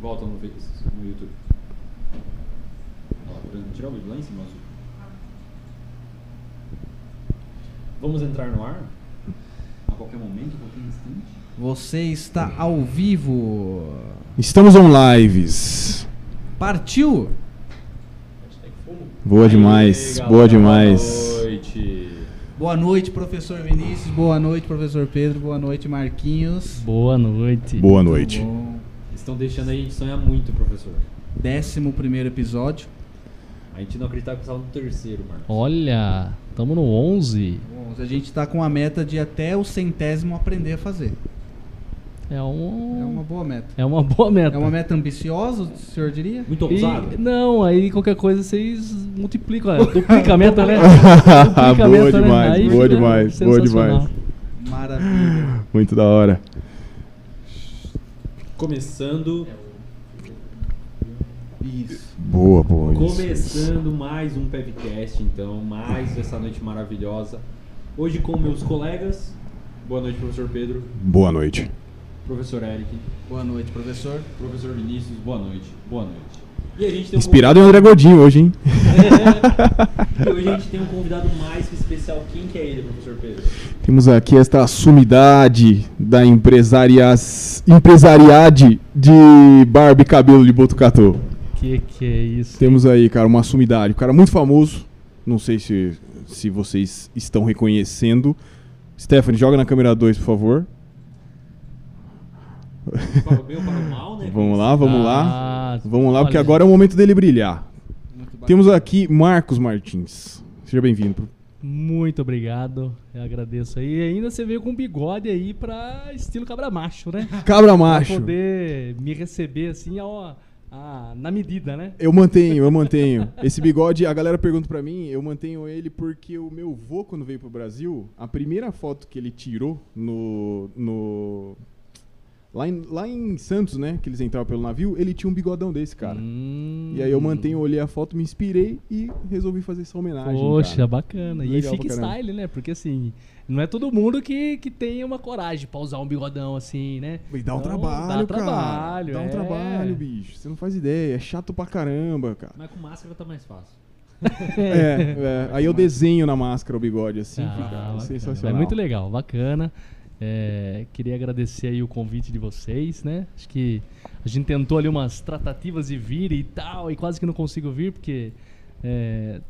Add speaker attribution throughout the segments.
Speaker 1: Volta no, no YouTube. Tirar o vídeo lá em cima, azul. Vamos entrar no ar? A qualquer momento, a qualquer instante?
Speaker 2: Você está ao vivo.
Speaker 3: Estamos on lives.
Speaker 2: Partiu?
Speaker 3: Boa demais,
Speaker 1: Aí, galera,
Speaker 3: boa demais.
Speaker 1: Boa noite.
Speaker 2: Boa noite, professor Vinícius. Boa noite, professor Pedro. Boa noite, Marquinhos.
Speaker 4: Boa noite.
Speaker 3: Boa noite.
Speaker 1: Estão deixando aí a gente sonhar muito, professor.
Speaker 2: Décimo primeiro episódio.
Speaker 1: A gente não acreditava que estava no terceiro, Marcos.
Speaker 4: Olha, estamos no 11.
Speaker 2: Bom, a gente está com a meta de até o centésimo aprender a fazer.
Speaker 4: É, um,
Speaker 2: É uma boa meta.
Speaker 4: é uma boa meta.
Speaker 2: É uma meta ambiciosa, o senhor diria?
Speaker 1: Muito ousado.
Speaker 4: não, aí qualquer coisa vocês multiplicam, é, duplica a meta, né? Duplica
Speaker 3: boa
Speaker 4: meta, né?
Speaker 3: demais,
Speaker 4: Aí
Speaker 3: boa demais, boa
Speaker 4: sensacional.
Speaker 3: demais.
Speaker 2: Maravilha.
Speaker 3: Muito da hora.
Speaker 1: Começando,
Speaker 2: Isso.
Speaker 3: Boa, boa. isso.
Speaker 1: começando mais um Pevcast, então, mais essa noite maravilhosa. Hoje com meus colegas. Boa noite, professor Pedro,
Speaker 3: Boa noite.
Speaker 1: professor Eric,
Speaker 2: Boa noite, professor.
Speaker 1: professor Vinícius. Boa noite. Boa noite. E a gente tem um
Speaker 3: Inspirado em André Godinho hoje, hein?
Speaker 1: E hoje a gente tem um convidado mais que especial. Quem que é ele, professor Pedro?
Speaker 3: Temos aqui esta sumidade da empresarias, empresariade de barba e cabelo de Botucatu.
Speaker 4: Que que é isso?
Speaker 3: Temos aí, cara, uma sumidade. Um cara muito famoso. Não sei se, se vocês estão reconhecendo. Stephanie, joga na câmera 2, por favor.
Speaker 1: Para o bem ou para o mal, né?
Speaker 3: Vamos lá, vamos lá.
Speaker 4: Ah,
Speaker 3: Vamos lá, porque
Speaker 4: olha,
Speaker 3: agora é o momento dele brilhar. Temos aqui Marcos Martins. Seja bem-vindo.
Speaker 4: Muito obrigado, eu agradeço aí. E ainda você veio com bigode aí pra estilo cabra macho, né?
Speaker 3: Cabra
Speaker 4: Pra
Speaker 3: macho.
Speaker 4: poder me receber assim, ó, ah, na medida, né?
Speaker 3: Eu mantenho, eu mantenho. Esse bigode, a galera pergunta pra mim, eu mantenho ele porque o meu vô, quando veio pro Brasil, a primeira foto que ele tirou no. no lá, em, lá em Santos, né? Que eles entravam pelo navio, ele tinha um bigodão desse, cara.
Speaker 4: Hum.
Speaker 3: E aí eu mantenho, olhei a foto, me inspirei e resolvi fazer essa homenagem.
Speaker 4: Poxa,
Speaker 3: cara.
Speaker 4: bacana. E
Speaker 3: Legal
Speaker 4: fica
Speaker 3: pra caramba.
Speaker 4: style, né? Porque assim, não é todo mundo que, que tem uma coragem pra usar um bigodão assim, né?
Speaker 3: E dá um
Speaker 4: Então,
Speaker 3: trabalho,
Speaker 4: dá
Speaker 3: cara.
Speaker 4: trabalho,
Speaker 3: Dá um
Speaker 4: é.
Speaker 3: trabalho, bicho. Você não faz ideia. É chato pra caramba, cara.
Speaker 1: Mas com máscara tá mais fácil.
Speaker 3: É, é. Aí eu desenho na máscara o bigode assim,
Speaker 4: Ah,
Speaker 3: fica
Speaker 4: bacana.
Speaker 3: sensacional.
Speaker 4: É muito legal, bacana. É, queria agradecer aí o convite de vocês, né? Acho que a gente tentou ali umas tratativas de vir e tal, e quase que não consigo vir, porque é,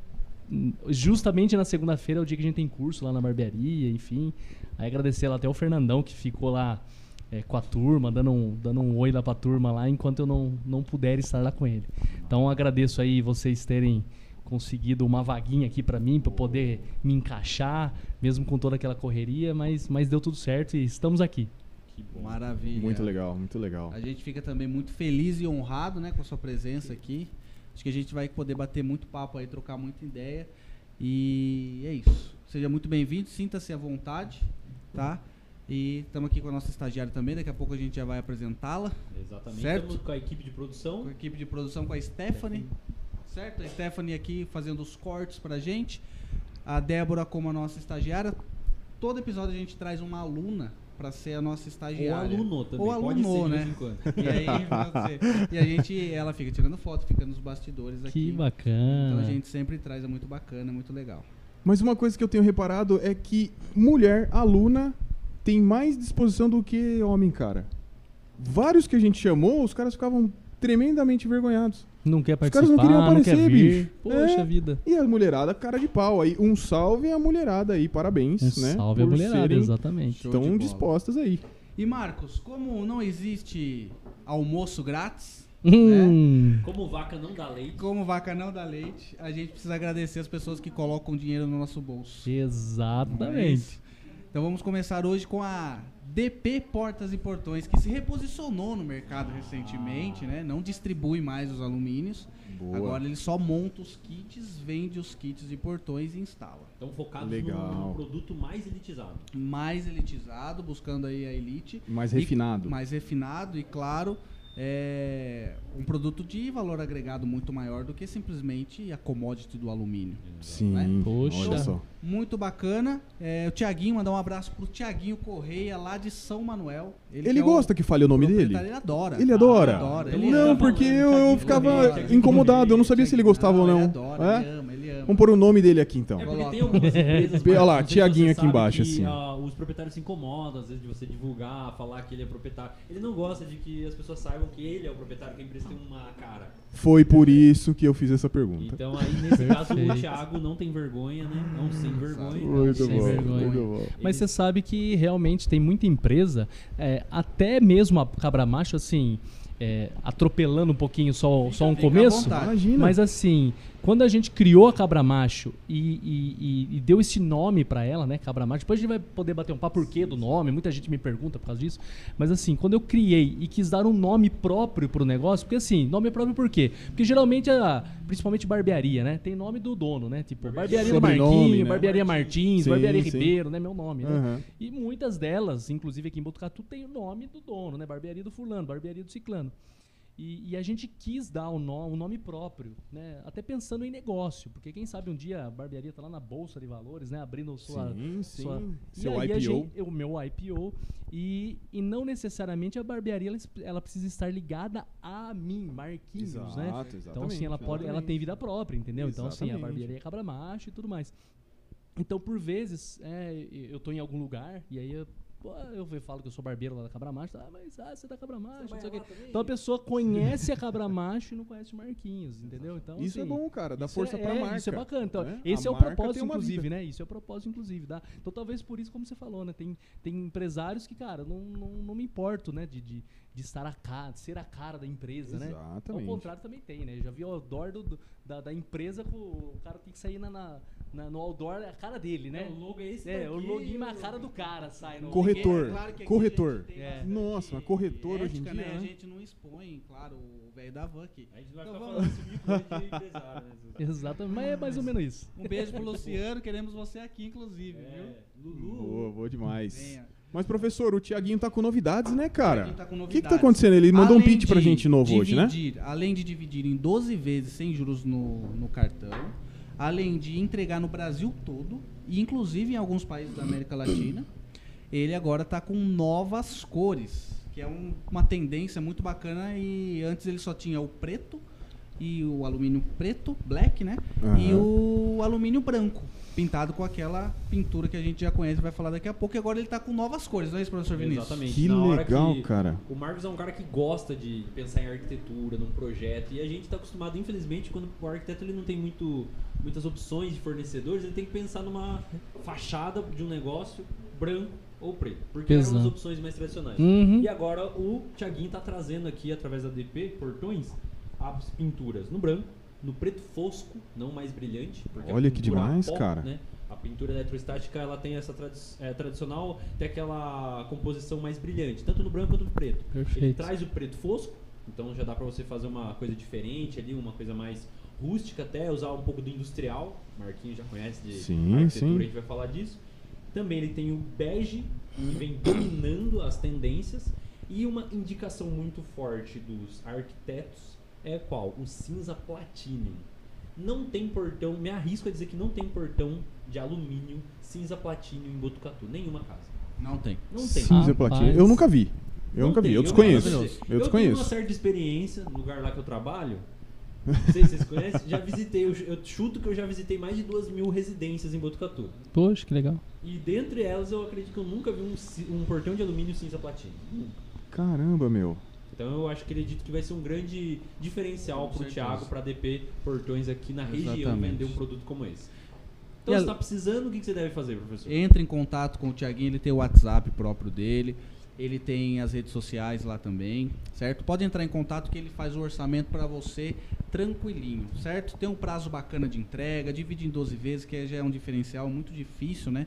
Speaker 4: justamente na segunda-feira é o dia que a gente tem curso lá na barbearia, enfim. Aí agradecer lá até o Fernandão que ficou lá é, com a turma, dando um, dando um oi lá pra turma lá, enquanto eu não, não puder estar lá com ele. Então agradeço aí vocês terem conseguido uma vaguinha aqui pra mim, pra poder me encaixar, mesmo com toda aquela correria, mas, mas deu tudo certo e estamos aqui.
Speaker 1: Que bom.
Speaker 2: Maravilha.
Speaker 3: Muito legal, muito legal.
Speaker 2: A gente fica também muito feliz e honrado, né, com a sua presença aqui. Acho que a gente vai poder bater muito papo aí, trocar muita ideia. E é isso. Seja muito bem-vindo, sinta-se à vontade, tá? E estamos aqui com a nossa estagiária também, daqui a pouco a gente já vai apresentá-la.
Speaker 1: Exatamente.
Speaker 2: Certo.
Speaker 1: Estamos com a equipe de produção.
Speaker 2: Com a equipe de produção, com a Stephanie, certo? A Stephanie aqui fazendo os cortes pra gente. A Débora como a nossa estagiária. Todo episódio a gente traz uma aluna pra ser a nossa
Speaker 1: Ou
Speaker 2: estagiária.
Speaker 1: aluno também.
Speaker 2: Ou
Speaker 1: Pode
Speaker 2: aluno, né?
Speaker 1: vez em quando.
Speaker 2: E aí, você- e a gente, ela fica tirando foto, fica nos bastidores aqui.
Speaker 4: Que
Speaker 2: Então
Speaker 4: bacana.
Speaker 2: a gente sempre traz, é muito bacana, é muito legal.
Speaker 3: Mas uma coisa que eu tenho reparado é que mulher, aluna, tem mais disposição do que homem, cara. Vários que a gente chamou, os caras ficavam tremendamente envergonhados.
Speaker 4: Não quer
Speaker 3: Os
Speaker 4: participar,
Speaker 3: caras não queriam
Speaker 4: não quer
Speaker 3: aparecer,
Speaker 4: vir.
Speaker 3: bicho.
Speaker 4: Poxa
Speaker 3: É.
Speaker 4: vida.
Speaker 3: E a mulherada, cara de pau. Aí, um salve à mulherada aí, parabéns,
Speaker 4: Um
Speaker 3: né?
Speaker 4: salve a
Speaker 3: por
Speaker 4: mulherada,
Speaker 3: serem
Speaker 4: exatamente.
Speaker 2: Show de
Speaker 3: tão
Speaker 2: bola.
Speaker 3: dispostas aí.
Speaker 2: E Marcos, como não existe almoço grátis,
Speaker 4: Hum,
Speaker 1: Como vaca não dá leite.
Speaker 2: como vaca não dá leite, a gente precisa agradecer as pessoas que colocam dinheiro no nosso bolso. Não é
Speaker 4: exatamente.
Speaker 2: Então vamos começar hoje com a DP Portas e Portões, que se reposicionou no mercado recentemente, né? Não distribui mais os alumínios.
Speaker 3: Boa.
Speaker 2: Agora ele só monta os kits, vende os kits de portões e instala.
Speaker 1: Então focados
Speaker 3: Legal.
Speaker 1: no, no produto mais elitizado.
Speaker 2: Mais elitizado, buscando aí a elite.
Speaker 3: Mais
Speaker 2: E
Speaker 3: refinado.
Speaker 2: mais refinado e claro, é um produto de valor agregado muito maior do que simplesmente a commodity do alumínio.
Speaker 3: Sim,
Speaker 2: Né?
Speaker 4: Poxa.
Speaker 3: olha só.
Speaker 2: Muito bacana. É, o Tiaguinho, mandar um abraço pro Tiaguinho Correia, lá de São Manuel.
Speaker 3: Ele,
Speaker 2: que é o
Speaker 3: gosta que fale o nome dele?
Speaker 2: Ele adora.
Speaker 3: Ele adora?
Speaker 2: adora.
Speaker 1: Então
Speaker 2: Ele
Speaker 3: não, porque eu, eu ficava incomodado, eu não sabia se ele gostava ou
Speaker 2: Ele
Speaker 3: não.
Speaker 2: adora,
Speaker 3: É?
Speaker 2: ele ele ama.
Speaker 3: Vamos pôr o nome dele aqui então.
Speaker 1: É porque tem algumas empresas.
Speaker 3: Olha lá, Tiaguinho aqui embaixo,
Speaker 1: que,
Speaker 3: assim.
Speaker 1: ah, os proprietários se incomodam, às vezes, de você divulgar, falar que ele é proprietário. Ele não gosta de que as pessoas saibam que ele é o proprietário, que a empresa tem uma cara.
Speaker 3: Foi por isso que eu fiz essa pergunta.
Speaker 1: Então, aí, nesse caso, o. Thiago não tem vergonha, né? Não sem vergonha.
Speaker 3: Muito
Speaker 4: Sem
Speaker 3: bom,
Speaker 4: vergonha.
Speaker 3: muito bom.
Speaker 4: Mas você sabe que realmente tem muita empresa, é, até mesmo a Cabra Macho, assim, é, atropelando um pouquinho só, só um começo. Mas assim, quando a gente criou a Cabra Macho e, e- e- deu esse nome pra ela, né, Cabra Macho, depois a gente vai poder bater um papo por quê do nome, muita gente me pergunta por causa disso. Mas assim, quando eu criei e quis dar um nome próprio pro negócio, porque assim, nome próprio por quê? Porque geralmente, a, principalmente barbearia, né, tem nome do dono, né? Tipo, barbearia do Marquinho,
Speaker 3: né?
Speaker 4: barbearia Martins,
Speaker 3: Sim,
Speaker 4: barbearia
Speaker 3: sim.
Speaker 4: Ribeiro, né, meu nome, né?
Speaker 3: Aham.
Speaker 4: E muitas delas, inclusive aqui em Botucatu, tem o nome do dono, né? Barbearia do fulano, barbearia do ciclano. E, e a gente quis dar um, no- um nome próprio, né? Até pensando em negócio, porque quem sabe um dia a barbearia tá lá na bolsa de valores, né? Abrindo sua,
Speaker 3: Sim, sim.
Speaker 4: sua-
Speaker 3: Seu
Speaker 4: e
Speaker 3: IPO.
Speaker 4: gente- o meu IPO e, e não necessariamente a barbearia ela, ela precisa estar ligada a mim, Marquinhos, né?
Speaker 3: Exato,
Speaker 4: Então assim, ela pode, ela tem vida própria, entendeu? Então assim, a
Speaker 3: Exatamente.
Speaker 4: barbearia é cabra macho e tudo mais. Então, por vezes, é, eu tô em algum lugar e aí eu, pô, eu falo que eu sou barbeiro lá da Cabra Macho, ah, mas ah, você é da Cabra Macho, não sei o quê. Então a pessoa conhece a Cabra Macho e não conhece o Marquinhos, entendeu? Então,
Speaker 3: Isso é
Speaker 4: assim,
Speaker 3: bom, cara, dá força
Speaker 4: é,
Speaker 3: pra
Speaker 4: é,
Speaker 3: marca.
Speaker 4: Isso é bacana. Então,
Speaker 3: né?
Speaker 4: esse
Speaker 3: A
Speaker 4: é o propósito, inclusive,
Speaker 3: vida.
Speaker 4: né? Isso é o propósito, inclusive. Tá? Então, talvez por isso, como você falou, né? Tem, tem empresários que, cara, não, não, não me importo, né? De, de, de estar a cara, de ser a cara da empresa, né? Ao
Speaker 3: Exatamente.
Speaker 4: contrário, também tem, né? Eu já vi o outdoor do, do- da, da empresa com o cara tem que sair na, na, na- no outdoor, é a cara dele, né?
Speaker 1: É, o logo é esse
Speaker 4: É, o
Speaker 1: daqui,
Speaker 4: login, mas a cara do cara sai. No,
Speaker 3: Corretor.
Speaker 2: É claro que
Speaker 3: corretor.
Speaker 2: a gente tem
Speaker 4: É.
Speaker 3: Nossa, mas corretor hoje em
Speaker 2: ética,
Speaker 3: dia,
Speaker 2: né? A
Speaker 3: né?
Speaker 2: gente não expõe, claro, o velho da van aqui.
Speaker 1: A gente vai
Speaker 2: Então
Speaker 1: ficar falando esse bico de empresário, né?
Speaker 4: Exatamente, mas é mais ou menos isso.
Speaker 2: Um beijo pro Luciano, queremos você aqui, inclusive,
Speaker 1: É,
Speaker 2: viu?
Speaker 1: Lulu.
Speaker 3: Boa, boa demais.
Speaker 2: Venha.
Speaker 3: Mas, professor, o Tiaguinho tá com novidades, né, cara?
Speaker 2: Tá com
Speaker 3: O que, que tá
Speaker 2: novidades.
Speaker 3: acontecendo? Ele mandou um
Speaker 2: Além
Speaker 3: pitch pra gente novo hoje, né?
Speaker 2: dividir- Além de dividir em 12 vezes sem juros no, no cartão, além de entregar no Brasil todo, e inclusive em alguns países da América Latina, ele agora está com novas cores, que é um- uma tendência muito bacana e antes ele só tinha o preto e o alumínio preto, black, né? E
Speaker 3: Aham.
Speaker 2: o alumínio branco, pintado com aquela pintura que a gente já conhece, vai falar daqui a pouco, e agora ele está com novas cores, não é isso, professor Vinícius?
Speaker 1: Exatamente.
Speaker 3: Que legal,
Speaker 1: que-
Speaker 3: cara.
Speaker 1: O Marcos é um cara que gosta de pensar em arquitetura, num projeto, e a gente está acostumado, infelizmente, quando o arquiteto ele não tem muito, muitas opções de fornecedores, ele tem que pensar numa fachada de um negócio branco ou preto, porque eram as opções mais tradicionais.
Speaker 4: Uhum.
Speaker 1: E agora o Thiaguinho está trazendo aqui, através da DP Portões, as pinturas no branco, no preto fosco, não mais brilhante.
Speaker 3: Olha que demais,
Speaker 1: pó,
Speaker 3: cara.
Speaker 1: né, a pintura eletrostática ela tem essa tradi é, tradicional, tem aquela composição mais brilhante, tanto no branco quanto no preto. Ele
Speaker 4: Perfeito.
Speaker 1: traz o preto fosco, então já dá pra você fazer uma coisa diferente ali, uma coisa mais rústica até, usar um pouco do industrial. Marquinhos já conhece de
Speaker 3: Sim,
Speaker 1: arquitetura,
Speaker 3: sim.
Speaker 1: a gente vai falar disso. Também ele tem o bege, que vem dominando as tendências. E uma indicação muito forte dos arquitetos é qual? O cinza platinum. Não tem portão, me arrisco a dizer que não tem portão de alumínio cinza platinum em Botucatu, nenhuma casa.
Speaker 2: Não tem.
Speaker 1: Não tem.
Speaker 3: Cinza
Speaker 4: Rapaz.
Speaker 3: platina. Eu nunca vi. Eu
Speaker 1: Não
Speaker 3: nunca vi.
Speaker 1: tem,
Speaker 3: Eu desconheço.
Speaker 1: eu,
Speaker 3: Eu,
Speaker 1: eu tenho uma
Speaker 3: desconheço.
Speaker 1: certa experiência no lugar lá que eu trabalho. Não sei se vocês conhecem. Já visitei, eu, eu chuto que eu já visitei mais de duas mil residências em Botucatu.
Speaker 4: Poxa, que legal.
Speaker 1: E dentre elas eu acredito que eu nunca vi um, um portão de alumínio cinza platina.
Speaker 3: Caramba, meu.
Speaker 1: Então eu acho que acredito que vai ser um grande diferencial pro
Speaker 2: certeza.
Speaker 1: Thiago, pra DP Portões aqui na região
Speaker 2: Exatamente.
Speaker 1: vender um produto como esse. Então
Speaker 2: a-
Speaker 1: você tá precisando, o que que você deve fazer, professor?
Speaker 2: Entre em contato com o Tiaguinho, ele tem o WhatsApp próprio dele, ele tem as redes sociais lá também, certo? Pode entrar em contato que ele faz o orçamento para você tranquilinho, certo? Tem um prazo bacana de entrega, divide em 12 vezes, que já é um diferencial muito difícil, né?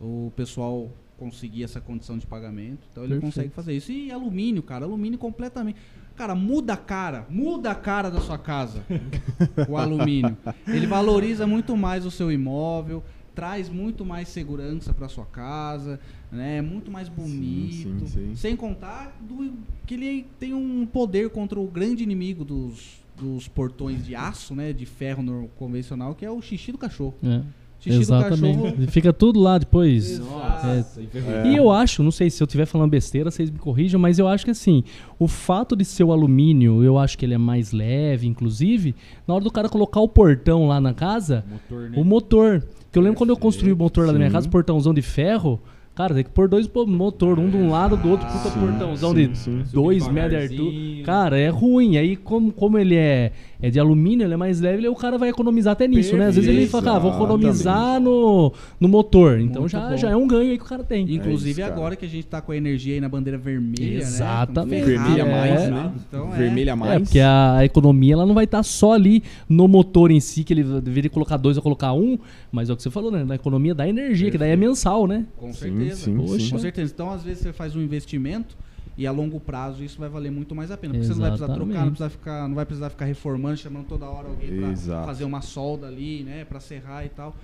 Speaker 2: O pessoal conseguir essa condição de pagamento. Então ele
Speaker 4: Perfeito.
Speaker 2: consegue fazer isso. E alumínio, cara, alumínio completamente. Cara, muda a cara, muda a cara da sua casa. o alumínio. Ele valoriza muito mais o seu imóvel. traz muito mais segurança para sua casa, né? É muito mais bonito.
Speaker 3: sim, sim.
Speaker 2: Sem contar do, que ele tem um poder contra o grande inimigo dos, dos portões de aço, né? De ferro no convencional, que é o xixi do cachorro.
Speaker 4: É,
Speaker 2: Xixi do cachorro.
Speaker 4: exatamente. Fica tudo lá depois.
Speaker 1: Nossa, enferrujado.
Speaker 3: É.
Speaker 4: E eu acho, não sei se eu estiver falando besteira, vocês me corrijam, mas eu acho que assim, o fato de ser o alumínio, eu acho que ele é mais leve, inclusive, na hora do cara colocar o portão lá na casa,
Speaker 1: Motor, né?
Speaker 4: o motor. Que eu lembro quando eu construí o motor lá na minha casa, portãozão de ferro, cara, tem que pôr dois motor, um de um lado do outro, puta
Speaker 3: Sim,
Speaker 4: portãozão
Speaker 3: sim,
Speaker 4: de
Speaker 3: sim.
Speaker 4: dois metros de altura.
Speaker 1: devagarzinho.
Speaker 4: Cara, é ruim. Aí, como, como ele é, é de alumínio, ele é mais leve, o cara vai economizar até nisso, né? Às vezes ele fala, ah, vou economizar no, no motor. Então
Speaker 2: Muito
Speaker 4: já,
Speaker 2: bom.
Speaker 4: já é um ganho aí que o cara tem.
Speaker 2: Inclusive
Speaker 3: isso, cara.
Speaker 2: agora que a gente tá com a energia aí na bandeira vermelha,
Speaker 4: Exatamente.
Speaker 2: né?
Speaker 3: Vermelha
Speaker 4: É.
Speaker 3: mais, né?
Speaker 2: Então, é.
Speaker 3: Vermelha
Speaker 4: É,
Speaker 3: mais.
Speaker 4: porque a, economia ela não vai estar só ali no motor em si, que ele deveria colocar dois ou colocar um, mas é o que você falou, né? Na economia da energia, que daí é mensal, né?
Speaker 2: Com
Speaker 3: Sim,
Speaker 2: certeza.
Speaker 3: sim,
Speaker 4: Poxa.
Speaker 3: sim.
Speaker 2: Com certeza. Então, às vezes, você faz um investimento e a longo prazo isso vai valer muito mais a pena. Porque você não vai precisar
Speaker 4: Exatamente.
Speaker 2: trocar, não, precisa ficar, não vai precisar ficar reformando, chamando toda hora alguém
Speaker 3: Exato.
Speaker 2: fazer uma solda ali, né? Pra serrar e tal.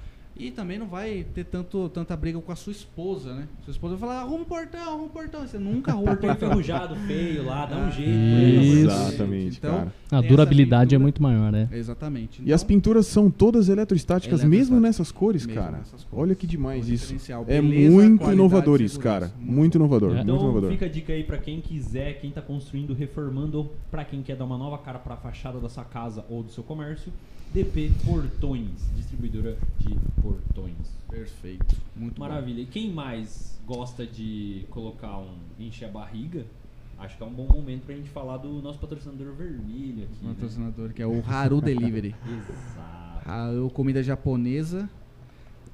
Speaker 2: E também não vai ter tanto, tanta briga com a sua esposa, né? Sua esposa vai falar, arruma um portão, arruma um portão. Você nunca arruma o
Speaker 1: Portão enferrujado, feio lá, dá um
Speaker 2: Ah,
Speaker 1: jeito.
Speaker 4: Isso.
Speaker 3: Exatamente,
Speaker 2: Então,
Speaker 3: cara.
Speaker 4: A durabilidade é muito maior, né?
Speaker 2: Exatamente.
Speaker 3: E as
Speaker 2: Então,
Speaker 3: pinturas são todas eletrostáticas, mesmo nessas cores,
Speaker 2: Mesmo
Speaker 3: cara.
Speaker 2: nessas cores.
Speaker 3: Olha que demais isso. É
Speaker 2: Beleza,
Speaker 3: muito inovador isso, cara. Muito inovador,
Speaker 4: É.
Speaker 3: muito
Speaker 1: Então
Speaker 3: inovador.
Speaker 1: fica a dica aí pra quem quiser, quem tá construindo, reformando, ou pra quem quer dar uma nova cara pra fachada da sua casa ou do seu comércio, DP Portões, distribuidora de portões.
Speaker 2: Perfeito. Muito bom.
Speaker 1: Maravilha. E quem mais gosta de colocar um encher a barriga, acho que é um bom momento pra gente falar do nosso patrocinador vermelho aqui. Né?
Speaker 2: patrocinador que é o Haru Delivery.
Speaker 1: Exato.
Speaker 2: Haru comida japonesa.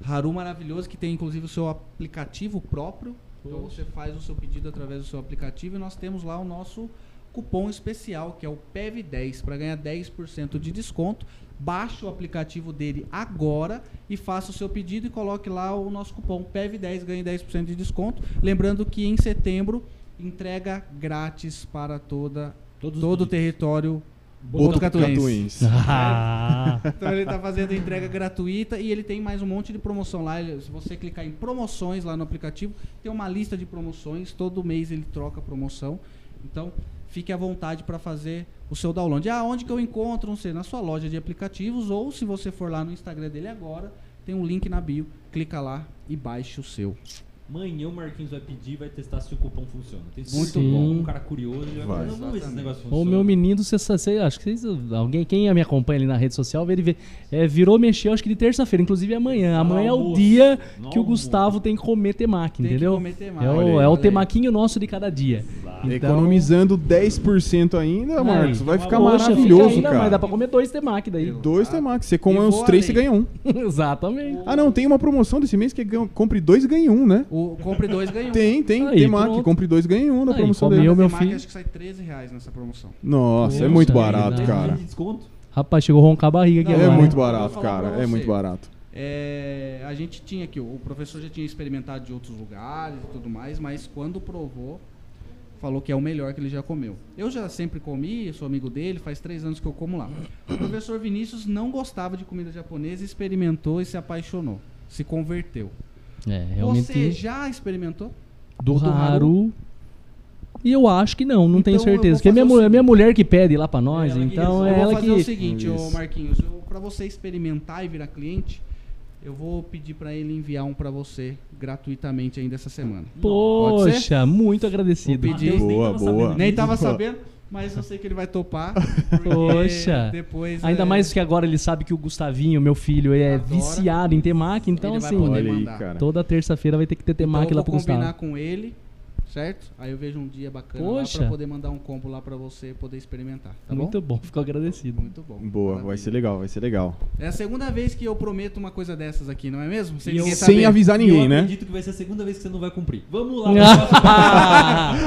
Speaker 2: Haru maravilhoso que tem inclusive o seu aplicativo próprio. Então você faz o seu pedido através do seu aplicativo e nós temos lá o nosso cupom especial que é o PEV10 para ganhar 10% de desconto. Baixe o aplicativo dele agora e faça o seu pedido e coloque lá o nosso cupom PEV10 ganhe 10% de desconto. Lembrando que em setembro entrega grátis para toda
Speaker 1: Todos os
Speaker 2: todo o território
Speaker 3: Botucatuense.
Speaker 4: Ah,
Speaker 2: Então ele tá fazendo entrega gratuita e ele tem mais um monte de promoção lá. Se você clicar em promoções lá no aplicativo, tem uma lista de promoções. Todo mês ele troca promoção. Então fique à vontade para fazer o seu download. Ah, onde que eu encontro? Não sei, na sua loja de aplicativos ou se você for lá no Instagram dele agora, tem um link na bio. Clica lá e baixe o seu.
Speaker 1: Amanhã o Marquinhos vai pedir e vai testar se o cupom funciona. Tem
Speaker 2: Muito
Speaker 1: certeza.
Speaker 4: bom.
Speaker 1: Um cara curioso, ele vai,
Speaker 3: Vai.
Speaker 1: falar, "Não, vamos ver se esse negócio
Speaker 4: o
Speaker 1: funciona.
Speaker 4: meu menino, você, você acho que vocês, alguém, quem me acompanha ali na rede social, vê ele vê, é, virou mexer, acho que de terça-feira, inclusive amanhã. Amanhã é o
Speaker 1: almoço.
Speaker 4: dia que o
Speaker 1: almoço.
Speaker 4: Gustavo tem que comer temaki,
Speaker 2: Tem que
Speaker 4: entendeu?
Speaker 2: comer temaki.
Speaker 4: É o, é o temaquinho nosso de cada dia. Então-
Speaker 3: Economizando 10% ainda, Marcos. Vai ficar
Speaker 4: Poxa, fica
Speaker 3: maravilhoso,
Speaker 4: ainda, Mas dá
Speaker 3: cara.
Speaker 4: pra comer dois temaki daí.
Speaker 3: Dois temax. Você come uns três, você ganha um.
Speaker 4: Exatamente.
Speaker 3: Ah, não, tem uma promoção desse mês que é ganha- compre dois e ganhe um, né?
Speaker 2: O compre dois ganha um.
Speaker 3: Tem, tem.
Speaker 4: Aí,
Speaker 3: Temaki.
Speaker 4: pronto.
Speaker 3: Compre dois e ganhe um na
Speaker 4: Aí,
Speaker 3: promoção dele.
Speaker 4: meu
Speaker 2: Temaki,
Speaker 4: filho.
Speaker 2: acho que sai 13 reais nessa promoção.
Speaker 3: Nossa, é muito barato, cara.
Speaker 1: de desconto?
Speaker 4: Rapaz, chegou a roncar a barriga aqui
Speaker 2: Não,
Speaker 3: É
Speaker 4: agora.
Speaker 3: muito
Speaker 2: eu vou
Speaker 3: barato, cara. É muito barato.
Speaker 2: É, a gente tinha aqui, o professor já tinha experimentado de outros lugares e tudo mais, mas quando provou, falou que é o melhor que ele já comeu. Eu já sempre comi, sou amigo dele, faz três anos que eu como lá. O professor Vinícius não gostava de comida japonesa, experimentou e se apaixonou, se converteu.
Speaker 4: É, realmente.
Speaker 2: Você já experimentou?
Speaker 4: do,
Speaker 2: o do
Speaker 4: Haru. E eu acho que não, não tenho
Speaker 2: Então, eu
Speaker 4: certeza. Porque é minha,
Speaker 2: o
Speaker 4: mulher, minha
Speaker 2: seguinte.
Speaker 4: mulher que pede lá pra nós,
Speaker 1: Ela que
Speaker 4: então é
Speaker 2: eu vou
Speaker 4: ela
Speaker 2: fazer o
Speaker 4: que.
Speaker 2: seguinte, ô
Speaker 3: Isso.
Speaker 2: Marquinhos, pra você experimentar e virar cliente, eu vou pedir pra ele enviar um pra você gratuitamente ainda essa semana.
Speaker 4: Poxa, muito agradecido.
Speaker 2: Vou pedir.
Speaker 1: Matheus nem
Speaker 3: Boa,
Speaker 1: tava
Speaker 3: boa.
Speaker 1: sabendo
Speaker 2: Nem tava sabendo, mas eu sei que ele vai topar.
Speaker 4: Poxa.
Speaker 2: Depois,
Speaker 4: Ainda
Speaker 2: é,
Speaker 4: mais que agora ele sabe que o Gustavinho, meu filho, é
Speaker 2: Adora.
Speaker 4: viciado em temaki, então
Speaker 2: Ele vai
Speaker 4: assim,
Speaker 3: aí,
Speaker 4: toda terça-feira vai ter que ter
Speaker 2: então
Speaker 4: temaki
Speaker 2: eu
Speaker 4: lá
Speaker 2: vou
Speaker 4: pro
Speaker 2: combinar
Speaker 4: Gustavo.
Speaker 2: com ele, certo? Aí eu vejo um dia bacana
Speaker 4: Poxa.
Speaker 2: lá pra poder mandar um combo lá pra você poder experimentar, tá
Speaker 4: muito
Speaker 2: bom?
Speaker 4: bom, fico agradecido.
Speaker 2: Muito bom.
Speaker 3: Boa, vai
Speaker 2: Maravilha.
Speaker 3: ser legal, vai ser legal.
Speaker 2: É a segunda vez que eu prometo uma coisa dessas aqui, não é mesmo? Sem
Speaker 1: eu-
Speaker 2: ninguém
Speaker 3: Sem avisar ninguém,
Speaker 1: eu
Speaker 3: né?
Speaker 1: acredito que vai ser a segunda vez que você não vai cumprir. Vamos lá.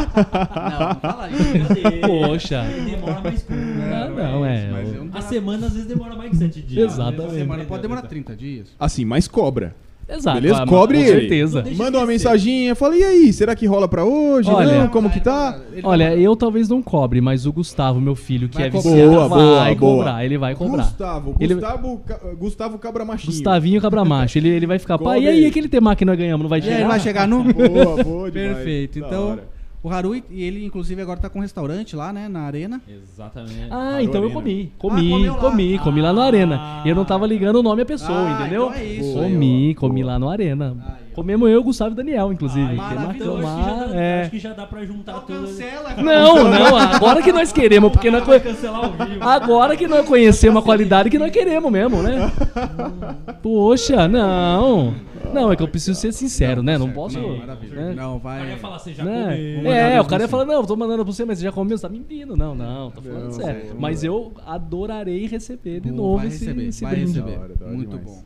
Speaker 2: Não, não fala isso.
Speaker 4: Poxa.
Speaker 1: Demora mais curto.
Speaker 4: Ah, não, é.
Speaker 2: Mas eu não
Speaker 1: A semana às vezes demora mais de 7 dias.
Speaker 4: Exatamente.
Speaker 2: Essa semana pode demorar 30 dias.
Speaker 3: Assim, mas cobra.
Speaker 4: Exato.
Speaker 3: Beleza?
Speaker 4: ah,
Speaker 3: Cobre
Speaker 4: com
Speaker 3: ele.
Speaker 4: certeza.
Speaker 3: Manda uma mensaginha, fala, e aí, será que rola pra hoje?
Speaker 4: Olha-
Speaker 3: Não, como que tá?
Speaker 4: Olha, eu talvez não cobre, mas o Gustavo, meu filho, que
Speaker 2: Vai
Speaker 4: é
Speaker 2: cobrar.
Speaker 4: viciado,
Speaker 3: Boa,
Speaker 4: vai
Speaker 3: boa,
Speaker 4: cobrar.
Speaker 3: boa.
Speaker 4: Ele vai cobrar.
Speaker 3: Gustavo,
Speaker 4: Ele-
Speaker 3: Gustavo, Ca- Gustavo Cabra Machinho.
Speaker 4: Gustavinho Cabramacho. Ele, ele vai ficar, pai, e
Speaker 3: Cobre
Speaker 4: aí
Speaker 3: ele.
Speaker 4: aquele tema que nós ganhamos, não vai
Speaker 2: É,
Speaker 4: chegar?
Speaker 2: ele vai chegar no.
Speaker 3: Boa, boa demais.
Speaker 2: Perfeito.
Speaker 3: Da
Speaker 2: Então,
Speaker 3: hora.
Speaker 2: O Haru, e ele inclusive agora tá com um restaurante lá, né, na arena.
Speaker 1: Exatamente.
Speaker 4: Ah, então eu
Speaker 3: Arena.
Speaker 4: comi.
Speaker 2: Ah,
Speaker 4: Comi,
Speaker 2: comeu lá.
Speaker 4: comi, comi lá no
Speaker 1: Ah.
Speaker 4: Arena. Eu não tava ligando o nome à pessoa,
Speaker 2: Ah,
Speaker 4: entendeu?
Speaker 2: então é isso aí,
Speaker 4: comi,
Speaker 3: ó.
Speaker 4: comi
Speaker 3: Boa.
Speaker 4: lá no Arena.
Speaker 2: Aí, ó.
Speaker 4: Comemos eu, Gustavo e Daniel, inclusive.
Speaker 1: Ah,
Speaker 2: maravilhoso.
Speaker 1: acho, que já dá,
Speaker 4: é.
Speaker 1: acho que já dá pra juntar
Speaker 2: Então
Speaker 1: tudo.
Speaker 2: cancela.
Speaker 4: Não, não, agora que nós queremos, porque nós
Speaker 1: Vai
Speaker 4: conhe-
Speaker 1: cancelar ao vivo.
Speaker 4: Agora que nós conhecemos a qualidade que nós queremos mesmo, né? Poxa, não. Não, é que eu preciso ser sincero, né? Não
Speaker 2: certo.
Speaker 4: posso.
Speaker 2: Não,
Speaker 4: né?
Speaker 2: Não,
Speaker 1: O cara
Speaker 2: vai.
Speaker 1: ia falar, você já
Speaker 4: Né?
Speaker 1: comeu.
Speaker 4: É, o cara ia falar, não, eu tô mandando pra você, mas você já comeu, você tá mentindo. Não, não, tô falando
Speaker 3: Não,
Speaker 4: sério.
Speaker 3: não,
Speaker 4: Mas
Speaker 3: não.
Speaker 4: eu adorarei receber de
Speaker 2: Boa,
Speaker 4: novo
Speaker 2: vai
Speaker 4: esse,
Speaker 2: receber,
Speaker 4: esse
Speaker 2: vai
Speaker 4: brinde.
Speaker 2: receber. Muito bom.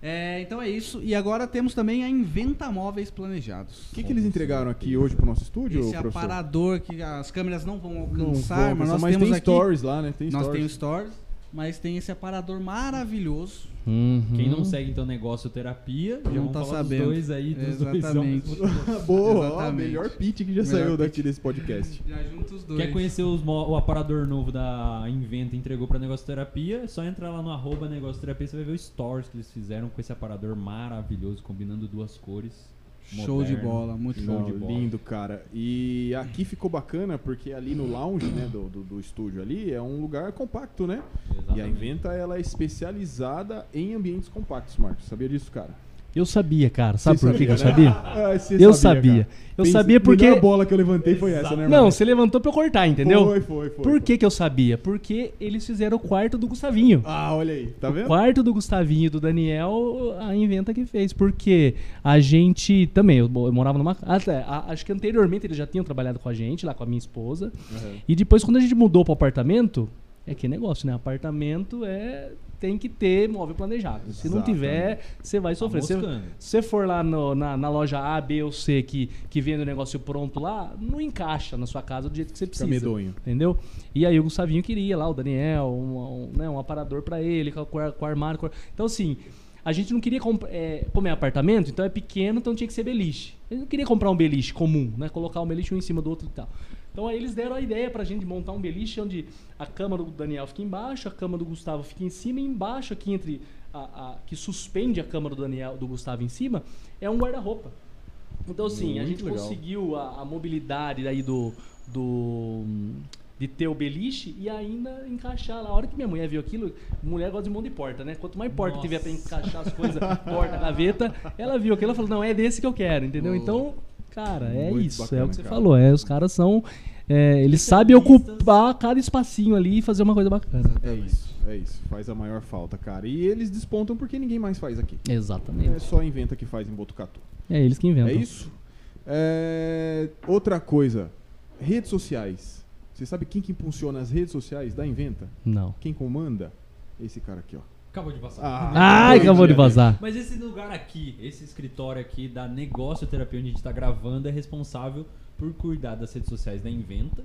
Speaker 2: É, então é isso. E agora temos também a Inventa Móveis Planejados.
Speaker 3: O que, que eles entregaram aqui hoje pro nosso estúdio,
Speaker 2: Esse
Speaker 3: professor?
Speaker 2: aparador que as câmeras não vão
Speaker 3: Não
Speaker 2: alcançar,
Speaker 3: vou
Speaker 2: mas
Speaker 3: alcançar,
Speaker 2: nós
Speaker 3: mas
Speaker 2: temos
Speaker 3: tem
Speaker 2: aqui.
Speaker 3: stories lá, né? Tem
Speaker 2: nós
Speaker 3: stories.
Speaker 2: temos stories, mas tem esse aparador maravilhoso.
Speaker 4: Uhum.
Speaker 1: Quem não segue então negócio terapia, já
Speaker 2: Não
Speaker 1: vamos
Speaker 2: tá
Speaker 1: falar
Speaker 2: sabendo.
Speaker 1: dos dois aí, dos
Speaker 2: Exatamente.
Speaker 1: dois.
Speaker 3: Boa, ó,
Speaker 2: Exatamente.
Speaker 3: melhor pitch que já
Speaker 2: Melhor
Speaker 3: saiu
Speaker 2: pitch.
Speaker 3: daqui desse podcast.
Speaker 2: Já junta os dois.
Speaker 1: Quer conhecer os o aparador novo da Inventa entregou pra Negócio Terapia? É só entrar lá no arroba Negócio Terapia, você vai ver o stories que eles fizeram com esse aparador maravilhoso, combinando duas cores.
Speaker 2: Show de bola, muito
Speaker 1: Show
Speaker 2: bom.
Speaker 1: de bola.
Speaker 3: lindo, cara. E aqui ficou bacana porque ali no lounge, né, do, do, do estúdio ali, é um lugar compacto, né? E a
Speaker 1: Exatamente.
Speaker 3: Inventa, ela é especializada em ambientes compactos, Marcos. Sabia disso, cara?
Speaker 4: Eu sabia, cara. Sabe
Speaker 3: Você
Speaker 4: por que que eu
Speaker 3: sabia, né? Ah,
Speaker 4: Eu sabia. Eu sabia porque.
Speaker 3: A bola que eu levantei foi essa, né, irmão?
Speaker 4: Não, você levantou pra eu cortar, entendeu?
Speaker 3: Foi, foi, foi.
Speaker 4: Por
Speaker 3: foi.
Speaker 4: que, que eu sabia? Porque eles fizeram o quarto do Gustavinho.
Speaker 3: Ah, olha aí. Tá
Speaker 4: O
Speaker 3: vendo?
Speaker 4: quarto do Gustavinho e do Daniel, a Inventa que fez. Porque a gente também, eu, eu morava numa. Até, acho que anteriormente eles já tinham trabalhado com a gente, lá com a minha esposa.
Speaker 3: Uhum.
Speaker 4: E depois, quando a gente mudou pro apartamento, é que negócio, né? Apartamento é. Tem que ter móvel planejado. Se não tiver, você vai
Speaker 1: Tá
Speaker 4: sofrer. Se
Speaker 1: moscando.
Speaker 4: se você for lá no- na, na loja A, B ou C que, que vende o negócio pronto lá, não encaixa na sua casa do jeito que você precisa.
Speaker 3: medonho.
Speaker 4: Entendeu? E aí o Gustavinho queria lá, o Daniel, um, um, né, um aparador pra ele, com, com, com armário. com- Então, assim, a gente não queria é, como é apartamento, então é pequeno, então tinha que ser beliche. Eu não queria comprar um beliche comum, né? Colocar um beliche um em cima do outro e tal. Então aí eles deram a ideia pra gente montar um beliche onde a cama do Daniel fica embaixo, a cama do Gustavo fica em cima, e embaixo aqui entre a, a- que suspende a cama do Daniel, do Gustavo em cima, é um guarda-roupa. Então, assim, a gente
Speaker 3: legal.
Speaker 4: conseguiu a, a mobilidade aí do, do. de ter o beliche e ainda encaixar lá. A hora que minha mulher viu aquilo, mulher gosta de mão de porta, né? Quanto mais porta
Speaker 1: Nossa.
Speaker 4: tiver pra encaixar as coisas, porta, gaveta, ela viu aquilo e falou: não, é desse que eu quero, entendeu? Então, cara, é
Speaker 3: Muito
Speaker 4: isso. é
Speaker 3: bacana,
Speaker 4: o que você
Speaker 3: cara.
Speaker 4: falou. É, os caras são. é, eles sabem ocupar cada espacinho ali e fazer uma coisa bacana.
Speaker 3: É isso, é isso. Faz a maior falta, cara. E eles despontam porque ninguém mais faz aqui. É
Speaker 4: Exatamente.
Speaker 3: só inventa que faz em Botucatu.
Speaker 4: É eles que inventam.
Speaker 3: É isso? É, Outra coisa. Redes sociais. Você sabe quem que impulsiona as redes sociais da Inventa?
Speaker 4: Não.
Speaker 3: Quem comanda? Esse cara aqui, ó.
Speaker 1: Acabou de passar.
Speaker 3: Ah.
Speaker 4: Ai, acabou de vazar.
Speaker 1: Mas esse lugar aqui, esse escritório aqui da Negócio Terapia, onde a gente tá gravando, é responsável por cuidar das redes sociais da Inventa,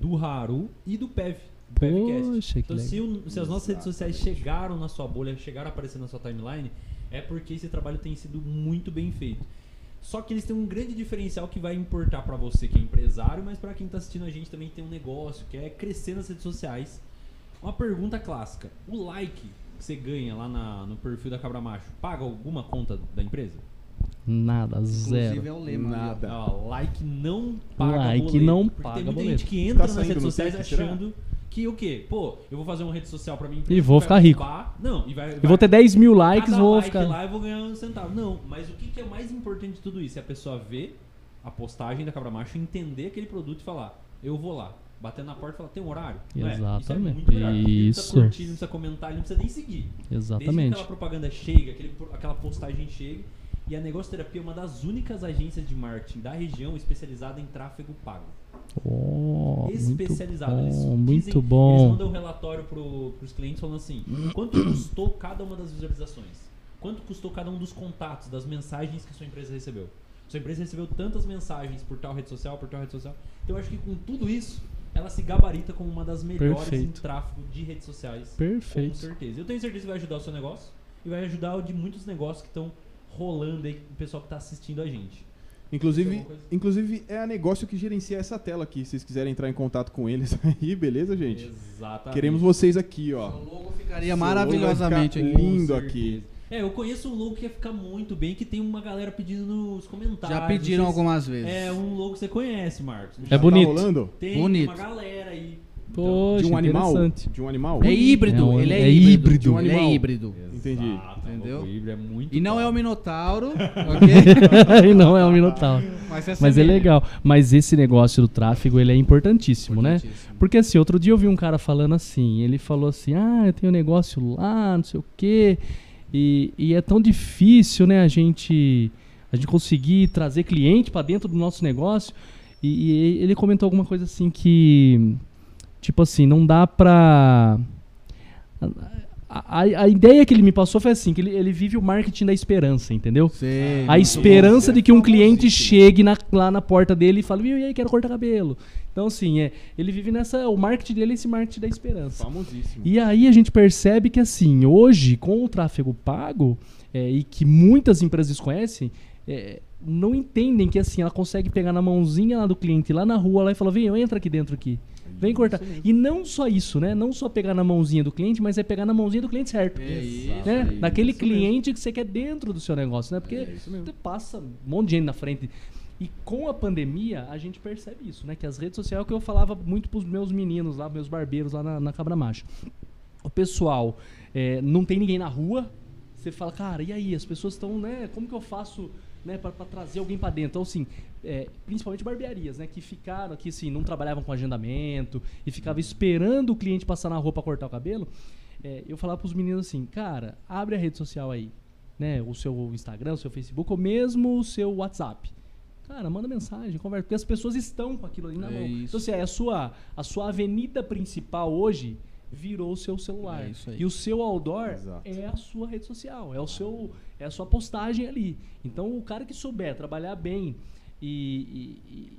Speaker 1: do Haru e do PEV. do PEVcast.
Speaker 4: Poxa,
Speaker 1: Então, se, o- se as nossas redes sociais chegaram na sua bolha, chegaram a aparecer na sua timeline, é porque esse trabalho tem sido muito bem feito. Só que eles têm um grande diferencial que vai importar pra você que é empresário, mas pra quem tá assistindo a gente também tem um negócio, que é crescer nas redes sociais. Uma pergunta clássica: o like que você ganha lá na- no perfil da Cabra Macho paga alguma conta da empresa?
Speaker 4: Nada,
Speaker 2: Inclusive é
Speaker 4: zero.
Speaker 2: o lema. ali, ó.
Speaker 3: Nada.
Speaker 1: Ó, like não paga
Speaker 4: Like
Speaker 1: boleto.
Speaker 4: não
Speaker 1: Porque
Speaker 4: paga
Speaker 1: tem muita
Speaker 4: boleto.
Speaker 1: gente que entra
Speaker 3: Tá
Speaker 1: nas redes sociais achando que o quê? Pô, eu vou fazer uma rede social pra mim
Speaker 4: E vou
Speaker 1: vai
Speaker 4: ficar rico.
Speaker 1: Não, e vai,
Speaker 4: Eu vou ter 10 mil likes, vou
Speaker 1: like
Speaker 4: ficar.
Speaker 1: lá eu vou ganhar um centavo. Não, mas o que, que é mais importante de tudo isso? É a pessoa ver a postagem da Cabra Macho, entender aquele produto e falar, eu vou lá. Bater na porta e falar, tem um horário? Não é?
Speaker 4: Exatamente.
Speaker 1: Isso é muito. Ele Não
Speaker 4: Isso.
Speaker 1: precisa curtir, não precisa comentar, ele não precisa nem seguir. Desde que
Speaker 4: Exatamente.
Speaker 1: aquela propaganda chega, aquele, aquela postagem chega. E a Negócio Terapia é uma das únicas agências de marketing da região especializada em tráfego pago.
Speaker 4: Oh, muito
Speaker 1: especializada. Eles
Speaker 4: bom,
Speaker 1: dizem-
Speaker 4: muito
Speaker 1: Eles
Speaker 4: bom.
Speaker 1: mandam um relatório pro, pros clientes falando assim: quanto custou cada uma das visualizações? Quanto custou cada um dos contatos, das mensagens que sua empresa recebeu? Sua empresa recebeu tantas mensagens por tal rede social, por tal rede social. Então eu acho que com tudo isso, ela se gabarita como uma das melhores em
Speaker 4: Perfeito.
Speaker 1: tráfego de redes sociais. Com
Speaker 4: Perfeito.
Speaker 1: certeza. Eu tenho certeza que vai ajudar o seu negócio e vai ajudar o de muitos negócios que estão rolando aí com o pessoal que tá assistindo a gente.
Speaker 3: Inclusive, inclusive é a negócio que gerencia essa tela aqui. Se vocês quiserem entrar em contato com eles aí, beleza, gente?
Speaker 1: Exatamente.
Speaker 3: Queremos vocês aqui, ó.
Speaker 2: O logo ficaria
Speaker 3: Seu
Speaker 2: maravilhosamente
Speaker 3: logo ficar lindo
Speaker 1: Com
Speaker 3: aqui.
Speaker 1: É, eu conheço um logo que ia ficar muito bem, que tem uma galera pedindo nos comentários.
Speaker 2: Já pediram
Speaker 1: sei
Speaker 2: algumas vezes.
Speaker 1: É um logo que você conhece, Marcos.
Speaker 4: É
Speaker 3: Já
Speaker 4: bonito.
Speaker 3: Tá rolando?
Speaker 1: Tem
Speaker 2: Bonito.
Speaker 1: uma galera aí.
Speaker 4: Poxa,
Speaker 3: de um animal?
Speaker 4: interessante.
Speaker 3: De um animal?
Speaker 2: É híbrido,
Speaker 4: É um-
Speaker 2: ele é,
Speaker 4: é
Speaker 2: híbrido.
Speaker 4: híbrido.
Speaker 3: De um
Speaker 2: Ele é híbrido.
Speaker 3: Entendi.
Speaker 1: Exato,
Speaker 2: Entendeu?
Speaker 1: o híbrido é muito
Speaker 2: E não é o Minotauro, ok?
Speaker 4: e não é um minotauro.
Speaker 2: Mas é,
Speaker 4: Mas é legal. Mas esse negócio do tráfego, ele é importantíssimo, né?
Speaker 2: Importantíssimo.
Speaker 4: Porque assim, outro dia eu vi um cara falando assim, ele falou assim, ah, eu tenho um negócio lá, não sei o quê, e, e é tão difícil, né, a gente, a gente conseguir trazer cliente para dentro do nosso negócio, e, e ele comentou alguma coisa assim que, tipo assim, não dá pra... A, a, ideia que ele me passou foi assim, que ele, ele vive o marketing da esperança, entendeu?
Speaker 2: Sei,
Speaker 4: A esperança
Speaker 3: bom.
Speaker 4: de que um cliente
Speaker 3: Famosíssimo.
Speaker 4: chegue na- lá na porta dele e fale, "Viu, e aí, quero cortar cabelo. Então, assim, é, ele vive nessa. O marketing dele é esse marketing da esperança.
Speaker 3: Famosíssimo.
Speaker 4: E aí a gente percebe que, assim, hoje, com o tráfego pago, é, e que muitas empresas desconhecem, é, não entendem que, assim, ela consegue pegar na mãozinha lá do cliente, lá na rua, lá e falar, vem, entra aqui dentro aqui. Vem cortar. E não só isso, né? Não só pegar na mãozinha do cliente, mas é pegar na mãozinha do cliente certo.
Speaker 2: É isso,
Speaker 4: né?
Speaker 2: é isso
Speaker 4: Daquele
Speaker 3: mesmo.
Speaker 4: cliente que você quer dentro do seu negócio, né? Porque
Speaker 3: É isso mesmo.
Speaker 4: você passa um monte de gente na frente. E com a pandemia, a gente percebe isso, né? Que as redes sociais é o que eu falava muito pros meus meninos lá, meus barbeiros lá na, na Cabra Macho. O pessoal é, não tem ninguém na rua. Você fala, cara, e aí? As pessoas estão, né? Como que eu faço né, para trazer alguém para dentro? Então, assim, é, principalmente barbearias, né? Que ficaram aqui, assim, não trabalhavam com agendamento e ficavam esperando o cliente passar na rua para cortar o cabelo. É, eu falava pros meninos assim, cara, abre a rede social aí, né? O seu Instagram, o seu Facebook, ou mesmo o seu WhatsApp. Cara, manda mensagem, conversa, porque as pessoas estão com aquilo ali na
Speaker 2: É
Speaker 4: mão.
Speaker 2: isso.
Speaker 4: Então, assim, a sua, a sua avenida principal hoje virou o seu celular.
Speaker 2: É isso aí.
Speaker 4: E o seu outdoor
Speaker 3: Exato.
Speaker 4: é a sua rede social, é o seu, é a sua postagem ali. Então, o cara que souber trabalhar bem e,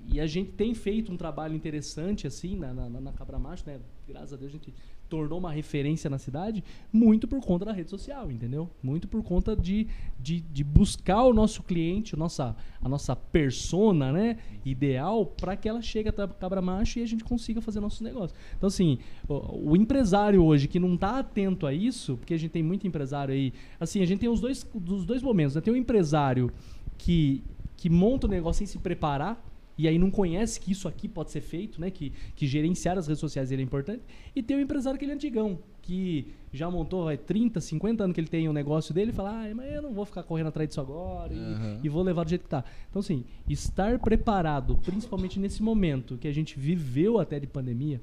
Speaker 4: e- e a gente tem feito um trabalho interessante assim na, na, na Cabra Macho, né? Graças a Deus a gente tornou uma referência na cidade muito por conta da rede social, entendeu? Muito por conta de, de, de buscar o nosso cliente, a nossa, a nossa persona, né? Ideal para que ela chegue até Cabra Macho e a gente consiga fazer nossos negócios. Então, assim, o, o empresário hoje que não está atento a isso, porque a gente tem muito empresário aí, assim, a gente tem os dois, os dois momentos, né? Tem o empresário que, que monta o negócio sem se preparar, e aí não conhece que isso aqui pode ser feito, né? Que, que gerenciar as redes sociais ele é importante. E tem o empresário que ele é antigão, que já montou vai, 30, 50 anos que ele tem o negócio dele e fala, ah, mas eu não vou ficar correndo atrás disso agora e-
Speaker 2: Aham.
Speaker 4: e, vou levar do jeito que tá. Então, assim, estar preparado, principalmente nesse momento que a gente viveu até de pandemia,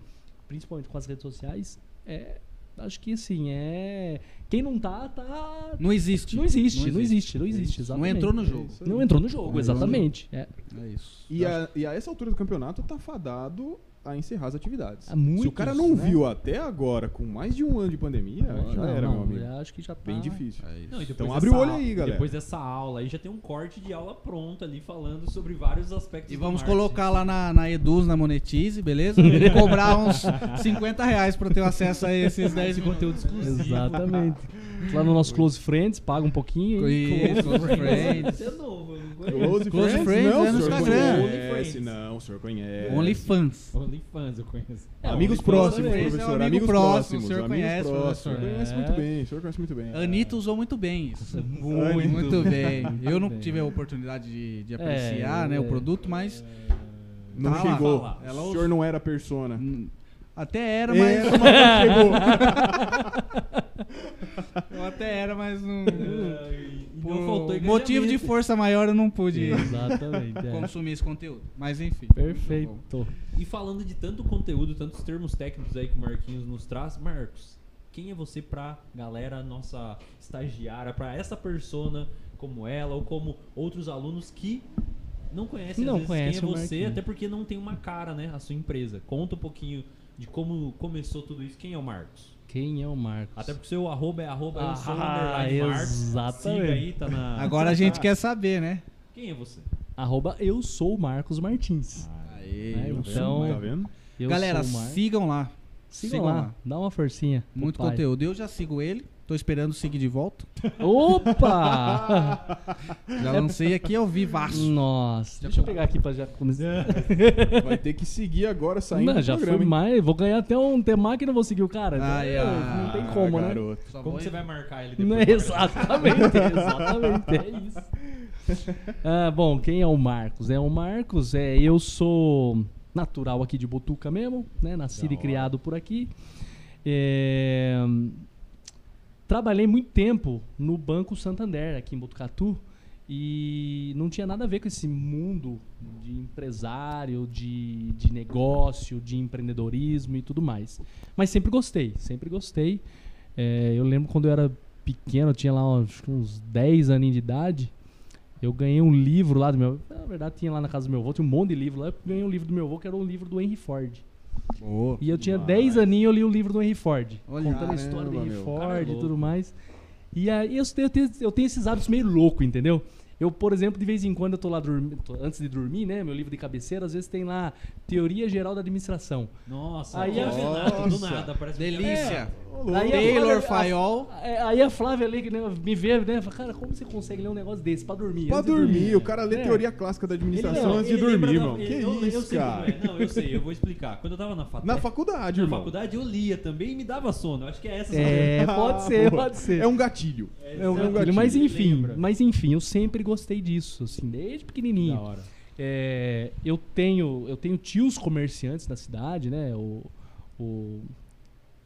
Speaker 4: principalmente com as redes sociais, é. Acho que assim, é. Quem não tá, tá.
Speaker 2: Não existe.
Speaker 4: Não existe, não existe, não existe.
Speaker 2: Não
Speaker 4: exatamente.
Speaker 2: entrou no jogo.
Speaker 4: Não entrou no jogo, exatamente. É.
Speaker 2: É isso.
Speaker 3: E a, e a essa altura do campeonato tá fadado a encerrar as atividades.
Speaker 4: Muitos,
Speaker 3: Se o cara não
Speaker 4: né?
Speaker 3: viu até agora, com mais de um ano de pandemia, já
Speaker 4: Não,
Speaker 3: era,
Speaker 4: não,
Speaker 3: meu amigo.
Speaker 4: Acho que já tá.
Speaker 3: Bem difícil.
Speaker 2: É
Speaker 3: Então abre o olho aí, galera.
Speaker 1: Depois dessa aula aí já tem um corte de aula pronto ali falando sobre vários aspectos
Speaker 2: E
Speaker 1: do
Speaker 2: vamos
Speaker 1: marketing.
Speaker 2: colocar lá na, na Eduz, na Monetize, beleza? E cobrar uns 50 reais pra ter acesso a esses 10
Speaker 1: esse conteúdo exclusivo.
Speaker 4: Exatamente. Lá no nosso Close Friends, paga um pouquinho.
Speaker 2: Isso, Close Friends.
Speaker 1: É novo.
Speaker 3: Close,
Speaker 2: Close
Speaker 3: Friends?
Speaker 2: Friends,
Speaker 3: não,
Speaker 2: é no Instagram.
Speaker 3: Conhece, não, o senhor conhece.
Speaker 2: OnlyFans.
Speaker 1: OnlyFans eu conheço. É,
Speaker 3: Amigos próximos,
Speaker 1: também.
Speaker 2: Esse é o
Speaker 3: professor.
Speaker 2: amigo
Speaker 3: amigos
Speaker 2: próximo,
Speaker 3: próximos.
Speaker 2: o senhor
Speaker 3: amigos
Speaker 2: conhece, professor.
Speaker 3: O senhor conhece
Speaker 4: É.
Speaker 3: muito bem, o senhor conhece muito bem.
Speaker 2: Anitta usou muito bem isso.
Speaker 4: Muito,
Speaker 2: Muito bem. Eu não tive a oportunidade de, de
Speaker 4: É,
Speaker 2: apreciar né, o
Speaker 4: é.
Speaker 2: produto, mas
Speaker 3: Não
Speaker 2: Tá lá.
Speaker 3: chegou.
Speaker 2: Ela
Speaker 3: o senhor não era persona.
Speaker 2: hum, até era,
Speaker 3: É,
Speaker 2: mas.
Speaker 3: mas não chegou.
Speaker 2: Eu até era, mas não. Por motivo de força maior eu não pude
Speaker 4: Exatamente. é.
Speaker 2: consumir esse conteúdo. Mas enfim.
Speaker 4: Perfeito.
Speaker 1: E falando de tanto conteúdo, tantos termos técnicos aí que o Marquinhos nos traz, Marcos, quem é você pra galera, nossa estagiária, pra essa persona como ela ou como outros alunos que não conhecem
Speaker 4: Não
Speaker 1: às vezes
Speaker 4: conhece
Speaker 1: quem é você, até porque não tem uma cara, né, a sua empresa. Conta um pouquinho de como começou tudo isso. Quem é o Marcos?
Speaker 4: Quem é o Marcos?
Speaker 1: Até porque o seu arroba é arroba eu sou
Speaker 4: Ah,
Speaker 1: underline Marcos.
Speaker 4: exatamente.
Speaker 1: Siga aí, tá na...
Speaker 2: Agora a gente quer saber, né?
Speaker 1: Quem é você?
Speaker 4: Arroba eu sou o Marcos Martins.
Speaker 2: Aê,
Speaker 4: É,
Speaker 2: eu
Speaker 4: então-
Speaker 2: sou
Speaker 3: Tá vendo?
Speaker 4: Eu
Speaker 2: Galera,
Speaker 4: sou o Mar-
Speaker 2: sigam lá.
Speaker 4: Sigam
Speaker 2: Sigam
Speaker 4: lá,
Speaker 2: lá.
Speaker 4: dá uma forcinha.
Speaker 2: Muito
Speaker 4: pai.
Speaker 2: conteúdo. Eu já sigo ele. Tô esperando seguir de volta.
Speaker 4: Opa!
Speaker 2: Já lancei aqui ao vivaço.
Speaker 4: Nossa,
Speaker 2: Já
Speaker 4: deixa eu pegar aqui pra já começar.
Speaker 3: Vai ter que seguir agora saindo
Speaker 4: Não,
Speaker 3: do
Speaker 4: já
Speaker 3: programa,
Speaker 4: foi
Speaker 3: hein?
Speaker 4: mais. Vou ganhar até um temaki e não vou seguir o cara.
Speaker 2: Ai,
Speaker 4: Não,
Speaker 2: ai,
Speaker 4: não tem como, né?
Speaker 3: garoto.
Speaker 2: Só
Speaker 1: Como
Speaker 2: vou-
Speaker 1: que você vai marcar ele
Speaker 4: Não
Speaker 1: depois?
Speaker 4: é exatamente, exatamente, é isso. Ah, bom, quem é o Marcos? É o Marcos, é, eu sou natural aqui de Botuca mesmo, né? Nascido e criado por aqui. É, trabalhei muito tempo no Banco Santander, aqui em Botucatu, e não tinha nada a ver com esse mundo de empresário, de, de negócio, de empreendedorismo e tudo mais. Mas sempre gostei, sempre gostei. É, eu lembro quando eu era pequeno, eu tinha lá uns, uns 10 aninhos de idade, eu ganhei um livro lá do meu... Na verdade, tinha lá na casa do meu avô, tinha um monte de livro lá. Eu ganhei um livro do meu avô, que era um livro do Henry Ford.
Speaker 2: Boa.
Speaker 4: E eu tinha
Speaker 3: Demais.
Speaker 4: 10 aninhos eu li o livro do Henry Ford.
Speaker 2: Olha,
Speaker 4: contando a história do Henry
Speaker 3: meu.
Speaker 4: Ford
Speaker 1: é
Speaker 4: e
Speaker 1: louco.
Speaker 4: tudo mais. E aí eu, eu tenho, eu tenho esses hábitos meio louco, entendeu? Eu, por exemplo, de vez em quando eu tô lá dormindo, antes de dormir, né? Meu livro de cabeceira, às vezes tem lá Teoria Geral da Administração.
Speaker 1: Nossa,
Speaker 4: Aí
Speaker 1: aí
Speaker 4: a-
Speaker 1: do
Speaker 3: Nossa.
Speaker 1: nada, parece
Speaker 2: Delícia.
Speaker 3: Louco.
Speaker 4: Aí
Speaker 2: Taylor Fayol.
Speaker 4: É, Aí a Flávia ali que, né, me vê, né? Fala, cara, como você consegue ler um negócio desse pra dormir?
Speaker 3: Pra
Speaker 4: de
Speaker 3: dormir, o cara lê
Speaker 4: É.
Speaker 3: teoria clássica da administração
Speaker 1: Não,
Speaker 3: antes de
Speaker 1: ele
Speaker 3: dormir, irmão.
Speaker 1: ele-
Speaker 3: Que
Speaker 1: eu, eu
Speaker 3: isso,
Speaker 1: sei
Speaker 3: cara.
Speaker 1: como é. Não, eu sei, eu vou explicar. Quando eu tava na faculdade,
Speaker 3: Na faculdade,
Speaker 1: na
Speaker 3: irmão.
Speaker 1: faculdade eu lia também e me dava sono. Eu acho que é essa
Speaker 4: É, pode ser, pode ser.
Speaker 3: É um gatilho.
Speaker 4: É um
Speaker 3: É um
Speaker 4: gatilho, mas enfim,
Speaker 1: lembra.
Speaker 4: mas enfim, eu sempre gostei disso, assim, desde pequenininho.
Speaker 1: Da hora.
Speaker 4: É, eu tenho eu tenho tios comerciantes na cidade, né? O, o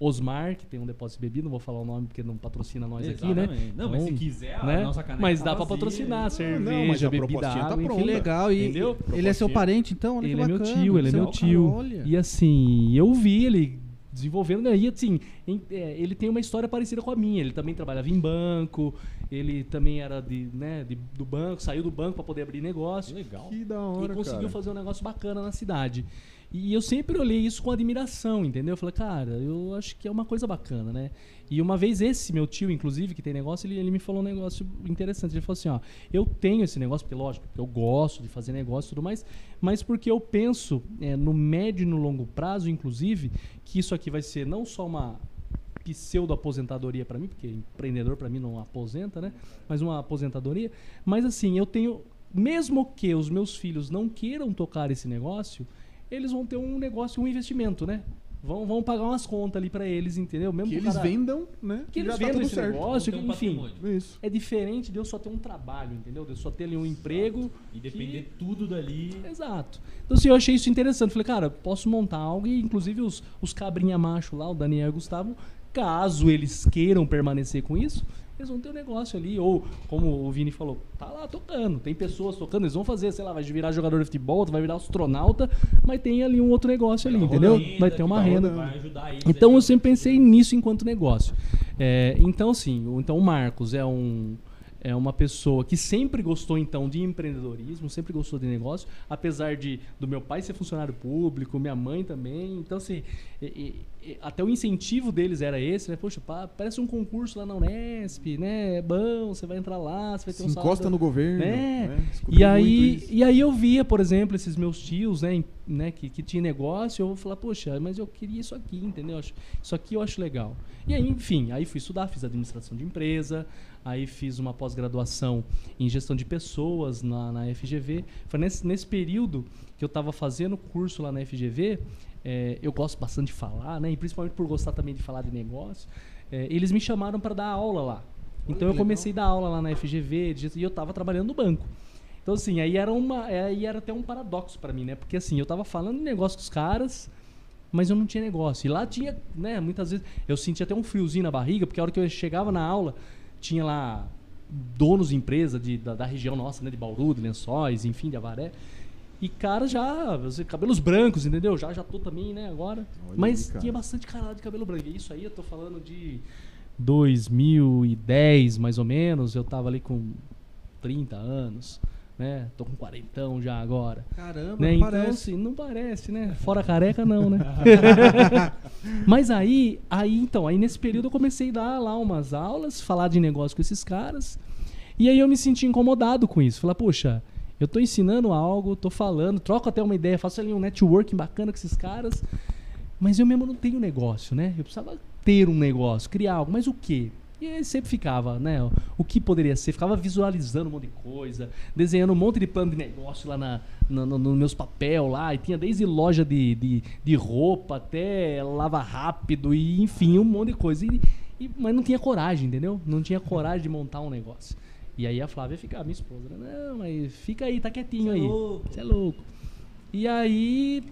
Speaker 4: Osmar, que tem um depósito de bebida, não vou falar o nome porque não patrocina nós aqui, né?
Speaker 1: Exatamente. Não, mas se
Speaker 4: Então,
Speaker 1: quiser, a
Speaker 4: né?
Speaker 1: nossa caneca
Speaker 4: Mas
Speaker 1: tá
Speaker 4: dá pra
Speaker 1: vazia.
Speaker 4: patrocinar, cerveja,
Speaker 3: não, mas a
Speaker 4: bebida,
Speaker 3: propostinha tá
Speaker 4: água,
Speaker 3: pronta.
Speaker 2: Que legal. E
Speaker 4: Entendeu?
Speaker 2: ele é seu parente, então? Olha
Speaker 4: Ele é meu tio, ele é meu
Speaker 2: cara,
Speaker 4: tio. E assim, eu vi ele desenvolvendo, né? e assim, em- é, ele tem uma história parecida com a minha. Ele também trabalhava em banco, ele também era de, né, de- do banco, saiu do banco para poder abrir negócio
Speaker 1: Legal.
Speaker 3: Que da
Speaker 4: e
Speaker 3: hora,
Speaker 4: conseguiu
Speaker 3: cara.
Speaker 4: fazer um negócio bacana na cidade. E eu sempre olhei isso com admiração, entendeu? Eu falei, cara, eu acho que é uma coisa bacana, né? E uma vez esse meu tio, inclusive, que tem negócio, ele, ele me falou um negócio interessante. Ele falou assim, ó, eu tenho esse negócio, porque lógico, porque eu gosto de fazer negócio e tudo mais, mas porque eu penso é, no médio e no longo prazo, inclusive, que isso aqui vai ser não só uma pseudo-aposentadoria para mim, porque empreendedor para mim não aposenta, né? Mas uma aposentadoria. Mas assim, eu tenho, mesmo que os meus filhos não queiram tocar esse negócio, eles vão ter um negócio, um investimento, né? Vão, vão pagar umas contas ali para eles, entendeu? Mesmo
Speaker 3: Que eles
Speaker 4: cara-
Speaker 3: vendam, né?
Speaker 4: que eles
Speaker 3: tá
Speaker 4: vendam
Speaker 3: tudo
Speaker 4: esse
Speaker 3: certo.
Speaker 4: negócio, que,
Speaker 1: um
Speaker 4: enfim,
Speaker 1: patrimônio.
Speaker 3: Isso.
Speaker 4: é diferente de eu só ter um trabalho, entendeu? De eu só ter ali um emprego.
Speaker 1: E depender tudo dali.
Speaker 4: Exato. Então, assim, eu achei isso interessante. Falei, cara, posso montar algo e, inclusive, os, os cabrinha macho lá, o Daniel e o Gustavo, caso eles queiram permanecer com isso, eles vão ter um negócio ali. Ou, como o Vini falou, tá lá tocando, tem pessoas tocando, eles vão fazer, sei lá, vai virar jogador de futebol, vai virar astronauta, mas tem ali um outro negócio ali, entendeu?
Speaker 1: renda
Speaker 4: Vai ter uma renda. Então
Speaker 1: aí.
Speaker 4: eu sempre pensei nisso enquanto negócio. É, então sim, então o Marcos é um é uma pessoa que sempre gostou então de empreendedorismo, sempre gostou de negócio, apesar de do meu pai ser funcionário público, minha mãe também. Então assim, e- e- até o incentivo deles era esse, né? Poxa, pá, parece um concurso lá na Unesp, né? É bom, você vai entrar lá, você vai ter
Speaker 3: Se
Speaker 4: um
Speaker 3: encosta
Speaker 4: salário-
Speaker 3: no governo. Né? Escutei
Speaker 4: e aí, e aí eu via, por exemplo, esses meus tios, né, né que, que tinha negócio, eu vou falar, poxa, mas eu queria isso aqui, entendeu? Acho- Isso aqui eu acho legal. E aí, enfim, aí fui estudar, fiz administração de empresa, aí fiz uma pós-graduação em gestão de pessoas na, na FGV. Foi nesse, nesse período que eu estava fazendo curso lá na FGV, é, eu gosto bastante de falar, né, e principalmente por gostar também de falar de negócio, é, eles me chamaram para dar aula lá. Então eu comecei a dar aula lá na FGV e eu estava trabalhando no banco. Então, assim, aí era, uma, aí era até um paradoxo pra mim, né? Porque, assim, eu tava falando de negócio com os caras, mas eu não tinha negócio. E lá tinha, né? Muitas vezes eu sentia até um friozinho na barriga, porque a hora que eu chegava na aula, tinha lá donos de empresa de, da, da região nossa, né? De Bauru, de Lençóis, enfim, de Avaré. E cara já, assim, cabelos brancos, entendeu? Já já tô também, né, agora.
Speaker 3: Olha
Speaker 4: Mas
Speaker 3: aí,
Speaker 4: tinha bastante cara de cabelo branco. E isso aí eu tô falando de 2010, mais ou menos. Eu tava ali com 30 anos, né? Tô com quarentão já agora.
Speaker 2: Caramba,
Speaker 4: Né?
Speaker 2: não
Speaker 4: Então,
Speaker 2: parece.
Speaker 4: assim, não parece, né? Fora careca, não, né? Mas aí, aí, então, aí nesse período eu comecei a dar lá umas aulas, falar de negócio com esses caras. E aí eu me senti incomodado com isso. Falar, poxa, eu tô ensinando algo, tô falando, troco até uma ideia, faço ali um networking bacana com esses caras. Mas eu mesmo não tenho negócio, né? Eu precisava ter um negócio, criar algo. Mas o quê? E aí sempre ficava, né? O que poderia ser? Ficava visualizando um monte de coisa, desenhando um monte de plano de negócio lá na, na, no, nos meus papel lá. E tinha desde loja de, de, de, roupa até lava rápido e enfim, um monte de coisa. E, e, mas não tinha coragem, entendeu? Não tinha coragem de montar um negócio. E aí a Flávia ficava, minha esposa, né? Não, mas fica aí, tá quietinho Cê é aí. Você é louco. E aí.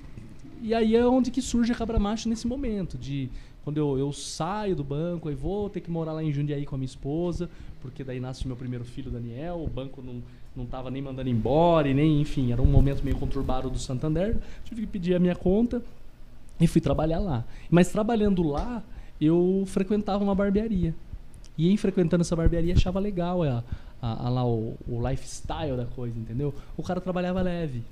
Speaker 4: E aí é onde que surge a Cabra Macho nesse momento, de quando eu, eu saio do banco, e vou ter que morar lá em Jundiaí com a minha esposa, porque daí nasce meu primeiro filho, Daniel, o banco não, não tava nem mandando embora, e nem, enfim, era um momento meio conturbado do Santander, tive que pedir a minha conta e fui trabalhar lá. Mas trabalhando lá, eu frequentava uma barbearia. E em frequentando essa barbearia achava legal a, a, a lá o, o lifestyle da coisa, entendeu? O cara trabalhava leve.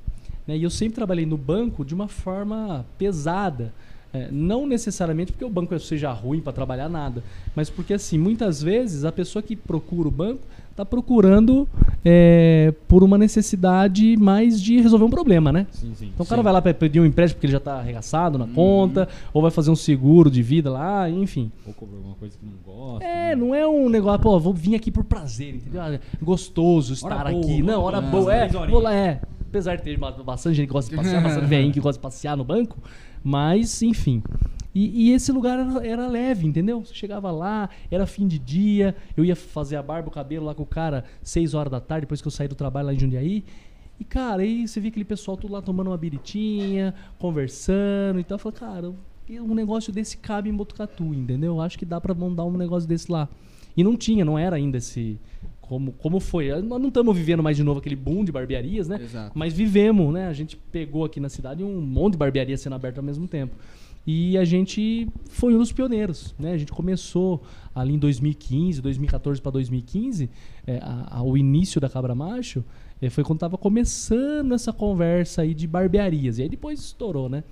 Speaker 4: Né? E eu sempre trabalhei no banco de uma forma pesada. É, não necessariamente porque o banco seja ruim para trabalhar nada, mas porque assim muitas vezes a pessoa que procura o banco está procurando é, por uma necessidade mais de resolver um problema, né? Sim, sim, então o cara sim. vai lá para pedir um empréstimo porque ele já está arregaçado na hum. conta, ou vai fazer um seguro de vida lá, enfim.
Speaker 1: Ou cobrar alguma coisa que não gosta.
Speaker 4: É, né? não é um negócio, pô, vou vir aqui por prazer, entendeu? Ah, gostoso estar hora aqui. Boa, não, hora boa, é. Vou lá, é. Apesar de ter bastante gente que gosta de passear, bastante velhinho que gosta de passear no banco, mas, enfim. E, e, esse lugar era, era, leve, entendeu? Você chegava lá, era fim de dia, eu ia fazer a barba, o cabelo lá com o cara, 6 horas da tarde, depois que eu saí do trabalho lá em Jundiaí. E, cara, aí você via aquele pessoal tudo lá tomando uma biritinha, conversando e tal. Eu falei, cara, um negócio desse cabe em Botucatu, entendeu? Acho que dá pra montar um negócio desse lá. E não tinha, não era ainda esse, como, como foi. Nós não estamos vivendo mais de novo aquele boom de barbearias, né? Exato. Mas vivemos, né? A gente pegou aqui na cidade um monte de barbearias sendo abertas ao mesmo tempo. E a gente foi um dos pioneiros, né? A gente começou ali em 2015, 2014 para 2015, é, a, a, o início da Cabra Macho, é, foi quando estava começando essa conversa aí de barbearias. E aí depois estourou, né?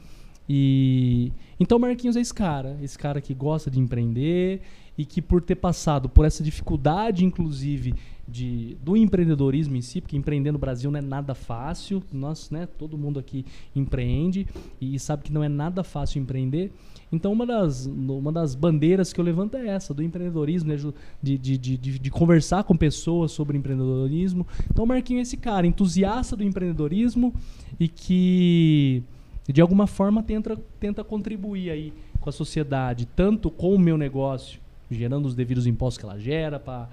Speaker 4: E então Marquinhos é esse cara, esse cara que gosta de empreender e que por ter passado por essa dificuldade, inclusive, de, do empreendedorismo em si, porque empreender no Brasil não é nada fácil, nós, né, todo mundo aqui empreende e sabe que não é nada fácil empreender. Então, uma das, uma das bandeiras que eu levanto é essa, do empreendedorismo, né, de, de, de, de, conversar com pessoas sobre empreendedorismo. Então, o Marquinho é esse cara, entusiasta do empreendedorismo e que, de alguma forma, tenta, tenta contribuir aí com a sociedade, tanto com o meu negócio, gerando os devidos impostos que ela gera para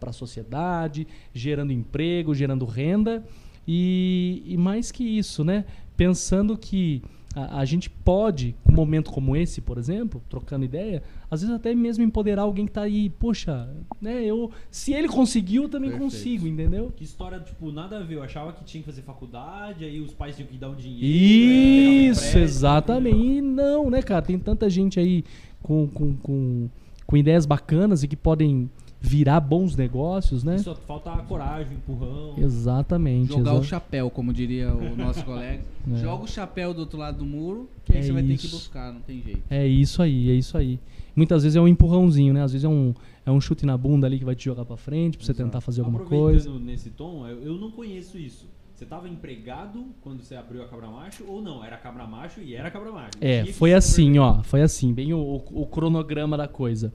Speaker 4: a sociedade, gerando emprego, gerando renda. E, e, mais que isso, né? pensando que a, a, gente pode, num momento como esse, por exemplo, trocando ideia, às vezes até mesmo empoderar alguém que está aí, poxa, né, eu, se ele conseguiu, eu também Perfeito. consigo, entendeu?
Speaker 1: Que história, tipo, nada a ver. Eu achava que tinha que fazer faculdade, aí os pais tinham que dar um dinheiro.
Speaker 4: Isso, né, exatamente. E não, né, cara? Tem tanta gente aí com, com, com com ideias bacanas e que podem virar bons negócios, né?
Speaker 1: Só falta coragem, empurrão.
Speaker 4: Exatamente.
Speaker 2: Jogar
Speaker 4: exato.
Speaker 2: o chapéu, como diria o nosso colega. É. Joga o chapéu do outro lado do muro, que aí é você vai ter que buscar, não tem jeito.
Speaker 4: É isso aí, é isso aí. Muitas vezes é um empurrãozinho, né? Às vezes é um, é um chute na bunda ali que vai te jogar para frente, pra você Exato. tentar fazer alguma coisa.
Speaker 1: nesse tom, eu não conheço isso. Você estava empregado quando você abriu a Cabra Macho ou não? Era Cabra Macho e era Cabra Macho.
Speaker 4: É, foi assim, ó. Foi assim, bem o, o, cronograma da coisa.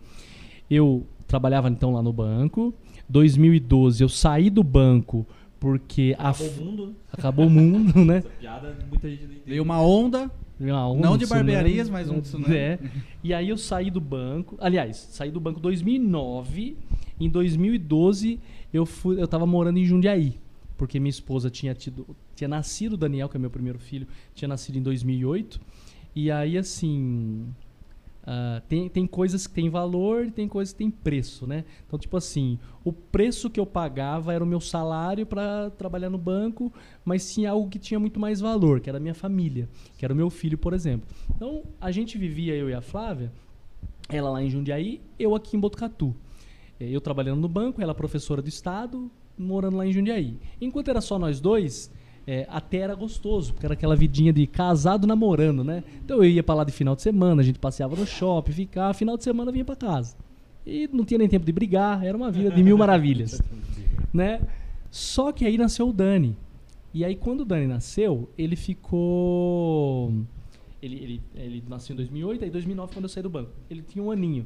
Speaker 4: Eu trabalhava então lá no banco. 2012 eu saí do banco porque
Speaker 1: acabou a o mundo, né?
Speaker 4: acabou o mundo, né?
Speaker 1: Essa piada muita gente não
Speaker 2: entende. Veio uma onda,
Speaker 4: Veio uma onda
Speaker 2: não de barbearias, mas um tsunami.
Speaker 4: É. E aí eu saí do banco, aliás, saí do banco 2009. Em 2012 eu fui, eu tava morando em Jundiaí porque minha esposa tinha tido tinha nascido o Daniel, que é meu primeiro filho, tinha nascido em 2008. E aí assim, uh, tem, tem coisas que têm valor e tem coisas que têm preço, né? Então, tipo assim, o preço que eu pagava era o meu salário para trabalhar no banco, mas tinha algo que tinha muito mais valor, que era a minha família, que era o meu filho, por exemplo. Então, a gente vivia eu e a Flávia, ela lá em Jundiaí, eu aqui em Botucatu. Eu trabalhando no banco, ela professora do estado, morando lá em Jundiaí. Enquanto era só nós dois, é, até era gostoso, porque era aquela vidinha de casado namorando, né? Então eu ia para lá de final de semana, a gente passeava no shopping, ficava, final de semana vinha para casa. E não tinha nem tempo de brigar, era uma vida de mil maravilhas, né? Só que aí nasceu o Dani. E aí quando o Dani nasceu, ele ficou Ele, ele, ele nasceu em 2008, aí 2009 quando eu saí do banco. Ele tinha um aninho.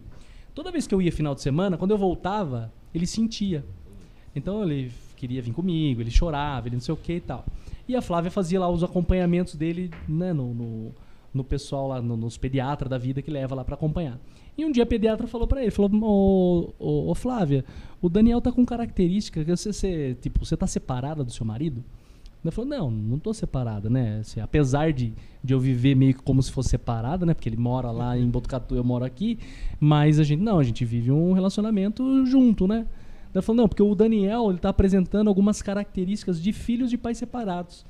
Speaker 4: Toda vez que eu ia final de semana, quando eu voltava, ele sentia. Então ele queria vir comigo, ele chorava, ele não sei o que e tal. E a Flávia fazia lá os acompanhamentos dele, né, no, no, no pessoal lá, no, nos pediatras da vida que leva lá para acompanhar. E um dia a pediatra falou para ele, falou, ô, ô, ô, Flávia, o Daniel tá com característica que você, você, tipo, você tá separada do seu marido? Ela falou, não, não tô separada, né? Assim, apesar de, de eu viver meio que como se fosse separada, né? Porque ele mora lá em Botucatu, eu moro aqui. Mas a gente, não, a gente vive um relacionamento junto, né? Ela falou, não, porque o Daniel, ele tá apresentando algumas características de filhos de pais separados.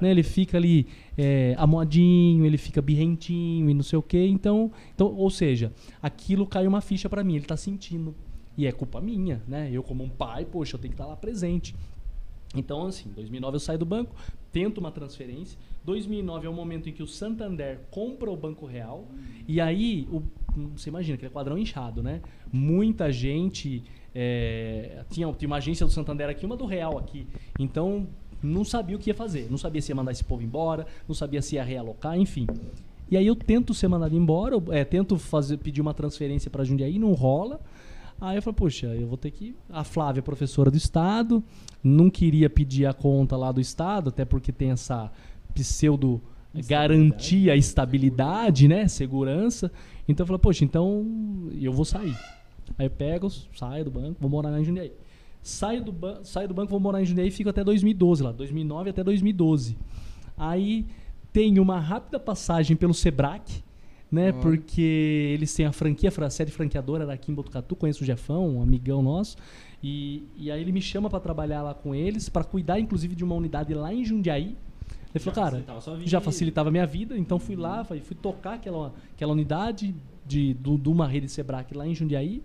Speaker 4: Né, ele fica ali é, amodinho, ele fica birrentinho e não sei o quê. Então, então ou seja, aquilo cai uma ficha para mim, ele tá sentindo. E é culpa minha, né? Eu como um pai, poxa, eu tenho que estar tá lá presente. Então, assim, 2009 eu saio do banco, tento uma transferência. 2009 é o momento em que o Santander compra o Banco Real. E aí, o, você imagina, aquele quadrão inchado, né? Muita gente. É, tinha, tinha uma agência do Santander aqui, uma do Real aqui. Então, não sabia o que ia fazer. Não sabia se ia mandar esse povo embora, não sabia se ia realocar, enfim. E aí eu tento ser mandado embora, é, tento fazer, pedir uma transferência para Jundiaí, não rola. Aí eu falei, puxa, eu vou ter que. A Flávia é professora do Estado, não queria pedir a conta lá do Estado, até porque tem essa pseudo garantia, estabilidade, né? Segurança. Então eu falei, poxa, então eu vou sair. Aí eu pego, saio do banco, vou morar na Jundiaí. Saio do, ban saio do banco, vou morar em Jundiaí e fico até 2012 lá, 2009 até 2012. Aí tem uma rápida passagem pelo Sebrac, né? Porque eles têm a franquia, a sede franqueadora era aqui em Botucatu, conheço o Jefão, um amigão nosso. E, e aí ele me chama para trabalhar lá com eles, para cuidar inclusive de uma unidade lá em Jundiaí. Ele falou, cara, já facilitava a minha vida, então fui lá, fui, fui tocar aquela, aquela unidade de, de, de uma rede Sebrac lá em Jundiaí.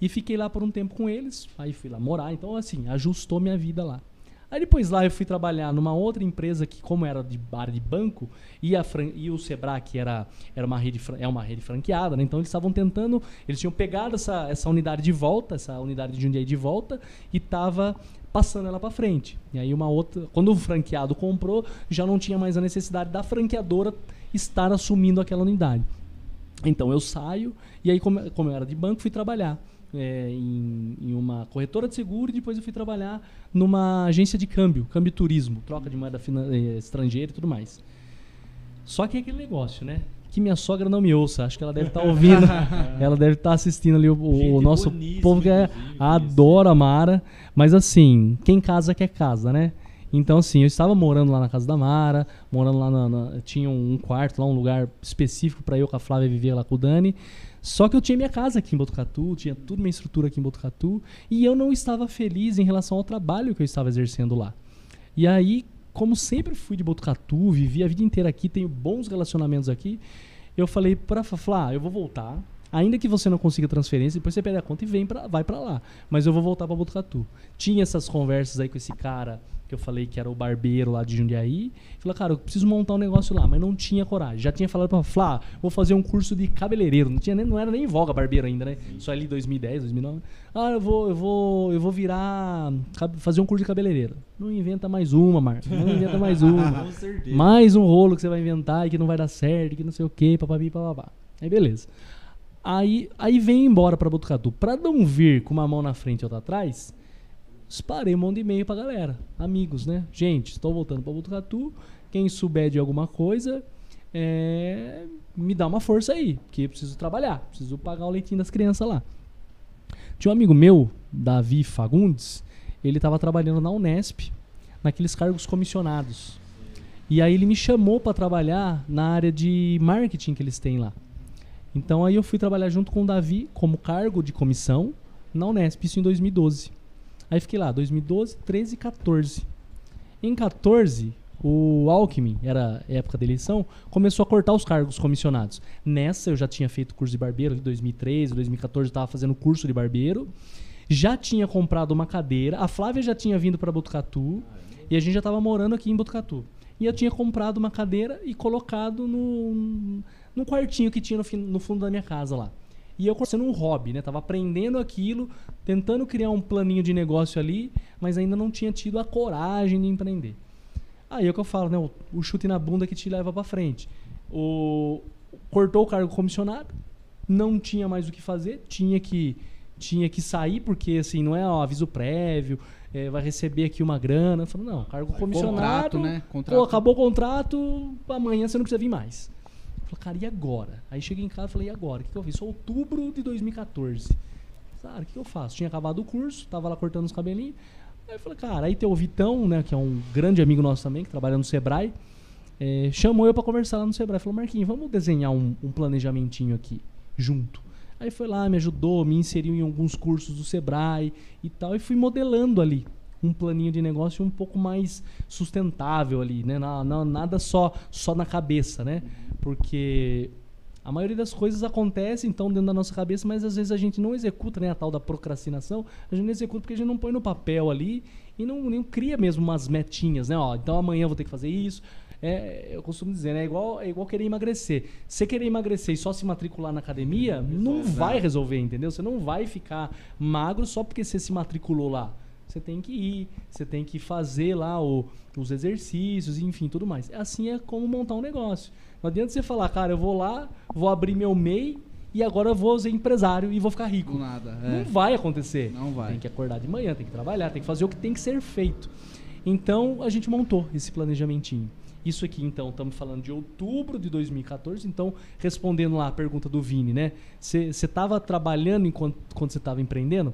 Speaker 4: E fiquei lá por um tempo com eles. Aí fui lá morar. Então, assim, ajustou minha vida lá. Aí depois lá eu fui trabalhar numa outra empresa que, como era de bar de banco, e, a e o Sebrae era, era uma rede, é uma rede franqueada, né? Então eles estavam tentando, eles tinham pegado essa, essa unidade de volta, essa unidade de Jundiaí de volta, e tava passando ela para frente. E aí uma outra, quando o franqueado comprou, já não tinha mais a necessidade da franqueadora estar assumindo aquela unidade. Então eu saio e aí como, como eu era de banco, fui trabalhar é, em, em, uma corretora de seguro e depois eu fui trabalhar numa agência de câmbio, câmbio turismo, troca de moeda é, estrangeira e tudo mais. Só que é aquele negócio, né? Que minha sogra não me ouça, acho que ela deve estar tá ouvindo, ela deve estar tá assistindo ali o, o nosso povo que é, adora a Mara, mas assim, quem casa quer casa, né? Então, assim, eu estava morando lá na casa da Mara, morando lá na. na tinha um quarto lá, um lugar específico para eu com a Flávia viver lá com o Dani. Só que eu tinha minha casa aqui em Botucatu, tinha tudo minha estrutura aqui em Botucatu, e eu não estava feliz em relação ao trabalho que eu estava exercendo lá. E aí, como sempre fui de Botucatu, vivi a vida inteira aqui, tenho bons relacionamentos aqui, eu falei para Flá, eu vou voltar, ainda que você não consiga transferência, depois você pede a conta e vem pra, vai para lá. Mas eu vou voltar para Botucatu. Tinha essas conversas aí com esse cara que eu falei que era o barbeiro lá de Jundiaí. Falei, cara, eu preciso montar um negócio lá, mas não tinha coragem. Já tinha falado pra Flá, vou fazer um curso de cabeleireiro. Não, tinha nem, não era nem voga barbeiro ainda, né? Sim. Só ali 2010, 2009. Ah, eu vou, eu vou, eu vou virar, fazer um curso de cabeleireiro. Não inventa mais uma, Marcos. Não inventa mais uma. Com certeza. Mais um rolo que você vai inventar e que não vai dar certo, que não sei o quê, papapi, papapá. Aí beleza. Aí, aí vem embora pra Botucatu. Pra não vir com uma mão na frente e outra atrás, disparei um monte de e-mail pra galera, amigos, né? Gente, estou voltando pra Botucatu. Quem souber de alguma coisa, é, me dá uma força aí, porque preciso trabalhar, preciso pagar o leitinho das crianças lá. Tinha um amigo meu, Davi Fagundes, ele estava trabalhando na Unesp, naqueles cargos comissionados. E aí ele me chamou para trabalhar na área de marketing que eles têm lá. Então aí eu fui trabalhar junto com o Davi como cargo de comissão na Unesp, isso em 2012. Aí fiquei lá, 2012, 13 14. Em 14, o Alckmin, era época da eleição, começou a cortar os cargos comissionados. Nessa eu já tinha feito curso de barbeiro, em 2013, 2014 estava fazendo curso de barbeiro. Já tinha comprado uma cadeira, a Flávia já tinha vindo para Botucatu e a gente já estava morando aqui em Botucatu. E eu tinha comprado uma cadeira e colocado no, no quartinho que tinha no, no fundo da minha casa lá. E eu sendo um hobby, né? Tava aprendendo aquilo, tentando criar um planinho de negócio ali, mas ainda não tinha tido a coragem de empreender. Aí é o que eu falo, né? O, o chute na bunda que te leva para frente. O, cortou o cargo comissionado, não tinha mais o que fazer, tinha que, tinha que sair, porque assim, não é ó, aviso prévio, é, vai receber aqui uma grana. Falou, não, cargo comissionado.
Speaker 2: Contrato, né?
Speaker 4: Pô,
Speaker 2: Contrato.
Speaker 4: acabou o contrato, amanhã você não precisa vir mais. Falei, cara, e agora? Aí cheguei em casa e falei, e agora? O que, que eu fiz? Outubro de 2014. Cara, o que, que eu faço? Tinha acabado o curso, tava lá cortando os cabelinhos. Aí eu falei, cara, aí tem o Vitão, né, que é um grande amigo nosso também, que trabalha no Sebrae, é, chamou eu pra conversar lá no Sebrae. Falou, Marquinhos, vamos desenhar um, um planejamentinho aqui, junto. Aí foi lá, me ajudou, me inseriu em alguns cursos do Sebrae e tal, e fui modelando ali um planinho de negócio um pouco mais sustentável ali, né? Na- na- nada só, só na cabeça, né? Porque a maioria das coisas acontece então dentro da nossa cabeça, mas às vezes a gente não executa, né? A tal da procrastinação, a gente não executa porque a gente não põe no papel ali e não, nem cria mesmo umas metinhas, né? Ó, então amanhã eu vou ter que fazer isso. É, eu costumo dizer, né? É igual, é igual querer emagrecer. Você querer emagrecer e só se matricular na academia, não vai resolver, entendeu? Você não vai ficar magro só porque você se matriculou lá. Você tem que ir, você tem que fazer lá o- os exercícios, enfim, tudo mais. Assim é como montar um negócio. Não adianta você falar, cara, eu vou lá, vou abrir meu MEI e agora eu vou ser empresário e vou ficar rico.
Speaker 2: Do nada.
Speaker 4: Não
Speaker 2: É.
Speaker 4: vai acontecer.
Speaker 2: Não vai.
Speaker 4: Tem que acordar de manhã, tem que trabalhar, tem que fazer o que tem que ser feito. Então a gente montou esse planejamentinho. Isso aqui, então, estamos falando de outubro de 2014. Então, respondendo lá a pergunta do Vini, né? Você estava trabalhando enquanto você estava empreendendo?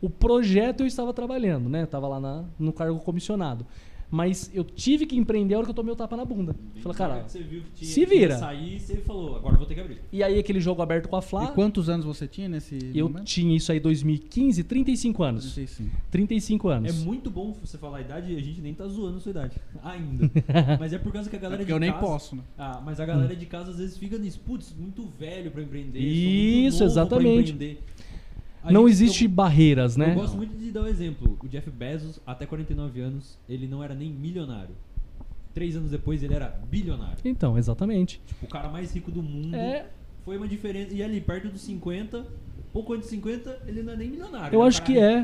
Speaker 4: O projeto eu estava trabalhando, né? Estava lá na- no cargo comissionado. Mas eu tive que empreender a hora que eu tomei o tapa na bunda. Falei, cara,
Speaker 1: você viu que tinha
Speaker 4: se vira.
Speaker 1: sair, você falou, agora eu vou ter que abrir.
Speaker 4: e aí aquele jogo aberto com a
Speaker 2: E
Speaker 4: Flá,
Speaker 2: quantos anos você tinha nesse
Speaker 4: eu
Speaker 2: momento?
Speaker 4: tinha isso aí 2015, 35 anos.
Speaker 2: 35.
Speaker 4: 35 anos.
Speaker 1: É muito bom você falar a idade e a gente nem tá zoando a sua idade. Ainda. Mas é por causa que a
Speaker 2: É
Speaker 1: galera
Speaker 2: porque
Speaker 1: de
Speaker 2: eu nem
Speaker 1: casa...
Speaker 2: posso, né?
Speaker 1: Ah, mas a galera de casa às vezes fica nisso. Putz, muito velho pra empreender.
Speaker 4: Isso,
Speaker 1: novo pra
Speaker 4: exatamente.
Speaker 1: empreender. A
Speaker 4: Não
Speaker 1: gente-
Speaker 4: existe
Speaker 1: eu-
Speaker 4: barreiras, né?
Speaker 1: Eu gosto muito de dar um exemplo. O Jeff Bezos, até 49 anos, ele não era nem milionário. Três anos depois, ele era bilionário.
Speaker 4: Então, exatamente.
Speaker 1: O cara mais rico do mundo.
Speaker 4: É,
Speaker 1: Foi uma diferença. E ali, perto dos 50, pouco antes de 50, ele não é nem milionário.
Speaker 4: eu
Speaker 1: ele
Speaker 4: acho
Speaker 1: um
Speaker 4: que é.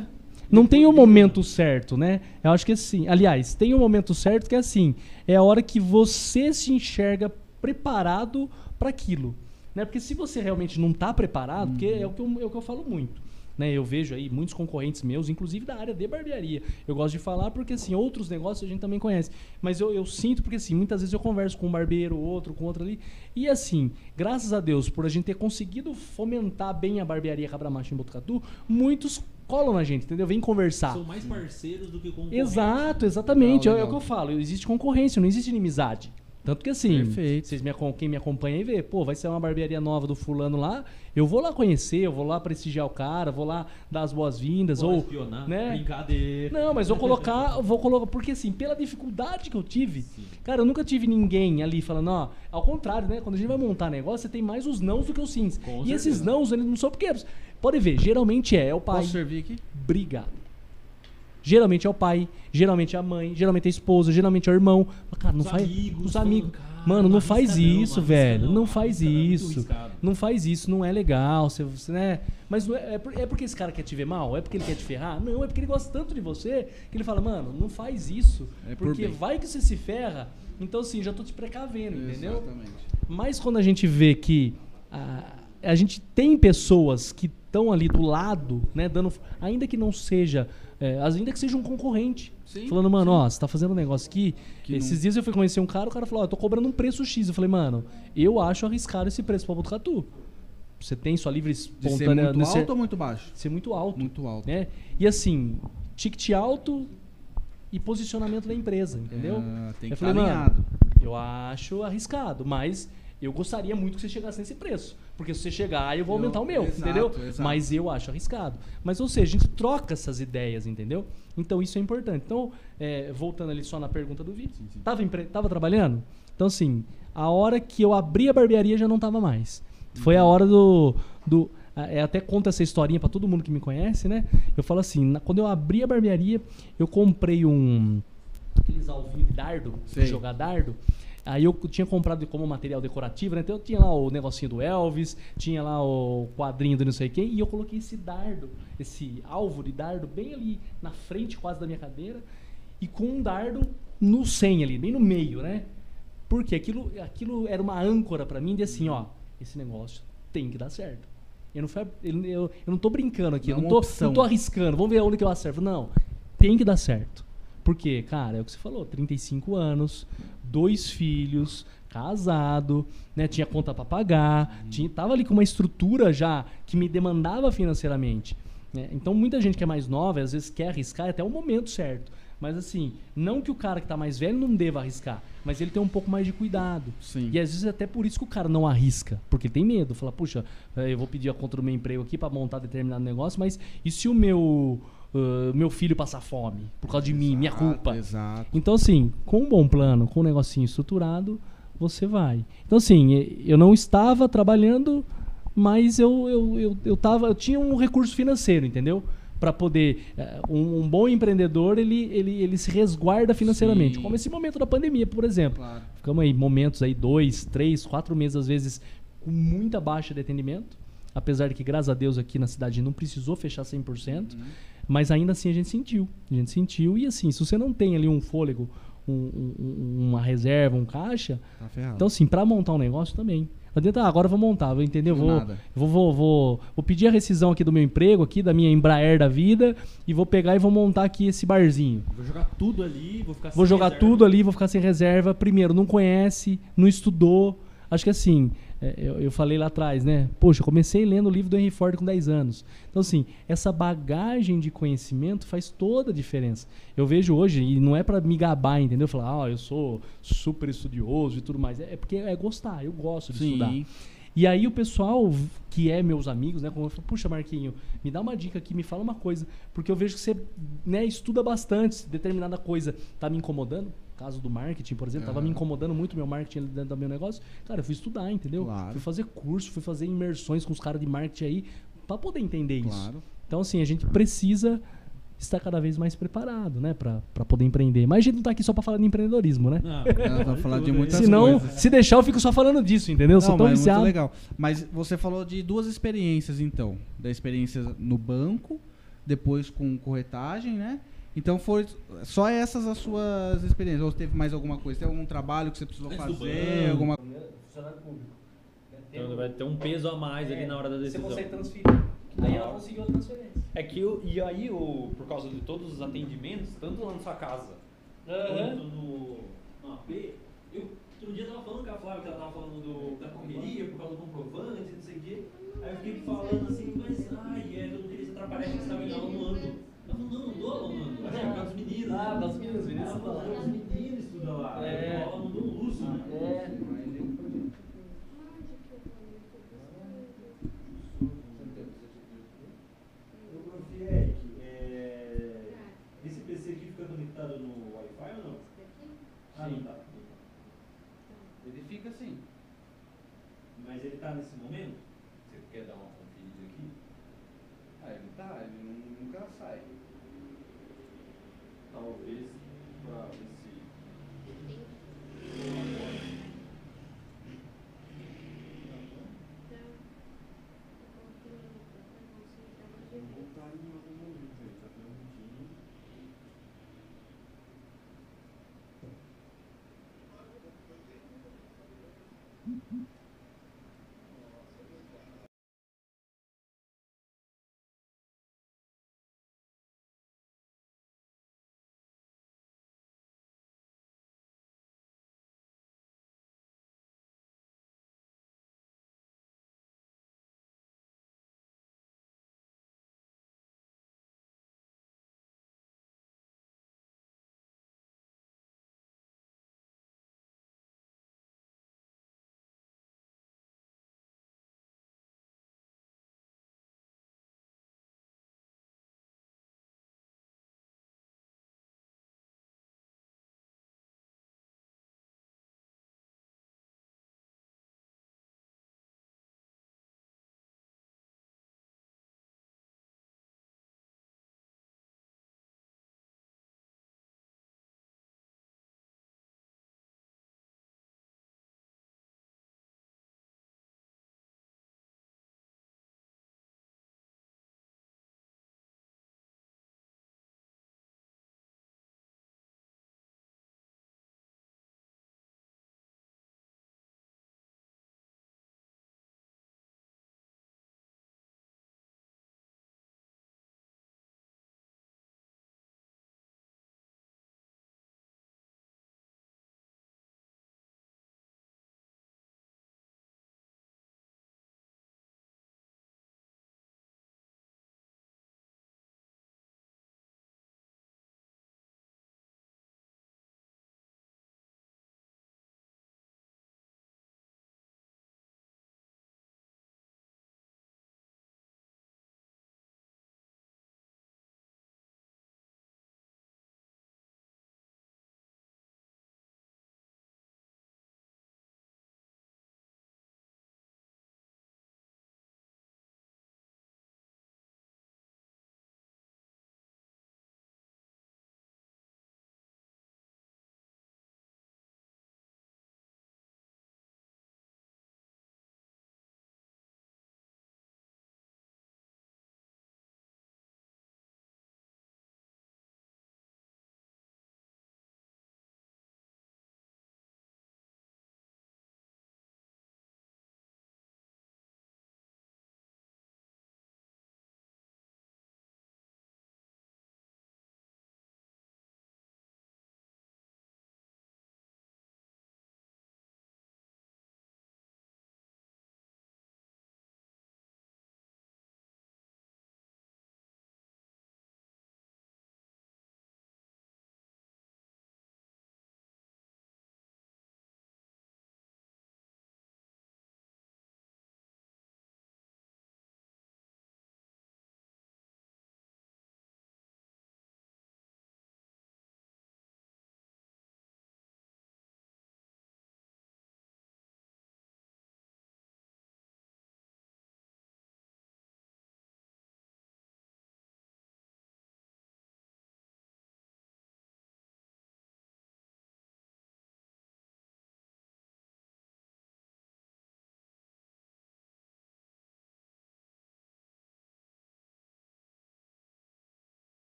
Speaker 4: Não
Speaker 1: Depois
Speaker 4: tem o
Speaker 1: do
Speaker 4: momento certo, né? Eu acho que assim. Aliás, tem o momento certo que é assim: é a hora que você se enxerga preparado para aquilo. Né? Porque se você realmente não está preparado, porque é o, que eu, é o que eu falo muito. Né? Eu vejo aí muitos concorrentes meus, inclusive da área de barbearia. Eu gosto de falar porque, assim, outros negócios a gente também conhece. Mas eu, eu sinto porque, assim, muitas vezes eu converso com um barbeiro, outro, com outro ali. E, assim, graças a Deus, por a gente ter conseguido fomentar bem a barbearia Cabramacho em Botucatu, muitos colam na gente, entendeu? Vem conversar.
Speaker 1: São mais parceiros do que concorrentes.
Speaker 4: Exato, exatamente.
Speaker 2: Legal,
Speaker 4: É, é o
Speaker 2: legal.
Speaker 4: que eu falo. Existe concorrência, não existe inimizade. Tanto que assim,
Speaker 2: Perfeito.
Speaker 4: vocês me, quem me acompanha aí vê, pô, vai ser uma barbearia nova do fulano lá, eu vou lá conhecer, eu vou lá prestigiar o cara, vou lá dar as boas-vindas, ou...
Speaker 1: espionar.
Speaker 4: né?
Speaker 1: Brincadeira.
Speaker 4: Não, mas vou colocar, vou colocar, porque assim, pela dificuldade que eu tive, cara, eu nunca tive ninguém ali falando, ó, ao contrário, né? Quando a gente vai montar negócio, você tem mais os nãos do que os sims.
Speaker 1: Com
Speaker 4: e esses
Speaker 1: certeza.
Speaker 4: nãos, eles não são pequenos. Pode ver, geralmente é, é o pai.
Speaker 2: Posso servir aqui?
Speaker 4: Obrigado. Geralmente é o pai, geralmente é a mãe, geralmente é a esposa, geralmente é o irmão. Mas, cara, não
Speaker 1: Os
Speaker 4: faz.
Speaker 1: amigos
Speaker 4: os amigos.
Speaker 1: "Cara,
Speaker 4: Mano,
Speaker 1: não
Speaker 4: faz isso,
Speaker 1: não arrisca
Speaker 4: velho.
Speaker 1: não,
Speaker 4: Não faz
Speaker 1: é muito
Speaker 4: isso.
Speaker 1: arriscado."
Speaker 4: Não faz isso, não é legal. Você, você, né? Mas não é, é é porque esse cara quer te ver mal? É porque ele quer te ferrar? Não, é porque ele gosta tanto de você que ele fala, mano, não faz isso.
Speaker 2: É por
Speaker 4: porque
Speaker 2: bem.
Speaker 4: vai que você se ferra. Então, assim, já tô te precavendo, entendeu?
Speaker 2: Exatamente.
Speaker 4: Mas quando a gente vê que a, a gente tem pessoas que estão ali do lado, né, dando, ainda que não seja, é, ainda que seja um concorrente,
Speaker 2: Sim,
Speaker 4: falando, mano, ó, você tá fazendo um negócio aqui.
Speaker 2: Que
Speaker 4: Esses
Speaker 2: não-
Speaker 4: dias eu fui conhecer um cara, o cara falou, ó, eu tô cobrando um preço X. Eu falei, mano, eu acho arriscado esse preço pra Botucatu. Você tem sua livre
Speaker 2: De ser
Speaker 4: espontânea
Speaker 2: muito alto
Speaker 4: ser,
Speaker 2: ou muito baixo?
Speaker 4: ser muito alto,
Speaker 2: Muito alto.
Speaker 4: né? E assim, ticket alto e posicionamento da empresa, entendeu?
Speaker 2: Ah, tem que
Speaker 4: eu falei,
Speaker 2: alinhado.
Speaker 4: mano, eu acho arriscado, mas eu gostaria muito que você chegasse nesse preço. Porque se você chegar, eu vou
Speaker 2: Eu-
Speaker 4: aumentar o meu,
Speaker 2: exato,
Speaker 4: entendeu?
Speaker 2: exato.
Speaker 4: Mas eu acho arriscado. Mas, ou seja, a gente troca essas ideias, entendeu? Então isso é importante. Então, é, voltando ali só na pergunta do Vitor, tava, empre- tava trabalhando? Então, assim, a hora que eu abri a barbearia já não tava mais. Foi a
Speaker 2: Uhum.
Speaker 4: hora do. do a- é, até conta essa historinha pra todo mundo que me conhece, né? Eu falo assim, na- quando eu abri a barbearia, eu comprei um. Aqueles alvinhos de dardo, de jogar dardo. Aí eu tinha comprado como material decorativo, né? Então eu tinha lá o negocinho do Elvis, tinha lá o quadrinho do não sei quem, e eu coloquei esse dardo, esse alvo de dardo bem ali na frente quase da minha cadeira, e com um dardo no 100 ali, bem no meio, né? Porque aquilo, aquilo era uma âncora pra mim de assim, ó, esse negócio tem que dar certo. Eu não, eu, eu, eu não tô brincando aqui,
Speaker 2: Não
Speaker 4: eu
Speaker 2: é
Speaker 4: não tô, não tô arriscando, vamos ver onde que eu acerto. Não, tem que dar certo. Porque, cara, é o que você falou, 35 anos, dois filhos, casado, né, tinha conta pra pagar,
Speaker 2: Uhum.
Speaker 4: tinha, tava ali com uma estrutura já que me demandava financeiramente. né? Então muita gente que é mais nova, às vezes quer arriscar até o momento certo. Mas assim, não que o cara que tá mais velho não deva arriscar, mas ele tem um pouco mais de cuidado.
Speaker 2: Sim.
Speaker 4: E às vezes é até por isso que o cara não arrisca, porque ele tem medo. Fala, puxa, eh, eu vou pedir a conta do meu emprego aqui pra montar determinado negócio, mas e se o meu, ah, meu filho passar fome por causa de mim, minha
Speaker 2: Exato,
Speaker 4: culpa?
Speaker 2: Exato.
Speaker 4: Então, assim, com um bom plano, com um negocinho estruturado, você vai. Então, assim, eu não estava trabalhando, mas eu, eu, eu, eu, tava, eu tinha um recurso financeiro, entendeu? Para poder. eh, Um, um bom empreendedor, ele, ele, ele se resguarda financeiramente.
Speaker 2: Sim.
Speaker 4: Como esse momento da pandemia, por exemplo.
Speaker 2: Claro.
Speaker 4: Ficamos aí momentos aí, dois, três, quatro meses, às vezes, com muita baixa de atendimento. Apesar de que, graças a Deus, aqui na cidade não precisou fechar 100%.
Speaker 2: Uhum.
Speaker 4: Mas ainda assim a gente sentiu. A gente sentiu. E assim, se você não tem ali um fôlego, um- um- um- uma reserva, um caixa.
Speaker 2: Tá ferrado.
Speaker 4: Então, assim, pra montar um negócio também. Não adianta, ah, agora eu vou montar, vou entender, vou, vou, vou, vou, vou pedir a rescisão aqui do meu emprego, aqui, da minha Embraer da vida, e vou pegar e vou montar aqui esse barzinho.
Speaker 1: Vou jogar tudo ali, vou ficar
Speaker 4: Vou
Speaker 1: sem
Speaker 4: jogar
Speaker 1: reserva.
Speaker 4: tudo ali, vou ficar sem reserva. Primeiro, não conhece, não estudou. Acho que assim, eu, eu falei lá atrás, né? Poxa, eu comecei lendo o livro do Henry Ford com 10 anos. Então, assim, essa bagagem de conhecimento faz toda a diferença. Eu vejo hoje, e não é pra me gabar, entendeu? Falar, ah, eu sou super estudioso e tudo mais. É porque é gostar, eu gosto de estudar.
Speaker 2: Sim.
Speaker 4: E aí o pessoal que é meus amigos, né, como eu falo, puxa Marquinho, me dá uma dica aqui, me fala uma coisa, porque eu vejo que você, né, estuda bastante, determinada coisa tá me incomodando, caso do marketing, por exemplo, tava
Speaker 2: Aham.
Speaker 4: me incomodando muito o meu marketing ali dentro do meu negócio. Cara, eu fui estudar, entendeu?
Speaker 2: Claro.
Speaker 4: Fui fazer curso, fui fazer imersões com os caras de marketing aí para poder entender isso.
Speaker 2: Claro.
Speaker 4: Então assim, a gente precisa estar cada vez mais preparado, né, para poder empreender. Mas a gente não tá aqui só para falar de empreendedorismo, né?
Speaker 1: Não,
Speaker 2: Ela vai falar de muitas
Speaker 4: Se não,
Speaker 2: coisas.
Speaker 4: se deixar eu fico só falando disso, entendeu? Eu sou
Speaker 2: Não,
Speaker 4: tão
Speaker 2: mas é muito
Speaker 4: viciado.
Speaker 2: legal. Mas você falou de duas experiências, então. Da experiência no banco, depois com corretagem, né? Então foi só essas as suas experiências. Ou teve mais alguma coisa? Tem algum trabalho que você precisou
Speaker 1: Antes
Speaker 2: fazer? Alguma...
Speaker 4: Funcionário público.
Speaker 1: Então vai ter um peso a mais ali na hora da
Speaker 4: Você
Speaker 1: decisão.
Speaker 4: consegue transferir. Aí ela conseguiu a transferência.
Speaker 1: É que o, e aí, o, por causa de todos os atendimentos, tanto lá na sua casa quanto no, no AP, eu outro dia tava falando com a Flávia, que ela tava falando do, da correria, por causa do comprovante, não sei o quê. Aí eu fiquei falando assim, mas ai, é, eu não queria atrapalhar que você aula no ano. Ela falou, não, não dou aula no ano. É, por causa dos meninos.
Speaker 4: Ah, por causa dos meninos, os meninos estudam lá.
Speaker 1: "Ah, os meninos estudam lá.
Speaker 4: É.
Speaker 1: Ela mandou um luxo, né?
Speaker 4: É.
Speaker 1: Conectado no Wi-Fi ou não? Ah, não tá.
Speaker 2: Ele fica assim.
Speaker 1: Mas ele tá nesse momento? Você quer dar uma conferida aqui?
Speaker 2: Ah, ele tá, ele nunca sai.
Speaker 1: Talvez pra ver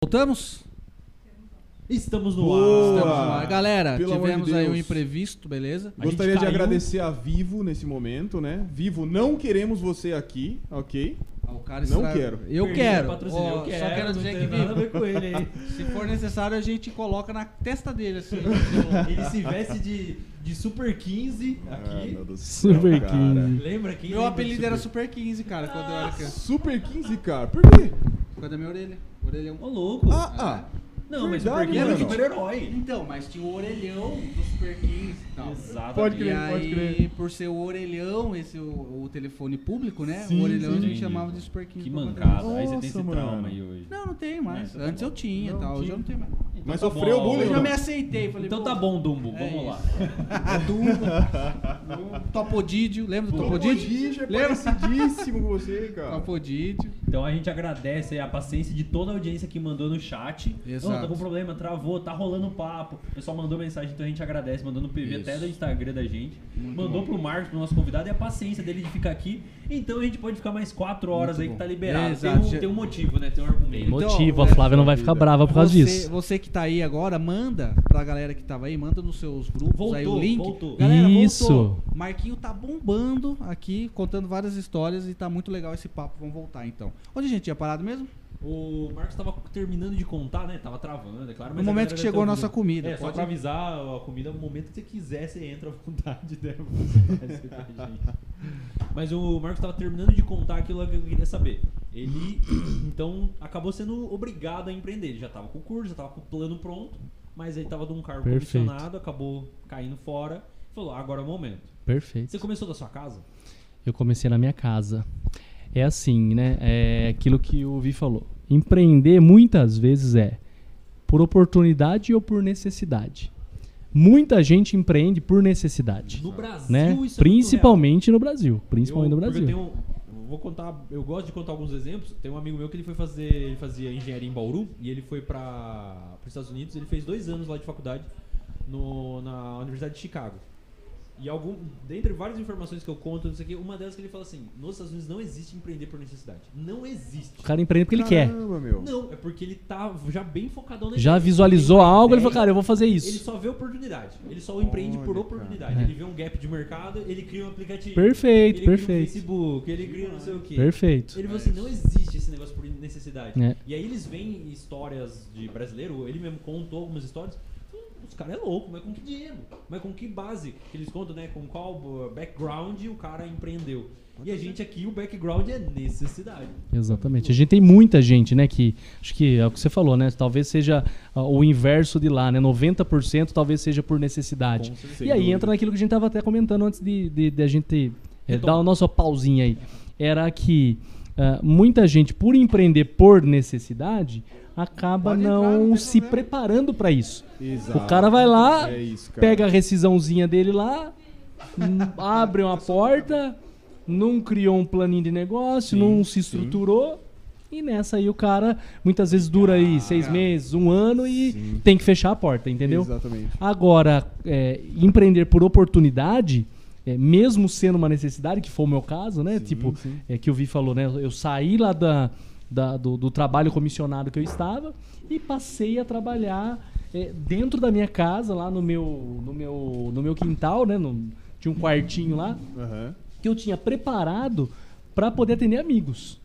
Speaker 2: Voltamos?
Speaker 1: Estamos no ar.
Speaker 2: Estamos no ar. Galera,
Speaker 3: Pelo amor de
Speaker 2: tivemos aí um imprevisto, beleza?
Speaker 1: A
Speaker 3: Gostaria de agradecer a Vivo nesse momento, né? Vivo, não queremos você aqui, ok?
Speaker 2: Ah, O cara
Speaker 3: Não
Speaker 2: estra-
Speaker 3: quero.
Speaker 2: Eu
Speaker 1: Perdi
Speaker 2: quero.
Speaker 1: o patrocínio,
Speaker 2: Ó,
Speaker 1: eu quero.
Speaker 2: Só quero dizer que Vivo,
Speaker 1: ver com ele aí.
Speaker 2: se for necessário, a gente coloca na testa dele, assim.
Speaker 1: Ele se veste de, de Super 15
Speaker 3: Ah,
Speaker 1: aqui.
Speaker 3: céu,
Speaker 4: Super
Speaker 3: cara.
Speaker 4: 15.
Speaker 1: Lembra quem
Speaker 2: Meu
Speaker 1: lembra
Speaker 2: apelido
Speaker 1: de
Speaker 2: era
Speaker 1: Super...
Speaker 2: Super 15, cara, quando eu era criança.
Speaker 3: Super 15, cara. Por quê?
Speaker 2: Por causa da minha orelha. Orelhão.
Speaker 1: Ô, louco.
Speaker 3: Ah, ah.
Speaker 1: não, mas
Speaker 3: verdade,
Speaker 1: Super 15 é um
Speaker 3: mano.
Speaker 1: super-herói.
Speaker 2: Então, mas tinha o orelhão do Super 15 e tal.
Speaker 1: Exato.
Speaker 3: Pode
Speaker 2: E
Speaker 3: crer,
Speaker 2: aí,
Speaker 3: pode crer.
Speaker 2: por ser o orelhão, esse o, o telefone público, né?
Speaker 3: Sim,
Speaker 2: o orelhão
Speaker 3: sim.
Speaker 2: a gente chamava de Super 15.
Speaker 5: Que mancada. Aí você tem esse trauma
Speaker 3: mano.
Speaker 5: aí hoje.
Speaker 2: Não, não tenho mais.
Speaker 5: É, tá
Speaker 2: Antes eu tinha
Speaker 3: Não,
Speaker 2: tal, hoje eu não tenho mais.
Speaker 3: Mas
Speaker 5: tá
Speaker 3: sofreu
Speaker 5: bom.
Speaker 3: bullying
Speaker 2: eu
Speaker 3: não?
Speaker 2: me aceitei. Falei,
Speaker 5: Então tá bom, Dumbo.
Speaker 2: É
Speaker 5: Vamos lá.
Speaker 2: Dumbo, Topodídio, lembra do Topodídio?
Speaker 3: Topodídio é
Speaker 2: Lembra?
Speaker 3: parecidíssimo com você, cara.
Speaker 2: Topodídio.
Speaker 5: Então a gente agradece aí a paciência de toda a audiência que mandou no chat.
Speaker 2: Exato.
Speaker 5: Não, tá com problema, travou, tá rolando papo. O pessoal mandou mensagem, então a gente agradece, mandou no PV
Speaker 2: Isso.
Speaker 5: até do Instagram da gente.
Speaker 2: Muito
Speaker 5: mandou
Speaker 2: bom.
Speaker 5: pro Marcos, pro nosso convidado, e a paciência dele de ficar aqui. Então a gente pode ficar mais quatro horas
Speaker 2: Muito
Speaker 5: aí
Speaker 2: bom.
Speaker 5: que tá liberado.
Speaker 2: Exato.
Speaker 5: Tem, um, tem um motivo, né? Tem um argumento.
Speaker 4: Tem motivo,
Speaker 2: é,
Speaker 4: a Flávia não vai ficar brava por causa
Speaker 2: você,
Speaker 4: disso.
Speaker 2: Você que tá aí agora, manda pra galera que tava aí, manda nos seus grupos aí o
Speaker 1: Voltou,
Speaker 2: link.
Speaker 1: voltou.
Speaker 2: Galera,
Speaker 4: Isso.
Speaker 2: voltou. Marquinho tá bombando aqui, contando várias histórias e tá muito legal esse papo. Vamos voltar então. Onde a gente tinha parado mesmo?
Speaker 1: O Marcos tava terminando de contar, né? Tava travando, é claro.
Speaker 2: No momento que chegou a nossa comida.
Speaker 1: É, só
Speaker 2: pode-
Speaker 1: pra avisar, a comida, no momento que você quiser, você entra à vontade, né? Mas o Marcos tava terminando de contar aquilo que eu queria saber. Ele, então, acabou sendo obrigado a empreender. Ele já tava com o curso, já tava com o plano pronto, mas ele tava de um cargo
Speaker 4: Perfeito.
Speaker 1: comissionado, acabou caindo fora. Falou, agora é o momento.
Speaker 4: Perfeito.
Speaker 1: Você começou da sua casa?
Speaker 4: Eu comecei na minha casa. É assim, né? É aquilo que o Vi falou. Empreender muitas vezes é por oportunidade ou por necessidade. Muita gente empreende por necessidade,
Speaker 1: No Brasil,
Speaker 4: né?
Speaker 1: isso é
Speaker 4: Principalmente no Brasil, principalmente
Speaker 1: Eu-
Speaker 4: no Brasil.
Speaker 1: Eu, tenho, vou contar, eu gosto de contar alguns exemplos. Tem um amigo meu que ele foi fazer, ele fazia engenharia em Bauru e ele foi para os Estados Unidos. Ele fez dois anos lá de faculdade no- na Universidade de Chicago. E algum, dentre várias informações que eu conto, não sei o quê, uma delas que ele fala assim: nos Estados Unidos não existe empreender por necessidade. Não existe.
Speaker 4: O cara empreende porque ele quer.
Speaker 3: Caramba, meu.
Speaker 1: Não, é porque ele tá já bem focadão na
Speaker 4: Já visualizou
Speaker 1: Ele
Speaker 4: algo, ele falou,
Speaker 1: ideia,
Speaker 4: cara, eu vou fazer
Speaker 1: Ele
Speaker 4: isso.
Speaker 1: só vê oportunidade. Ele só empreende por oportunidade.
Speaker 4: cara.
Speaker 1: Ele vê um gap de mercado, ele cria um aplicativo.
Speaker 4: Perfeito,
Speaker 1: ele cria um
Speaker 4: perfeito.
Speaker 1: Facebook, ele cria não sei o quê.
Speaker 4: Perfeito.
Speaker 1: Ele falou assim, não existe esse negócio por necessidade.
Speaker 4: É.
Speaker 1: E aí eles veem histórias de brasileiro, ele mesmo contou algumas histórias. "Hum, Os caras é louco, mas com que dinheiro? Mas com que base? Que eles contam, né? Com qual uh, background o cara empreendeu. E a gente aqui, o background é necessidade.
Speaker 4: Exatamente. A gente tem muita gente, né, que acho que é o que você falou, né? Talvez seja ah, o inverso de lá, né? 90% talvez seja por necessidade. E aí
Speaker 3: dúvida.
Speaker 4: entra naquilo que a gente tava até comentando antes de, de, de a gente é, dar o nosso pauzinho aí. Era que ah, muita gente, por empreender por necessidade, acaba
Speaker 2: Pode entrar, não tem
Speaker 4: se
Speaker 2: problema.
Speaker 4: preparando para isso.
Speaker 3: Exato.
Speaker 4: O cara vai lá,
Speaker 3: É isso, cara.
Speaker 4: pega a rescisãozinha dele lá, abre uma porta, não criou um planinho de negócio,
Speaker 3: Sim,
Speaker 4: não se
Speaker 3: sim.
Speaker 4: estruturou. E nessa aí o cara muitas vezes dura aí seis meses, um ano e
Speaker 3: Sim.
Speaker 4: tem que fechar a porta, entendeu?
Speaker 3: Exatamente.
Speaker 4: Agora, é, empreender por oportunidade, é, mesmo sendo uma necessidade, que foi o meu caso, né?
Speaker 3: Sim,
Speaker 4: tipo,
Speaker 3: sim.
Speaker 4: é que o Vi falou, né? Eu saí lá da, da- do, do trabalho comissionado que eu estava e passei a trabalhar é, dentro da minha casa, lá no meu, no meu, no meu quintal, né? no- tinha um quartinho lá
Speaker 3: Aham.
Speaker 4: que eu tinha preparado para poder atender amigos.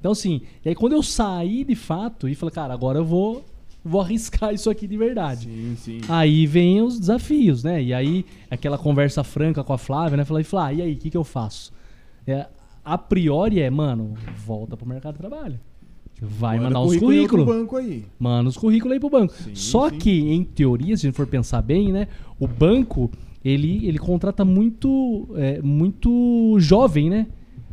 Speaker 4: Então, assim, e aí quando eu saí de fato e falei, cara, agora eu vou, vou arriscar isso aqui de verdade.
Speaker 3: Sim, sim.
Speaker 4: Aí vem os desafios, né? E aí, aquela conversa franca com a Flávia, né? Falei, Flá, e aí, o que, que eu faço? É, a priori é, mano, volta pro mercado de trabalho. Vai
Speaker 3: Manda
Speaker 4: mandar os
Speaker 3: currículo
Speaker 4: currículos.
Speaker 3: banco aí.
Speaker 4: Manda os currículos aí pro banco.
Speaker 3: Sim,
Speaker 4: Só
Speaker 3: sim.
Speaker 4: que, em teoria, se a gente for pensar bem, né? O banco, ele, ele contrata muito, é, muito jovem, né?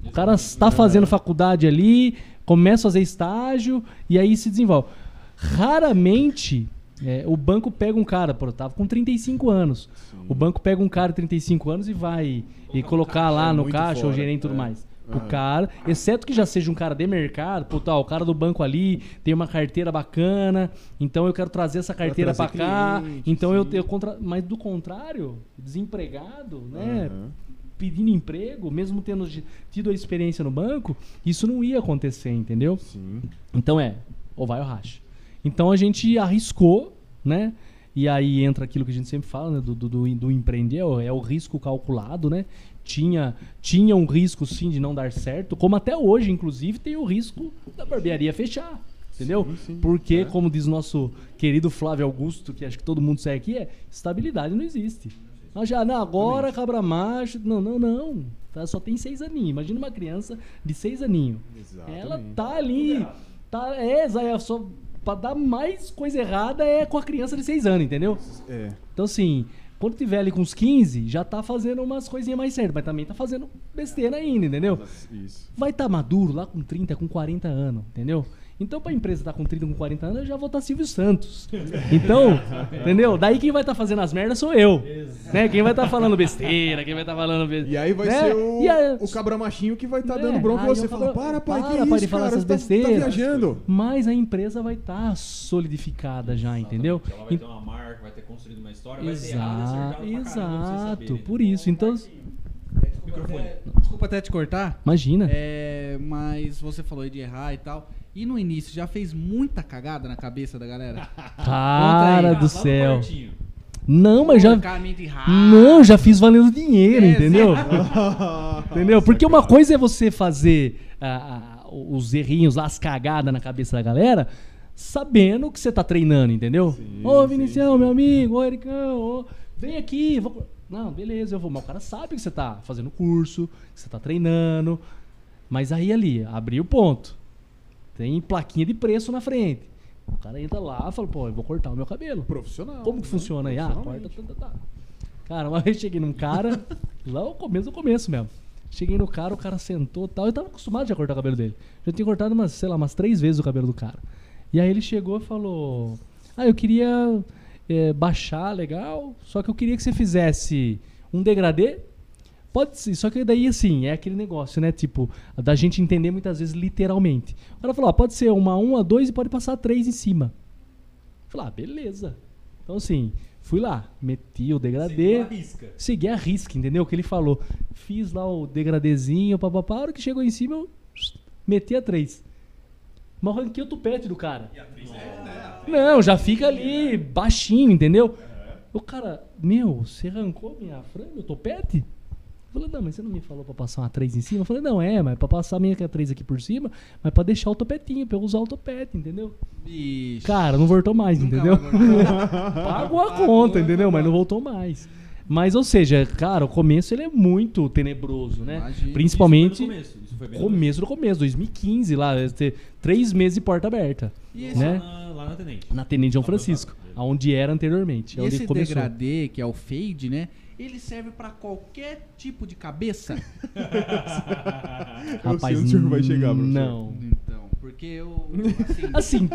Speaker 4: O cara está fazendo faculdade ali, começa a fazer estágio e aí se desenvolve. Raramente é, o banco pega um cara, eu tava com 35 anos. O banco pega um cara de 35 anos e vai e colocar lá
Speaker 3: é
Speaker 4: no
Speaker 3: muito
Speaker 4: caixa ou
Speaker 3: fora,
Speaker 4: gerente e tudo
Speaker 3: é.
Speaker 4: mais. O cara, exceto que já seja um cara de mercado, pô, tá, o cara do banco ali tem uma carteira bacana, então eu quero trazer essa carteira
Speaker 3: trazer
Speaker 4: cá.
Speaker 3: cliente,
Speaker 4: Então eu,
Speaker 3: sim.
Speaker 4: eu contra... mas do contrário, desempregado, né?
Speaker 3: Aham.
Speaker 4: Pedindo emprego, mesmo tendo tido a experiência no banco, isso não ia acontecer, entendeu?
Speaker 3: Sim.
Speaker 4: Então é, ou vai ou racha. Então a gente arriscou, né? E aí entra aquilo que a gente sempre fala, né? Do, do, do, do empreender, é o- é o risco calculado, né? Tinha, tinha um risco sim de não dar certo, como até hoje, inclusive, tem o risco da barbearia fechar. Entendeu?
Speaker 3: Sim, sim.
Speaker 4: Porque,
Speaker 3: É.
Speaker 4: como diz nosso querido Flávio Augusto, que acho que todo mundo segue aqui, é estabilidade não existe. Ah, já, não, agora cabra macho. Não, não, não. Tá, só tem seis aninhos. Imagina uma criança de seis aninhos. Ela tá ali. Tá, é, Zé, é só. Pra dar mais coisa errada é com a criança de seis anos, entendeu?
Speaker 3: É.
Speaker 4: Então, assim, quando tiver ali com uns 15, já tá fazendo umas coisinhas mais certas, mas também tá fazendo besteira ainda, entendeu?
Speaker 3: Isso.
Speaker 4: Vai estar maduro lá com 30, com 40 anos, entendeu? Então, pra empresa estar com 30, com 40 anos, eu já vou estar Silvio Santos. Então, entendeu? Daí quem vai estar fazendo as merdas sou eu. Né? Quem vai estar falando besteira, quem vai estar falando besteira.
Speaker 3: E aí vai
Speaker 4: né?
Speaker 3: ser o,
Speaker 4: aí-
Speaker 3: o cabra machinho que vai estar
Speaker 4: É,
Speaker 3: dando bronca e você fala, para pai,
Speaker 4: para,
Speaker 3: que
Speaker 4: de
Speaker 3: isso,
Speaker 4: falar
Speaker 3: cara,
Speaker 4: essas
Speaker 3: você tá, tá
Speaker 4: besteiras."
Speaker 3: viajando.
Speaker 4: Mas a empresa vai estar solidificada já, entendeu?
Speaker 1: Ela vai ter uma marca, vai ter construído uma história, vai ter errado,
Speaker 4: Exato,
Speaker 1: acertado pra caramba,
Speaker 4: exato.
Speaker 1: saberem.
Speaker 4: Por isso, então.
Speaker 2: Desculpa até, desculpa até te cortar.
Speaker 4: Imagina.
Speaker 2: É, mas você falou aí de errar e tal. E no início já fez muita cagada na cabeça da galera?
Speaker 4: Cara
Speaker 2: aí.
Speaker 4: do céu. Não, mas já. Não, já fiz valendo dinheiro,
Speaker 2: É,
Speaker 4: entendeu? entendeu? Porque uma coisa é você fazer ah, ah, os errinhos as cagadas na cabeça da galera, sabendo que você tá treinando, entendeu?
Speaker 3: Sim,
Speaker 4: Ô, Vinicião,
Speaker 3: sim.
Speaker 4: meu amigo, ô, Ericão, ô, vem aqui. Vou... Não, beleza, eu vou. Mas o cara sabe que você tá fazendo curso, que você tá treinando. Mas aí ali, abriu o ponto. Tem plaquinha de preço na frente. O cara entra lá e fala, pô, eu vou cortar o meu cabelo.
Speaker 3: Profissional.
Speaker 4: Como que
Speaker 3: né?
Speaker 4: funciona aí? Ah, corta,
Speaker 3: Profissionalmente.
Speaker 4: tá, tá, tá. Cara, uma vez cheguei num cara, lá no começo do começo mesmo. Cheguei no cara, o cara sentou e tal. Eu tava acostumado já a cortar o cabelo dele. Já tinha cortado umas, sei lá, umas três vezes o cabelo do cara. E aí ele chegou e falou: Ah, eu queria é, baixar, legal. Só que eu queria que você fizesse um degradê. Pode ser, só que daí assim, é aquele negócio, né? Tipo, da gente entender muitas vezes literalmente. Cara falou: ah, pode ser uma 1, a 2 e pode passar três em cima. Eu falei, ah, beleza. Então, assim, fui lá, meti o degradê,
Speaker 1: Seguiu a risca.
Speaker 4: segui a risca, entendeu? O que ele falou. Fiz lá o degradezinho, papapá. A hora que chegou em cima, eu meti a três. Mas arranquei o tupete do cara. Não, já fica ali baixinho, entendeu? O cara, meu, você arrancou minha franja, meu topete? Eu falei, não, mas você não me falou pra passar uma 3 em cima? Eu falei, não, é, mas pra passar a minha que é 3 aqui por cima, mas pra deixar o topetinho, pra eu usar o topete, entendeu?
Speaker 2: Ixi.
Speaker 4: Cara, não voltou mais,
Speaker 2: Nunca
Speaker 4: entendeu? Pagou a conta,
Speaker 2: né?
Speaker 4: entendeu? Mas não voltou mais. Mas, ou seja, cara, o começo ele é muito tenebroso, né?
Speaker 2: Imagina.
Speaker 4: Principalmente
Speaker 1: Isso foi no começo.
Speaker 4: Começo do começo, 2015, lá, ter três meses de porta aberta,
Speaker 2: E esse,
Speaker 4: né?
Speaker 1: Lá na, lá na Tenente.
Speaker 4: Na Tenente João Francisco, aonde era anteriormente.
Speaker 2: e
Speaker 4: é onde
Speaker 2: esse
Speaker 4: começou.
Speaker 2: degradê, que é o fade, né? Ele serve pra qualquer tipo de cabeça?
Speaker 3: Onde o senhor vai chegar, professor.
Speaker 4: Não.
Speaker 2: Então, porque eu.
Speaker 4: Assim,
Speaker 2: Assim,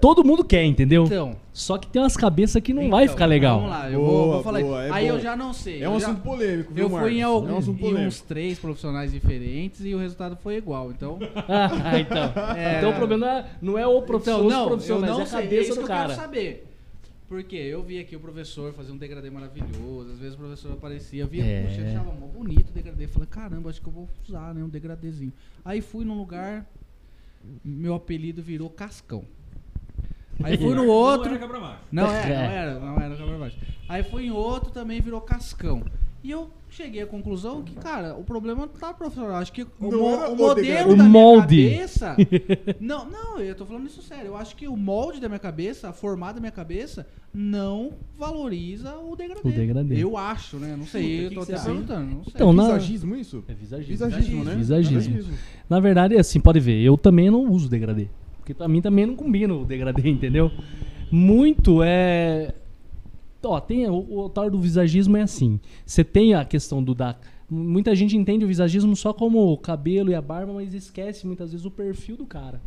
Speaker 4: todo mundo quer, entendeu?
Speaker 2: então,
Speaker 4: Só que tem umas cabeças que não vai
Speaker 2: então,
Speaker 4: ficar legal.
Speaker 2: Vamos lá, eu
Speaker 3: Boa,
Speaker 2: vou, vou falar.
Speaker 3: boa, é
Speaker 2: aí
Speaker 3: bom.
Speaker 2: eu já não sei.
Speaker 3: É um
Speaker 2: eu já-
Speaker 3: assunto polêmico, viu,
Speaker 2: Eu fui em, algum,
Speaker 3: É um assunto
Speaker 2: em uns três profissionais diferentes e o resultado foi igual. Então,
Speaker 4: Ah, então.
Speaker 2: É.
Speaker 4: Então o problema não é, é o profissional,
Speaker 2: então não, eu
Speaker 4: profissionais,
Speaker 2: não
Speaker 4: é a
Speaker 2: sei. É
Speaker 4: cabeça do
Speaker 2: que
Speaker 4: cara.
Speaker 2: eu quero saber. Porque eu vi aqui o professor fazer um degradê maravilhoso. Às vezes o professor aparecia, eu via,
Speaker 4: É.
Speaker 2: puxa, eu achava mó bonito o degradê. Falei, caramba, acho que eu vou usar, né? Um degradêzinho. Aí fui num lugar, meu apelido virou Cascão. Aí fui no outro.
Speaker 1: Não era cabra macho.
Speaker 2: Não era,
Speaker 4: É.
Speaker 2: não era, não era cabra baixo. Aí fui em outro, também virou cascão. E eu cheguei à conclusão que, cara, o problema não tá profissional. Acho que o, mo-
Speaker 3: era
Speaker 2: o
Speaker 3: o
Speaker 2: modelo
Speaker 3: degradê.
Speaker 2: da
Speaker 4: O molde.
Speaker 2: minha cabeça. não, não, eu tô falando isso sério. Eu acho que o molde da minha cabeça, a formato da minha cabeça, não valoriza o degradê.
Speaker 4: O degradê.
Speaker 2: Eu acho, né? Não sei,
Speaker 1: Puta,
Speaker 2: eu tô
Speaker 1: que
Speaker 2: até perguntando. Não sei.
Speaker 4: Então, na-
Speaker 3: Visagismo isso?
Speaker 4: É visagismo.
Speaker 3: Visagismo, né?
Speaker 4: Visagismo. Na verdade, assim, pode ver, eu também não uso degradê. Porque pra mim também não combina o degradê, entendeu? Muito é. Ó, tem o, o tal do visagismo é assim. Você tem a questão do da. Muita gente entende o visagismo só como o cabelo e a barba, mas esquece muitas vezes o perfil do cara.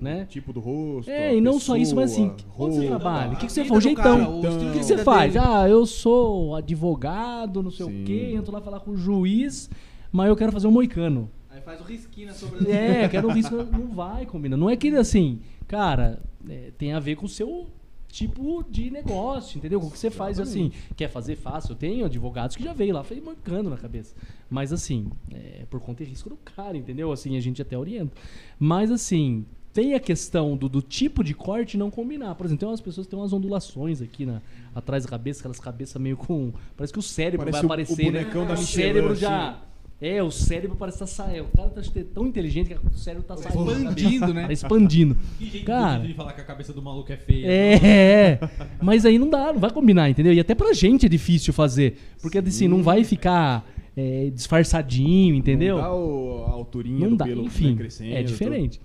Speaker 4: Né?
Speaker 3: Tipo do rosto.
Speaker 4: É,
Speaker 3: a
Speaker 4: e não só isso, mas assim,
Speaker 3: pessoa,
Speaker 4: onde você trabalha? O que, que você faz? O
Speaker 2: do cara,
Speaker 4: jeitão.
Speaker 2: o
Speaker 3: Então,
Speaker 4: O que, que você faz?
Speaker 2: dele.
Speaker 4: Ah, eu sou advogado, não sei
Speaker 3: Sim.
Speaker 4: o quê, entro lá falar com o juiz, mas eu quero fazer um moicano.
Speaker 2: Aí faz o risquinho na sobrancelha.
Speaker 4: É, quero um risco. Não vai combinar. Não é que assim, cara, é, tem a ver com o seu tipo de negócio, entendeu? O que você faz assim. Quer fazer fácil? Eu tenho advogados que já veio lá, fez moicano na cabeça. Mas assim, é por conta e risco do cara, entendeu? Assim, a gente até orienta. Mas assim, tem a questão do, do tipo de corte não combinar. Por exemplo, tem umas pessoas que têm umas ondulações aqui na, atrás da cabeça, aquelas cabeças meio com. Parece que o cérebro
Speaker 3: Parece
Speaker 4: vai
Speaker 3: o-
Speaker 4: aparecer,
Speaker 3: o bonecão
Speaker 4: né?
Speaker 3: da
Speaker 4: o cérebro
Speaker 3: assim.
Speaker 4: É, o cérebro parece estar saindo. O cara tá tão inteligente que o cérebro tá saindo.
Speaker 2: Expandindo, né?
Speaker 4: Tá expandindo.
Speaker 1: Que jeito
Speaker 4: Cara.
Speaker 1: de falar que a cabeça do maluco é feia.
Speaker 4: É, é. Mas aí não dá, não vai combinar, entendeu? E até pra gente é difícil fazer. Porque assim, não vai ficar é, disfarçadinho, entendeu?
Speaker 3: Não dá o- a alturinha
Speaker 4: Não
Speaker 3: do
Speaker 4: dá,
Speaker 3: pelo que
Speaker 4: enfim,
Speaker 3: vai crescendo.
Speaker 4: é diferente.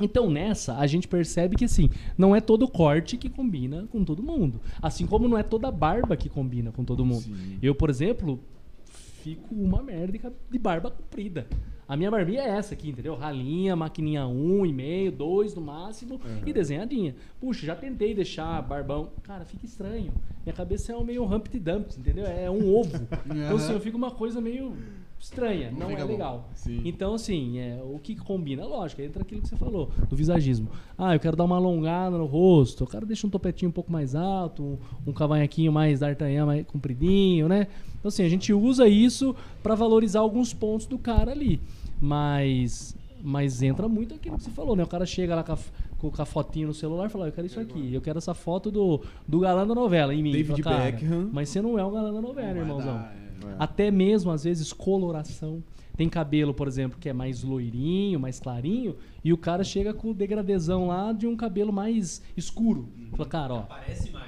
Speaker 4: Então nessa, a gente percebe que assim, não é todo corte que combina com todo mundo. Assim como não é toda barba que combina com todo mundo.
Speaker 3: Sim.
Speaker 4: Eu, por exemplo, fico uma merda de barba comprida. A minha barbinha é essa aqui, entendeu? Ralinha, maquininha 1,5, 2 no máximo e desenhadinha. Puxa, já tentei deixar barbão. Cara, fica estranho. Minha cabeça é um meio Humpty Dumpty, entendeu? É um ovo. Então, assim, eu fico uma coisa meio estranha. Não,
Speaker 2: fica
Speaker 4: é legal. Então, assim, é, o que combina? Lógico, entra aquilo que você falou, do visagismo. Ah, eu quero dar uma alongada no rosto, o cara deixa um topetinho um pouco mais alto, um, um cavanhaquinho mais d'Artagnan, mais compridinho, né? Então, assim, a gente usa isso pra valorizar alguns pontos do cara ali. Mas, mas entra muito aquilo que você falou, né? O cara chega lá com a, com a fotinho no celular e fala, "Ah, eu quero isso aqui, eu quero essa foto do, do galã da novela em mim.
Speaker 3: David
Speaker 4: Fala, "Cara,
Speaker 3: Beckham.
Speaker 4: Mas você não é o galã da novela, irmãozão.
Speaker 3: É.
Speaker 4: Até mesmo, às vezes, coloração. Tem cabelo, por exemplo, que é mais loirinho, mais clarinho, e o cara chega com o degradezão lá de um cabelo mais escuro. Fala, cara, ó,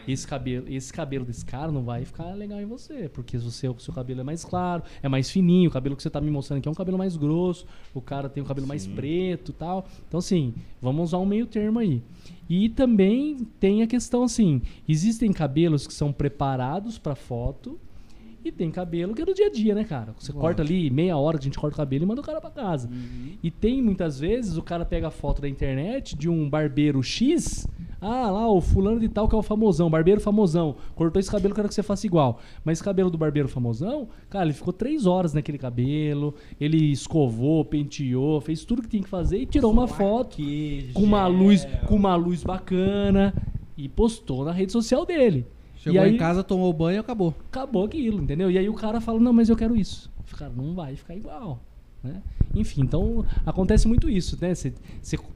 Speaker 4: esse cabelo, esse cabelo desse cara não vai ficar legal em você, porque o seu, o seu cabelo é mais claro, é mais fininho, o cabelo que você tá me mostrando aqui é um cabelo mais grosso, o cara tem um cabelo mais preto e tal. Então, assim, vamos usar um meio termo aí. E também tem a questão assim, existem cabelos que são preparados para foto e tem cabelo que é do dia a dia, né, cara? Você corta ali meia hora a gente corta o cabelo e manda o cara pra casa. E tem muitas vezes o cara pega a foto da internet de um barbeiro X. Ah, lá o fulano de tal que é o famosão, barbeiro famosão. Cortou esse cabelo, quero que você faça igual. Mas esse cabelo do barbeiro famosão, cara, ele ficou três horas naquele cabelo. Ele escovou, penteou, fez tudo que tinha que fazer e tirou uma foto com uma luz, com uma luz bacana e postou na rede social dele.
Speaker 2: Chegou
Speaker 4: aí,
Speaker 2: em casa, tomou banho e acabou.
Speaker 4: acabou aquilo, entendeu? E aí o cara fala, não, mas eu quero isso. Cara, não vai ficar igual. Né? Enfim, então acontece muito isso, né? Você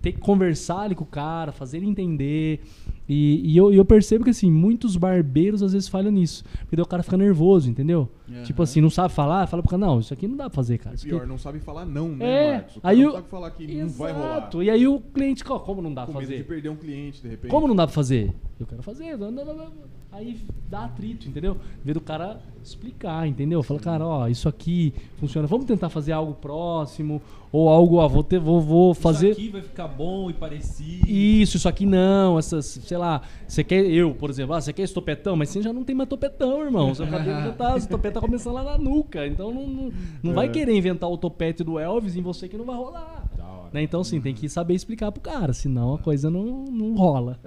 Speaker 4: tem que conversar ali com o cara, fazer ele entender. E, e eu, eu percebo que assim, muitos barbeiros às vezes falham nisso. Porque daí o cara fica nervoso, entendeu?
Speaker 2: Aham.
Speaker 4: Tipo assim, não sabe falar, fala pro cara, não, isso aqui não dá pra fazer, cara. Isso aqui-
Speaker 3: Pior, não sabe falar não, né,
Speaker 4: É,
Speaker 3: Marcos? O cara
Speaker 4: aí
Speaker 3: não
Speaker 4: o-
Speaker 3: sabe falar que não vai rolar.
Speaker 4: Exato. E aí o cliente, "Ó, como não dá pra
Speaker 3: medo de
Speaker 4: fazer?
Speaker 3: perder um cliente, de repente.
Speaker 4: Como não dá pra fazer? Eu quero fazer. não, não, não, não. Aí dá atrito, entendeu? Em vez do cara explicar, entendeu? Fala, cara, ó, isso aqui funciona. Vamos tentar fazer algo próximo. Ou algo, ó, vou, ter, vou, vou fazer.
Speaker 1: Isso aqui vai ficar bom e parecido.
Speaker 4: Isso, isso aqui não, essas, sei lá, você quer, eu, por exemplo, ah, você quer esse topetão, mas você já não tem mais topetão, irmão. Seu cabelo já tá, o topete tá começando lá na nuca, então não, não, não vai
Speaker 3: É.
Speaker 4: querer inventar o topete do Elvis em você que não vai rolar. Né? Então, sim, tem que saber explicar pro cara, senão a coisa não, não rola.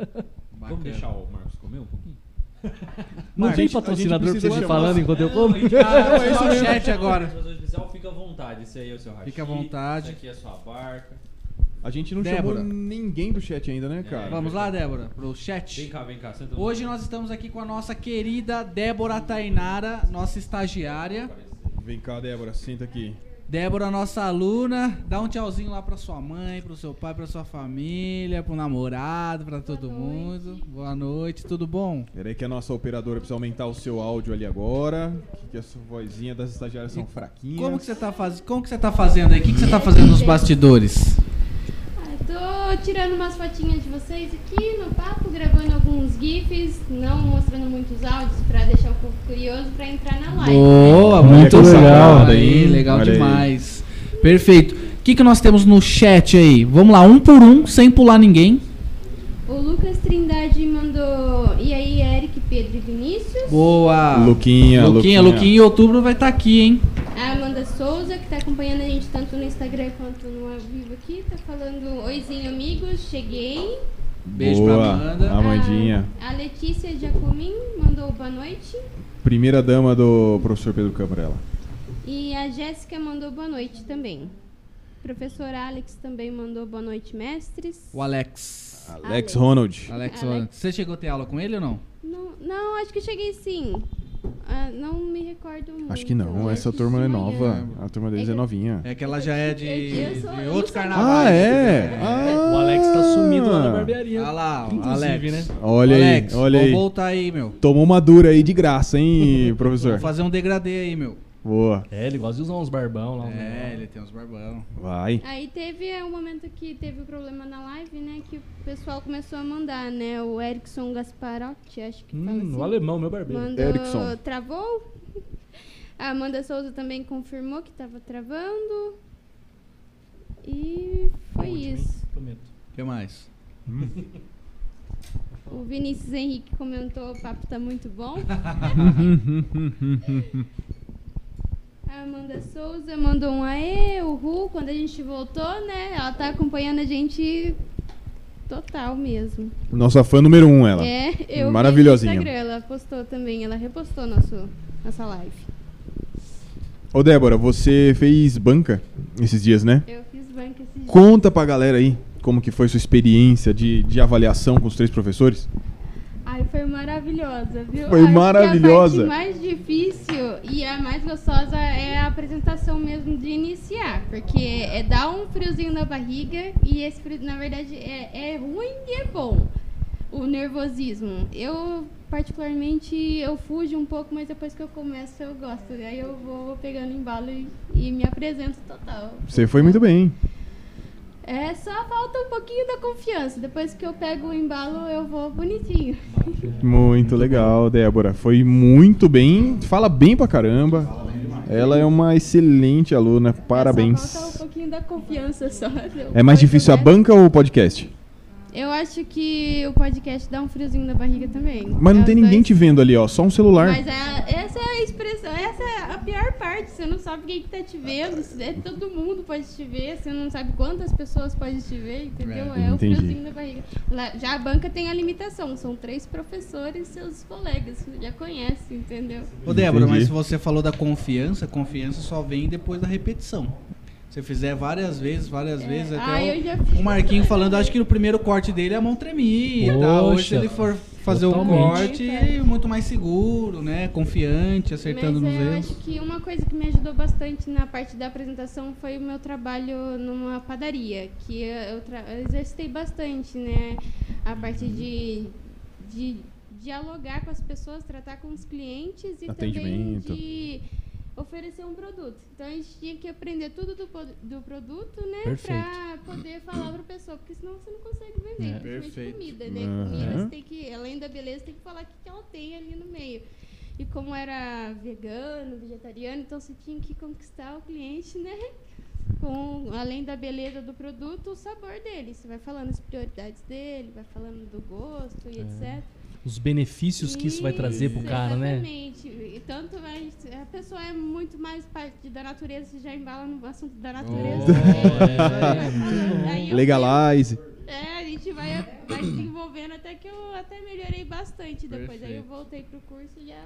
Speaker 1: Vamos deixar o Marcos comer um pouquinho?
Speaker 4: Não tem patrocinador pra
Speaker 3: precisa
Speaker 4: você ir
Speaker 3: chamar-
Speaker 4: falando enquanto eu como?
Speaker 2: Ah,
Speaker 3: é isso
Speaker 2: só o chat agora.
Speaker 1: Fica à vontade. Esse aí é o seu rachi.
Speaker 2: Fica à vontade.
Speaker 1: Esse aqui é a sua barca.
Speaker 3: A gente não
Speaker 2: Débora.
Speaker 3: chamou ninguém do chat ainda, né, cara?
Speaker 2: Vamos lá, Débora, pro
Speaker 1: Vem
Speaker 2: chat.
Speaker 1: cá, vem cá. Senta no-
Speaker 2: Hoje nós estamos aqui com a nossa querida Débora Tainara, nossa estagiária.
Speaker 3: Vem cá, Débora, senta aqui.
Speaker 2: Débora, nossa aluna, dá um tchauzinho lá pra sua mãe, pro seu pai, pra sua família, pro namorado, pra todo mundo. Boa noite, tudo bom?
Speaker 3: Peraí que a nossa operadora precisa aumentar o seu áudio ali agora. Que essa vozinha das estagiárias são fraquinhas.
Speaker 2: Como que você tá, faz... Como que você tá fazendo aí? O que, que você tá fazendo nos bastidores?
Speaker 6: Tô tirando umas fotinhas de vocês aqui no papo, gravando alguns GIFs, não mostrando muitos áudios pra deixar o povo curioso pra entrar na live.
Speaker 2: Boa,
Speaker 3: Olha
Speaker 2: muito
Speaker 3: que
Speaker 2: legal. Aí, legal
Speaker 3: Olha aí.
Speaker 2: demais. Perfeito. O que, que nós temos no chat aí? Vamos lá, um por um, sem pular ninguém.
Speaker 6: O Lucas Trindade mandou. E aí, Eric, Pedro e Vinícius.
Speaker 2: Boa.
Speaker 3: Luquinha,
Speaker 2: Luquinha, Luquinha em outubro vai estar aqui, hein?
Speaker 6: A Amanda Souza, que tá acompanhando a gente tanto no Instagram quanto no ao vivo aqui, tá falando: Oizinho, amigos, cheguei.
Speaker 2: Beijo
Speaker 3: Boa.
Speaker 2: pra Amanda.
Speaker 3: Amandinha.
Speaker 6: A, a Letícia Giacomin mandou boa noite.
Speaker 3: Primeira dama do professor Pedro Cambrella.
Speaker 6: E a Jéssica mandou boa noite também. Professor Alex também mandou boa noite, mestres.
Speaker 2: O Alex.
Speaker 3: Alex
Speaker 6: Alex.
Speaker 3: Ronald.
Speaker 2: Alex,
Speaker 6: Alex.
Speaker 2: você chegou a ter aula com ele ou não?
Speaker 6: Não, não, acho que cheguei sim. Ah, não me recordo muito.
Speaker 3: Acho que não,
Speaker 6: Eu
Speaker 3: essa turma é nova. A turma deles
Speaker 6: É
Speaker 3: é novinha.
Speaker 2: É que ela já é de, de
Speaker 6: eu
Speaker 2: outros carnavais.
Speaker 3: Ah, é?
Speaker 2: entendeu?
Speaker 3: Ah.
Speaker 4: O Alex tá sumido lá na barbearia.
Speaker 2: Olha lá,
Speaker 4: Inclusive,
Speaker 2: Alex.
Speaker 4: né?
Speaker 3: Olha aí,
Speaker 2: Alex,
Speaker 3: olha
Speaker 2: vamos
Speaker 3: aí.
Speaker 2: voltar aí, meu.
Speaker 3: Tomou uma dura aí de graça, hein, professor?
Speaker 2: Vamos fazer um degradê aí, meu.
Speaker 3: Boa.
Speaker 4: É, ele gosta de usar uns barbão lá. uns
Speaker 2: É,
Speaker 4: negócios.
Speaker 2: ele tem uns barbão.
Speaker 3: Vai.
Speaker 6: Aí teve um momento que teve o problema na live, né? Que o pessoal começou a mandar, né? O Erickson Gasparotti, acho que fala
Speaker 4: Hum,
Speaker 6: assim.
Speaker 4: o alemão, meu barbeiro.
Speaker 6: Mandou,
Speaker 3: Erickson.
Speaker 6: travou. A Amanda Souza também confirmou que tava travando. E foi
Speaker 4: hein?
Speaker 6: isso.
Speaker 4: Prometo.
Speaker 2: O que mais?
Speaker 6: O Vinícius Henrique comentou, o papo tá muito bom. A Amanda Souza mandou um aê, uhul, quando a gente voltou, né? Ela tá acompanhando a gente total mesmo.
Speaker 3: Nossa fã número um, ela.
Speaker 6: É, eu vi
Speaker 3: Maravilhosinha.
Speaker 6: Instagram, ela postou também, ela repostou nosso, nossa live.
Speaker 3: Ô, Débora, você fez banca esses dias, né?
Speaker 6: Eu fiz banca esses dias.
Speaker 3: Conta pra galera aí como que foi sua experiência de, de avaliação com os três professores.
Speaker 6: Ai, foi maravilhosa, viu?
Speaker 3: Foi
Speaker 6: Acho que
Speaker 3: maravilhosa.
Speaker 6: a parte mais difícil e a mais gostosa é a apresentação mesmo de iniciar, porque é dar um friozinho na barriga e esse frio, na verdade, é, é ruim e é bom. O nervosismo. Eu, particularmente, eu fujo um pouco, mas depois que eu começo eu gosto. Aí eu vou pegando embalo e, e me apresento total.
Speaker 3: Você foi muito bem.
Speaker 6: É, só falta um pouquinho da confiança. Depois que eu pego o embalo, eu vou bonitinho.
Speaker 3: Muito legal, Débora. Foi muito bem. Fala bem pra caramba. Ela é uma excelente aluna.
Speaker 6: É, Só falta um
Speaker 3: Parabéns.
Speaker 6: pouquinho da confiança só.
Speaker 3: É mais difícil a banca ou o podcast?
Speaker 6: Eu acho que o podcast dá um friozinho na barriga também.
Speaker 3: Mas não
Speaker 6: É
Speaker 3: tem ninguém
Speaker 6: dois.
Speaker 3: te vendo ali, ó. Só um celular.
Speaker 6: Mas é- essa é a expressão, essa é a pior parte. Você não sabe quem que tá te vendo. se- é, todo mundo pode te ver. Você não sabe quantas pessoas podem te ver, entendeu?
Speaker 3: É,
Speaker 6: É, o friozinho na barriga. Lá- já a banca tem a limitação. São três professores e seus colegas. Você já conhece, entendeu?
Speaker 2: Ô, Débora,
Speaker 3: Entendi.
Speaker 2: mas se você falou da confiança, confiança só vem depois da repetição. Se fizer várias vezes, várias
Speaker 6: É.
Speaker 2: vezes,
Speaker 6: Ah,
Speaker 2: até
Speaker 6: eu já
Speaker 2: o,
Speaker 6: fiz.
Speaker 2: o Marquinho falando, acho que no primeiro corte dele a mão tremia e tal. Hoje se
Speaker 4: Poxa,
Speaker 2: ele for fazer o
Speaker 4: totalmente.
Speaker 2: corte, muito mais seguro, né? Confiante, acertando
Speaker 6: Mas
Speaker 2: nos
Speaker 6: é, eu
Speaker 2: erros.
Speaker 6: acho que uma coisa que me ajudou bastante na parte da apresentação foi o meu trabalho numa padaria, que eu, tra- eu exercitei bastante, né? A parte de, de dialogar com as pessoas, tratar com os clientes e
Speaker 3: Atendimento.
Speaker 6: também de oferecer um produto. Então a gente tinha que aprender tudo do, do produto, né?
Speaker 4: Perfeito.
Speaker 6: Pra poder falar pra pessoa, porque senão você não consegue vender.
Speaker 4: É.
Speaker 6: principalmente
Speaker 2: Perfeito.
Speaker 6: comida, né?
Speaker 3: Aham.
Speaker 6: Comida você tem que, além da beleza, tem que falar o que, que ela tem ali no meio. E como era vegano, vegetariano, então você tinha que conquistar o cliente, né? Com, além da beleza do produto, o sabor dele. Você vai falando as prioridades dele, vai falando do gosto e etc.
Speaker 4: Os benefícios que isso vai trazer pro
Speaker 6: Isso,
Speaker 4: cara, né?
Speaker 6: Exatamente. E tanto a, a pessoa é muito mais parte da natureza, você já embala no assunto da natureza.
Speaker 2: Oh, é,
Speaker 6: eu
Speaker 3: Legalize.
Speaker 6: é, a gente vai, vai se envolvendo até que eu até melhorei bastante depois. Aí eu
Speaker 2: Perfeito.
Speaker 6: voltei pro curso já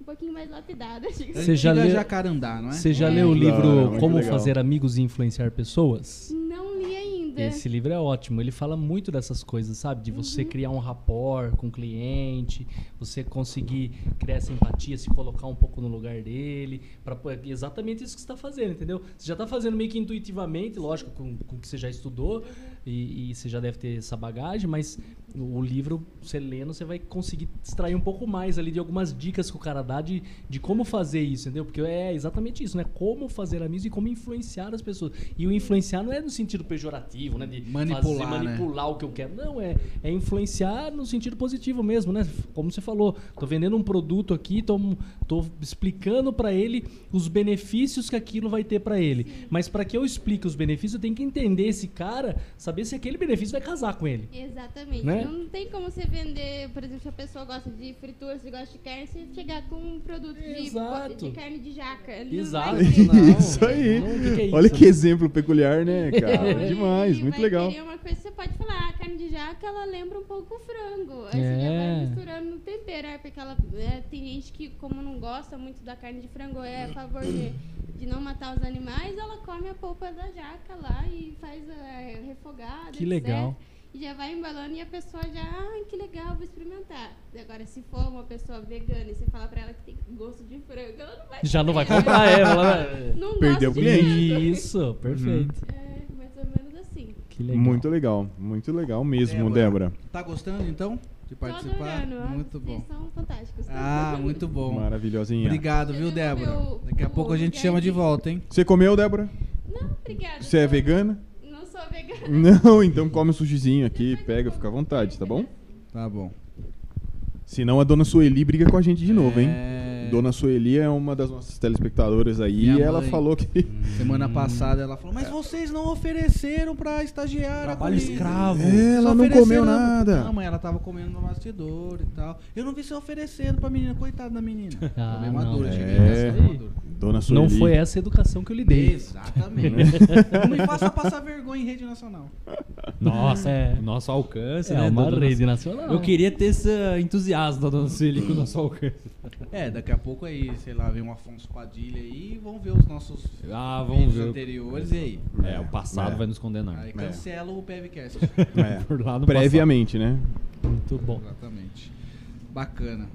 Speaker 6: um pouquinho mais lapidada.
Speaker 4: Você
Speaker 2: Antiga
Speaker 4: já leu-
Speaker 2: Jacarandá, não é?
Speaker 4: Você já
Speaker 6: É.
Speaker 4: leu o livro
Speaker 3: muito
Speaker 4: Como
Speaker 3: legal.
Speaker 4: Fazer Amigos e Influenciar Pessoas?
Speaker 6: Não li ainda.
Speaker 4: Esse livro é ótimo. Ele fala muito dessas coisas, sabe? De você
Speaker 6: Uhum.
Speaker 4: criar um rapport com o cliente, você conseguir criar essa empatia, se colocar um pouco no lugar dele, para exatamente isso que você está fazendo, entendeu? Você já está fazendo meio que intuitivamente, lógico, com, com o que você já estudou e, e você já deve ter essa bagagem, mas o, o livro, você lendo, você vai conseguir extrair um pouco mais ali de algumas dicas que o cara dá de, de como fazer isso, entendeu? Porque é exatamente isso, né? Como fazer amigos e como influenciar as pessoas. E o influenciar não é no sentido pejorativo, né? De
Speaker 2: Manipular,
Speaker 4: fazer,
Speaker 2: né?
Speaker 4: manipular o que eu quero. Não, é, é influenciar no sentido positivo mesmo, né? Como você falou, tô vendendo um produto aqui, tô, tô explicando para ele os benefícios que aquilo vai ter para ele. Mas para que eu explique os benefícios, eu tenho que entender esse cara, saber se aquele benefício vai casar com ele.
Speaker 6: Exatamente.
Speaker 4: Né?
Speaker 6: Não tem como você vender, por exemplo, se a pessoa gosta de fritura, se gosta de carne, você chegar com um produto de,
Speaker 4: Exato.
Speaker 6: de carne de jaca. Ele
Speaker 4: Exato. Não,
Speaker 3: isso aí.
Speaker 4: não, que que é
Speaker 3: Olha
Speaker 4: isso,
Speaker 3: que
Speaker 4: né?
Speaker 3: exemplo peculiar, né, cara? Demais,
Speaker 6: ele
Speaker 3: muito
Speaker 6: vai
Speaker 3: legal.
Speaker 6: querer uma coisa, você pode falar, a carne de jaca, ela lembra um pouco o frango. Aí você já
Speaker 4: É.
Speaker 6: vai misturando no tempero, é, porque ela, é, tem gente que, como não gosta muito da carne de frango, é a favor de, de não matar os animais, ela come a polpa da jaca lá e faz a refogada,
Speaker 4: Que
Speaker 6: etc.
Speaker 4: legal.
Speaker 6: já vai embalando e a pessoa já, ai, que legal, vou experimentar. Agora, se for uma pessoa vegana e você falar pra ela que tem gosto de frango, ela não vai
Speaker 4: Já não vai
Speaker 6: comer.
Speaker 4: comprar, é. ela-
Speaker 6: Não
Speaker 3: Perdeu o cliente.
Speaker 4: Isso, perfeito.
Speaker 6: É, mais ou menos assim.
Speaker 4: Que legal.
Speaker 3: Muito legal, muito legal mesmo, Débora.
Speaker 2: Tá gostando então de
Speaker 6: Tô
Speaker 2: participar?
Speaker 6: adorando.
Speaker 2: Muito
Speaker 6: Vocês
Speaker 2: bom.
Speaker 6: são fantásticos.
Speaker 2: Ah, muito bom.
Speaker 3: Maravilhosinha.
Speaker 2: Obrigado, viu,
Speaker 6: já
Speaker 2: Débora?
Speaker 6: comeu
Speaker 2: Daqui a
Speaker 6: o
Speaker 2: pouco a gente chama de volta, hein?
Speaker 3: Você comeu, Débora?
Speaker 6: Não, obrigada.
Speaker 3: Você é vegana?
Speaker 6: Não sou vegana.
Speaker 3: Não, então come o sushizinho aqui, pega, fica à vontade, tá bom?
Speaker 2: Tá bom.
Speaker 3: Senão a dona Sueli briga com a gente de novo, hein?
Speaker 2: É,
Speaker 3: Dona Sueli é uma das nossas telespectadoras aí
Speaker 2: Minha
Speaker 3: e ela
Speaker 2: mãe.
Speaker 3: falou que.
Speaker 2: Semana passada ela falou, mas vocês não ofereceram pra estagiária
Speaker 5: Trabalho
Speaker 2: comida."
Speaker 5: escravo.
Speaker 3: É, ela não comeu nada.
Speaker 2: Não, mas ela tava comendo no bastidor e tal. Eu não vi você oferecendo pra menina, coitada da menina.
Speaker 4: Ah,
Speaker 2: Tomei madura,
Speaker 3: É.
Speaker 2: madura.
Speaker 3: Dona Sueli.
Speaker 4: Não foi essa a educação que eu lhe dei.
Speaker 2: Exatamente. não me faça passar vergonha em rede nacional.
Speaker 5: Nossa,
Speaker 4: É.
Speaker 5: nosso alcance,
Speaker 4: É
Speaker 5: né?
Speaker 4: uma rede nacional.
Speaker 5: Eu queria ter esse entusiasmo da dona Sueli com o nosso alcance.
Speaker 2: É, daqui a pouco aí, sei lá, vem um Afonso Padilha aí e vão ver os nossos
Speaker 5: Ah, vamos
Speaker 2: vídeos
Speaker 5: ver.
Speaker 2: anteriores e aí.
Speaker 5: É, o passado
Speaker 3: É.
Speaker 5: vai nos condenar.
Speaker 2: Aí cancela o PevCast.
Speaker 3: É,
Speaker 5: Por lá no
Speaker 3: previamente, né?
Speaker 4: Muito bom.
Speaker 2: Exatamente. Bacana.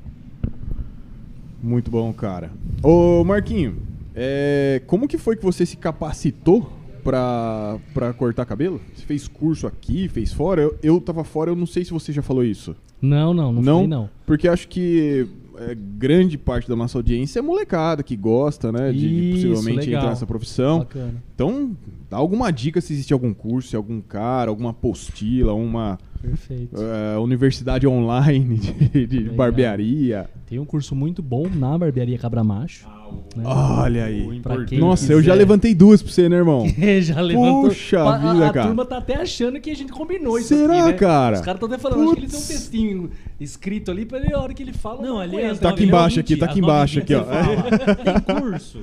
Speaker 3: Muito bom, cara. Ô, Marquinho, é, como que foi que você se capacitou pra, pra cortar cabelo? Você fez curso aqui, fez fora? Eu, eu tava fora, eu não sei se você já falou isso.
Speaker 4: Não, não, não,
Speaker 3: Não?
Speaker 4: falei não.
Speaker 3: Porque acho que é, grande parte da nossa audiência é molecada que gosta, né? De, de possivelmente
Speaker 4: legal.
Speaker 3: entrar nessa profissão.
Speaker 4: Bacana.
Speaker 3: Então, dá alguma dica se existe algum curso, se algum cara, alguma apostila, uma
Speaker 4: Perfeito.
Speaker 3: é, universidade online de, de barbearia.
Speaker 4: Tem um curso muito bom na barbearia Cabra Macho. né?
Speaker 3: Olha aí. Nossa, eu já
Speaker 4: quiser.
Speaker 3: levantei duas pra você, né, irmão?
Speaker 4: já levantou.
Speaker 3: Puxa
Speaker 4: a,
Speaker 3: vida,
Speaker 4: a
Speaker 3: cara.
Speaker 4: turma tá até achando que a gente combinou isso
Speaker 3: Será,
Speaker 4: aqui, né?
Speaker 3: cara?
Speaker 4: Os caras estão até falando, acho que ele tem um
Speaker 3: Putz.
Speaker 4: textinho escrito ali pra ele, a hora que ele fala...
Speaker 5: Não, ali
Speaker 3: Tá aqui
Speaker 5: 9h20,
Speaker 3: embaixo, aqui, tá aqui embaixo,
Speaker 5: 9h20
Speaker 3: aqui, ó.
Speaker 5: Tem curso.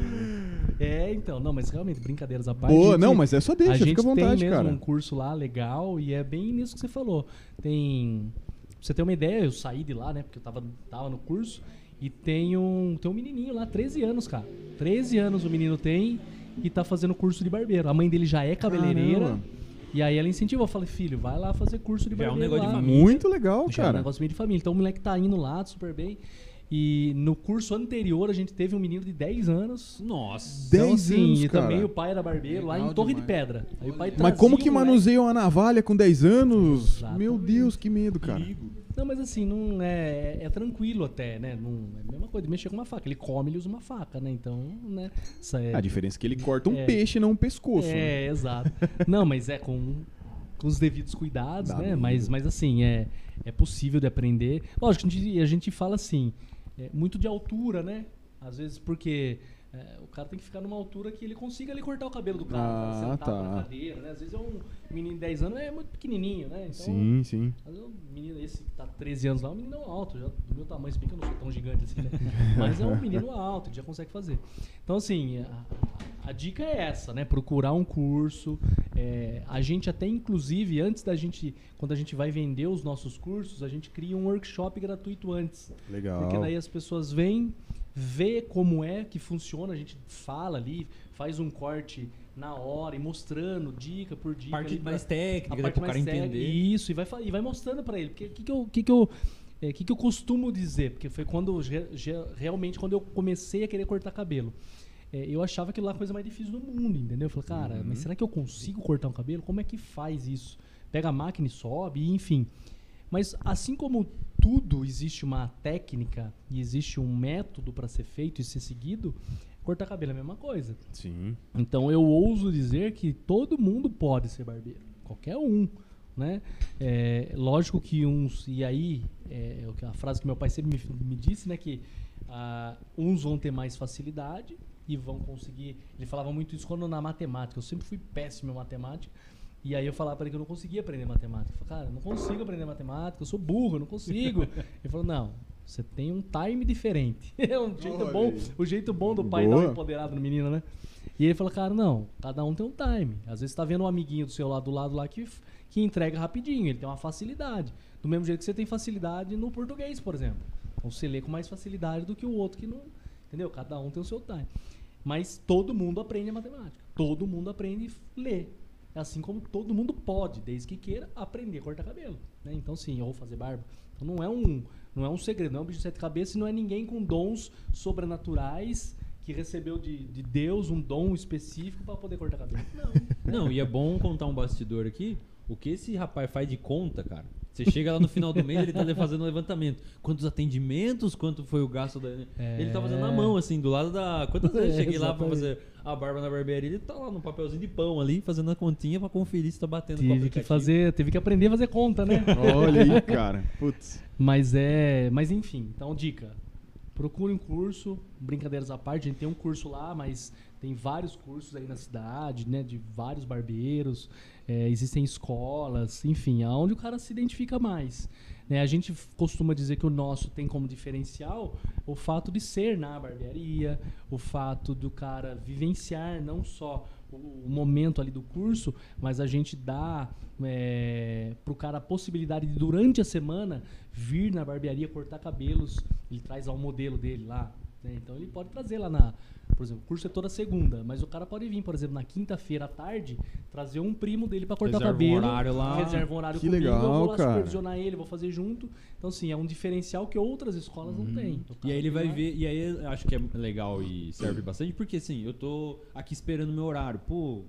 Speaker 4: É, então, não, mas realmente, brincadeiras à parte.
Speaker 3: Boa,
Speaker 4: a gente-
Speaker 3: não, mas é só
Speaker 4: a
Speaker 3: deixa,
Speaker 4: gente
Speaker 3: fica à vontade,
Speaker 4: tem mesmo
Speaker 3: cara.
Speaker 4: um curso lá legal e é bem nisso que você falou. Tem. Pra você ter uma ideia, eu saí de lá, né? Porque eu tava, tava no curso. E tem um, tem um menininho lá, 13 anos, cara. 13 anos o menino tem e tá fazendo curso de barbeiro. A mãe dele já é cabeleireira.
Speaker 3: Caramba.
Speaker 4: E aí ela incentivou, eu falei, filho, vai lá fazer curso de
Speaker 5: Já é um
Speaker 4: barbeiro.
Speaker 5: negócio de
Speaker 4: lá.
Speaker 5: família.
Speaker 3: Muito legal,
Speaker 4: Já é um
Speaker 3: cara.
Speaker 4: negócio meio de família. Então o moleque tá indo lá super bem. E no curso anterior a gente teve um menino de 10 anos.
Speaker 5: Nossa.
Speaker 3: Dez
Speaker 4: então, assim,
Speaker 3: anos,
Speaker 4: e
Speaker 3: cara.
Speaker 4: também o pai era barbeiro lá
Speaker 2: Legal
Speaker 4: em Torre
Speaker 2: demais.
Speaker 4: de Pedra. Aí o pai
Speaker 3: Mas como que manuseia uma navalha com 10 anos?
Speaker 4: Exatamente.
Speaker 3: Meu Deus, que medo, cara.
Speaker 4: Não, mas assim, não é, é tranquilo até, né? Não, é a mesma coisa mexer com uma faca. Ele come, ele usa uma faca, né? Então, né? Isso é,
Speaker 3: A diferença é que ele corta um
Speaker 4: É.
Speaker 3: peixe, não um pescoço. né?
Speaker 4: É, exato. Não, mas é com, com os devidos cuidados,
Speaker 3: Dá
Speaker 4: né?
Speaker 3: mesmo.
Speaker 4: Mas, mas assim, é, é possível de aprender. Lógico, a gente, a gente fala assim, é, muito de altura, né? Às vezes porque cara tem que ficar numa altura que ele consiga ali cortar o cabelo do cara,
Speaker 3: Ah,
Speaker 4: sentar
Speaker 3: tá.
Speaker 4: na cadeira, né? Às vezes é um menino de 10 anos, é muito pequenininho, né? Então,
Speaker 3: Sim, sim.
Speaker 4: às vezes um menino, esse que tá 13 anos lá, é um menino alto, já do meu tamanho, se bem que eu não sou tão gigante assim, né? Mas é um menino alto, ele já consegue fazer. Então, assim, a, a dica é essa, né? Procurar um curso. é, a gente até, inclusive, antes da gente, quando a gente vai vender os nossos cursos, a gente cria um workshop gratuito antes.
Speaker 3: Legal.
Speaker 4: Porque daí as pessoas vêm, vê como é que funciona, a gente fala ali, faz um corte na hora e mostrando dica por dica.
Speaker 5: Parte
Speaker 4: ali pra-
Speaker 5: mais técnica,
Speaker 4: a
Speaker 5: né,
Speaker 4: parte
Speaker 5: pro cara
Speaker 4: técnica.
Speaker 5: entender.
Speaker 4: Isso, e vai, e vai mostrando pra ele. Porque o que, que eu. Que que eu é, que, que eu costumo dizer? Porque foi quando realmente quando eu comecei a querer cortar cabelo. É, eu achava aquilo lá a coisa mais difícil do mundo, entendeu? Eu falei, cara, mas será que eu consigo cortar um cabelo? Como é que faz isso? Pega a máquina e sobe, enfim. Mas assim como tudo existe uma técnica e existe um método para ser feito e ser seguido, cortar cabelo é a mesma coisa.
Speaker 3: Sim.
Speaker 4: Então eu ouso dizer que todo mundo pode ser barbeiro, qualquer um, né? É, lógico que uns e aí é, que- a frase que meu pai sempre me, me disse, né, que ah, uns vão ter mais facilidade e vão conseguir. Ele falava muito isso quando na matemática. Eu sempre fui péssimo em matemática. E aí eu falava para ele que eu não conseguia aprender matemática. Eu falava, cara, eu não consigo aprender matemática, eu sou burro, eu não consigo. ele falou, não, você tem um time diferente. É um jeito
Speaker 3: Olha
Speaker 4: bom, o jeito bom do pai dar
Speaker 3: Boa.
Speaker 4: uma empoderado no menino, né? E ele falou, cara, não, cada um tem um time. Às vezes você tá vendo um amiguinho do seu lado do lado lá que, que entrega rapidinho, ele tem uma facilidade. Do mesmo jeito que você tem facilidade no português, por exemplo. Então você lê com mais facilidade do que o outro que não. Entendeu? Cada um tem o seu time. Mas todo mundo aprende a matemática. Todo mundo aprende a ler. É assim como todo mundo pode, desde que queira aprender a cortar cabelo. Né? Então, sim, ou fazer barba. Então, não é um, não é um segredo, não é um bicho de sete cabeças e não é ninguém com dons sobrenaturais que recebeu de, de Deus um dom específico para poder cortar cabelo. Não.
Speaker 1: Não, e é bom contar um bastidor aqui. O que esse rapaz faz de conta, cara? Você chega lá no final do mês, ele tá fazendo um levantamento. Quantos atendimentos, quanto foi o gasto da.
Speaker 4: É.
Speaker 1: Ele tá fazendo na mão, assim, do lado da. Quantas vezes eu
Speaker 4: É,
Speaker 1: cheguei lá pra
Speaker 4: exatamente.
Speaker 1: fazer a barba na barbearia? Ele tá lá no papelzinho de pão ali, fazendo a continha pra conferir se tá batendo com o
Speaker 4: Tive que fazer, teve que aprender a fazer conta, né?
Speaker 3: Olha aí, cara. Putz.
Speaker 4: Mas é. Mas enfim, então dica. Procure um curso, brincadeiras à parte, a gente tem um curso lá, mas tem vários cursos aí na cidade, né? De vários barbeiros, é, existem escolas, enfim, aonde o cara se identifica mais. Né? A gente costuma dizer que o nosso tem como diferencial o fato de ser na barbearia, o fato do cara vivenciar não só o, o momento ali do curso, mas a gente dá é, pro cara a possibilidade de durante a semana vir na barbearia cortar cabelos. Ele traz lá o modelo dele lá. Né? Então ele pode trazer lá na. Por exemplo, o curso é toda segunda, mas o cara pode vir, por exemplo, na quinta-feira à tarde, trazer um primo dele para cortar o
Speaker 1: Reserva um
Speaker 4: cabelo.
Speaker 1: horário lá.
Speaker 4: Reserva um horário
Speaker 3: Que
Speaker 4: comigo, eu
Speaker 3: legal,
Speaker 4: vou lá
Speaker 3: cara.
Speaker 4: supervisionar ele, vou fazer junto. Então, assim, é um diferencial que outras escolas não têm. O
Speaker 1: E aí ele vai
Speaker 4: lá-
Speaker 1: ver, e aí eu acho que é legal e serve bastante, porque assim, eu tô aqui esperando o meu horário. Pô,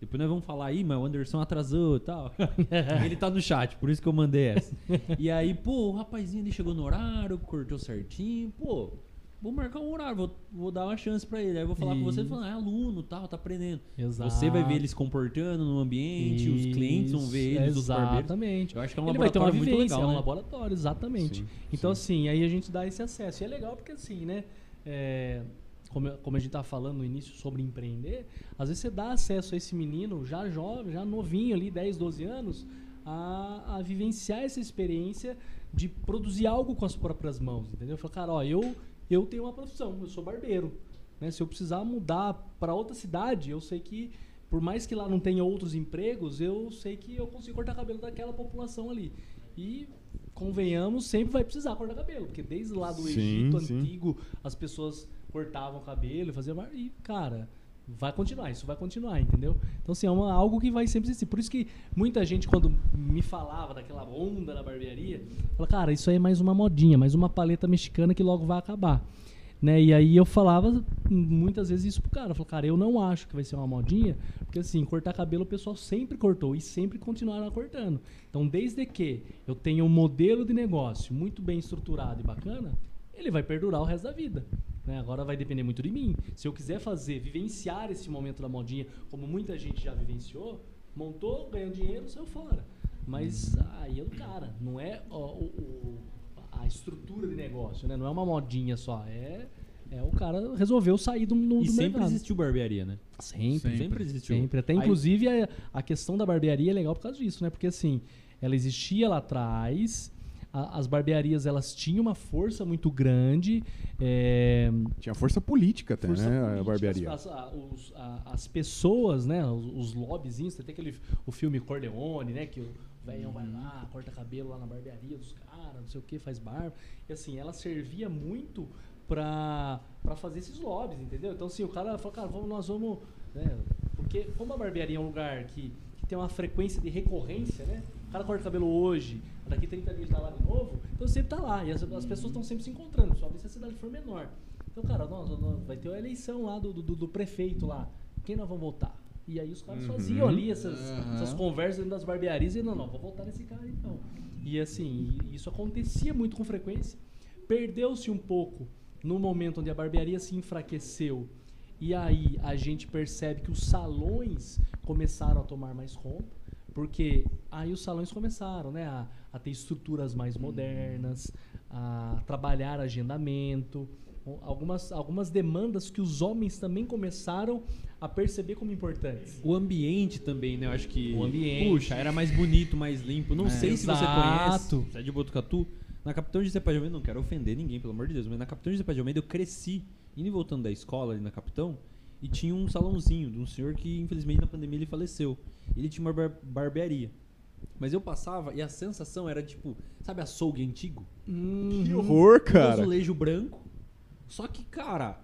Speaker 1: depois nós vamos falar aí, mas o Anderson atrasou e tal. ele tá no chat, por isso que eu mandei essa. E aí, pô, o rapazinho ele chegou no horário, cortou certinho, pô. Vou marcar um horário, vou, vou dar uma chance pra ele. Aí eu vou falar com você e
Speaker 4: Isso.
Speaker 1: ah, é aluno, tal, tá aprendendo.
Speaker 4: Exato.
Speaker 1: Você vai ver ele se comportando no ambiente, os clientes vão ver ele, os barbeiros.
Speaker 4: Exatamente.
Speaker 1: Eu acho que é um
Speaker 4: ele vai ter uma
Speaker 1: laboratório muito
Speaker 4: vivência,
Speaker 1: legal,
Speaker 4: é um
Speaker 1: né?
Speaker 4: laboratório, exatamente.
Speaker 3: Sim,
Speaker 4: então, assim, aí a gente dá esse acesso. E é legal porque, assim, né? é, como, como a gente tava falando no início sobre empreender, às vezes você dá acesso a esse menino já jovem, já novinho ali, 10, 12 anos, a, a vivenciar essa experiência de produzir algo com as próprias mãos, entendeu? Falar, cara, ó, eu, eu tenho uma profissão, eu sou barbeiro. Né? Se eu precisar mudar para outra cidade, eu sei que, por mais que lá não tenha outros empregos, eu sei que eu consigo cortar cabelo daquela população ali. E, convenhamos, sempre vai precisar cortar cabelo, porque desde lá do
Speaker 3: Sim,
Speaker 4: Egito
Speaker 3: sim.
Speaker 4: antigo, as pessoas cortavam cabelo e faziam... E, cara, vai continuar, isso vai continuar, entendeu? Então, assim, é uma, algo que vai sempre existir. Por isso que muita gente, quando me falava daquela onda na barbearia, fala, cara, isso aí é mais uma modinha, mais uma paleta mexicana que logo vai acabar. Né? E aí eu falava muitas vezes isso pro cara. Eu falava, cara, eu não acho que vai ser uma modinha, porque assim, cortar cabelo o pessoal sempre cortou e sempre continuará cortando. Então, desde que eu tenha um modelo de negócio muito bem estruturado e bacana, ele vai perdurar o resto da vida. Né? Agora vai depender muito de mim. Se eu quiser fazer, vivenciar esse momento da modinha, como muita gente já vivenciou, montou, ganhou dinheiro, saiu fora. Mas aí é do cara, não é o- o- a estrutura de negócio, né? Não é uma modinha só, é, é o cara resolveu sair do, do,
Speaker 1: E
Speaker 4: do
Speaker 1: sempre
Speaker 4: mercado.
Speaker 1: existiu barbearia, né?
Speaker 4: Sempre,
Speaker 1: Sempre,
Speaker 4: sempre.
Speaker 1: existiu.
Speaker 4: Sempre. Até
Speaker 1: Aí-
Speaker 4: inclusive a, a questão da barbearia é legal por causa disso, né? Porque assim, ela existia lá atrás, a- as barbearias elas tinham uma força muito grande. é,
Speaker 3: Tinha força política até,
Speaker 4: força
Speaker 3: né? A
Speaker 4: política,
Speaker 3: barbearia.
Speaker 4: As, a- os- a- as pessoas, né? Os, os lobbyzinhos, tem aquele o filme Corleone, né? Que o velhão vai lá, corta cabelo lá na barbearia dos caras, não sei o que, faz barba. E assim, ela servia muito pra, pra fazer esses lobbies, entendeu? Então, assim, o cara falou, cara, vamos, nós vamos. Né? Porque, como a barbearia é um lugar que, que tem uma frequência de recorrência, né? O cara corta cabelo hoje, daqui 30 dias tá lá de novo, então sempre tá lá. E as, as pessoas estão sempre se encontrando, só se a cidade for menor. Então, cara, nós, nós- vai ter a eleição lá do, do, do prefeito lá. Quem nós vamos votar? E aí os caras faziam ali essas,
Speaker 2: Aham.
Speaker 4: essas conversas dentro das barbearias e não, não, vou votar nesse cara então. E assim, isso acontecia muito com frequência. Perdeu-se um pouco no momento onde a barbearia se enfraqueceu. E aí a gente percebe que os salões começaram a tomar mais conta, porque aí os salões começaram né, a, a ter estruturas mais modernas, a trabalhar agendamento, algumas, algumas demandas que os homens também começaram a perceber como importantes.
Speaker 1: O ambiente também, né? Eu acho que.
Speaker 4: O ambiente.
Speaker 1: Puxa, era mais bonito, mais limpo. Não
Speaker 2: É.
Speaker 1: sei se você
Speaker 4: Exato.
Speaker 1: conhece. Você é de Botucatu. Na Capitão José Paz de Almeida, não quero ofender ninguém, pelo amor de Deus, mas na Capitão José Paz de Almeida eu cresci indo e voltando da escola ali na Capitão e tinha um salãozinho de um senhor que infelizmente na pandemia ele faleceu. Ele tinha uma bar- barbearia. Mas eu passava e a sensação era tipo, sabe açougue antigo?
Speaker 3: Que horror,
Speaker 1: Um
Speaker 3: cara.
Speaker 1: azulejo branco. Só que, cara,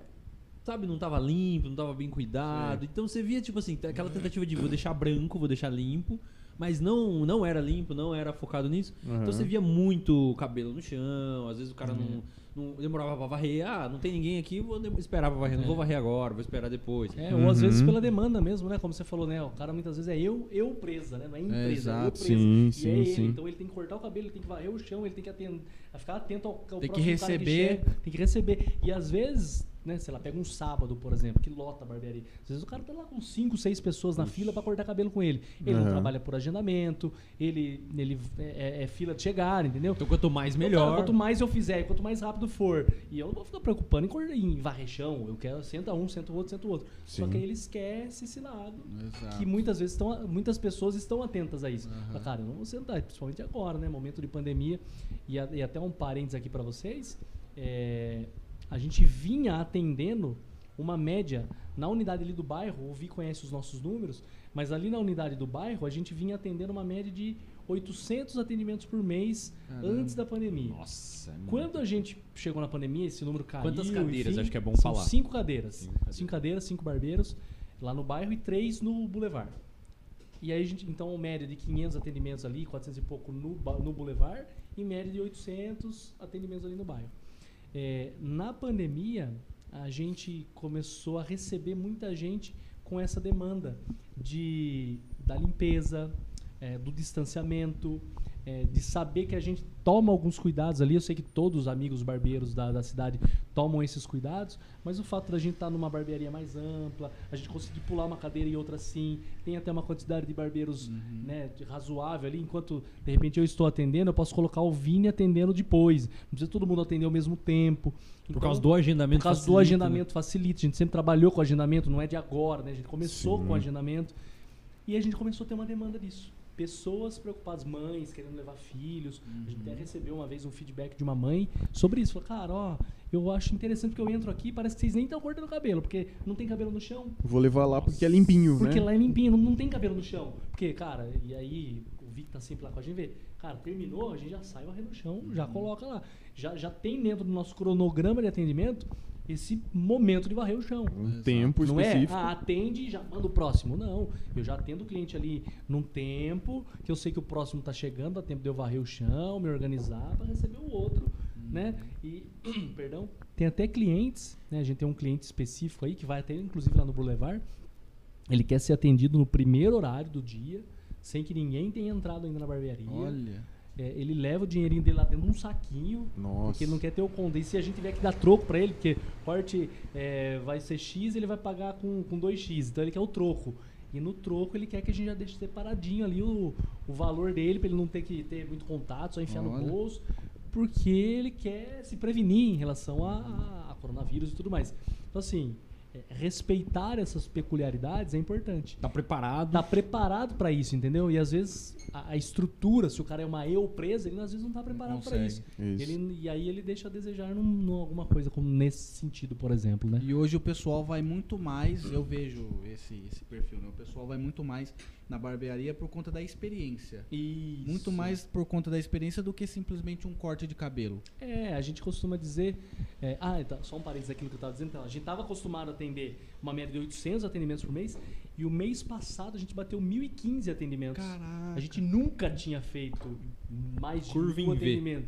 Speaker 1: sabe, não tava limpo, não tava bem cuidado. Então você via, tipo assim, aquela tentativa de vou deixar branco, vou deixar limpo, mas não, não era limpo, não era focado nisso.
Speaker 3: Aham.
Speaker 1: Então você via muito cabelo no chão, às vezes o cara não, não demorava pra varrer. Ah, não tem ninguém aqui, vou esperar pra varrer. Não vou varrer agora, vou esperar depois.
Speaker 4: É, ou às
Speaker 3: Uhum.
Speaker 4: vezes pela demanda mesmo, né? Como você falou, né? O cara muitas vezes é eu, eu presa, né? Não é empresa, é, eu
Speaker 2: exato.
Speaker 4: presa.
Speaker 3: Sim,
Speaker 4: e
Speaker 3: sim,
Speaker 4: é ele.
Speaker 3: sim.
Speaker 4: Então ele tem que cortar o cabelo, ele tem que varrer o chão, ele tem que atender, ficar atento ao, ao
Speaker 2: Tem que receber.
Speaker 4: chega, tem que receber. E às vezes, né, sei lá, pega um sábado, por exemplo, que lota a barbearia. Às vezes o cara tá lá com 5, 6 pessoas na fila pra cortar cabelo com ele. Ele não
Speaker 3: Aham.
Speaker 4: trabalha por agendamento, ele, ele é, é- é fila de chegar, entendeu?
Speaker 1: Então quanto mais
Speaker 4: Então,
Speaker 1: melhor.
Speaker 4: cara, quanto mais eu fizer, quanto mais rápido for. E eu não vou ficar preocupando em, em varrer chão. Eu quero senta um, senta o outro, senta o outro. Só
Speaker 3: Sim.
Speaker 4: que aí ele esquece esse lado.
Speaker 2: Exato.
Speaker 4: Que muitas vezes estão, muitas pessoas estão atentas a isso.
Speaker 2: Aham.
Speaker 4: Fala, Cara, eu não vou sentar, principalmente agora, né? Momento de pandemia. E, a- e até um parênteses aqui pra vocês. é, a gente vinha atendendo uma média na unidade ali do bairro. O Vi conhece os nossos números, mas ali na unidade do bairro a gente vinha atendendo uma média de 800 atendimentos por mês
Speaker 2: Caramba.
Speaker 4: antes da pandemia.
Speaker 1: Nossa, é.
Speaker 4: Quando a gente chegou na pandemia, esse número caiu.
Speaker 1: Quantas cadeiras?
Speaker 4: enfim,
Speaker 1: Acho que é bom
Speaker 4: são
Speaker 1: falar.
Speaker 4: Cinco cadeiras.
Speaker 1: Cinco
Speaker 4: Cinco
Speaker 1: cadeiras.
Speaker 4: cadeiras. cinco barbeiros lá no bairro e três no Boulevard. E aí, a gente, então, média de 500 atendimentos ali, 400 e pouco no, no Boulevard, e média de 800 atendimentos ali no bairro. É, na pandemia, a gente começou a receber muita gente com essa demanda de, da limpeza, é, do distanciamento, é, de saber que a gente toma alguns cuidados ali. Eu sei que todos os amigos barbeiros da, da cidade tomam esses cuidados, mas o fato da gente estar numa barbearia mais ampla, a gente conseguir pular uma cadeira e outra assim, tem até uma quantidade de barbeiros né, de razoável ali, enquanto de repente eu estou atendendo, eu posso colocar o Vini atendendo depois. Não precisa todo mundo atender ao mesmo tempo.
Speaker 1: Por
Speaker 4: Então,
Speaker 1: causa do agendamento
Speaker 4: por causa do
Speaker 1: facilita, né?
Speaker 4: agendamento facilita. A gente sempre trabalhou com agendamento, não é de agora, né? A gente começou
Speaker 3: Sim.
Speaker 4: com agendamento. E a gente começou a ter uma demanda disso. Pessoas preocupadas, mães querendo levar filhos. A gente até recebeu uma vez um feedback de uma mãe sobre isso. Falou, cara, ó, eu acho interessante porque eu entro aqui parece que vocês nem estão cortando cabelo, porque não tem cabelo no chão.
Speaker 3: Vou levar lá porque é limpinho,
Speaker 4: Porque
Speaker 3: né?
Speaker 4: lá é limpinho, não, não tem cabelo no chão. Porque, cara, e aí o Vic tá sempre lá com a gente, vê, cara, terminou, a gente já sai varrer no chão, já coloca lá. Já, já tem dentro do nosso cronograma de atendimento esse momento de varrer o chão.
Speaker 3: Um tempo
Speaker 4: Não é,
Speaker 3: específico.
Speaker 4: ah, atende e já manda o próximo. Não, eu já atendo o cliente ali num tempo, que eu sei que o próximo tá chegando, dá tempo de eu varrer o chão, me organizar para receber o outro, né? E, perdão, tem até clientes, né? A gente tem um cliente específico aí que vai até inclusive lá no Boulevard. Ele quer ser atendido no primeiro horário do dia, sem que ninguém tenha entrado ainda na barbearia.
Speaker 2: Olha.
Speaker 4: É, ele leva o dinheirinho dele lá dentro de um saquinho,
Speaker 3: Nossa.
Speaker 4: porque ele não quer ter o conde. E se a gente tiver que dar troco pra ele, porque corte é, vai ser X, ele vai pagar com, com 2X. Então ele quer o troco. E no troco ele quer que a gente já deixe separadinho ali o, o valor dele, pra ele não ter que ter muito contato, só enfiar
Speaker 2: Olha.
Speaker 4: no bolso. Porque ele quer se prevenir em relação a, a- coronavírus e tudo mais. Então assim, respeitar essas peculiaridades é importante
Speaker 1: Tá preparado.
Speaker 4: tá preparado pra isso, entendeu? E às vezes a, a estrutura, se o cara é uma eu presa, ele às vezes não tá preparado pra
Speaker 2: consegue.
Speaker 4: isso.
Speaker 3: Isso.
Speaker 4: Ele, e aí ele deixa a desejar num, num alguma coisa como nesse sentido, por exemplo, né?
Speaker 2: E hoje o pessoal vai muito mais, eu vejo esse, esse perfil, né? O pessoal vai muito mais na barbearia por conta da experiência.
Speaker 4: Isso.
Speaker 2: Muito mais por conta da experiência do que simplesmente um corte de cabelo.
Speaker 4: É, a gente costuma dizer. é, ah, então, só um parênteses daquilo que eu estava dizendo. Então, a gente estava acostumado a atender uma média de 800 atendimentos por mês. E o mês passado a gente bateu 1.015 atendimentos.
Speaker 2: Caraca.
Speaker 4: A gente nunca tinha feito mais de
Speaker 1: Curva
Speaker 4: mil
Speaker 1: em V.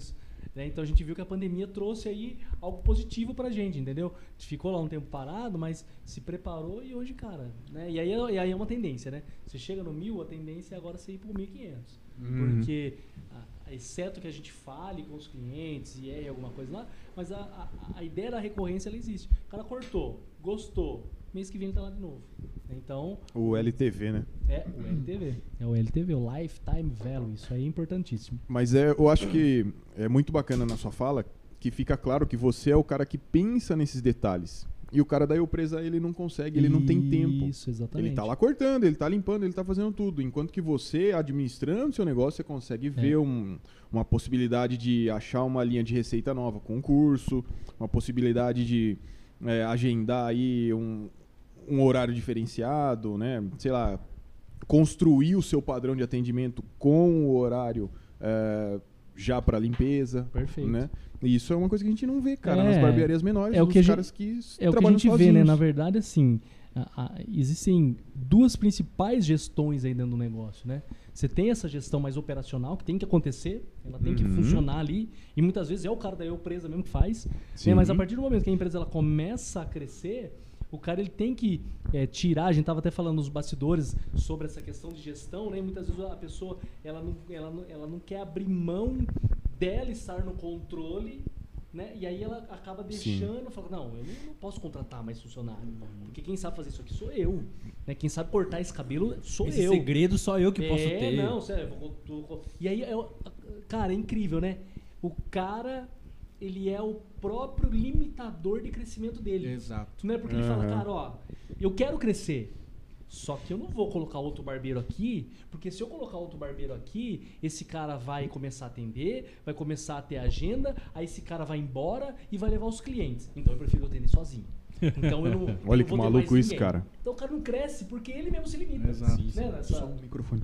Speaker 4: né? Então a gente viu que a pandemia trouxe aí algo positivo pra gente, entendeu? A gente ficou lá um tempo parado, mas se preparou e hoje, cara, né? E aí, é- e aí é uma tendência, né? Você chega no mil, a tendência é agora você ir pro 1.500.
Speaker 3: Uhum.
Speaker 4: Porque, exceto que a gente fale com os clientes e erre alguma coisa lá, mas a, a, a ideia da recorrência ela existe. O cara cortou, gostou, mês que vem ele tá lá de novo. Então,
Speaker 3: O LTV, né?
Speaker 4: é o LTV. É o LTV, o Lifetime Value. Isso aí é importantíssimo.
Speaker 3: Mas é, eu acho que é muito bacana na sua fala que fica claro que você é o cara que pensa nesses detalhes. E o cara da eu presa, ele não consegue, ele não tem tempo.
Speaker 4: Isso, exatamente.
Speaker 3: Ele tá lá cortando, ele tá limpando, ele tá fazendo tudo. Enquanto que você, administrando seu negócio, você consegue ver um- uma possibilidade de achar uma linha de receita nova com um curso, uma possibilidade de é, agendar aí um, um horário diferenciado, né? Sei lá, construir o seu padrão de atendimento com o horário é, já pra limpeza,
Speaker 4: Perfeito.
Speaker 3: né? E isso é uma coisa que a gente não vê, cara,
Speaker 4: É,
Speaker 3: nas barbearias menores,
Speaker 4: é o que a gente-
Speaker 3: caras que
Speaker 4: É o que a gente vê, né?
Speaker 3: sozinhos.
Speaker 4: Na verdade, assim, a- a- existem duas principais gestões aí dentro do negócio, né? Você tem essa gestão mais operacional, que tem que acontecer, ela tem que
Speaker 3: Uhum.
Speaker 4: funcionar ali, e muitas vezes é o cara da empresa mesmo que faz, né? Mas a partir do momento que a empresa ela começa a crescer, o cara ele tem que é, tirar, a gente estava até falando nos bastidores sobre essa questão de gestão, né? Muitas vezes a pessoa ela não, ela não, ela não quer abrir mão dela estar no controle, né? E aí ela acaba
Speaker 3: Sim.
Speaker 4: deixando, fala, não, eu não, posso contratar mais funcionário, porque quem sabe fazer isso aqui sou eu, né? Quem sabe cortar esse cabelo sou
Speaker 5: Esse
Speaker 4: eu.
Speaker 5: segredo só eu que posso
Speaker 4: é,
Speaker 5: ter.
Speaker 4: não, sério. eu vou- tô- E aí, é, o- cara, é incrível, né? O cara, ele é o próprio limitador de crescimento dele.
Speaker 2: Exato.
Speaker 4: Não é porque ele fala, cara, ó, eu quero crescer. Só que eu não vou colocar outro barbeiro aqui, porque se eu colocar outro barbeiro aqui, esse cara vai começar a atender, vai começar a ter agenda, aí esse cara vai embora e vai levar os clientes. Então eu prefiro atender sozinho. Então eu não. eu
Speaker 3: Olha
Speaker 4: não
Speaker 3: que maluco isso,
Speaker 4: ninguém.
Speaker 3: cara.
Speaker 4: Então o cara não cresce porque ele mesmo se limita.
Speaker 2: Exato.
Speaker 4: Né? Nessa-
Speaker 3: Só o microfone.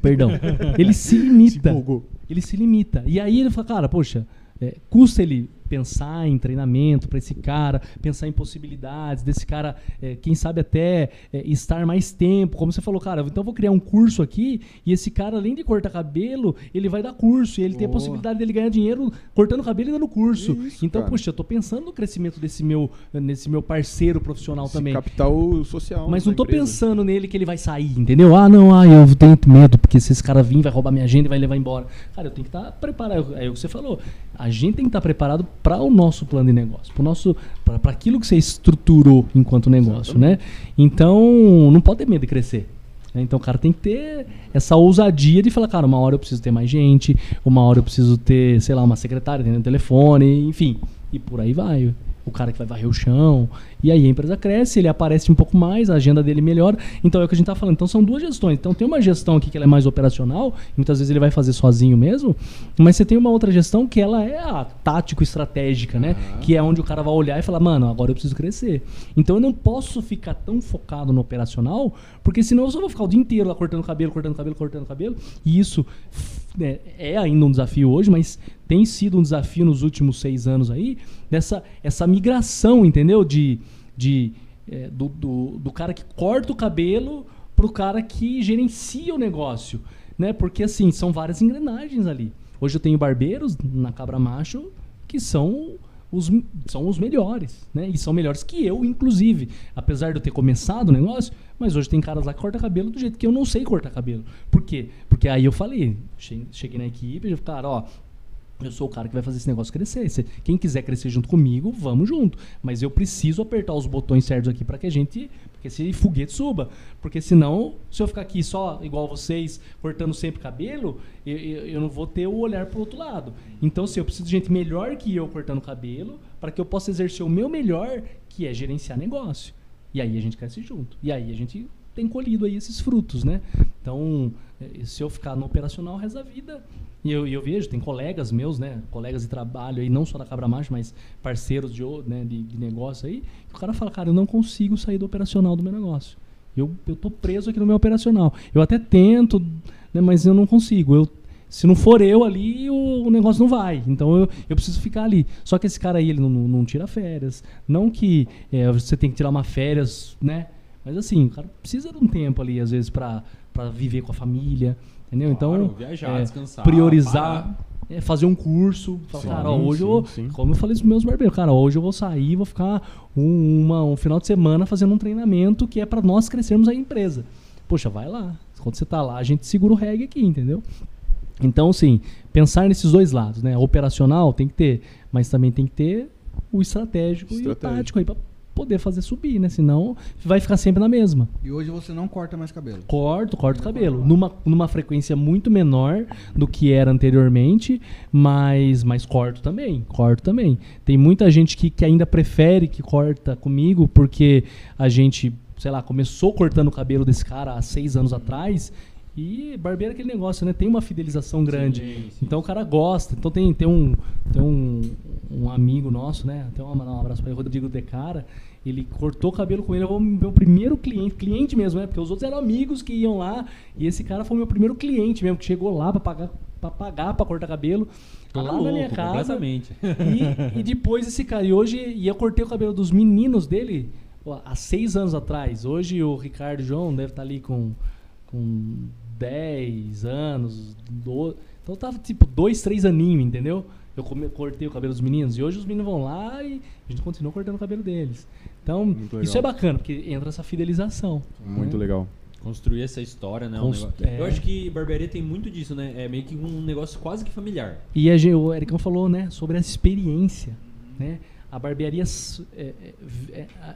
Speaker 4: Perdão. Ele se
Speaker 3: Se
Speaker 4: limita.
Speaker 3: empolgou.
Speaker 4: ele se limita. E aí ele fala, cara, poxa, é, custa ele pensar em treinamento para esse cara, pensar em possibilidades desse cara, é, quem sabe até é, estar mais tempo. Como você falou, cara, então eu vou criar um curso aqui e esse cara, além de cortar cabelo, ele vai dar curso e ele tem a
Speaker 2: Boa.
Speaker 4: possibilidade dele ganhar dinheiro cortando cabelo e dando curso.
Speaker 3: Isso,
Speaker 4: então,
Speaker 3: cara.
Speaker 4: poxa, eu tô pensando no crescimento desse meu, nesse meu parceiro profissional
Speaker 3: Esse
Speaker 4: também.
Speaker 3: capital social.
Speaker 4: Mas não tô
Speaker 3: empresa.
Speaker 4: pensando nele que ele vai sair, entendeu? Ah, não, ah, eu tenho medo, porque se esse cara vir, vai roubar minha agenda e vai levar embora. Cara, eu tenho que estar preparado. É o que você falou. A gente tem que estar preparado para o nosso plano de negócio, para nosso, para aquilo que você estruturou enquanto negócio, né? Então, não pode ter medo de crescer. né? Então o cara tem que ter essa ousadia de falar, cara, uma hora eu preciso ter mais gente, uma hora eu preciso ter, sei lá, uma secretária atendendo telefone, enfim. E por aí vai. O cara que vai varrer o chão. E aí a empresa cresce, ele aparece um pouco mais, a agenda dele melhora. Então é o que a gente tá falando. Então são duas gestões. Então tem uma gestão aqui que ela é mais operacional, e muitas vezes ele vai fazer sozinho mesmo, mas você tem uma outra gestão que ela é a tático-estratégica, né? Que é onde o cara vai olhar e falar, mano, agora eu preciso crescer. Então eu não posso ficar tão focado no operacional, porque senão eu só vou ficar o dia inteiro lá cortando cabelo, cortando cabelo, cortando cabelo. E isso é ainda um desafio hoje, mas tem sido um desafio nos últimos seis anos aí, dessa essa migração, entendeu? De, de, é, do, do, do cara que corta o cabelo pro cara que gerencia o negócio, né? Porque assim, são várias engrenagens ali. Hoje eu tenho barbeiros na Cabra Macho que são os, são os melhores, né? E são melhores que eu, inclusive. Apesar de eu ter começado o negócio, mas hoje tem caras lá que cortam cabelo do jeito que eu não sei cortar cabelo. Por quê? Porque aí eu falei, che- cheguei na equipe e cara, ó, eu sou o cara que vai fazer esse negócio crescer. Quem quiser crescer junto comigo, vamos junto. Mas eu preciso apertar os botões certos aqui para que a gente. Porque esse foguete suba. Porque senão, se eu ficar aqui só igual vocês, cortando sempre cabelo, eu, eu, eu não vou ter o olhar pro outro lado. Então, assim, eu preciso de gente melhor que eu cortando cabelo, para que eu possa exercer o meu melhor, que é gerenciar negócio. E aí a gente cresce junto. E aí a gente tem colhido aí esses frutos, né? Então, eh, se eu ficar no operacional resto da vida, e eu, eu vejo, tem colegas meus, né? Colegas de trabalho aí, não só da Cabra Macho, mas parceiros de, né, de, de negócio aí, o cara fala, cara, eu não consigo sair do operacional do meu negócio. Eu, eu tô preso aqui no meu operacional. Eu até tento, né, mas eu não consigo. Eu, se não for eu ali, o, o negócio não vai. Então eu, eu preciso ficar ali. Só que esse cara aí, ele não, não, tira férias. Não que é, você tem que tirar uma férias, né? Mas assim, o cara precisa de um tempo ali, às vezes, pra, pra viver com a família. Entendeu?
Speaker 1: Claro,
Speaker 4: então,
Speaker 1: viajar,
Speaker 4: é,
Speaker 1: descansar,
Speaker 4: priorizar,
Speaker 1: parar.
Speaker 4: é, fazer um curso. Falar,
Speaker 3: Sim,
Speaker 4: cara, hoje eu vou,
Speaker 3: sim, sim.
Speaker 4: como eu falei pros meus barbeiros, cara, hoje eu vou sair, vou ficar um, uma- um final de semana fazendo um treinamento que é pra nós crescermos a empresa. Poxa, vai lá. Quando você tá lá, a gente segura o reggae aqui, entendeu? Então, assim, pensar nesses dois lados, né? Operacional tem que ter, mas também tem que ter o estratégico, e o
Speaker 3: Estratégico.
Speaker 4: tático aí pra poder fazer subir, né? Senão vai ficar sempre na mesma.
Speaker 2: E hoje você não corta mais cabelo.
Speaker 4: Corto, corto cabelo. Numa, numa frequência muito menor do que era anteriormente, mas, mas corto também. Corto também. Tem muita gente que, que ainda prefere que corta comigo, porque a gente, sei lá, começou cortando o cabelo desse cara há seis anos atrás. E barbeiro é aquele negócio, né? Tem uma fidelização grande.
Speaker 1: Sim, sim.
Speaker 4: Então o cara gosta. Então tem, tem, um, tem um, um amigo nosso, né? Até um, um abraço para ele, Rodrigo De Cara. Ele cortou o cabelo com ele, foi o meu primeiro cliente, cliente mesmo, né? Porque os outros eram amigos que iam lá. E esse cara foi o meu primeiro cliente mesmo, que chegou lá para pagar pra pagar pra cortar cabelo
Speaker 1: Tá
Speaker 4: lá
Speaker 1: louco,
Speaker 4: na minha casa.
Speaker 1: completamente.
Speaker 4: E, e depois esse cara, e hoje, e eu cortei o cabelo dos meninos dele há seis anos atrás. Hoje o Ricardo João deve estar ali com, com 10 anos, do, então tava tipo dois, três aninhos, entendeu? Eu come- cortei o cabelo dos meninos e hoje os meninos vão lá e a gente continua cortando o cabelo deles. Então, isso é bacana, porque entra essa fidelização.
Speaker 3: Muito
Speaker 4: né?
Speaker 3: legal.
Speaker 1: Construir essa história, né? um
Speaker 4: Cons-
Speaker 1: negócio-
Speaker 4: é.
Speaker 1: Eu acho que barbearia tem muito disso, né? É meio que um negócio quase que familiar.
Speaker 4: E a o Ericão falou, né, sobre essa experiência, né? A barbearia, é- é- é- a-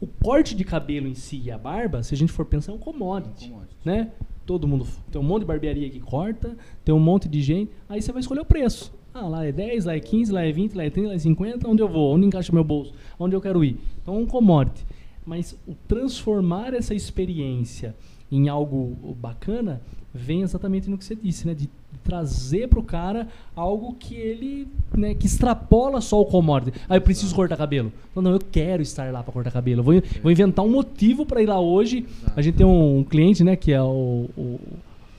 Speaker 4: o corte de cabelo em si e a barba, se a gente for pensar, é um commodity,
Speaker 2: Commodity.
Speaker 4: né? Todo mundo, tem um monte de barbearia que corta, tem um monte de gente, aí você vai escolher o preço. Ah, lá é 10, lá é 15, lá é 20, lá é 30, lá é 50, onde eu vou? Onde encaixa meu bolso? Onde eu quero ir? Então um commodity. Mas o transformar essa experiência em algo bacana vem exatamente no que você disse, né? De trazer pro cara algo que ele, né, que extrapola só o commodity. Ah, eu preciso cortar cabelo. Não, não, eu quero estar lá para cortar cabelo. Eu vou, vou inventar um motivo para ir lá hoje. A gente tem um, um cliente, né, que é o, o,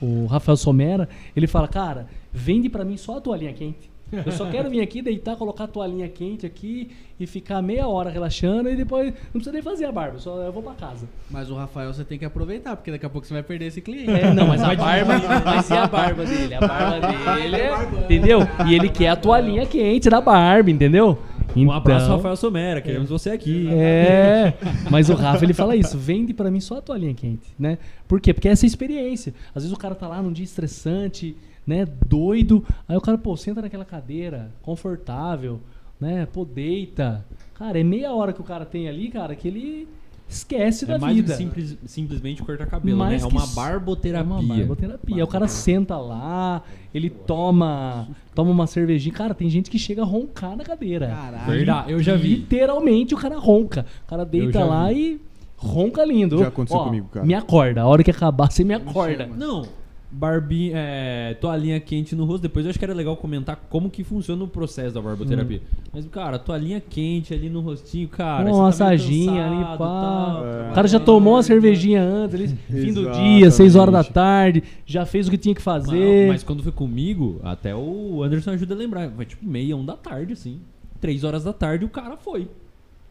Speaker 4: o Rafael Somera. Ele fala, cara, vende para mim só a toalhinha quente. Eu só quero vir aqui, deitar, colocar a toalhinha quente aqui e ficar meia hora relaxando e depois não precisa nem fazer a barba, só eu vou para casa.
Speaker 2: Mas o Rafael você tem que aproveitar, porque daqui a pouco você vai perder esse cliente.
Speaker 4: É, não, mas a barba, mas e a barba dele? A barba dele, é- entendeu? E ele quer a toalhinha quente da barba, entendeu?
Speaker 1: Um abraço,
Speaker 4: Então-
Speaker 1: Rafael Somera. Queremos você aqui.
Speaker 4: É, mas o Rafa ele fala isso, vende pra mim só a toalhinha quente, né? Por quê? Porque é essa experiência. Às vezes o cara tá lá num dia estressante, né, doido, aí o cara, pô, senta naquela cadeira, confortável, né, pô, deita. Cara, é meia hora que o cara tem ali, cara, que ele esquece
Speaker 1: É
Speaker 4: da
Speaker 1: mais
Speaker 4: vida.
Speaker 1: simples- simplesmente cortar cabelo,
Speaker 4: Mais
Speaker 1: né? É uma barboterapia.
Speaker 4: É uma barboterapia. Aí o cara senta lá, ele toma, toma uma cervejinha. Cara, tem gente que chega a roncar na cadeira.
Speaker 2: Caralho.
Speaker 1: Verdade, eu já vi.
Speaker 4: Literalmente o cara ronca. O cara deita lá
Speaker 1: vi.
Speaker 4: e ronca lindo.
Speaker 3: Já aconteceu
Speaker 4: Ó,
Speaker 3: comigo, cara.
Speaker 4: Me acorda. A hora que acabar, você me acorda.
Speaker 1: Não, barbinha, é, toalhinha quente no rosto. Depois eu acho que era legal comentar como que funciona o processo da barboterapia. Mas, cara, toalhinha quente ali no rostinho, cara.
Speaker 4: Uma
Speaker 1: tá meio
Speaker 4: massaginha ali,
Speaker 1: cansado,
Speaker 4: pá.
Speaker 3: É.
Speaker 4: O cara já tomou uma cervejinha antes, ali, fim do dia, 6 horas da tarde, já fez o que tinha que fazer.
Speaker 1: Mas, mas quando foi comigo, até o Anderson ajuda a lembrar. Foi tipo meia, um da tarde, assim. Três horas da tarde o cara foi.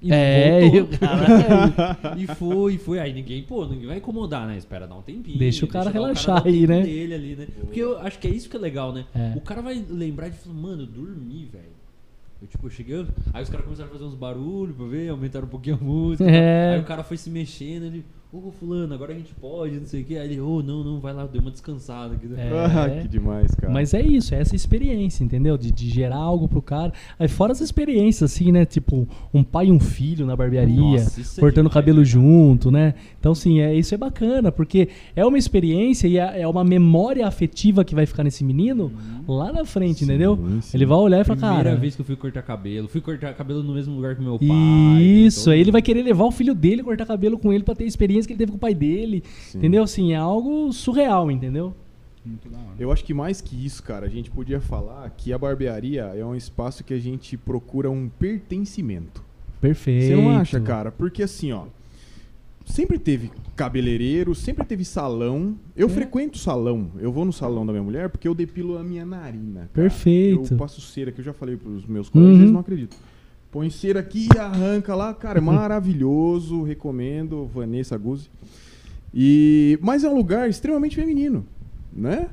Speaker 1: E
Speaker 4: É,
Speaker 1: voltou.
Speaker 4: e o cara-
Speaker 1: E foi, foi. Aí ninguém, pô, ninguém vai incomodar, né? Espera dar um tempinho.
Speaker 4: Deixa o cara
Speaker 1: dar
Speaker 4: relaxar
Speaker 1: o
Speaker 4: aí,
Speaker 1: tempo
Speaker 4: né?
Speaker 1: Dele ali, né? Porque eu acho que é isso que é legal, né?
Speaker 4: É.
Speaker 1: O cara vai lembrar de falar, mano, eu dormi, velho. Eu, tipo, eu cheguei. Aí os caras começaram a fazer uns barulhos pra ver, aumentaram um pouquinho a música.
Speaker 4: É.
Speaker 1: Aí o cara foi se mexendo, ele, ô fulano, agora a gente pode, não sei o que. Aí ele, ô, não, não, vai lá, deu uma descansada aqui. né?
Speaker 4: É.
Speaker 3: Ah, que demais, cara.
Speaker 4: Mas é isso, é essa experiência, entendeu? De, de gerar algo pro cara. Aí fora as experiências, assim, né? Tipo, um pai e um filho na barbearia,
Speaker 1: Nossa, é
Speaker 4: cortando
Speaker 1: demais,
Speaker 4: cabelo
Speaker 1: né,
Speaker 4: junto, né? Então, sim, é, isso é bacana, porque é uma experiência e é, é uma memória afetiva que vai ficar nesse menino lá na frente,
Speaker 3: Sim,
Speaker 4: entendeu?
Speaker 3: sim.
Speaker 4: Ele vai olhar e falar,
Speaker 1: Primeira
Speaker 4: cara.
Speaker 1: vez que eu fui cortar cabelo. Fui cortar cabelo no mesmo lugar que meu pai.
Speaker 4: Isso,
Speaker 1: então-
Speaker 4: aí ele vai querer levar o filho dele cortar cabelo com ele pra ter a experiência que ele teve com o pai dele.
Speaker 3: Sim.
Speaker 4: Entendeu? Assim, é algo surreal, entendeu?
Speaker 2: Muito da hora.
Speaker 3: Eu acho que mais que isso, cara, a gente podia falar que a barbearia é um espaço que a gente procura um pertencimento.
Speaker 4: Perfeito.
Speaker 3: Você não acha, cara? Porque assim, ó. Sempre teve cabeleireiro, sempre teve salão. Eu
Speaker 4: É.
Speaker 3: frequento salão. Eu vou no salão da minha mulher porque eu depilo a minha narina. cara.
Speaker 4: Perfeito.
Speaker 3: Eu passo cera, que eu já falei pros meus colegas,
Speaker 4: Uhum.
Speaker 3: eles não acreditam. Põe cera aqui e arranca lá. Cara, é maravilhoso. Recomendo. Vanessa Guzzi. E... Mas é um lugar extremamente feminino, né?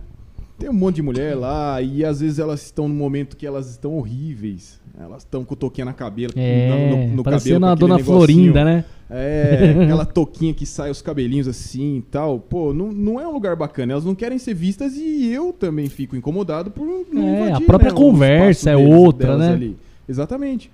Speaker 3: Tem um monte de mulher lá e às vezes elas estão num momento que elas estão horríveis. Elas estão com toquinha na cabelo,
Speaker 4: É,
Speaker 3: no, no cabelo,
Speaker 4: a dona
Speaker 3: negocinho.
Speaker 4: Florinda, né?
Speaker 3: É, aquela toquinha que sai os cabelinhos assim e tal. Pô, não, não é um lugar bacana. Elas não querem ser vistas e eu também fico incomodado por não
Speaker 4: É,
Speaker 3: invadir,
Speaker 4: a própria
Speaker 3: né,
Speaker 4: conversa é
Speaker 3: deles-
Speaker 4: outra, né?
Speaker 3: ali. Exatamente.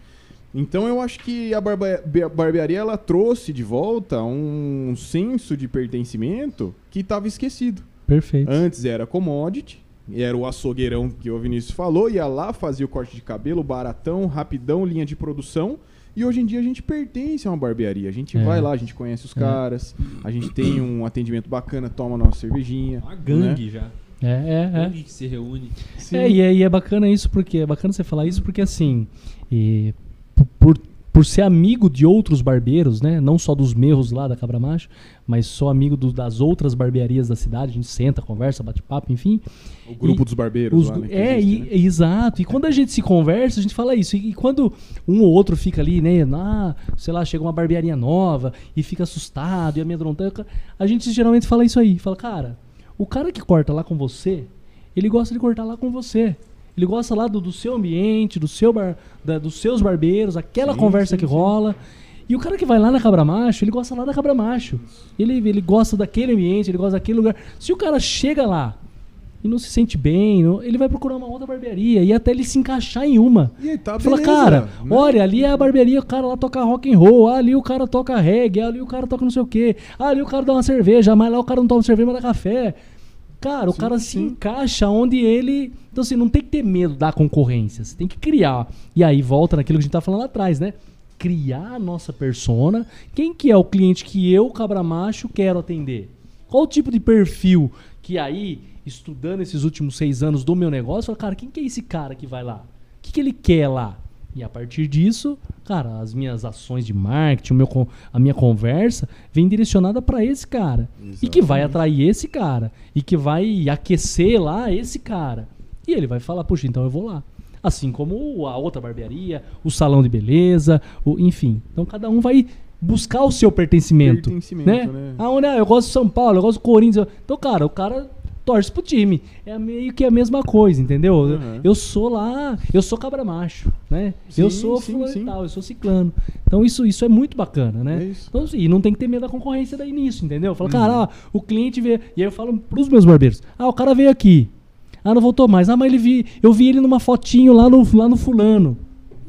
Speaker 3: Então eu acho que a barba- be- barbearia ela trouxe de volta um senso de pertencimento que estava esquecido.
Speaker 4: Perfeito.
Speaker 3: Antes era commodity, era o açougueirão que o Vinícius falou, ia lá, fazia o corte de cabelo, baratão, rapidão, linha de produção. E hoje em dia a gente pertence a uma barbearia. A gente
Speaker 4: É.
Speaker 3: vai lá, a gente conhece os
Speaker 4: É.
Speaker 3: caras, a gente tem um atendimento bacana, toma nossa cervejinha.
Speaker 1: Uma
Speaker 3: né?
Speaker 1: gangue já.
Speaker 4: É, é, é.
Speaker 1: Gangue que se reúne.
Speaker 3: Sim.
Speaker 4: É, e é, e é bacana isso porque é bacana você falar isso porque assim, e, por, por ser amigo de outros barbeiros, né? Não só dos meus lá da Cabra Macho, mas sou amigo do- das outras barbearias da cidade. A gente senta, conversa, bate papo, enfim.
Speaker 3: O grupo
Speaker 4: E
Speaker 3: dos barbeiros
Speaker 4: Os
Speaker 3: lá, né?
Speaker 4: é,
Speaker 3: existe,
Speaker 4: e-
Speaker 3: né?
Speaker 4: exato. E quando a gente se conversa, a gente fala isso. E, e quando um ou outro fica ali, né? Ah, sei lá, chega uma barbearia nova e fica assustado e amedrontado, a gente geralmente fala isso aí. Fala, cara, o cara que corta lá com você, ele gosta de cortar lá com você. Ele gosta lá do, do seu ambiente, do seu bar, da- dos seus barbeiros, aquela
Speaker 3: Sim,
Speaker 4: conversa
Speaker 3: sim,
Speaker 4: que
Speaker 3: sim.
Speaker 4: rola. E o cara que vai lá na Cabra Macho, ele gosta lá da Cabra Macho. Ele, ele gosta daquele ambiente, ele gosta daquele lugar. Se o cara chega lá e não se sente bem, não- ele vai procurar uma outra barbearia e até ele se encaixar em uma.
Speaker 3: E aí, tá,
Speaker 4: Fala, cara,
Speaker 3: né?
Speaker 4: olha, ali é a barbearia, o cara lá toca rock and roll, ali o cara toca reggae, ali o cara toca não sei o quê, ali o cara dá uma cerveja, mas lá o cara não toma cerveja, mas dá café. Cara, o
Speaker 3: Sim,
Speaker 4: cara se
Speaker 3: sim.
Speaker 4: encaixa onde ele. Então, assim, não tem que ter medo da concorrência. Você tem que criar. E aí volta naquilo que a gente tá falando lá atrás, né? Criar a nossa persona. Quem que é o cliente que eu, cabra macho, quero atender? Qual o tipo de perfil que aí, estudando esses últimos seis anos do meu negócio, eu falo, cara, quem que é esse cara que vai lá? O que, que ele quer lá? E a partir disso, cara, as minhas ações de marketing, o meu, a minha conversa vem direcionada para esse cara. E que vai atrair esse cara. E que vai aquecer lá esse cara. E ele vai falar, puxa, então eu vou lá. Assim como a outra barbearia, o salão de beleza, o, enfim. Então cada um vai buscar o seu pertencimento.
Speaker 3: Pertencimento,
Speaker 4: né?
Speaker 3: né?
Speaker 4: Ah, eu gosto de São Paulo, eu gosto do Corinthians. Então, cara, o cara torce pro time. É meio que a mesma coisa, entendeu? Eu-
Speaker 3: Uhum.
Speaker 4: Eu sou lá, eu sou cabra macho, né? eu
Speaker 3: Sim,
Speaker 4: sou
Speaker 3: sim,
Speaker 4: fulano
Speaker 3: sim.
Speaker 4: e tal, eu sou ciclano. Então isso, isso é muito bacana, né?
Speaker 3: É.
Speaker 4: Então, assim, e não tem que ter medo da concorrência daí nisso, entendeu? Fala, cara,
Speaker 3: Uhum.
Speaker 4: ah, o cliente veio. E aí eu falo pros meus barbeiros: ah, o cara veio aqui. Ah, não voltou mais. Ah, mas ele vi, eu vi ele numa fotinho lá no, lá no fulano.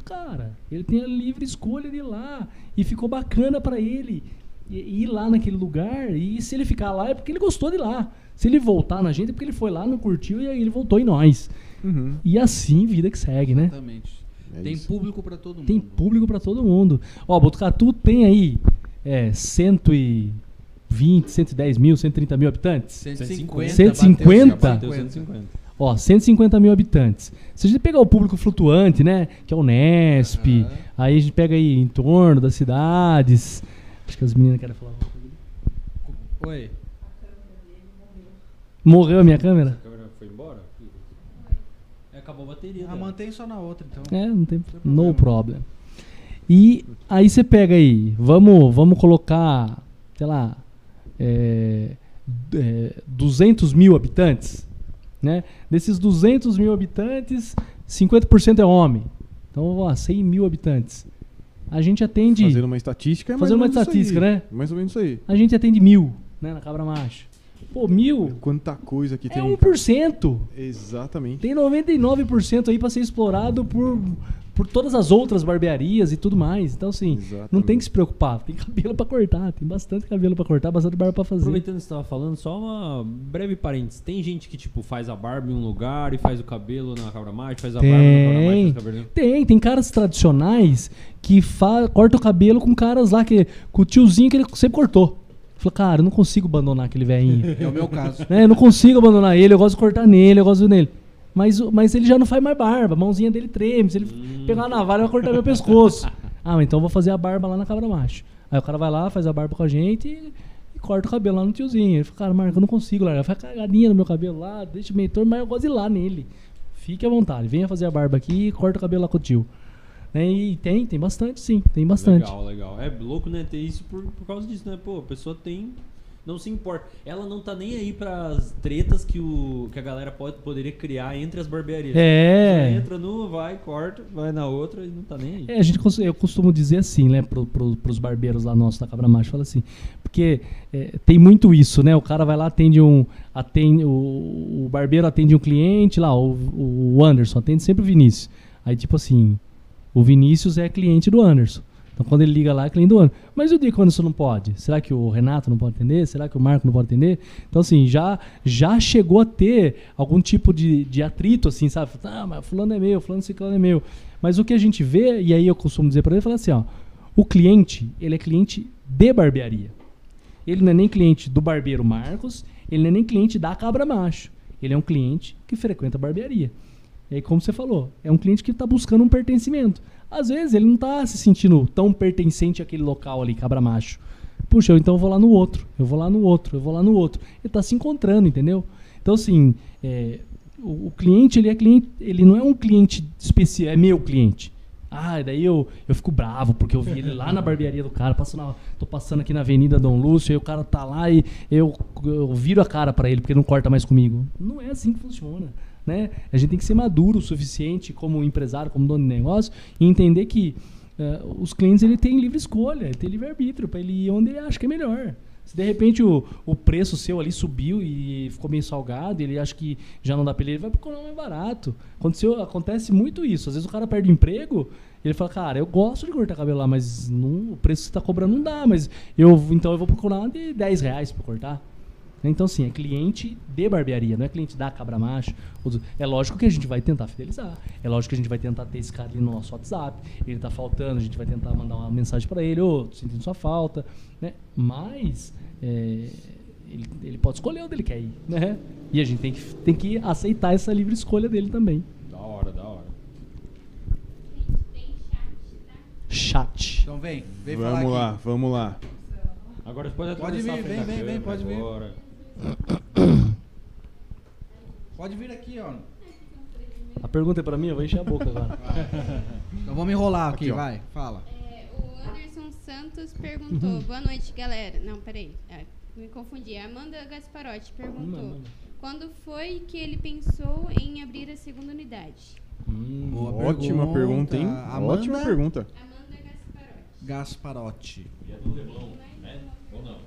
Speaker 4: Cara, ele tem a livre escolha de ir lá. E ficou bacana pra ele ir lá naquele lugar. E se ele ficar lá é porque ele gostou de ir lá. Se ele voltar na gente é porque ele foi lá, não curtiu e aí ele voltou em nós.
Speaker 3: Uhum.
Speaker 4: E assim, vida que segue, né?
Speaker 2: Exatamente.
Speaker 3: É
Speaker 2: tem
Speaker 3: isso.
Speaker 2: público pra todo mundo.
Speaker 4: Tem público pra todo mundo. Ó, Botucatu tem aí é, 120, 110 mil, 130 mil habitantes.
Speaker 2: 150.
Speaker 4: 150?
Speaker 2: bateu
Speaker 1: Bateu
Speaker 2: 150.
Speaker 1: 150.
Speaker 4: Ó, 150 mil habitantes. Se a gente pegar o público flutuante, né? Que é o Nesp,
Speaker 2: Aham.
Speaker 4: aí a gente pega aí em torno das cidades. Acho que as meninas querem falar.
Speaker 2: Oi.
Speaker 4: Morreu a minha câmera?
Speaker 1: A câmera foi embora?
Speaker 5: É, Acabou a bateria.
Speaker 2: Ah,
Speaker 5: dela.
Speaker 2: mantém só na outra, então.
Speaker 4: É, não tem,
Speaker 2: tem
Speaker 4: no
Speaker 2: problema.
Speaker 4: problem. E aí você pega aí, vamos, vamos colocar, sei lá, é, é, 200 mil habitantes, né? Desses 200 mil habitantes, 50% é homem. Então, ó, 100 mil habitantes. A gente atende,
Speaker 3: Fazendo uma estatística é mais
Speaker 4: Fazendo
Speaker 3: ou
Speaker 4: uma
Speaker 3: menos isso
Speaker 4: estatística,
Speaker 3: aí.
Speaker 4: né?
Speaker 3: Mais ou menos isso aí.
Speaker 4: a gente atende mil, né, na Cabra Macho. Pô, mil
Speaker 3: Quanta coisa que
Speaker 4: é
Speaker 3: tem.
Speaker 4: 1%.
Speaker 3: Exatamente.
Speaker 4: Tem 99% aí pra ser explorado por, por todas as outras barbearias e tudo mais. Então, assim, não
Speaker 3: Exatamente.
Speaker 4: tem que se preocupar. Tem cabelo pra cortar, tem bastante cabelo pra cortar, bastante barba pra fazer.
Speaker 1: Aproveitando que você tava falando, só uma breve parênteses. Tem gente que, tipo, faz a barba em um lugar e faz o cabelo na cabra macho, faz a barba na cabra macho,
Speaker 4: Tem,
Speaker 1: faz o cabelo...
Speaker 4: tem, tem caras tradicionais que fa cortam o cabelo com caras lá, que, com o tiozinho que ele sempre cortou. Falou, cara, eu não consigo abandonar aquele velhinho.
Speaker 2: É o meu caso.
Speaker 4: né? Eu não consigo abandonar ele, eu gosto de cortar nele, eu gosto nele. Mas, o- mas ele já não faz mais barba, a mãozinha dele treme. Se ele pegar uma navalha, vai cortar meu pescoço. ah, mas então eu vou fazer a barba lá na cabra macho. Aí o cara vai lá, faz a barba com a gente e, e corta o cabelo lá no tiozinho. Ele fala, cara, Marco, eu não consigo largar. Faz cagadinha no meu cabelo lá, deixa meio torto, mas eu gosto de ir lá nele. Fique à vontade, venha fazer a barba aqui e corta o cabelo lá com o tio. Né, E tem, tem bastante, sim, tem bastante.
Speaker 1: Legal, legal. É louco, né, ter isso por, por causa disso, né? Pô, a pessoa tem... Não se importa. Ela não tá nem aí pras tretas que, o, que a galera pode, poderia criar entre as barbearias.
Speaker 4: É.
Speaker 1: entra numa, vai, corta, vai na outra e não tá nem aí.
Speaker 4: É, a gente, eu costumo dizer assim, né, pro, pro, pros barbeiros lá nossos da Cabra Macho, fala assim, porque é, tem muito isso, né, o cara vai lá, atende um, atende, o, o barbeiro atende um cliente lá, o, o Anderson, atende sempre o Vinícius, aí tipo assim, o Vinícius é cliente do Anderson, então quando ele liga lá é cliente do Anderson, mas o dia que o Anderson não pode? Será que o Renato não pode atender? Será que o Marco não pode atender? Então assim, já, já chegou a ter algum tipo de, de atrito, assim, sabe, ah, mas fulano é meu, fulano ciclano é meu, mas o que a gente vê, e aí eu costumo dizer para ele, falar assim, ó, o cliente, ele é cliente de barbearia. Ele não é nem cliente do barbeiro Marcos, ele não é nem cliente da Cabra Macho. Ele é um cliente que frequenta a barbearia. É como você falou, é um cliente que está buscando um pertencimento. Às vezes ele não está se sentindo tão pertencente àquele local ali, cabra macho. Puxa, eu, então eu vou lá no outro, eu vou lá no outro, eu vou lá no outro. Ele está se encontrando, entendeu? Então, assim, é, o, o cliente, ele é cliente, ele não é um cliente especial, é meu cliente. Ah, daí eu, eu fico bravo, porque eu vi ele lá na barbearia do cara, passo tô passando aqui na Avenida Dom Lúcio, aí o cara tá lá e eu, eu viro a cara pra ele, porque ele não corta mais comigo. Não é assim que funciona. Né? A gente tem que ser maduro o suficiente como empresário, como dono de negócio, e entender que eh, os clientes ele têm livre escolha, ele tem livre arbítrio para ele ir onde ele acha que é melhor. Se de repente o, o preço seu ali subiu e ficou meio salgado, ele acha que já não dá pra ele, ele vai procurar um mais barato. Aconteceu, acontece muito isso. Às vezes o cara perde emprego, ele fala, cara, eu gosto de cortar cabelo lá, mas não, o preço que você tá cobrando não dá, mas eu então eu vou procurar de 10 reais pra cortar. Então, sim, é cliente de barbearia, não é cliente da cabra macho. É lógico que a gente vai tentar fidelizar. É lógico que a gente vai tentar ter esse cara ali no nosso WhatsApp. Ele tá faltando, a gente vai tentar mandar uma mensagem para ele, ô, tô sentindo sua falta. Né? Mas é, ele, ele pode escolher onde ele quer ir. Né? E a gente tem que, tem que aceitar essa livre escolha dele também.
Speaker 1: Da hora, da hora.
Speaker 6: Tem chat, tá?
Speaker 4: Chat.
Speaker 2: Então vem, vem falar
Speaker 3: Vamos
Speaker 2: aqui.
Speaker 3: lá, vamos lá.
Speaker 1: Agora pode
Speaker 2: Pode vir, vem, vem, vem, pode vir.
Speaker 1: agora.
Speaker 2: Pode vir aqui, ó.
Speaker 4: A pergunta é pra mim, eu vou encher a boca agora.
Speaker 2: Então vamos enrolar aqui,
Speaker 3: Aqui,
Speaker 2: vai, fala.
Speaker 6: É, o Anderson Santos perguntou: Boa noite, galera. Não, peraí. é, me confundi. A Amanda Gasparotti perguntou:
Speaker 4: Manda.
Speaker 6: Quando foi que ele pensou em abrir a segunda unidade?
Speaker 4: Hum,
Speaker 2: Boa
Speaker 3: Ótima pergunta, hein?
Speaker 2: Amanda
Speaker 3: Ótima pergunta.
Speaker 6: Amanda Gasparotti.
Speaker 2: Gasparotti.
Speaker 1: E é do Leblon, né? Ou não?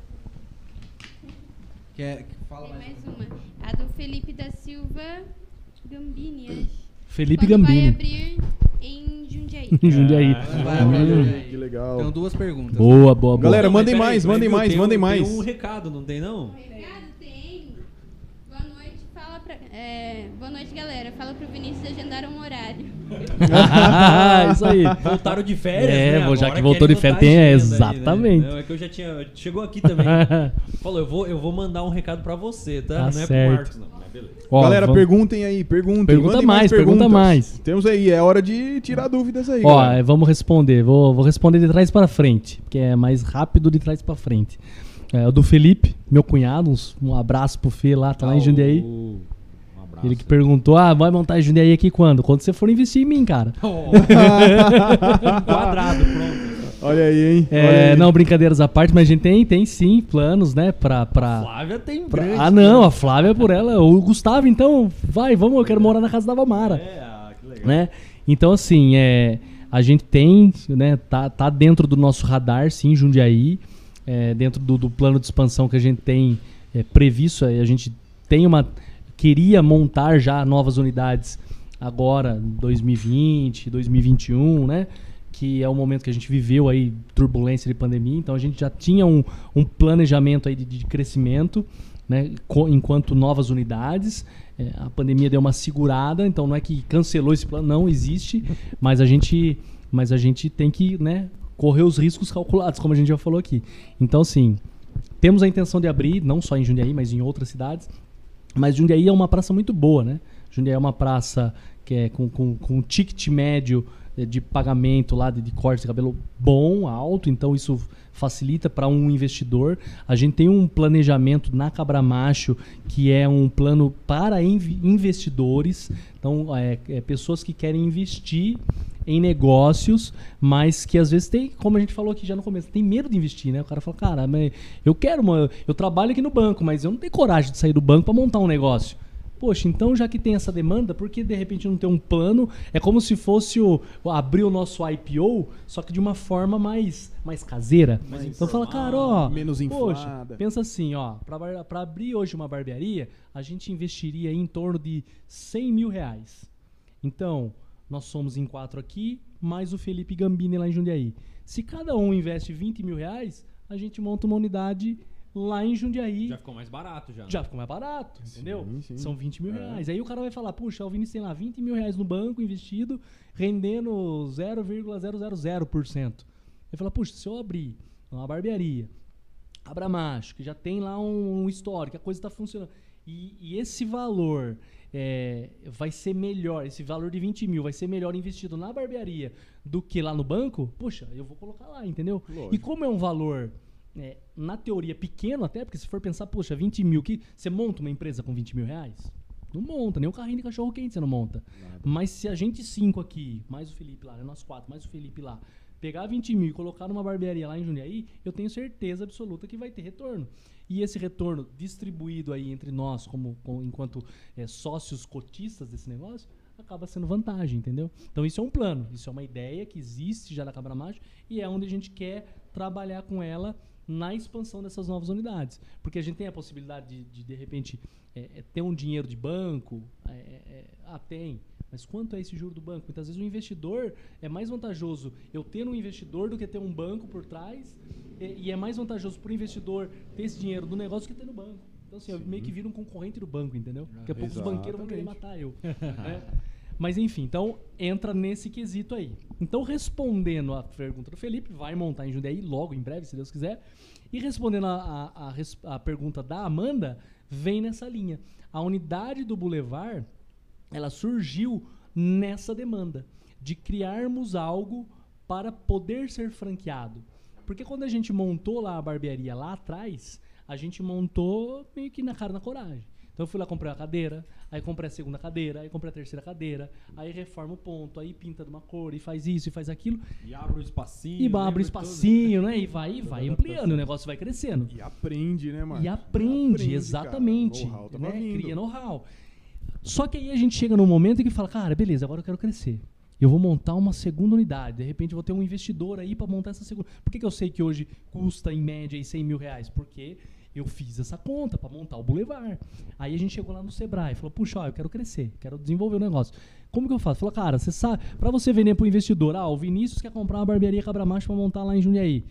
Speaker 2: Quer, fala
Speaker 6: Tem
Speaker 2: mais.
Speaker 6: mais uma. A do Felipe da Silva Gambini, acho.
Speaker 4: Felipe
Speaker 6: Quando vai
Speaker 4: Gambini.
Speaker 6: abrir em Jundiaí.
Speaker 4: Em Jundiaí.
Speaker 1: Ah,
Speaker 2: Vai abrir
Speaker 4: Hum.
Speaker 3: Que legal.
Speaker 2: Tem duas perguntas.
Speaker 4: Boa, boa, boa.
Speaker 3: Galera, mandem mais, mandem mais,
Speaker 1: um-
Speaker 3: mandem mais.
Speaker 1: Tem um recado, não tem não?
Speaker 6: Recado tem. Boa noite, fala pra. É, boa noite, galera. Fala pro Vinícius agendar um horário.
Speaker 4: Isso aí.
Speaker 1: Voltaram de férias,
Speaker 4: É,
Speaker 1: né?
Speaker 4: já que voltou de férias, tem- é,
Speaker 1: agenda aí, né?
Speaker 4: exatamente.
Speaker 1: Não, é que eu já tinha. Chegou aqui também. Falou, eu vou, eu vou mandar um recado pra você, tá?
Speaker 4: Tá
Speaker 1: não é
Speaker 4: certo.
Speaker 1: pro Marcos, não. Mas beleza.
Speaker 4: Ó,
Speaker 3: Galera,
Speaker 4: vamos-
Speaker 3: perguntem aí, perguntem.
Speaker 4: Pergunta
Speaker 3: mandem
Speaker 4: mais, pergunta mais.
Speaker 3: Temos aí, é hora de tirar dúvidas aí.
Speaker 4: Ó,
Speaker 3: galera.
Speaker 4: é, vamos responder. Vou, vou responder de trás pra frente, porque é mais rápido de trás pra frente. É, o do Felipe, meu cunhado, uns- um abraço pro Fê lá, tá lá em Jundiaí.
Speaker 1: Um abraço.
Speaker 4: Ele que perguntou: ah, vai montar em Jundiaí aqui quando? Quando você for investir em mim, cara.
Speaker 1: Oh, quadrado, pronto.
Speaker 3: Olha aí, hein? Olha
Speaker 4: É,
Speaker 3: aí.
Speaker 4: não, brincadeiras à parte, mas a gente tem, tem sim planos, né, pra. pra...
Speaker 1: Flávia tem
Speaker 4: pra-
Speaker 1: grande.
Speaker 4: ah, não, a Flávia por ela. O Gustavo, então, vai, vamos, eu quero morar na casa da Valmara.
Speaker 1: É, ah, que legal.
Speaker 4: né? Então, assim, é, a gente tem, né, tá, tá dentro do nosso radar, sim, Jundiaí, é, dentro do, do plano de expansão que a gente tem é, previsto, é, a gente tem uma, queria montar já novas unidades agora, 2020, 2021, né? Que é o momento que a gente viveu aí turbulência de pandemia, então a gente já tinha um, um planejamento aí de, de crescimento, né, enquanto novas unidades. É, a pandemia deu uma segurada, então não é que cancelou esse plano, não existe, mas a gente, mas a gente tem que né, correr os riscos calculados, como a gente já falou aqui. Então, assim, temos a intenção de abrir, não só em Jundiaí, mas em outras cidades. Mas Jundiaí é uma praça muito boa, né? Jundiaí é uma praça que é com, com, com um ticket médio eh, de pagamento lá de, de corte de cabelo bom, alto, então isso facilita para um investidor. A gente tem um planejamento na Cabra Macho que é um plano para investidores, então é, é pessoas que querem investir em negócios, mas que às vezes tem, como a gente falou aqui já no começo, tem medo de investir, né? O cara fala, cara, mas eu quero, uma, eu trabalho aqui no banco, mas eu não tenho coragem de sair do banco para montar um negócio. Poxa, então já que tem essa demanda, por que de repente não ter um plano? É como se fosse o, o abrir o nosso IPO, só que de uma forma mais, mais caseira.
Speaker 1: Mais
Speaker 4: então fala, cara, ó,
Speaker 3: menos
Speaker 4: poxa,
Speaker 3: inflada.
Speaker 4: pensa assim, ó, para abrir hoje uma barbearia, a gente investiria em torno de 100 mil reais. Então, nós somos em quatro aqui, mais o Felipe Gambini lá em Jundiaí. Se cada um investe 20 mil reais, a gente monta uma unidade lá em Jundiaí.
Speaker 1: Já ficou mais barato já.
Speaker 4: Já ficou mais barato, entendeu?
Speaker 3: sim.
Speaker 4: São 20 mil
Speaker 3: É.
Speaker 4: reais. Aí o cara vai falar, puxa, o Vinícius tem lá 20 mil reais no banco investido, rendendo 0,000%. Ele fala, puxa, se eu abrir uma barbearia, Abra Macho, que já tem lá um, um histórico, a coisa está funcionando. E, e esse valor é, vai ser melhor, esse valor de 20 mil vai ser melhor investido na barbearia do que lá no banco, poxa, eu vou colocar lá, entendeu?
Speaker 3: Lógico.
Speaker 4: E como é um valor, é, na teoria, pequeno até, porque se for pensar, poxa, 20 mil, que você monta uma empresa com 20 mil reais? Não monta, nem um carrinho de cachorro quente você não monta. Mas se a gente cinco aqui, mais o Felipe lá, né, nós quatro, mais o Felipe lá, pegar 20 mil e colocar numa barbearia lá em Jundiaí, eu tenho certeza absoluta que vai ter retorno. E esse retorno distribuído aí entre nós, como, como- enquanto é, sócios cotistas desse negócio, acaba sendo vantagem, entendeu? Então isso é um plano, isso é uma ideia que existe já na Cabra Mágica e é onde a gente quer trabalhar com ela na expansão dessas novas unidades. Porque a gente tem a possibilidade de, de, de repente, é, é, ter um dinheiro de banco. é, é, é, ah, tem. Mas quanto é esse juro do banco? Muitas vezes o investidor é mais vantajoso eu ter um investidor do que ter um banco por trás. E, e é mais vantajoso para o investidor ter esse dinheiro do negócio que ter no banco. Então, assim, eu meio que viro um concorrente do banco, entendeu? Daqui a pouco os banqueiros vão querer matar eu. né? Mas enfim, então entra nesse quesito aí. Então, respondendo a pergunta do Felipe, vai montar em Jundiaí logo, em breve, se Deus quiser. E respondendo a, a, a a pergunta da Amanda, vem nessa linha. A unidade do Boulevard, ela surgiu nessa demanda de criarmos algo para poder ser franqueado. Porque quando a gente montou lá a barbearia lá atrás, a gente montou meio que na cara e na coragem. Então eu fui lá comprar a cadeira, aí comprei a segunda cadeira, aí comprei a terceira cadeira, aí reforma o ponto, aí pinta de uma cor, e faz isso, e faz aquilo,
Speaker 1: E abre o espacinho.
Speaker 4: e abre o espacinho, né? E vai, e vai ampliando, o negócio vai crescendo.
Speaker 3: E aprende, né, mano?
Speaker 4: E aprende,
Speaker 3: cara.
Speaker 4: exatamente.
Speaker 3: Know-how tava
Speaker 4: né?
Speaker 3: vindo.
Speaker 4: Cria know-how. Só que aí a gente chega num momento que fala, cara, beleza, agora eu quero crescer. Eu vou montar uma segunda unidade. De repente eu vou ter um investidor aí para montar essa segunda. Por que, que eu sei que hoje custa em média aí 100 mil reais? Porque eu fiz essa conta para montar o Boulevard. Aí a gente chegou lá no Sebrae e falou, puxa, ó, eu quero crescer, quero desenvolver o negócio. Como que eu faço? Falou, cara, você sabe, para você vender para o investidor, ah, o Vinícius quer comprar uma barbearia Cabra Macho para montar lá em Jundiaí.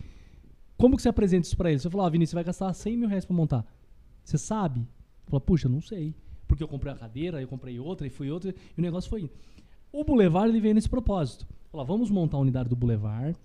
Speaker 4: Como que você apresenta isso pra ele? Você falou, ah, Vinícius, você vai gastar 100 mil reais pra montar. Você sabe? Fala, puxa, não sei. Porque eu comprei a cadeira, eu comprei outra, e fui outra, e o negócio foi indo. O Boulevard, ele veio nesse propósito. Falou, vamos montar a unidade do Boulevard.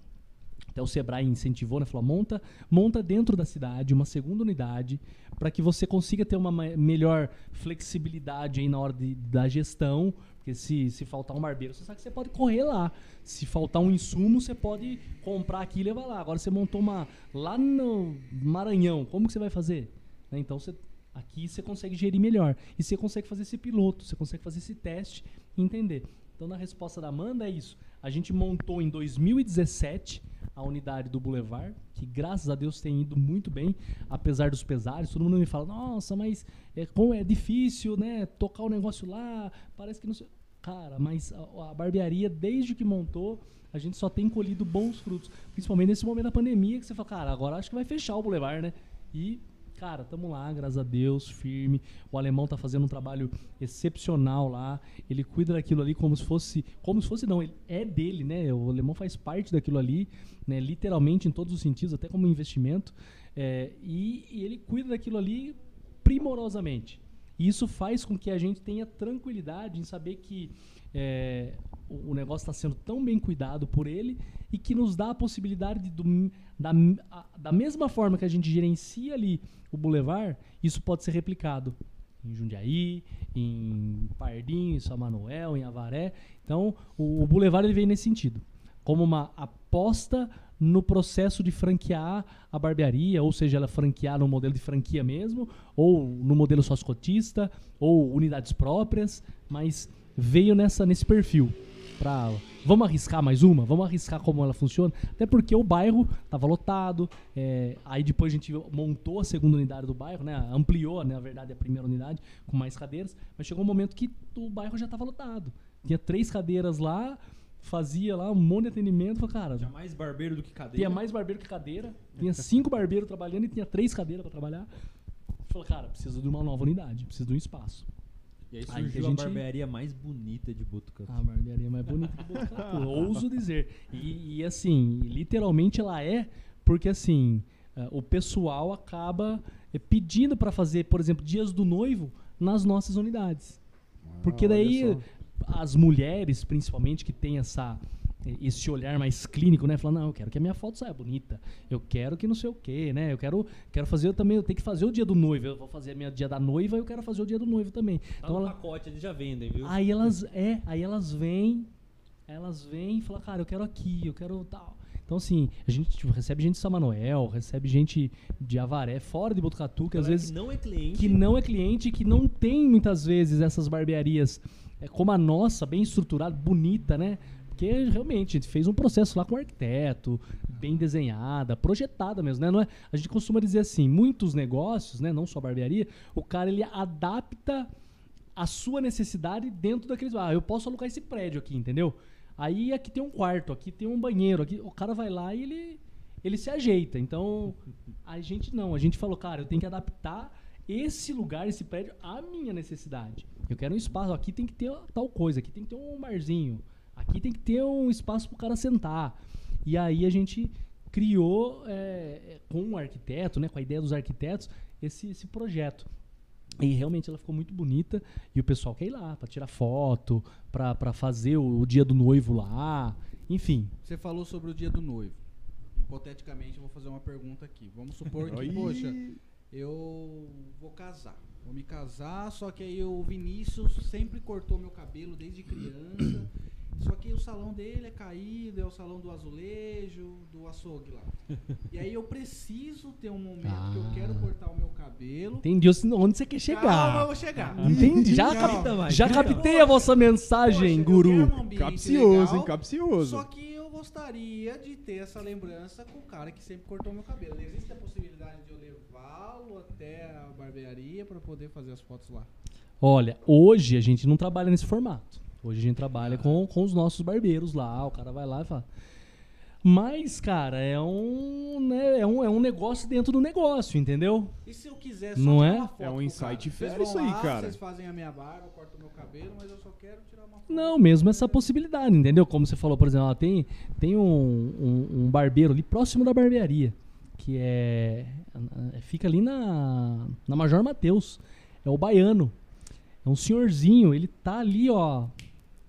Speaker 4: Até o Sebrae incentivou, né? Falou, monta, monta dentro da cidade uma segunda unidade para que você consiga ter uma ma- melhor flexibilidade aí na hora de- da gestão. Porque se, se faltar um barbeiro, você sabe que você pode correr lá. Se faltar um insumo, você pode comprar aqui e levar lá. Agora você montou uma lá no Maranhão, como que você vai fazer? Né, Então você aqui você consegue gerir melhor. E você consegue fazer esse piloto, você consegue fazer esse teste e entender. Então, na resposta da Amanda, é isso. A gente montou em 2017 a unidade do Boulevard, que graças a Deus tem ido muito bem, apesar dos pesares. Todo mundo me fala, nossa, mas é, como é difícil, né? Tocar o negócio lá, parece que não sei. Cara, mas a, a barbearia, desde que montou, a gente só tem colhido bons frutos. Principalmente nesse momento da pandemia, que você fala, cara, agora acho que vai fechar o Boulevard, né? E Cara, tamo lá, graças a Deus, firme. O alemão tá fazendo um trabalho excepcional lá. Ele cuida daquilo ali como se fosse. Como se fosse, não, ele é dele, né? O alemão faz parte daquilo ali, né? Literalmente em todos os sentidos, até como investimento. É, e, e ele cuida daquilo ali primorosamente. E isso faz com que a gente tenha tranquilidade em saber que é, o, o negócio está sendo tão bem cuidado por ele e que nos dá a possibilidade de, do- da, a- da mesma forma que a gente gerencia ali o Boulevard, isso pode ser replicado em Jundiaí, em Pardinho, em São Manuel, em Avaré. Então, o, o Boulevard ele veio nesse sentido, como uma aposta no processo de franquear a barbearia, ou seja, ela franquear no modelo de franquia mesmo, ou no modelo sócio-cotista, ou unidades próprias, mas veio nessa, nesse perfil. Pra, vamos arriscar mais uma? Vamos arriscar como ela funciona? Até porque o bairro estava lotado, é, aí depois a gente montou a segunda unidade do bairro, né? ampliou, né, na verdade, a primeira unidade com mais cadeiras, mas chegou um momento que o bairro já estava lotado. Tinha três cadeiras lá, fazia lá um monte de atendimento, falei, cara,
Speaker 1: Tinha mais barbeiro do que cadeira.
Speaker 4: tinha mais barbeiro que cadeira. Tinha cinco barbeiros trabalhando e tinha três cadeiras para trabalhar. Falei, cara, preciso de uma nova unidade, preciso de um espaço.
Speaker 1: E aí
Speaker 4: Aí
Speaker 1: surgiu
Speaker 4: que a
Speaker 1: a,
Speaker 4: gente-
Speaker 1: barbearia mais bonita de Botucatu.
Speaker 4: A barbearia mais bonita que Botucatu, ouso dizer. E, e, assim, literalmente ela é, porque assim, eh, o pessoal acaba eh, pedindo para fazer, por exemplo, dias do noivo nas nossas unidades. Porque
Speaker 3: Ah, olha
Speaker 4: daí as mulheres, principalmente, que têm essa, esse olhar mais clínico, né? Falando, não, eu quero que a minha foto saia bonita. Eu quero que não sei o quê, né? Eu quero, quero fazer eu também, eu tenho que fazer o dia do noivo. Eu vou fazer a minha dia da noiva, eu quero fazer o dia do noivo também.
Speaker 1: Tá
Speaker 4: Então ela,
Speaker 1: pacote, eles já vendem, viu?
Speaker 4: Aí elas, é, aí elas vêm, elas vêm e falam, cara, eu quero aqui, eu quero tal. Então, assim, a gente tipo, recebe gente de São Manuel, recebe gente de Avaré, fora de Botucatu, que às vezes
Speaker 1: não é cliente.
Speaker 4: que não é cliente, que não tem muitas vezes essas barbearias é, como a nossa, bem estruturada, bonita, né? Porque realmente fez um processo lá com o arquiteto, bem desenhada, projetada mesmo, né? Não é, a gente costuma dizer assim, muitos negócios, né, não só barbearia, o cara ele adapta a sua necessidade dentro daqueles, ah, eu posso alugar esse prédio aqui, entendeu? Aí aqui tem um quarto, aqui tem um banheiro, aqui o cara vai lá e ele ele se ajeita. Então, a gente não, a gente falou, cara, eu tenho que adaptar esse lugar, esse prédio à minha necessidade. Eu quero um espaço, aqui tem que ter tal coisa, aqui tem que ter um barzinho, aqui tem que ter um espaço para o cara sentar. E aí a gente criou é, com o arquiteto, né, com a ideia dos arquitetos, esse, esse projeto. E realmente ela ficou muito bonita e o pessoal quer ir lá para tirar foto, para fazer o, o dia do noivo lá, enfim.
Speaker 2: Você falou sobre o dia do noivo. Hipoteticamente, eu vou fazer uma pergunta aqui. Vamos supor que, poxa, eu vou casar. Vou me casar, só que aí o Vinícius sempre cortou meu cabelo desde criança. Só que o salão dele é caído, é o salão do azulejo, do açougue lá. E aí eu preciso ter um momento que eu quero
Speaker 4: Ah.
Speaker 2: cortar o meu cabelo.
Speaker 4: Entendi onde você quer chegar.
Speaker 2: Calma, eu vou chegar.
Speaker 4: Entendi. Já,
Speaker 2: Calma.
Speaker 4: cap- já captei a vossa mensagem,
Speaker 2: Poxa,
Speaker 4: guru.
Speaker 2: quero um
Speaker 3: Capcioso,
Speaker 2: legal,
Speaker 3: hein? Capcioso.
Speaker 2: Só que eu gostaria de ter essa lembrança com o cara que sempre cortou meu cabelo. Existe a possibilidade de eu levá-lo até a barbearia para poder fazer as fotos lá?
Speaker 4: Olha, hoje a gente não trabalha nesse formato. Hoje a gente trabalha com, com os nossos barbeiros lá. O cara vai lá e fala. Mas, cara, é um, né, é um, é um negócio dentro do negócio, entendeu?
Speaker 2: E se eu quiser só
Speaker 4: Não
Speaker 2: tirar
Speaker 4: é?
Speaker 2: uma foto
Speaker 3: É um insight fera
Speaker 2: vão
Speaker 3: isso aí,
Speaker 2: lá,
Speaker 3: cara.
Speaker 2: Vocês fazem a minha barba, cortam meu cabelo, mas eu só quero tirar uma foto.
Speaker 4: Não, mesmo essa possibilidade, entendeu? Como você falou, por exemplo, ó, tem, tem um, um, um barbeiro ali próximo da barbearia, que é. é- Fica ali na, na Major Mateus. É o baiano. É um senhorzinho, ele tá ali, ó.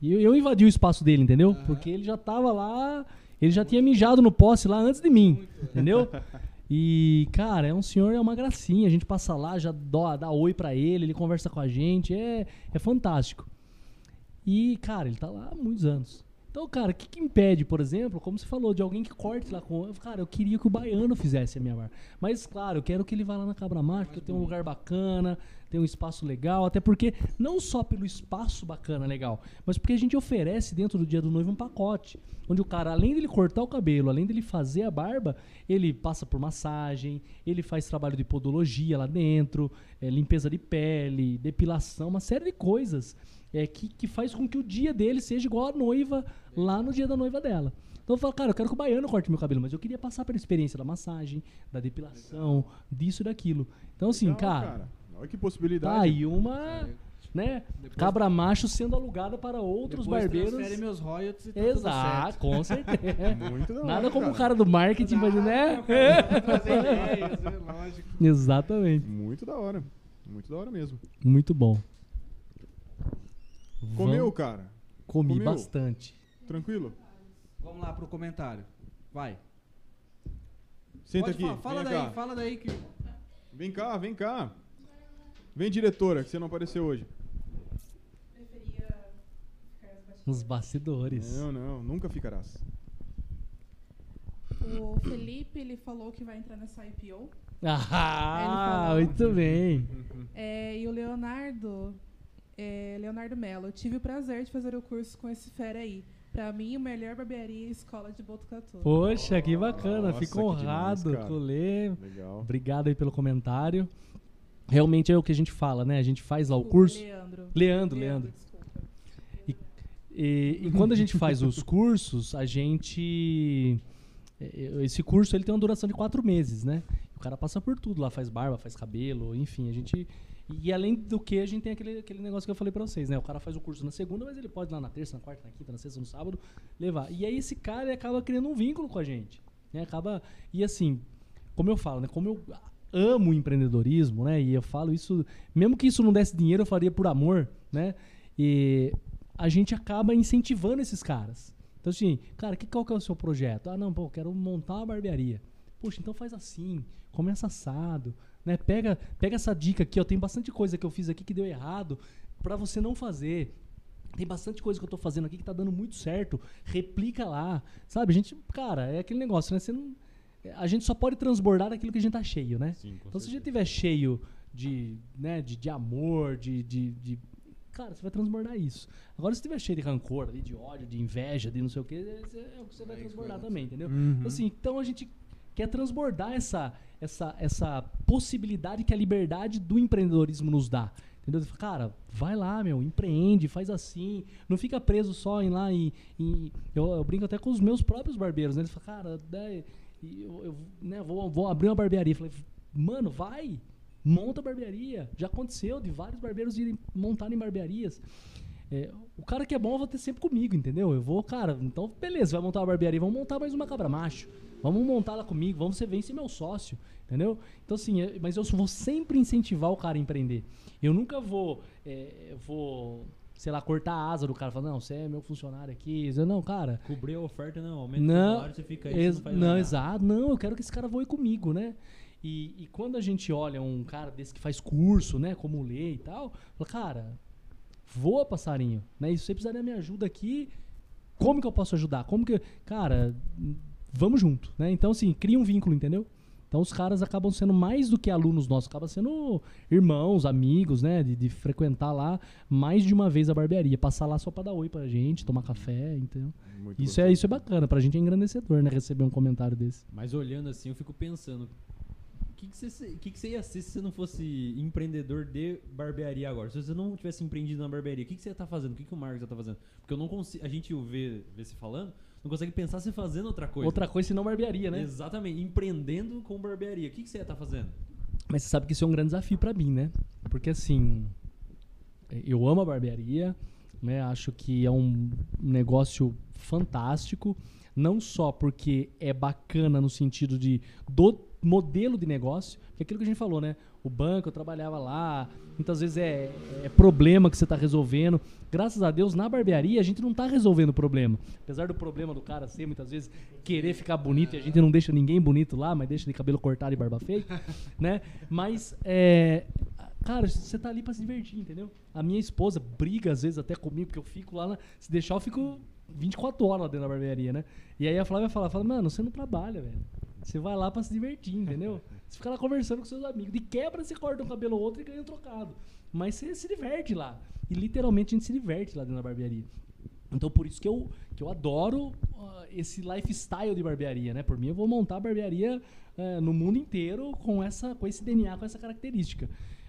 Speaker 4: E eu, eu invadi o espaço dele, entendeu?
Speaker 2: Aham.
Speaker 4: Porque ele já tava lá. Ele já tinha mijado no poste lá antes de mim, entendeu? E, cara, é um senhor, é uma gracinha. A gente passa lá, já dá, dá oi pra ele, ele conversa com a gente. É, é fantástico. E, cara, ele tá lá há muitos anos. Então, cara, o que, que impede, por exemplo, como você falou, de alguém que corte lá com. Cara, eu queria que o baiano fizesse a minha barba. Mas, claro, eu quero que ele vá lá na Cabra Macho, que tem um lugar bacana, tem um espaço legal. Até porque, não só pelo espaço bacana, legal, mas porque a gente oferece dentro do dia do noivo um pacote. Onde o cara, além dele cortar o cabelo, além dele fazer a barba, ele passa por massagem, ele faz trabalho de podologia lá dentro, eh, limpeza de pele, depilação, uma série de coisas é, que, que faz com que o dia dele seja igual a noiva lá no dia da noiva dela. Então eu falo, cara, eu quero que o baiano corte meu cabelo, mas eu queria passar pela experiência da massagem, da depilação, disso e daquilo. Então, assim,
Speaker 3: Legal,
Speaker 4: cara,
Speaker 3: Olha que possibilidade.
Speaker 4: tá aí uma, né,
Speaker 2: Depois-
Speaker 4: cabra macho sendo alugada para outros
Speaker 2: Depois
Speaker 4: barbeiros.
Speaker 2: transfere meus royalties e tá tudo
Speaker 4: Exato,
Speaker 2: certo.
Speaker 4: com certeza.
Speaker 3: Muito da hora,
Speaker 4: Nada como o
Speaker 3: cara.
Speaker 4: cara do marketing, mas, né?
Speaker 2: Ideias, é lógico.
Speaker 4: Exatamente.
Speaker 3: Muito da hora. Muito da hora mesmo.
Speaker 4: Muito bom.
Speaker 3: Comeu, cara?
Speaker 4: Comi
Speaker 3: comeu?
Speaker 4: bastante.
Speaker 3: Tranquilo?
Speaker 2: Vamos lá pro comentário. Vai.
Speaker 3: Senta
Speaker 2: Pode
Speaker 3: aqui.
Speaker 2: fala
Speaker 3: vem
Speaker 2: daí,
Speaker 3: cá.
Speaker 2: fala daí que.
Speaker 3: Vem cá, vem cá. Vem, diretora, que você não apareceu hoje.
Speaker 4: Nos bastidores.
Speaker 3: Não, não, nunca ficarás.
Speaker 7: O Felipe, ele falou que vai entrar nessa IPO.
Speaker 4: Ah, muito bem.
Speaker 7: É, e o Leonardo, é, Leonardo Mello, tive o prazer de fazer o curso com esse fera aí. Pra mim, o melhor barbearia e escola de Botucatu.
Speaker 4: Poxa, que bacana.
Speaker 3: Nossa,
Speaker 4: Fico honrado,
Speaker 3: demais,
Speaker 4: colê.
Speaker 3: Legal.
Speaker 4: Obrigado aí pelo comentário. Realmente é o que a gente fala, né? A gente faz lá o curso.
Speaker 7: Leandro.
Speaker 4: Leandro, Leandro.
Speaker 7: desculpa.
Speaker 4: E, e quando a gente faz os cursos, a gente. eh, Esse curso ele tem uma duração de quatro meses, né? O cara passa por tudo lá, faz barba, faz cabelo, enfim, a gente. E além do que, a gente tem aquele, aquele negócio que eu falei pra vocês, né? O cara faz o curso na segunda, mas ele pode ir lá na terça, na quarta, na quinta, na sexta, no sábado, levar. E aí esse cara ele acaba criando um vínculo com a gente. Né? Acaba. E assim, como eu falo, né? Como eu amo o empreendedorismo, né? E eu falo isso, mesmo que isso não desse dinheiro, eu faria por amor, né? E a gente acaba incentivando esses caras. Então, assim, cara, que, qual que é o seu projeto? Ah, não, pô, quero montar uma barbearia. Poxa, então faz assim, começa assado, né? Pega, pega essa dica aqui, ó, tem bastante coisa que eu fiz aqui que deu errado pra você não fazer. Tem bastante coisa que eu tô fazendo aqui que tá dando muito certo. Replica lá. Sabe, a gente, cara, é aquele negócio, né? Você não, a gente só pode transbordar daquilo que a gente tá cheio, né?
Speaker 1: Sim,
Speaker 4: Então, se a gente
Speaker 1: certeza.
Speaker 4: estiver cheio de, né, de, de amor, de, de, de- Cara, você vai transbordar isso. Agora, se estiver cheio de rancor, ali, de ódio, de inveja, de não sei o quê, é é o que você vai transbordar também, entendeu? Então, assim, então a gente quer transbordar essa, essa, essa possibilidade que a liberdade do empreendedorismo nos dá. Entendeu? Cara, vai lá, meu, empreende, faz assim. Não fica preso só em lá em- eu, eu brinco até com os meus próprios barbeiros, né? Eles falam, cara, né, eu, eu, né, vou, vou abrir uma barbearia. Falei, mano, vai, monta barbearia. Já aconteceu de vários barbeiros irem montarem barbearias. É, o cara que é bom eu vou ter sempre comigo, entendeu? Eu vou, cara, então beleza, vai montar uma barbearia, vamos montar mais uma cabra macho. Vamos montar lá comigo, vamos ser meu sócio, entendeu? Então assim, é- mas eu vou sempre incentivar o cara a empreender. Eu nunca vou, é, vou, sei lá, cortar a asa do cara, falar, não, você é meu funcionário aqui. Eu, não, cara,
Speaker 1: Cobrir a oferta, não. Aumenta o
Speaker 4: não,
Speaker 1: salário, você fica aí,
Speaker 4: ex-
Speaker 1: você não faz
Speaker 4: não, exato. Não, eu quero que esse cara voe comigo, né? E, e quando a gente olha um cara desse que faz curso, né? Como lê e tal, fala, cara, voa, passarinho, né? E se você precisar da minha ajuda aqui, como que eu posso ajudar? Como que. Cara, vamos junto, né? Então, assim, cria um vínculo, entendeu? Então os caras acabam sendo mais do que alunos nossos, acabam sendo irmãos, amigos, né? De, de frequentar lá mais de uma vez a barbearia, passar lá só pra dar oi pra gente, tomar café, entendeu?
Speaker 3: Muito
Speaker 4: Isso é,
Speaker 3: gostoso.
Speaker 4: isso é bacana, pra gente é engrandecedor, né? Receber um comentário desse.
Speaker 1: Mas olhando assim, eu fico pensando. O que, que, você, se- que, que você ia ser se você não fosse empreendedor de barbearia agora? Se você não tivesse empreendido na barbearia, o que, que você ia estar fazendo? O que, que o Marcos ia estar fazendo? Porque eu não consigo. A gente o vê, vê se falando, não consegue pensar você fazendo outra coisa.
Speaker 4: Outra coisa senão barbearia, né?
Speaker 1: Exatamente, empreendendo com barbearia. O que, que você ia estar fazendo?
Speaker 4: Mas você sabe que isso é um grande desafio pra mim, né? Porque assim, eu amo a barbearia, né? Acho que é um negócio fantástico, não só porque é bacana no sentido de do modelo de negócio, que é aquilo que a gente falou, né? O banco, eu trabalhava lá, muitas vezes é, é problema que você está resolvendo. Graças a Deus, na barbearia, a gente não está resolvendo o problema. Apesar do problema do cara ser, muitas vezes, querer ficar bonito, e a gente não deixa ninguém bonito lá, mas deixa de cabelo cortado e barba feita, né? Mas, é, cara, você tá ali pra se divertir, entendeu? A minha esposa briga, às vezes, até comigo, porque eu fico lá, na, se deixar, eu fico 24 horas lá dentro da barbearia, né? E aí a Flávia fala, fala, mano, você não trabalha, velho. Você vai lá pra se divertir, entendeu? Você fica lá conversando com seus amigos. De quebra, você corta um cabelo ou outro e ganha um trocado. Mas você se diverte lá. E literalmente a gente se diverte lá dentro da barbearia. Então por isso que eu, que eu adoro ah, esse lifestyle de barbearia, né? Por mim eu vou montar barbearia eh, no mundo inteiro com, essa, com esse DNA, com essa característica.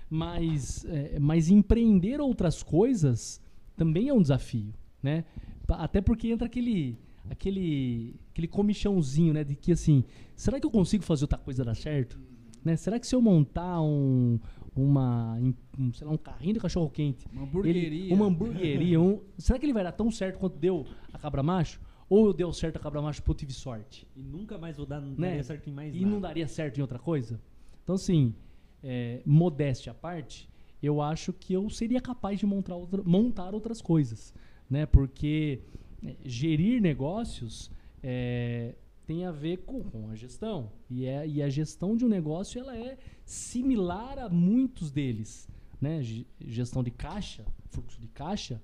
Speaker 4: Mas, eh, mas empreender outras coisas também é um desafio, né? Até porque entra aquele, aquele, aquele comichãozinho, né? De que assim, será que eu consigo fazer outra coisa dar certo? Né? Será que se eu montar um, uma, um, sei lá, um carrinho de cachorro quente
Speaker 2: Uma
Speaker 4: ele-
Speaker 2: hamburgueria.
Speaker 4: uma hamburgueria. um- será que ele vai dar tão certo quanto deu a Cabra Macho? Ou deu certo a Cabra Macho porque eu tive sorte?
Speaker 1: E nunca mais vou dar
Speaker 4: Né?
Speaker 1: daria certo em mais
Speaker 4: E
Speaker 1: nada.
Speaker 4: não daria certo em outra coisa? Então, assim, é, modéstia à parte, eu acho que eu seria capaz de montar, outra- montar outras coisas. Né? Porque gerir negócios é, tem a ver com, com a gestão. E, é, e a gestão de um negócio ela é similar a muitos deles. Né? Ge- Gestão de caixa, fluxo de caixa,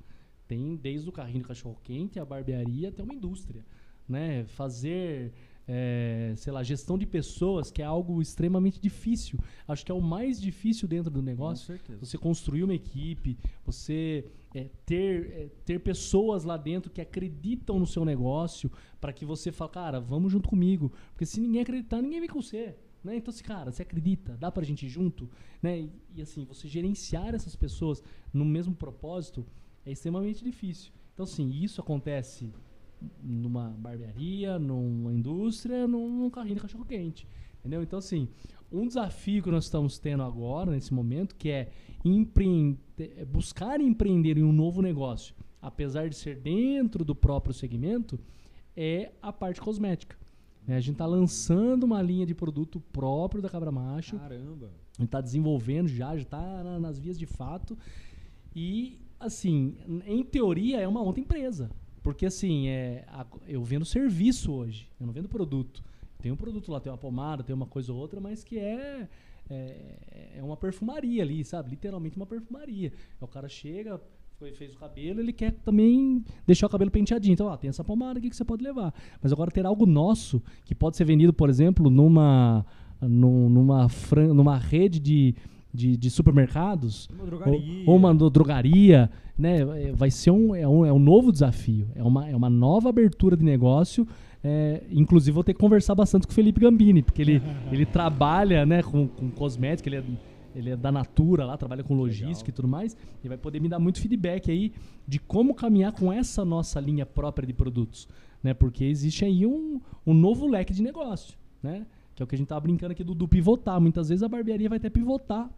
Speaker 4: tem desde o carrinho de cachorro-quente, a barbearia, até uma indústria. Né? Fazer, é, sei lá, gestão de pessoas, que é algo extremamente difícil. Acho que é o mais difícil dentro do negócio. Você construir uma equipe, você é, ter, é, ter pessoas lá dentro que acreditam no seu negócio, para que você fale, cara, vamos junto comigo. Porque se ninguém acreditar, ninguém vem com você. Né? Então, assim, cara, você acredita? Dá pra gente ir junto? Né? E, e, assim, você gerenciar essas pessoas no mesmo propósito é extremamente difícil. Então, assim, isso acontece numa barbearia, numa indústria, num, num carrinho de cachorro-quente. Entendeu? Então, assim, um desafio que nós estamos tendo agora, nesse momento, que é é buscar empreender em um novo negócio, apesar de ser dentro do próprio segmento, é a parte cosmética. né? A gente está lançando uma linha de produto próprio da Cabra Macho.
Speaker 1: Caramba.
Speaker 4: A gente está desenvolvendo já, já está nas vias de fato. E, assim, em teoria é uma outra empresa. Porque assim, é, a- eu vendo serviço hoje, eu não vendo produto. Tem um produto lá, tem uma pomada, tem uma coisa ou outra, mas que é, é, é uma perfumaria ali, sabe? Literalmente uma perfumaria. Aí o cara chega, foi, fez o cabelo, ele quer também deixar o cabelo penteadinho. Então, ó, tem essa pomada aqui que você pode levar. Mas agora ter algo nosso que pode ser vendido, por exemplo, numa, num- numa, numa rede de, de, de supermercados,
Speaker 1: Uma
Speaker 4: ou, ou uma drogaria, né? é, Vai ser um, é um, é um novo desafio, é uma, é uma nova abertura de negócio. É, inclusive, vou ter que conversar bastante com o Felipe Gambini, porque ele, ele trabalha né, com, com cosmética, ele é, ele é da Natura lá, trabalha com logística e tudo mais, e vai poder me dar muito feedback aí de como caminhar com essa nossa linha própria de produtos, né? Porque existe aí um, um novo leque de negócio, né? Que é o que a gente tava brincando aqui do, do pivotar. Muitas vezes a barbearia vai até pivotar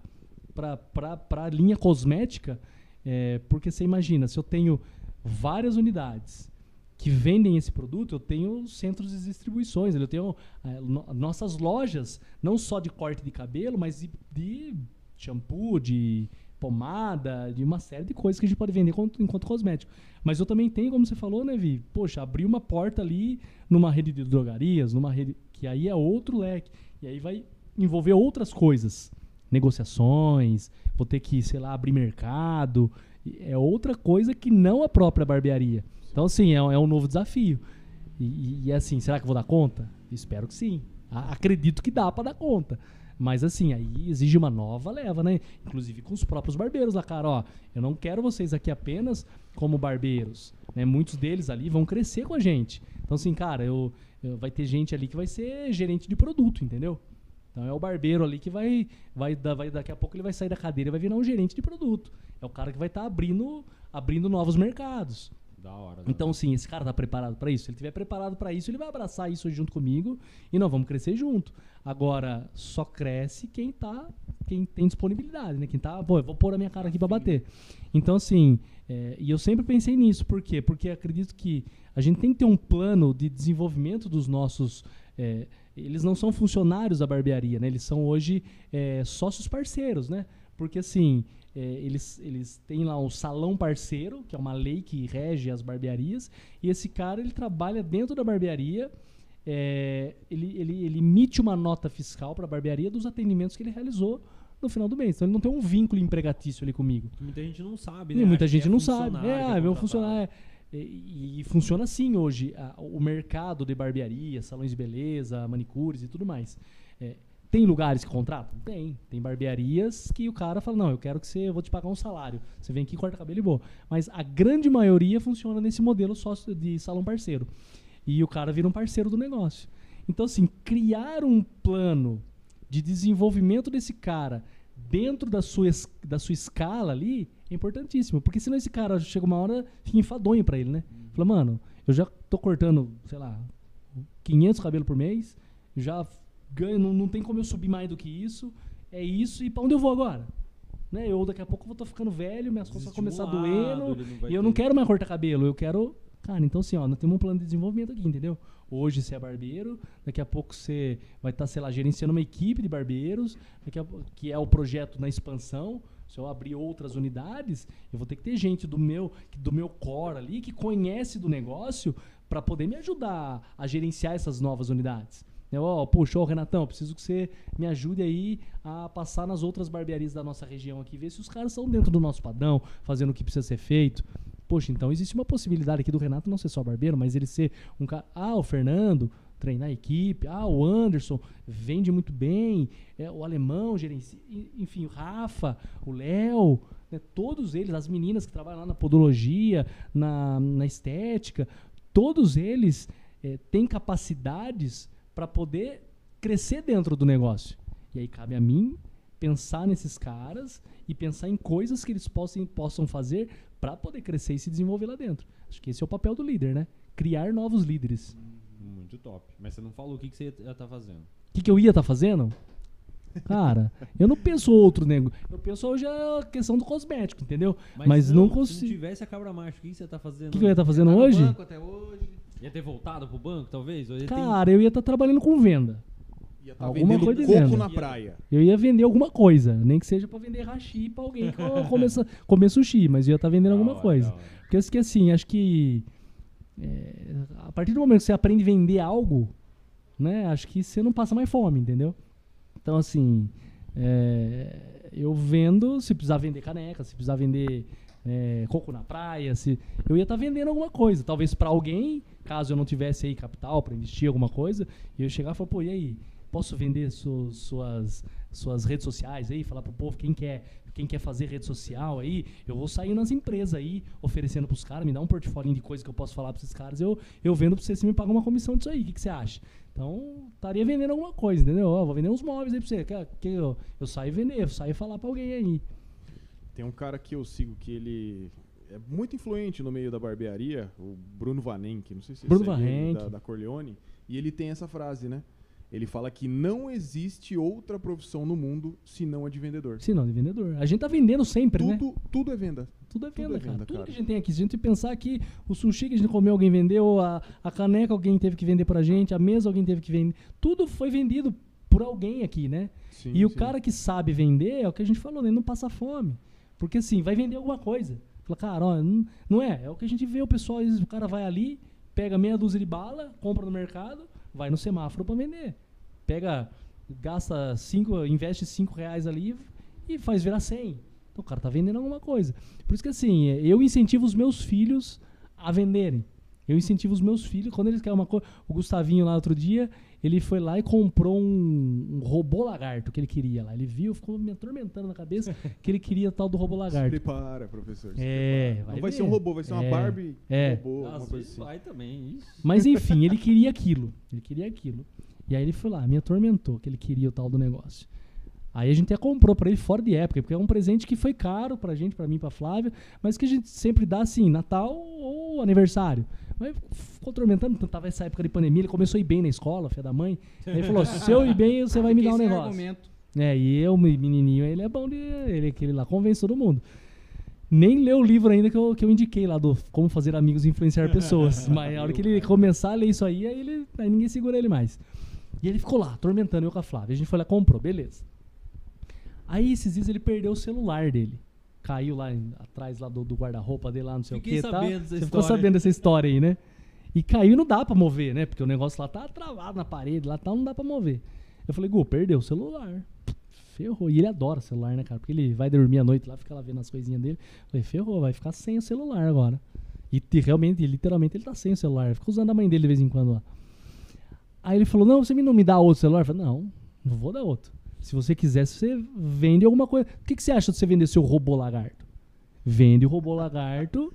Speaker 4: para a linha cosmética, é, porque você imagina, se eu tenho várias unidades que vendem esse produto, eu tenho centros de distribuições, eu tenho é, no- nossas lojas, não só de corte de cabelo, mas de, de shampoo, de pomada, de uma série de coisas que a gente pode vender enquanto, enquanto cosmético. Mas eu também tenho, como você falou, né, Vi? Poxa, abrir uma porta ali numa rede de drogarias, numa rede. que aí é outro leque. E aí vai envolver outras coisas. Negociações, vou ter que, sei lá, abrir mercado. É outra coisa que não a própria barbearia. Então, assim, é, um- é um novo desafio. E, e- assim, será que eu vou dar conta? Espero que sim. A- acredito que dá pra dar conta. Mas assim, aí exige uma nova leva, né? Inclusive com os próprios barbeiros lá, cara, ó. Eu não quero vocês aqui apenas como barbeiros, né? Muitos deles ali vão crescer com a gente. Então assim, cara, eu, eu- vai ter gente ali que vai ser gerente de produto, entendeu? Então é o barbeiro ali que vai, vai, vai daqui a pouco ele vai sair da cadeira e vai virar um gerente de produto. É o cara que vai estar abrindo, abrindo novos mercados.
Speaker 1: Da hora. da
Speaker 4: Então, sim, esse cara tá preparado para isso. Se ele estiver preparado para isso, ele vai abraçar isso junto comigo e nós vamos crescer junto. Agora, só cresce quem tá, quem tem disponibilidade, né? Quem tá, pô, eu vou pôr a minha cara aqui para bater. Então, assim, é, e eu sempre pensei nisso. Por quê? Porque acredito que a gente tem que ter um plano de desenvolvimento dos nossos. é, eles não são funcionários da barbearia, né? Eles são hoje é, sócios parceiros, né? Porque assim, é, eles, eles têm lá um salão parceiro, que é uma lei que rege as barbearias, e esse cara ele trabalha dentro da barbearia, é, ele, ele, ele emite uma nota fiscal para a barbearia dos atendimentos que ele realizou no final do mês. Então ele não tem um vínculo empregatício ali comigo.
Speaker 1: Muita gente não sabe,
Speaker 4: E
Speaker 1: né?
Speaker 4: muita
Speaker 1: Acha que
Speaker 4: gente
Speaker 1: é
Speaker 4: não sabe. É, ah, meu funcionário. é- E, e funciona assim hoje. a- o mercado de barbearia, salões de beleza, manicures e tudo mais. É, tem lugares que contratam? Tem. Tem barbearias que o cara fala: não, eu quero que você. Eu vou te pagar um salário. Você vem aqui, corta cabelo e boa. Mas a grande maioria funciona nesse modelo sócio de salão parceiro. E o cara vira um parceiro do negócio. Então, assim, criar um plano de desenvolvimento desse cara dentro da sua, da sua escala ali é importantíssimo. Porque senão esse cara chega uma hora, fica enfadonho pra ele, né? Fala, mano, eu já tô cortando, sei lá, 500 cabelos por mês, já ganho, não, não tem como eu subir mais do que isso, é isso, e pra onde eu vou agora? Né? Eu daqui a pouco eu vou estar ficando velho, minhas costas vão começar doendo, e eu
Speaker 1: ter-
Speaker 4: não quero mais cortar cabelo, eu quero. Cara, então assim, ó, nós temos um plano de desenvolvimento aqui, entendeu? Hoje você é barbeiro, daqui a pouco você vai estar, sei lá, gerenciando uma equipe de barbeiros, daqui a, que é o projeto na expansão. Se eu abrir outras unidades, eu vou ter que ter gente do meu, do meu core ali que conhece do negócio para poder me ajudar a gerenciar essas novas unidades. Eu, ó, puxa, ô Renatão, preciso que você me ajude aí a passar nas outras barbearias da nossa região aqui, ver se os caras estão dentro do nosso padrão, fazendo o que precisa ser feito. Poxa, então existe uma possibilidade aqui do Renato não ser só barbeiro, mas ele ser um cara. Ah, o Fernando treinar a equipe. Ah, o Anderson vende muito bem. É, o alemão gerencia. Enfim, o Rafa, o Léo. né, todos eles, as meninas que trabalham lá na podologia, na, na estética, todos eles eh, têm capacidades para poder crescer dentro do negócio. E aí cabe a mim pensar nesses caras e pensar em coisas que eles possam, possam fazer para poder crescer e se desenvolver lá dentro. Acho que esse é o papel do líder, né? Criar novos líderes.
Speaker 1: Muito top. Mas você não falou o que, que você ia estar fazendo.
Speaker 4: O que, que eu ia estar fazendo? Cara, eu não penso outro nego. Eu penso hoje a questão do cosmético, entendeu? Mas, não,
Speaker 1: Se não
Speaker 4: consigo.
Speaker 1: tivesse a cabra macho, o que, você ia estar fazendo?
Speaker 4: O que, que eu ia estar fazendo
Speaker 2: Tá
Speaker 4: hoje?
Speaker 2: hoje.
Speaker 1: Ia ter voltado pro banco, talvez? Ou ia ter-
Speaker 4: Cara, eu ia estar trabalhando com venda.
Speaker 3: Ia tá
Speaker 4: Alguma
Speaker 3: vendendo
Speaker 4: coisa
Speaker 3: coco
Speaker 4: dizendo.
Speaker 3: na praia.
Speaker 4: Eu ia vender alguma coisa, nem que seja pra vender hashi pra alguém que começa comer sushi, mas eu ia estar vendendo
Speaker 1: Da
Speaker 4: alguma
Speaker 1: hora,
Speaker 4: coisa.
Speaker 1: da hora.
Speaker 4: Porque acho que assim, acho que é, a partir do momento que você aprende a vender algo, né? Acho que você não passa mais fome, entendeu? Então, assim, é, eu vendo, se precisar vender caneca, se precisar vender é, coco na praia, se eu ia estar vendendo alguma coisa. Talvez para alguém, caso eu não tivesse aí capital para investir alguma coisa, eu ia chegar e falar, pô, e aí? Posso vender su- suas, suas redes sociais aí? Falar pro povo quem quer, quem quer fazer rede social aí? Eu vou sair nas empresas aí, oferecendo pros caras, me dá um portfólio de coisa que eu posso falar pra esses caras, eu, eu vendo pra você, você me paga uma comissão disso aí. O que, que você acha? Então, estaria vendendo alguma coisa, entendeu? Ó, vou vender uns móveis aí pra você. Que, que eu, eu saio vender, eu saio falar pra alguém aí.
Speaker 3: Tem um cara que eu sigo que ele é muito influente no meio da barbearia, o Bruno Vanenck, não sei se você
Speaker 4: Bruno Vanenck.
Speaker 3: da, da Corleone, e ele tem essa frase, né? Ele fala que não existe outra profissão no mundo senão a de vendedor.
Speaker 4: Se não, de vendedor. A gente tá vendendo sempre, né?
Speaker 3: Tudo, tudo é venda.
Speaker 4: Tudo é
Speaker 3: Tudo
Speaker 4: venda,
Speaker 3: é
Speaker 4: cara.
Speaker 3: venda,
Speaker 4: Tudo
Speaker 3: cara.
Speaker 4: que a gente tem aqui. Se a gente pensar que o sushi que a gente comeu, alguém vendeu, a, a caneca alguém teve que vender pra gente, a mesa alguém teve que vender. Tudo foi vendido por alguém aqui, né?
Speaker 3: Sim,
Speaker 4: e o
Speaker 3: sim.
Speaker 4: cara que sabe vender é o que a gente falou, né? Ele não passa fome. Porque assim, vai vender alguma coisa. Fala, cara, ó, não, não é. É o que a gente vê o pessoal, às vezes o cara vai ali, pega meia dúzia de bala, compra no mercado, vai no semáforo pra vender. Pega, gasta cinco, investe 5 reais ali e faz virar 100. Então o cara tá vendendo alguma coisa. Por isso que assim, eu incentivo os meus filhos a venderem. Eu incentivo os meus filhos, quando eles querem uma coisa. O Gustavinho lá outro dia, ele foi lá e comprou um, um robô lagarto que ele queria lá. Ele viu, ficou me atormentando na cabeça que ele queria tal do robô
Speaker 3: Se
Speaker 4: lagarto.
Speaker 3: prepara, professor. se
Speaker 4: É,
Speaker 3: prepara.
Speaker 4: vai
Speaker 3: Não vai
Speaker 4: ver.
Speaker 3: ser um robô, vai ser uma
Speaker 4: É,
Speaker 3: Barbie
Speaker 4: é.
Speaker 3: robô,
Speaker 1: Às
Speaker 3: coisa assim.
Speaker 1: vai também, isso.
Speaker 4: Mas enfim, ele queria aquilo. Ele queria aquilo. E aí ele foi lá, me atormentou que ele queria o tal do negócio. Aí a gente até comprou pra ele fora de época, porque é um presente que foi caro pra gente, pra mim, pra Flávia, mas que a gente sempre dá assim, Natal ou aniversário. Mas ficou atormentando, então tava essa época de pandemia, ele começou a ir bem na escola, filho da mãe. Aí ele falou: se eu ir bem, você vai me dar um negócio.
Speaker 2: argumento.
Speaker 4: É, e eu, menininho, ele é bom de. Ele, aquele lá convence todo mundo. Nem leu o livro ainda que eu, que eu indiquei lá do Como Fazer Amigos e Influenciar Pessoas. Mas a hora que ele começar a ler isso aí, aí, ele, aí ninguém segura ele mais. E ele ficou lá, atormentando eu com a Flávia. A gente foi lá, comprou, beleza. Aí esses dias ele perdeu o celular dele. Caiu lá em- atrás lá do, do guarda-roupa dele, lá não sei
Speaker 1: Fiquei
Speaker 4: o que. Tá?
Speaker 1: sabendo dessa
Speaker 4: Você ficou
Speaker 1: história.
Speaker 4: sabendo dessa história aí, né? E caiu e não dá pra mover, né? Porque o negócio lá tá travado na parede, lá tal, não dá pra mover. Eu falei, Gu, perdeu o celular. Ferrou. E ele adora celular, né, cara? Porque ele vai dormir à noite lá, fica lá vendo as coisinhas dele. Eu falei, ferrou, vai ficar sem o celular agora. E te- realmente, literalmente, ele tá sem o celular. Fica usando a mãe dele de vez em quando lá. Aí ele falou, não, você não me dá outro celular? Eu falei, não, não vou dar outro. Se você quiser, você vende alguma coisa. O que, que você acha de você vender seu robô lagarto? Vende o robô lagarto,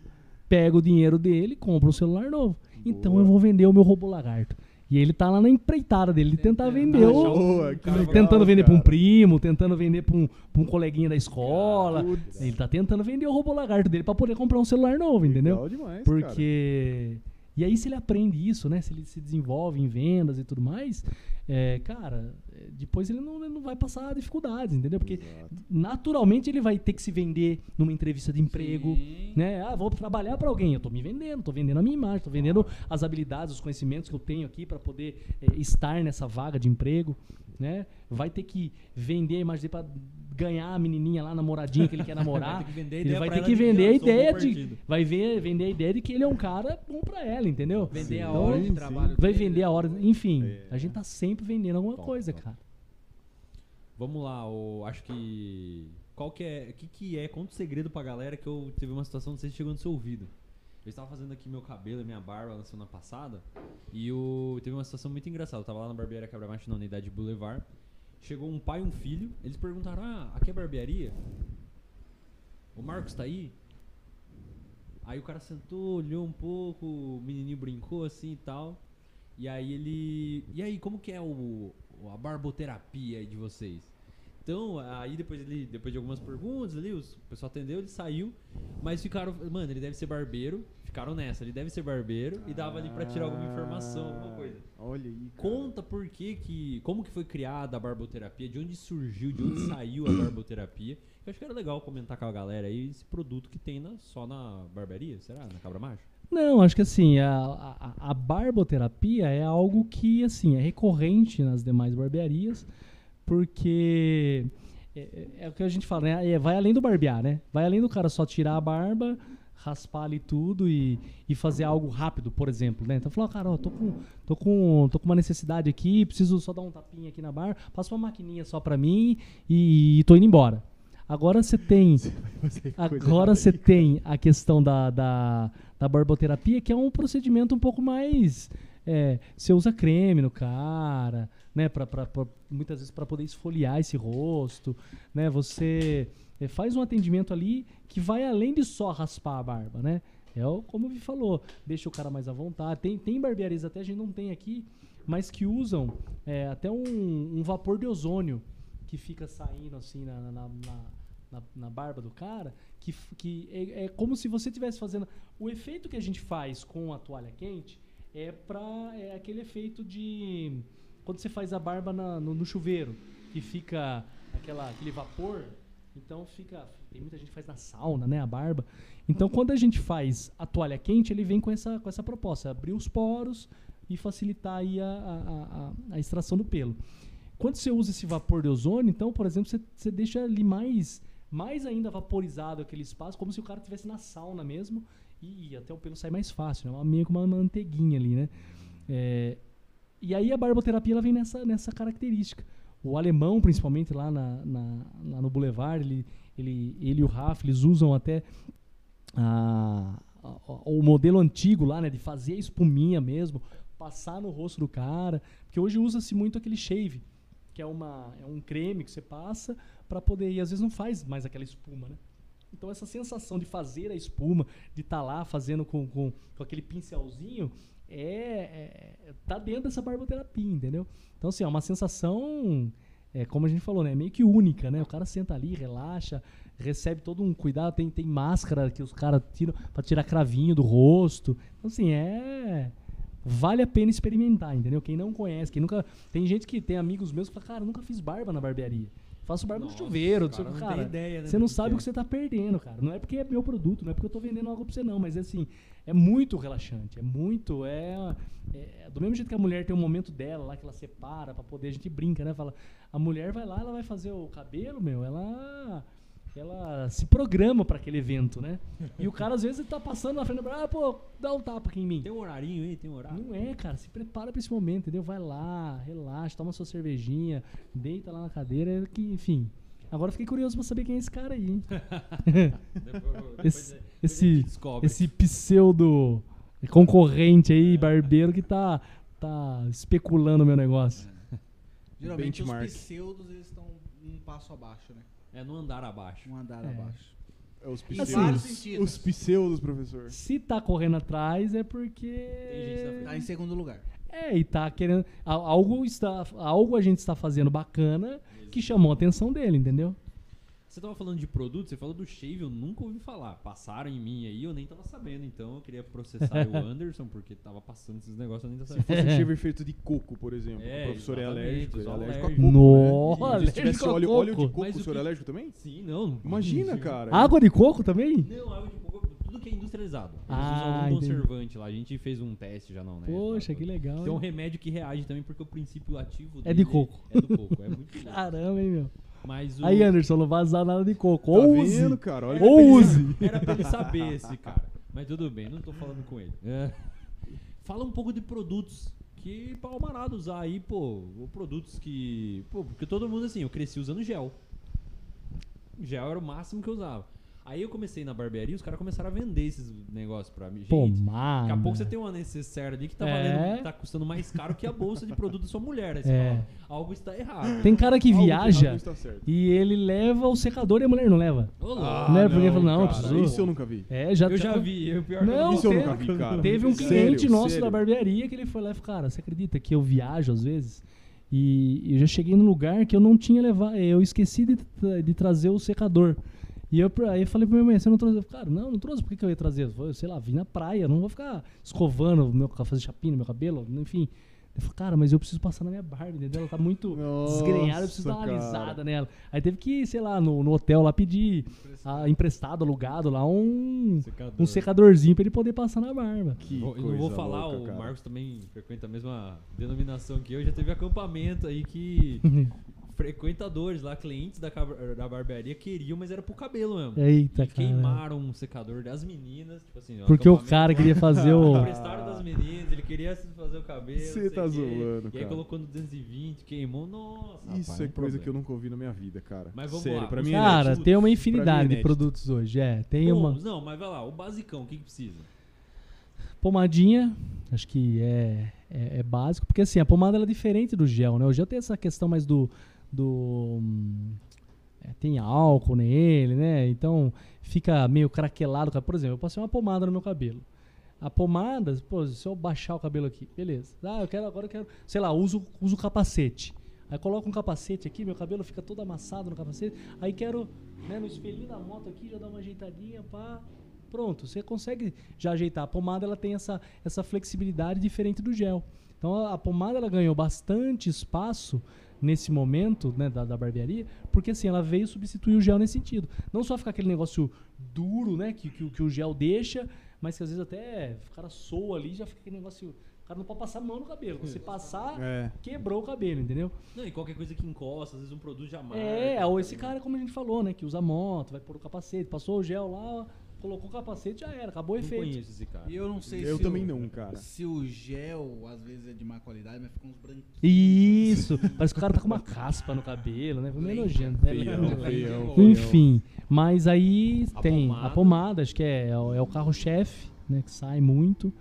Speaker 4: pega o dinheiro dele, compra um celular novo. Então
Speaker 3: Boa.
Speaker 4: eu vou vender o meu robô lagarto. E ele tá lá na empreitada dele, de tentar vender o,
Speaker 3: Boa, que legal,
Speaker 4: tentando vender pra um
Speaker 3: cara.
Speaker 4: primo, tentando vender pra um, pra um coleguinha da escola.
Speaker 3: Putz.
Speaker 4: Ele tá tentando vender o robô lagarto dele pra poder comprar um celular novo, entendeu?
Speaker 3: Legal demais, cara.
Speaker 4: E aí, se ele aprende isso, né? Se ele se desenvolve em vendas e tudo mais, é, cara, é, depois ele não, ele não vai passar dificuldades, entendeu? Porque
Speaker 3: Exato.
Speaker 4: naturalmente ele vai ter que se vender numa entrevista de emprego,
Speaker 2: Sim.
Speaker 4: né? Ah, vou trabalhar para alguém, eu tô me vendendo, tô vendendo a minha imagem, tô vendendo as habilidades, os conhecimentos que eu tenho aqui para poder eh, estar nessa vaga de emprego, né? Vai ter que vender a imagem para ganhar a menininha lá, a namoradinha que ele quer namorar.
Speaker 1: Vai ter que vender a ideia
Speaker 4: vai
Speaker 1: pra
Speaker 4: ter que
Speaker 1: de que
Speaker 4: vender a
Speaker 1: um bom
Speaker 4: ideia de vai ver, vender a ideia de que ele é um cara bom para ela, entendeu?
Speaker 2: Vender a
Speaker 4: Então,
Speaker 2: hora de
Speaker 3: sim.
Speaker 2: trabalho.
Speaker 4: Vai
Speaker 2: dele.
Speaker 4: vender a hora, enfim,
Speaker 3: É.
Speaker 4: a gente tá sempre vendendo alguma coisa, cara.
Speaker 1: Vamos lá, eu acho que. Qual que é. O que, que é? Conta o segredo pra galera que eu teve uma situação, sei se chegou no seu ouvido. Eu estava fazendo aqui meu cabelo e minha barba na semana passada. E eu teve uma situação muito engraçada. Eu tava lá na barbearia Cabra Macho na unidade Boulevard. Chegou um pai e um filho. Eles perguntaram: Ah, aqui é barbearia? O Marcos tá aí? Aí o cara sentou, olhou um pouco, o menininho brincou assim e tal. E aí ele. E aí, como que é o, a barboterapia de vocês? Então, aí depois ele, depois de algumas perguntas ali, os- o pessoal atendeu, ele saiu, mas ficaram, mano, ele deve ser barbeiro. Ficaram nessa, ele deve ser barbeiro e dava ali pra tirar alguma informação, alguma coisa.
Speaker 3: Ah, Olha aí. cara.
Speaker 1: Conta por que que, como que foi criada a barboterapia, de onde surgiu, de onde saiu a barboterapia. Eu acho que era legal comentar com a galera aí esse produto que tem na- só na barbearia, será? Na Cabra Macho?
Speaker 4: Não, acho que assim, a, a, a barboterapia é algo que assim, é recorrente nas demais barbearias, porque é, é- é o que a gente fala, né? É, vai além do barbear, né? Vai além do cara só tirar a barba, raspar ali tudo e, e fazer algo rápido, por exemplo, né? Então falou, "Ah, cara, ó, tô com, tô com, tô com uma necessidade aqui, preciso só dar um tapinha aqui na barba, passa uma maquininha só pra mim e, e tô indo embora. Agora você tem Agora você tem a questão da, da, da barboterapia, que é um procedimento um pouco mais. É, você usa creme no cara, né? Pra, pra- pra- muitas vezes para poder esfoliar esse rosto, né? Você é, faz um atendimento ali que vai além de só raspar a barba, né? É o, como o Vi falou, deixa o cara mais à vontade. Tem, tem barbearias até a gente não tem aqui, mas que usam é, até um, um vapor de ozônio que fica saindo assim na, na, na- na, na barba do cara, que, que é, é como se você estivesse fazendo. O efeito que a gente faz com a toalha quente é para é aquele efeito de quando você faz a barba na- no, no chuveiro, que fica aquela, aquele vapor. Então fica. Tem muita gente que faz na sauna, né? A barba. Então quando a gente faz a toalha quente, ele vem com essa, com essa proposta: abrir os poros e facilitar aí a, a, a- a extração do pelo. Quando você usa esse vapor de ozônio, então, por exemplo, você, você deixa ali mais, mais ainda vaporizado aquele espaço, como se o cara estivesse na sauna mesmo, e até o pelo sai mais fácil, né? Meio que uma manteiguinha ali, né? É, e aí a barboterapia ela vem nessa, nessa característica. O alemão, principalmente lá, na, na- lá no Boulevard, ele, ele, ele e o Rafa, eles usam até a- a- o modelo antigo lá, né? De fazer a espuminha mesmo, passar no rosto do cara. Porque hoje usa-se muito aquele shave, que é, uma, é um creme que você passa para poder. E às vezes não faz mais aquela espuma, né? Então essa sensação de fazer a espuma, de estar lá fazendo com, com, com aquele pincelzinho, é, é- tá dentro dessa barboterapia, entendeu? Então assim, é uma sensação, é, como a gente falou, né, meio que única, né? O cara senta ali, relaxa, recebe todo um cuidado, tem, tem máscara que os caras tiram para tirar cravinho do rosto. Então assim, é vale a pena experimentar, entendeu? Quem não conhece, quem nunca tem gente que tem amigos meus que fala, cara, nunca fiz barba na barbearia. Faço barba no
Speaker 1: Nossa,
Speaker 4: chuveiro,
Speaker 1: o cara não
Speaker 4: cara,
Speaker 1: ideia, né,
Speaker 4: você não sabe o que você tá perdendo, cara. Não é porque é meu produto, não é porque eu tô vendendo algo pra você não, mas assim, é muito relaxante, é muito, é, é- do mesmo jeito que a mulher tem um momento dela lá que ela separa pra poder, a gente brinca, né? Fala, a mulher vai lá, ela vai fazer o cabelo, meu, ela ela se programa pra aquele evento, né? E o cara às vezes tá passando na frente, ah, pô, dá um tapa aqui em mim.
Speaker 1: Tem um horarinho aí, tem um horário.
Speaker 4: Não é, cara. Se prepara pra esse momento, entendeu? Vai lá, relaxa, toma sua cervejinha, deita lá na cadeira, que, enfim. Agora fiquei curioso pra saber quem é esse cara aí, hein? esse, esse,
Speaker 1: descobre.
Speaker 4: esse pseudo concorrente aí, barbeiro, que tá, tá especulando o meu negócio.
Speaker 2: Geralmente
Speaker 3: Benchmark.
Speaker 2: os pseudos eles estão um passo abaixo, né?
Speaker 1: É no andar abaixo.
Speaker 2: Um andar
Speaker 4: É.
Speaker 2: abaixo.
Speaker 3: É os
Speaker 4: Assim,
Speaker 2: vários
Speaker 3: pseudos.
Speaker 2: sentidos.
Speaker 3: os pseudos, professor.
Speaker 4: Se tá correndo atrás é porque.
Speaker 1: gente na frente.
Speaker 2: Tá em segundo lugar.
Speaker 4: É, e tá querendo. Algo, está, algo a gente está fazendo bacana que chamou a atenção dele, entendeu?
Speaker 1: Você tava falando de produto, você falou do shave, eu nunca ouvi falar. Passaram em mim aí, eu nem tava sabendo. Então eu queria processar o Anderson, porque tava passando esses negócios, eu nem tava
Speaker 3: Se
Speaker 1: sabendo.
Speaker 3: fosse shaver feito de coco, por exemplo.
Speaker 1: É,
Speaker 3: o professor é alérgico. É alérgico a coco,
Speaker 4: Nossa,
Speaker 3: né? Se tivesse óleo, óleo de
Speaker 4: coco.
Speaker 1: Mas
Speaker 3: o senhor é
Speaker 1: que-
Speaker 3: alérgico também?
Speaker 1: Sim, não.
Speaker 3: Imagina, cara.
Speaker 4: Água de coco também?
Speaker 1: Não, água de coco, tudo que é industrializado. Eles
Speaker 4: Ah,
Speaker 1: usam algum
Speaker 4: entendi.
Speaker 1: conservante lá. A gente fez um teste já não, né?
Speaker 4: Poxa, que legal.
Speaker 1: Tem um remédio que reage também, porque o princípio ativo
Speaker 4: É de coco.
Speaker 1: É do coco, é muito.
Speaker 4: Caramba, hein, meu.
Speaker 1: Mas o...
Speaker 4: Aí, Anderson, não vai usar nada de coco.
Speaker 3: Tá
Speaker 4: Ou
Speaker 3: vendo,
Speaker 4: use.
Speaker 3: cara? Olha
Speaker 4: Ou use.
Speaker 1: Era pra ele saber esse cara. Mas tudo bem, não tô falando com ele. É. Fala um pouco de produtos que pra Almarado usar aí, pô, ou produtos que. Pô, porque todo mundo assim, eu cresci usando gel. Gel era o máximo que eu usava. Aí eu comecei na barbearia, os caras começaram a vender esses negócios pra mim. Gente,
Speaker 4: Pomada.
Speaker 1: Daqui a pouco você tem uma necessaire ali que tá
Speaker 4: É.
Speaker 1: valendo, tá custando mais caro que a bolsa de produto da sua mulher. Aí você
Speaker 4: É.
Speaker 1: fala, algo está errado.
Speaker 4: Tem cara que
Speaker 3: Algo-
Speaker 4: viaja
Speaker 3: algo está certo.
Speaker 4: e ele leva o secador e a mulher não leva.
Speaker 1: Louco.
Speaker 3: Ah,
Speaker 4: Né? Porque ele falou, não,
Speaker 3: cara,
Speaker 4: precisou.
Speaker 3: Isso eu nunca vi.
Speaker 4: É, já
Speaker 1: eu já vi, eu pior que eu
Speaker 4: Não,
Speaker 3: Isso eu
Speaker 4: teve-
Speaker 3: nunca vi, cara.
Speaker 4: Teve um
Speaker 3: Sério,
Speaker 4: cliente nosso
Speaker 3: sério.
Speaker 4: da barbearia que ele foi lá e falou, cara, você acredita que eu viajo às vezes? E eu já cheguei num lugar que eu não tinha levado, eu esqueci de, de trazer o secador. E eu, aí eu falei pra minha mãe, você não trouxe? Eu falei, Cara, não, não trouxe, por que, que eu ia trazer? Eu falei, sei lá, vim na praia, não vou ficar escovando, meu, fazer chapinha no meu cabelo, enfim. Eu falei, cara, mas eu preciso passar na minha barba, entendeu? Ela tá muito
Speaker 3: Nossa,
Speaker 4: desgrenhada, eu preciso dar uma
Speaker 3: cara.
Speaker 4: alisada nela. Aí teve que sei lá, no, no hotel lá pedir ah, emprestado, alugado lá, um, um secadorzinho pra ele poder passar na barba.
Speaker 3: Que
Speaker 1: Vou- eu
Speaker 3: coisa
Speaker 1: não vou falar,
Speaker 3: louca,
Speaker 1: o
Speaker 3: cara.
Speaker 1: Marcos também frequenta a mesma denominação que eu. Já teve acampamento aí que frequentadores lá, clientes da, da barbearia queriam, mas era pro cabelo mesmo.
Speaker 4: Eita,
Speaker 1: e
Speaker 4: cara.
Speaker 1: queimaram um secador das meninas, tipo assim, ó,
Speaker 4: Porque o cara queria fazer o.
Speaker 1: Emprestaram das meninas, ele queria fazer o cabelo.
Speaker 3: Cê
Speaker 1: não sei
Speaker 3: tá
Speaker 1: o quê.
Speaker 3: zoando,
Speaker 1: E aí
Speaker 3: cara.
Speaker 1: colocou no 220, queimou, nossa.
Speaker 3: Isso
Speaker 1: rapaz,
Speaker 3: é
Speaker 1: um
Speaker 3: coisa
Speaker 1: problema.
Speaker 3: que eu nunca ouvi na minha vida, cara.
Speaker 1: Mas vamos
Speaker 3: Sério,
Speaker 1: lá,
Speaker 3: pra mim é
Speaker 4: Cara,
Speaker 3: inédito.
Speaker 4: tem uma
Speaker 3: é
Speaker 4: infinidade de produtos hoje. É, tem uma.
Speaker 1: Bons, Não, mas vai lá, o basicão, o que, que precisa?
Speaker 4: Pomadinha, acho que é, é, é básico, porque assim, a pomada ela é diferente do gel, né? O gel tem essa questão mais do. Do é, tem álcool nele, né? Então fica meio craquelado. Por exemplo, eu passei uma pomada no meu cabelo. A pomada, pô, se eu baixar o cabelo aqui, beleza. Ah, eu quero, agora eu quero, sei lá, uso, uso capacete. Aí coloco um capacete aqui, meu cabelo fica todo amassado no capacete. Aí quero, né, no espelhinho da moto aqui, já dar uma ajeitadinha, pá. Pronto, você consegue já ajeitar. A pomada ela tem essa, essa flexibilidade diferente do gel. Então a, a pomada ela ganhou bastante espaço nesse momento né, da, da barbearia, porque assim, ela veio substituir o gel nesse sentido. Não só ficar aquele negócio duro, né, que, que, o- que o gel deixa, mas que às vezes até o cara soa ali, já fica aquele negócio. O cara não pode passar a mão no cabelo. Se passar,
Speaker 3: É.
Speaker 4: quebrou o cabelo, entendeu?
Speaker 1: Não, e qualquer coisa que encosta, às vezes um produto já marca.
Speaker 4: É, ou esse cara, como a gente falou, né, que usa moto, vai pôr o capacete, passou o gel lá, colocou o capacete, já era, acabou o
Speaker 1: Não
Speaker 4: efeito.
Speaker 1: conheço esse cara.
Speaker 2: E eu não sei
Speaker 3: Eu
Speaker 2: se
Speaker 3: também
Speaker 2: o,
Speaker 3: não, cara.
Speaker 2: Se o gel, às vezes, é de má qualidade, mas fica uns branquinhos.
Speaker 4: Isso, parece que o cara tá com uma caspa no cabelo, né? Foi meio nojento. né?
Speaker 3: Feião, feião, feião.
Speaker 4: Enfim, mas aí
Speaker 1: A
Speaker 4: tem
Speaker 1: pomada.
Speaker 4: a pomada, acho que é, é o- é o carro-chefe, né? Que sai muito.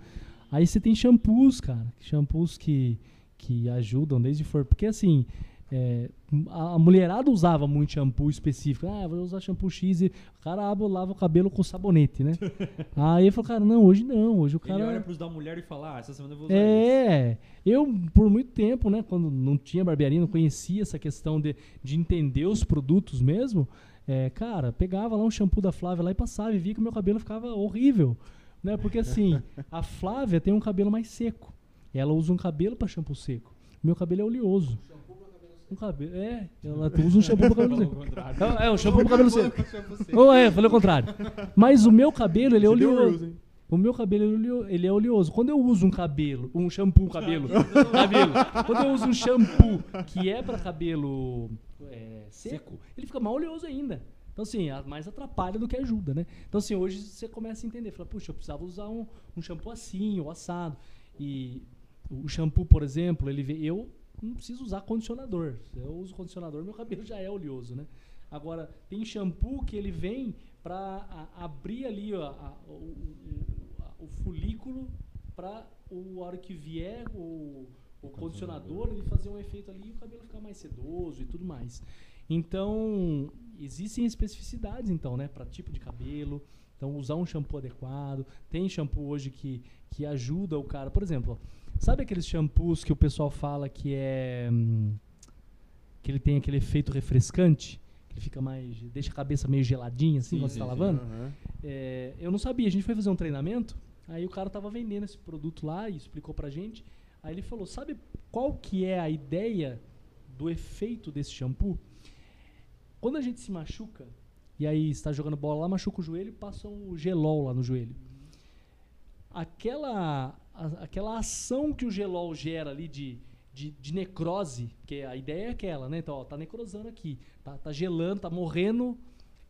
Speaker 4: Aí você tem shampoos, cara. Shampoos que, que ajudam desde for. Porque assim, é, a, mulherada usava muito shampoo específico. Ah, vou usar shampoo X e o cara abre, lava o cabelo com sabonete, né? aí eu falei, cara, não, hoje não. Hoje o cara.
Speaker 1: Ele olha pros da mulher e fala, ah, essa semana eu vou usar isso.
Speaker 4: É, eu por muito tempo, né, quando não tinha barbearia, não conhecia essa questão de, de entender os produtos mesmo, é, cara, pegava lá um shampoo da Flávia lá e passava e via que o meu cabelo ficava horrível, né, porque assim, a Flávia tem um cabelo mais seco, ela usa um cabelo para shampoo seco, meu cabelo é oleoso. Um cabelo, é, ela usa um shampoo para cabelo seco. É, é, um shampoo para cabelo seco. Ou é, falei o contrário. Mas o meu cabelo, ele é oleoso. O meu cabelo ele é ele é oleoso. Quando eu uso um cabelo, um shampoo cabelo, cabelo. Quando eu uso um shampoo que é para cabelo é, seco, ele fica mais oleoso ainda. Então assim, mais atrapalha do que ajuda, né? Então assim, hoje você começa a entender, fala, puxa, eu precisava usar um, um shampoo assim ou assado. E o shampoo, por exemplo, ele eu não preciso usar condicionador. Se eu uso condicionador, meu cabelo já é oleoso, né? Agora, tem shampoo que ele vem para abrir ali ó, a- o, o- o folículo para o a hora que vier o, o condicionador ele fazer um efeito ali e o cabelo ficar mais sedoso e tudo mais. Então, existem especificidades então, né, para tipo de cabelo. Então, usar um shampoo adequado. Tem shampoo hoje que, que ajuda o cara. Por exemplo, sabe aqueles shampoos que o pessoal fala que é. hum, que ele tem aquele efeito refrescante? Que ele fica mais. deixa a cabeça meio geladinha assim
Speaker 1: Sim,
Speaker 4: quando você tá
Speaker 1: sim.
Speaker 4: lavando?
Speaker 3: Aham.
Speaker 4: É, eu não sabia, a gente foi fazer um treinamento, aí o cara tava vendendo esse produto lá e explicou pra gente. Aí ele falou: sabe qual que é a ideia do efeito desse shampoo? Quando a gente se machuca, e aí está jogando bola lá, machuca o joelho e passa o gelol lá no joelho. Aquela, a- aquela ação que o gelol gera ali de, de, de necrose, que a ideia é aquela, né? Então, ó, tá necrosando aqui, tá, tá gelando, tá morrendo.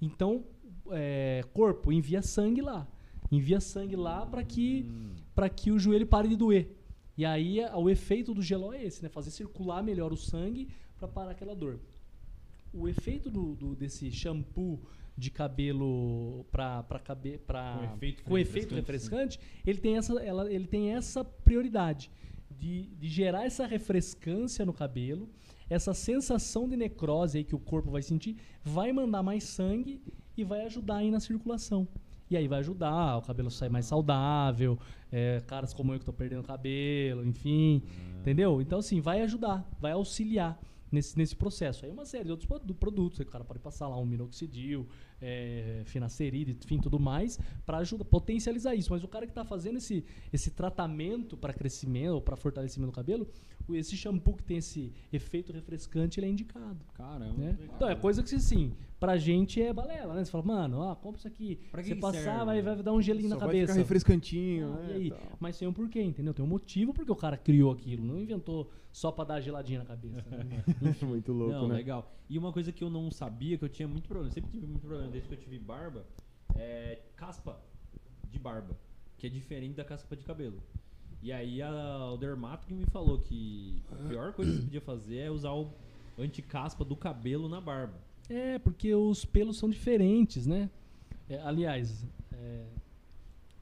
Speaker 4: Então, é, corpo, envia sangue lá. Envia sangue lá para que, pra que o joelho pare de doer. E aí a- o efeito do gelol é esse, né? Fazer circular melhor o sangue para parar aquela dor. O efeito do, do- desse shampoo de cabelo para cabe, pra,
Speaker 1: Com efeito
Speaker 4: com efeito
Speaker 1: refrescante,
Speaker 4: ele tem essa, ela, ele tem essa prioridade de, de gerar essa refrescância no cabelo, essa sensação de necrose aí que o corpo vai sentir, vai mandar mais sangue e vai ajudar aí na circulação. E aí vai ajudar o cabelo sair mais saudável, é, caras como eu que estão perdendo cabelo, enfim, entendeu? Então, assim, vai ajudar, vai auxiliar nesse, nesse processo. Aí uma série de outros produ- produtos, o cara pode passar lá um minoxidil, é, finasterida, enfim, tudo mais, para ajudar, potencializar isso. Mas o cara que está fazendo esse, esse tratamento para crescimento ou para fortalecimento do cabelo, esse shampoo que tem esse efeito refrescante, ele é indicado.
Speaker 1: Caramba.
Speaker 4: Né? Então é coisa que assim, pra gente é balela, né? Você fala, mano, ó, compra isso aqui.
Speaker 1: Pra que
Speaker 4: você passar,
Speaker 1: serve?
Speaker 4: vai, vai dar um gelinho
Speaker 3: Só
Speaker 4: na
Speaker 3: vai
Speaker 4: cabeça.
Speaker 3: ficar refrescantinho,
Speaker 4: Ah,
Speaker 3: né?
Speaker 4: aí? Mas tem um porquê, entendeu? Tem um motivo porque o cara criou aquilo, não inventou só pra dar geladinha na cabeça. né?
Speaker 3: Muito louco,
Speaker 1: não,
Speaker 3: né?
Speaker 1: legal. E uma coisa que eu não sabia, que eu tinha muito problema, sempre tive muito problema desde que eu tive barba, é caspa de barba, que é diferente da caspa de cabelo. E aí a- o dermato que me falou que a pior coisa que você podia fazer é usar o anticaspa do cabelo na barba.
Speaker 4: É, porque os pelos são diferentes, né? É, aliás, é,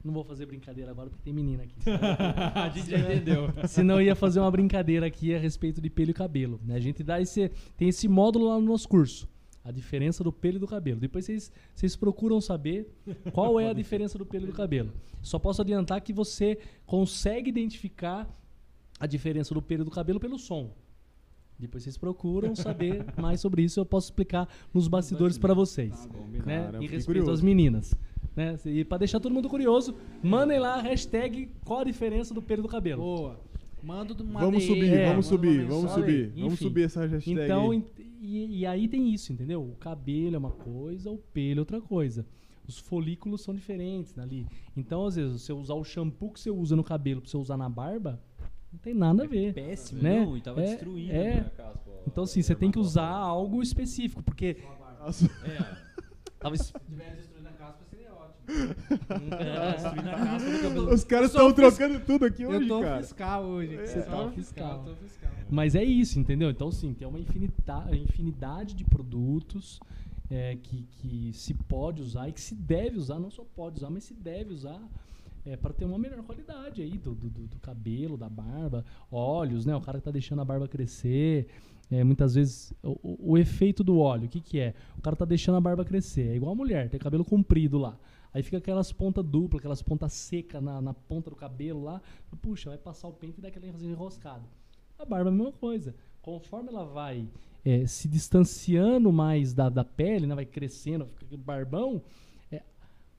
Speaker 4: não vou fazer brincadeira agora porque tem menina aqui.
Speaker 1: a gente já entendeu.
Speaker 4: Senão eu ia fazer uma brincadeira aqui a respeito de pelo e cabelo. Né? A gente dá esse, tem esse módulo lá no nosso curso. A diferença do pelo e do cabelo. Depois vocês, vocês procuram saber qual é a diferença do pelo e do cabelo. Só posso adiantar que você consegue identificar a diferença do pelo e do cabelo pelo som. Depois vocês procuram saber mais sobre isso. Eu posso explicar nos bastidores para vocês. né?
Speaker 3: Cara, eu
Speaker 4: em
Speaker 3: fiquei
Speaker 4: respeito
Speaker 3: curioso.
Speaker 4: às meninas. Né? E para deixar todo mundo curioso, mandem lá a hashtag qual a diferença do pelo e do cabelo.
Speaker 2: Boa. Manda uma
Speaker 3: Vamos subir,
Speaker 4: é,
Speaker 3: vamos subir, vamos subir. Vamos subir essa hashtag.
Speaker 4: Então,
Speaker 3: aí.
Speaker 4: E, e aí tem isso, entendeu? O cabelo é uma coisa, o pelo é outra coisa. Os folículos são diferentes ali. Então, às vezes, você usar o shampoo que você usa no cabelo pra você usar na barba, não tem nada a ver.
Speaker 1: Péssimo,
Speaker 4: Né?
Speaker 1: não, e tava
Speaker 4: É,
Speaker 1: destruindo
Speaker 4: é.
Speaker 1: a ó.
Speaker 4: Então, assim, você tem que usar algo específico, porque
Speaker 3: Nossa,
Speaker 1: É,
Speaker 4: tava
Speaker 3: os caras
Speaker 2: Eu
Speaker 3: estão
Speaker 2: fis-
Speaker 3: trocando tudo aqui
Speaker 2: Eu
Speaker 3: hoje,
Speaker 2: tô
Speaker 3: cara.
Speaker 2: fiscal hoje. cara.
Speaker 4: Você tá
Speaker 2: Eu tô
Speaker 4: fiscal.
Speaker 2: eu tô fiscal.
Speaker 4: Mas é isso, entendeu? Então, sim, tem uma infinita- infinidade de produtos é, que, que se pode usar e que se deve usar, não só pode usar, mas se deve usar é, para ter uma melhor qualidade aí do, do, do- do cabelo, da barba, óleos, né? O cara que tá deixando a barba crescer. é, muitas vezes, o, o- o efeito do óleo, o que, que é? O cara tá deixando a barba crescer. É igual a mulher, tem cabelo comprido lá. Aí fica aquelas pontas duplas, aquelas pontas secas na, na ponta do cabelo lá. Puxa, vai passar o pente e dá aquela enroscada. A barba é a mesma coisa. Conforme ela vai é, se distanciando mais da, da pele, né, vai crescendo, fica aquele barbão. é,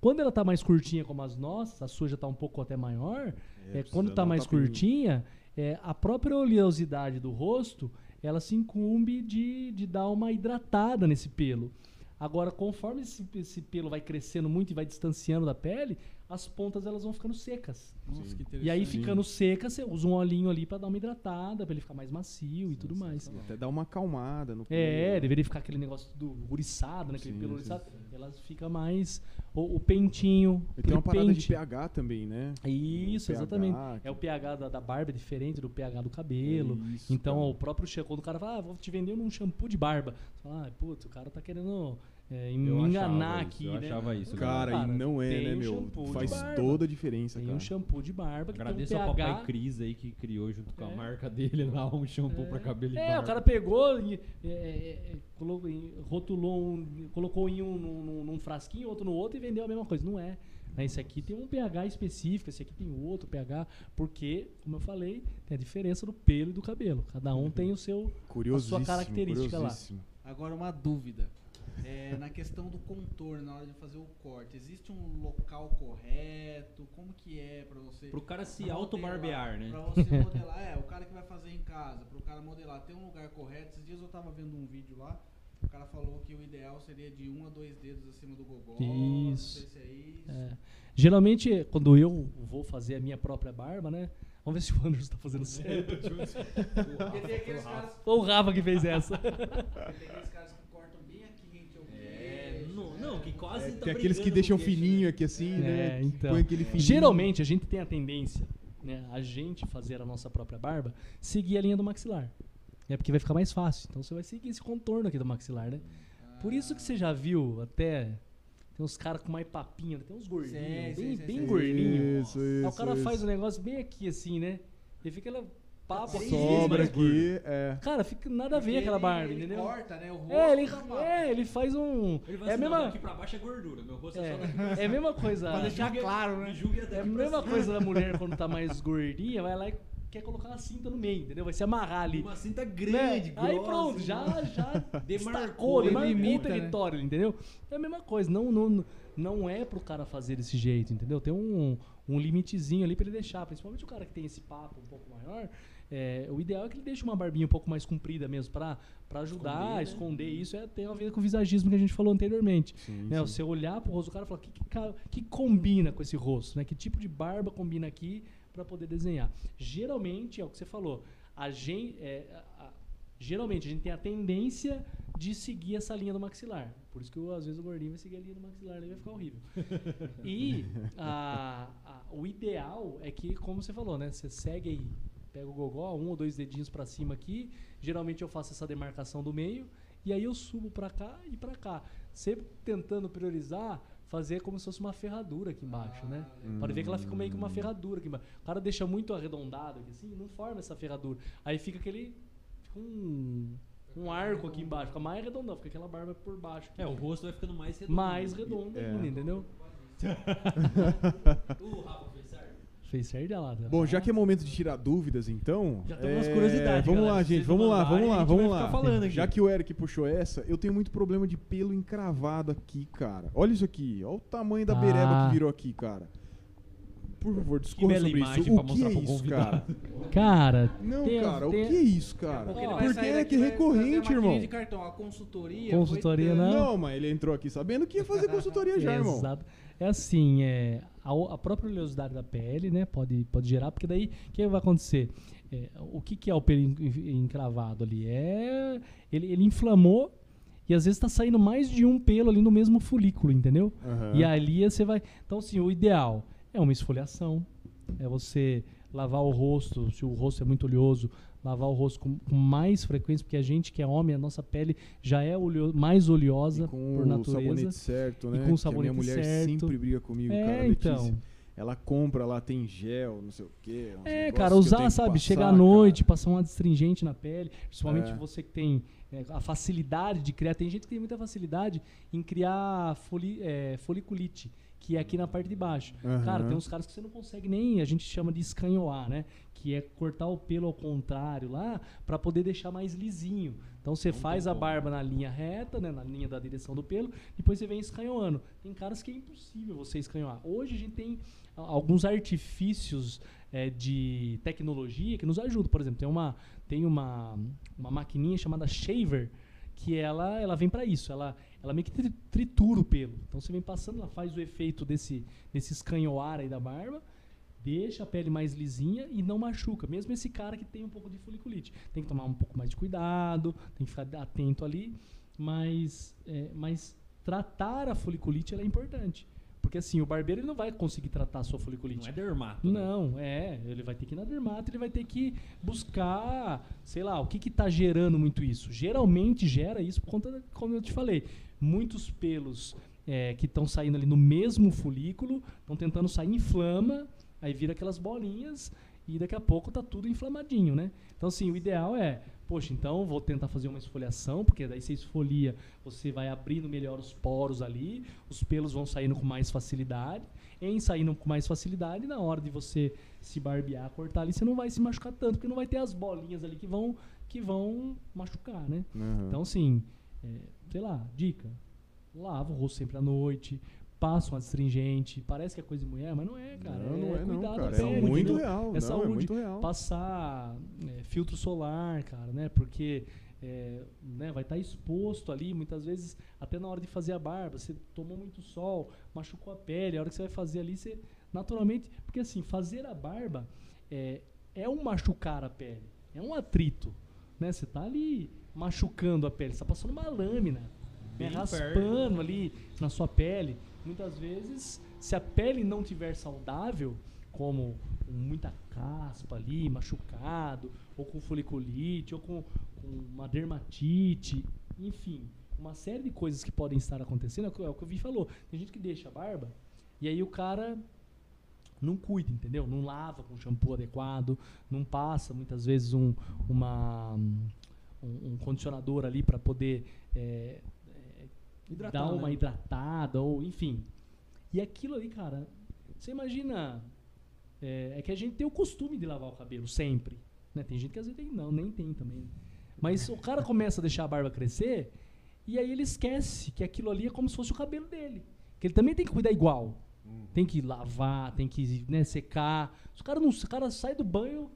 Speaker 4: quando ela tá mais curtinha como as nossas, a sua já tá um pouco até maior. é,
Speaker 3: precisa
Speaker 4: quando tá
Speaker 3: um
Speaker 4: mais curtinha, é, a própria oleosidade do rosto, ela se incumbe de, de dar uma hidratada nesse pelo. Agora, conforme esse, esse pelo vai crescendo muito e vai distanciando da pele, as pontas elas vão ficando secas.
Speaker 2: Nossa, que
Speaker 4: E aí, ficando seca, você usa um olhinho ali pra dar uma hidratada, pra ele ficar mais macio e tudo mais.
Speaker 3: Até dá uma acalmada no
Speaker 4: É,
Speaker 3: pelo.
Speaker 4: deveria ficar aquele negócio do ouriçado, né? Aquele
Speaker 3: Sim,
Speaker 4: pelo
Speaker 3: sim.
Speaker 4: ouriçado. Elas fica mais. O, o pentinho.
Speaker 3: E tem uma parada de
Speaker 4: pente.
Speaker 3: pH também, né?
Speaker 4: Isso,
Speaker 3: pH,
Speaker 4: exatamente.
Speaker 3: que-
Speaker 4: É o pH da, da barba é diferente do pH do cabelo.
Speaker 3: É isso,
Speaker 4: então,
Speaker 3: cara.
Speaker 4: o próprio shampoo, quando o cara fala, ah, vou te vender um shampoo de barba. Você fala, ah, putz, o cara tá querendo é, me
Speaker 1: Eu
Speaker 4: enganar aqui,
Speaker 1: isso, eu
Speaker 4: né?
Speaker 1: achava isso,
Speaker 3: Cara, e não é,
Speaker 4: tem
Speaker 3: né,
Speaker 4: um
Speaker 3: meu? Faz toda a diferença,
Speaker 4: Tem
Speaker 3: cara.
Speaker 4: um shampoo de barba que
Speaker 1: Agradeço
Speaker 4: tem um
Speaker 1: ao
Speaker 4: pH...
Speaker 1: papai Cris aí que criou junto com a
Speaker 4: É.
Speaker 1: marca dele lá um shampoo pra cabelo e
Speaker 4: É,
Speaker 1: barba.
Speaker 4: o cara pegou e é, é, é, colocou, rotulou um, colocou em um num, num- num frasquinho, outro no outro e vendeu a mesma coisa. Não é. Né, Esse aqui tem um pH específico, esse aqui tem outro pH, porque, como eu falei, tem a diferença do pelo e do cabelo. Cada um tem o seu.
Speaker 3: Curiosíssimo,
Speaker 4: característica lá.
Speaker 3: curiosíssimo.
Speaker 2: Agora uma dúvida. É, na questão do contorno, na hora de fazer o corte, existe um local correto? Como que é pra você?
Speaker 1: Pro cara se auto-barbear, né?
Speaker 2: Pra você modelar, é, o cara que vai fazer em casa, pro cara modelar, tem um lugar correto. Esses dias eu tava vendo um vídeo lá, o cara falou que o ideal seria de um a dois dedos acima do gogó. Não
Speaker 4: Isso.
Speaker 2: sei se é isso.
Speaker 4: é. Geralmente, quando eu vou fazer a minha própria barba, né? Vamos ver se o Anderson tá fazendo certo. O Rafa que fez essa.
Speaker 2: tem aqueles caras que cortam bem aqui rente ao
Speaker 1: É,
Speaker 2: queixo.
Speaker 1: não, não, que quase
Speaker 3: É,
Speaker 1: tá
Speaker 3: tem aqueles que deixam
Speaker 1: o queixo,
Speaker 3: fininho
Speaker 1: né?
Speaker 3: aqui assim,
Speaker 4: É,
Speaker 3: né?
Speaker 4: então.
Speaker 3: Põe aquele fininho.
Speaker 4: Geralmente a gente tem a tendência, né, a gente fazer a nossa própria barba, seguir a linha do maxilar. É porque vai ficar mais fácil. Então você vai seguir esse contorno aqui do maxilar, né? Por isso que você já viu até tem uns caras com mais papinho, né? tem uns gordinhos,
Speaker 2: Sim,
Speaker 4: bem,
Speaker 2: sim,
Speaker 4: bem
Speaker 2: sim.
Speaker 4: gordinho.
Speaker 3: Isso,
Speaker 4: Aí o
Speaker 3: isso,
Speaker 4: cara faz
Speaker 3: isso.
Speaker 4: um negócio bem aqui assim, né? E fica ela papo aqui.
Speaker 3: Sobra aqui, é.
Speaker 4: Cara, fica nada a ver aquela
Speaker 2: ele-
Speaker 4: barba,
Speaker 2: ele
Speaker 4: entendeu?
Speaker 2: corta, né, o rosto
Speaker 4: É, ele, é, ele faz um.
Speaker 1: Ele vai
Speaker 4: É
Speaker 1: assim,
Speaker 4: mesma.
Speaker 1: daqui pra baixo é gordura, meu rosto é,
Speaker 4: É,
Speaker 1: só daqui pra
Speaker 4: é a mesma coisa.
Speaker 2: Pra deixar claro, né?
Speaker 4: É a mesma coisa da mulher quando tá mais gordinha, vai lá e quer colocar uma cinta no meio, entendeu? Vai se amarrar ali.
Speaker 1: Uma cinta
Speaker 4: né?
Speaker 1: grande,
Speaker 4: Aí
Speaker 1: grossa,
Speaker 4: pronto,
Speaker 1: assim,
Speaker 4: já,
Speaker 1: né?
Speaker 4: já
Speaker 1: Demarcou,
Speaker 4: destacou, demarcou
Speaker 2: delimita,
Speaker 4: o
Speaker 2: né?
Speaker 4: território, entendeu? É a mesma coisa, não, não, não é pro cara fazer desse jeito, entendeu? Tem um, um limitezinho ali pra ele deixar, principalmente o cara que tem esse papo um pouco maior, é, o ideal é que ele deixe uma barbinha um pouco mais comprida mesmo, pra ajudar a
Speaker 1: Esconder, né?
Speaker 4: esconder isso, é, tem a ver com o visagismo que a gente falou anteriormente.
Speaker 3: Sim,
Speaker 4: Né,
Speaker 3: sim.
Speaker 4: Você olhar pro rosto do cara e falar, o que, que, que combina com esse rosto? Né? Que tipo de barba combina aqui para poder desenhar? Geralmente, é o que você falou, a gente, geralmente a gente tem a tendência de seguir essa linha do maxilar. Por isso que eu, às vezes o gordinho vai seguir a linha do maxilar, ali vai ficar horrível. E a- a- o ideal é que, como você falou, né? Você segue aí, pega o gogó, um ou dois dedinhos para cima aqui. Geralmente eu faço essa demarcação do meio e aí eu subo para cá e para cá, sempre tentando priorizar fazer como se fosse uma ferradura aqui embaixo, né? Pode ver que ela fica meio que uma ferradura aqui embaixo. O cara deixa muito arredondado aqui assim, não forma essa ferradura. Aí fica aquele fica um um arco aqui embaixo, fica mais redondão, fica aquela barba por baixo. aqui.
Speaker 1: É, o rosto vai ficando mais redondo.
Speaker 4: mais redondo
Speaker 3: É.
Speaker 4: ainda, entendeu?
Speaker 1: O Rafa fez certo?
Speaker 4: Tá?
Speaker 3: Bom, já que é momento de tirar dúvidas, então.
Speaker 1: Já temos umas
Speaker 3: é,
Speaker 1: curiosidades,
Speaker 3: Vamos
Speaker 1: galera.
Speaker 3: lá, gente, vamos lá, vamos lá, vamos lá.
Speaker 1: falando.
Speaker 3: Já que o Eric puxou essa, eu tenho muito problema de pelo encravado aqui, cara. Olha isso aqui, olha o tamanho da
Speaker 4: Ah.
Speaker 3: bereba que virou aqui, cara. Por favor, discorra sobre
Speaker 1: imagem
Speaker 3: isso. O que é isso, cara?
Speaker 4: Cara,
Speaker 3: Não, cara, o que é isso, cara?
Speaker 2: Porque
Speaker 3: é que recorrente,
Speaker 2: trazer a maquininha
Speaker 3: irmão.
Speaker 2: de cartão, a consultoria.
Speaker 4: Consultoria,
Speaker 2: foi
Speaker 4: não.
Speaker 3: Não, mas ele entrou aqui sabendo que ia fazer consultoria já, irmão.
Speaker 4: Exato. É assim, é, a, a própria oleosidade da pele, né, pode, pode gerar, porque daí o que vai acontecer? É, o que, que é o pelo en- en- encravado ali? É, ele, ele inflamou e às vezes está saindo mais de um pelo ali no mesmo folículo, entendeu?
Speaker 3: Aham.
Speaker 4: E ali você vai. Então, assim, o ideal é uma esfoliação, é você lavar o rosto, se o rosto é muito oleoso, lavar o rosto com, com mais frequência, porque a gente que é homem, a nossa pele já é oleo- mais oleosa
Speaker 3: E com
Speaker 4: por
Speaker 3: o
Speaker 4: natureza.
Speaker 3: sabonete certo,
Speaker 4: E
Speaker 3: né?
Speaker 4: com o sabonete
Speaker 3: minha mulher
Speaker 4: certo.
Speaker 3: sempre briga comigo,
Speaker 4: É,
Speaker 3: cara, Letícia.
Speaker 4: então.
Speaker 3: Ela compra lá, tem gel, não sei o quê.
Speaker 4: É,
Speaker 3: negócios
Speaker 4: cara, usar, sabe,
Speaker 3: passar,
Speaker 4: chegar à
Speaker 3: cara.
Speaker 4: noite, passar um adstringente na pele, principalmente
Speaker 3: É.
Speaker 4: você que tem é, a facilidade de criar, tem gente que tem muita facilidade em criar foli, é, foliculite, que é aqui na parte de baixo.
Speaker 3: Aham.
Speaker 4: Cara, tem uns caras que você não consegue nem, a gente chama de escanhoar, né? Que é cortar o pelo ao contrário lá, pra poder deixar mais lisinho. Então você faz a barba na linha reta, né, na linha da direção do pelo, depois você vem escanhoando. Tem caras que é impossível você escanhoar. Hoje a gente tem alguns artifícios é, de tecnologia que nos ajudam. Por exemplo, tem uma, tem uma, uma maquininha chamada Shaver que ela, ela vem para isso. Ela, ela meio que tri- tritura o pelo. Então você vem passando, ela faz o efeito desse, desse escanhoar aí da barba, deixa a pele mais lisinha e não machuca. Mesmo esse cara que tem um pouco de foliculite. Tem que tomar um pouco mais de cuidado, tem que ficar atento ali. Mas, é, mas tratar a foliculite é importante. Porque assim, o barbeiro ele não vai conseguir tratar a sua foliculite.
Speaker 1: Não é dermato. né?
Speaker 4: Não, é. Ele vai ter que ir na dermato, ele vai ter que buscar, sei lá, o que que tá gerando muito isso. Geralmente gera isso por conta, como eu te falei, muitos pelos é, que estão saindo ali no mesmo folículo, estão tentando sair, inflama, aí vira aquelas bolinhas e daqui a pouco tá tudo inflamadinho, né? Então, assim, o ideal é, poxa, então vou tentar fazer uma esfoliação, porque daí você esfolia, você vai abrindo melhor os poros ali, os pelos vão saindo com mais facilidade. Em saindo com mais facilidade, na hora de você se barbear, cortar ali, você não vai se machucar tanto, porque não vai ter as bolinhas ali que vão, que vão machucar, né?
Speaker 3: Aham.
Speaker 4: Então, assim, é, sei lá, dica. Lava o rosto sempre à noite, passa um astringente. Parece que é coisa de mulher, mas não é, cara.
Speaker 3: não, não é não,
Speaker 4: cuidar da
Speaker 3: cara.
Speaker 4: pele,
Speaker 3: É muito
Speaker 4: entendeu?
Speaker 3: real.
Speaker 4: É
Speaker 3: não,
Speaker 4: saúde.
Speaker 3: é muito real.
Speaker 4: Passar é, filtro solar, cara, né? Porque é, né, vai estar exposto ali, muitas vezes, até na hora de fazer a barba, você tomou muito sol, machucou a pele, a hora que você vai fazer ali, você naturalmente. Porque assim, fazer a barba é, é um machucar a pele, é um atrito. Né? Você tá ali machucando a pele, você tá passando uma lâmina, né,
Speaker 1: Bem
Speaker 4: raspando ali na sua pele. Muitas vezes, se a pele não tiver saudável, como com muita caspa ali, machucado, ou com foliculite, ou com, com uma dermatite, enfim, uma série de coisas que podem estar acontecendo, é o que, é o o Vi falou. Tem gente que deixa a barba, e aí o cara não cuida, entendeu? Não lava com shampoo adequado, não passa muitas vezes um, uma, um, um condicionador ali para poder é,
Speaker 1: Hidratar,
Speaker 4: dar uma
Speaker 1: né?
Speaker 4: hidratada, ou enfim. E aquilo ali, cara, você imagina é, é que a gente tem o costume de lavar o cabelo sempre. Né? Tem gente que às vezes tem, não, nem tem também. Mas o cara começa a deixar a barba crescer e aí ele esquece que aquilo ali é como se fosse o cabelo dele. Que ele também tem que cuidar igual. Tem que lavar, tem que né, secar. Os cara não, o cara sai do banho,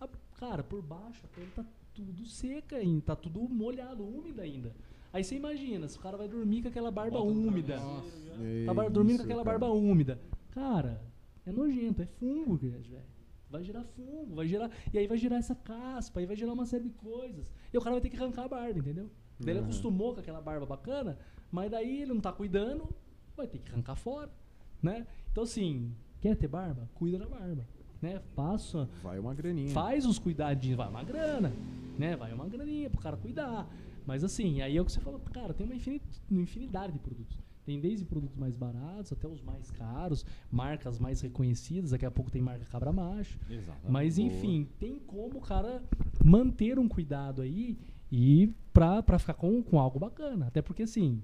Speaker 4: a- cara, por baixo a pele tá tudo seca ainda, tá tudo molhado, úmido ainda. Aí você imagina, se o cara vai dormir com aquela barba úmida.
Speaker 3: É
Speaker 4: Tá dormindo com aquela
Speaker 3: cara.
Speaker 4: barba úmida. Cara, é nojento, é fungo, velho. Vai gerar fungo, vai gerar. E aí vai gerar essa caspa, aí vai gerar uma série de coisas. E o cara vai ter que arrancar a barba, entendeu? Daí ele
Speaker 3: Uhum.
Speaker 4: acostumou com aquela barba bacana, mas daí ele não tá cuidando, vai ter que arrancar fora, né? Então assim, quer ter barba? Cuida da barba, né? Passa,
Speaker 3: Vai uma graninha.
Speaker 4: faz os cuidadinhos, vai uma grana, né? Vai uma graninha pro cara cuidar. Mas assim, aí é o que você falou, cara, tem uma infini- uma infinidade de produtos. Tem desde produtos mais baratos até os mais caros, marcas mais reconhecidas, daqui a pouco tem marca cabra macho. Mas enfim, tem como o cara manter um cuidado aí e pra, pra ficar com, com algo bacana. Até porque assim,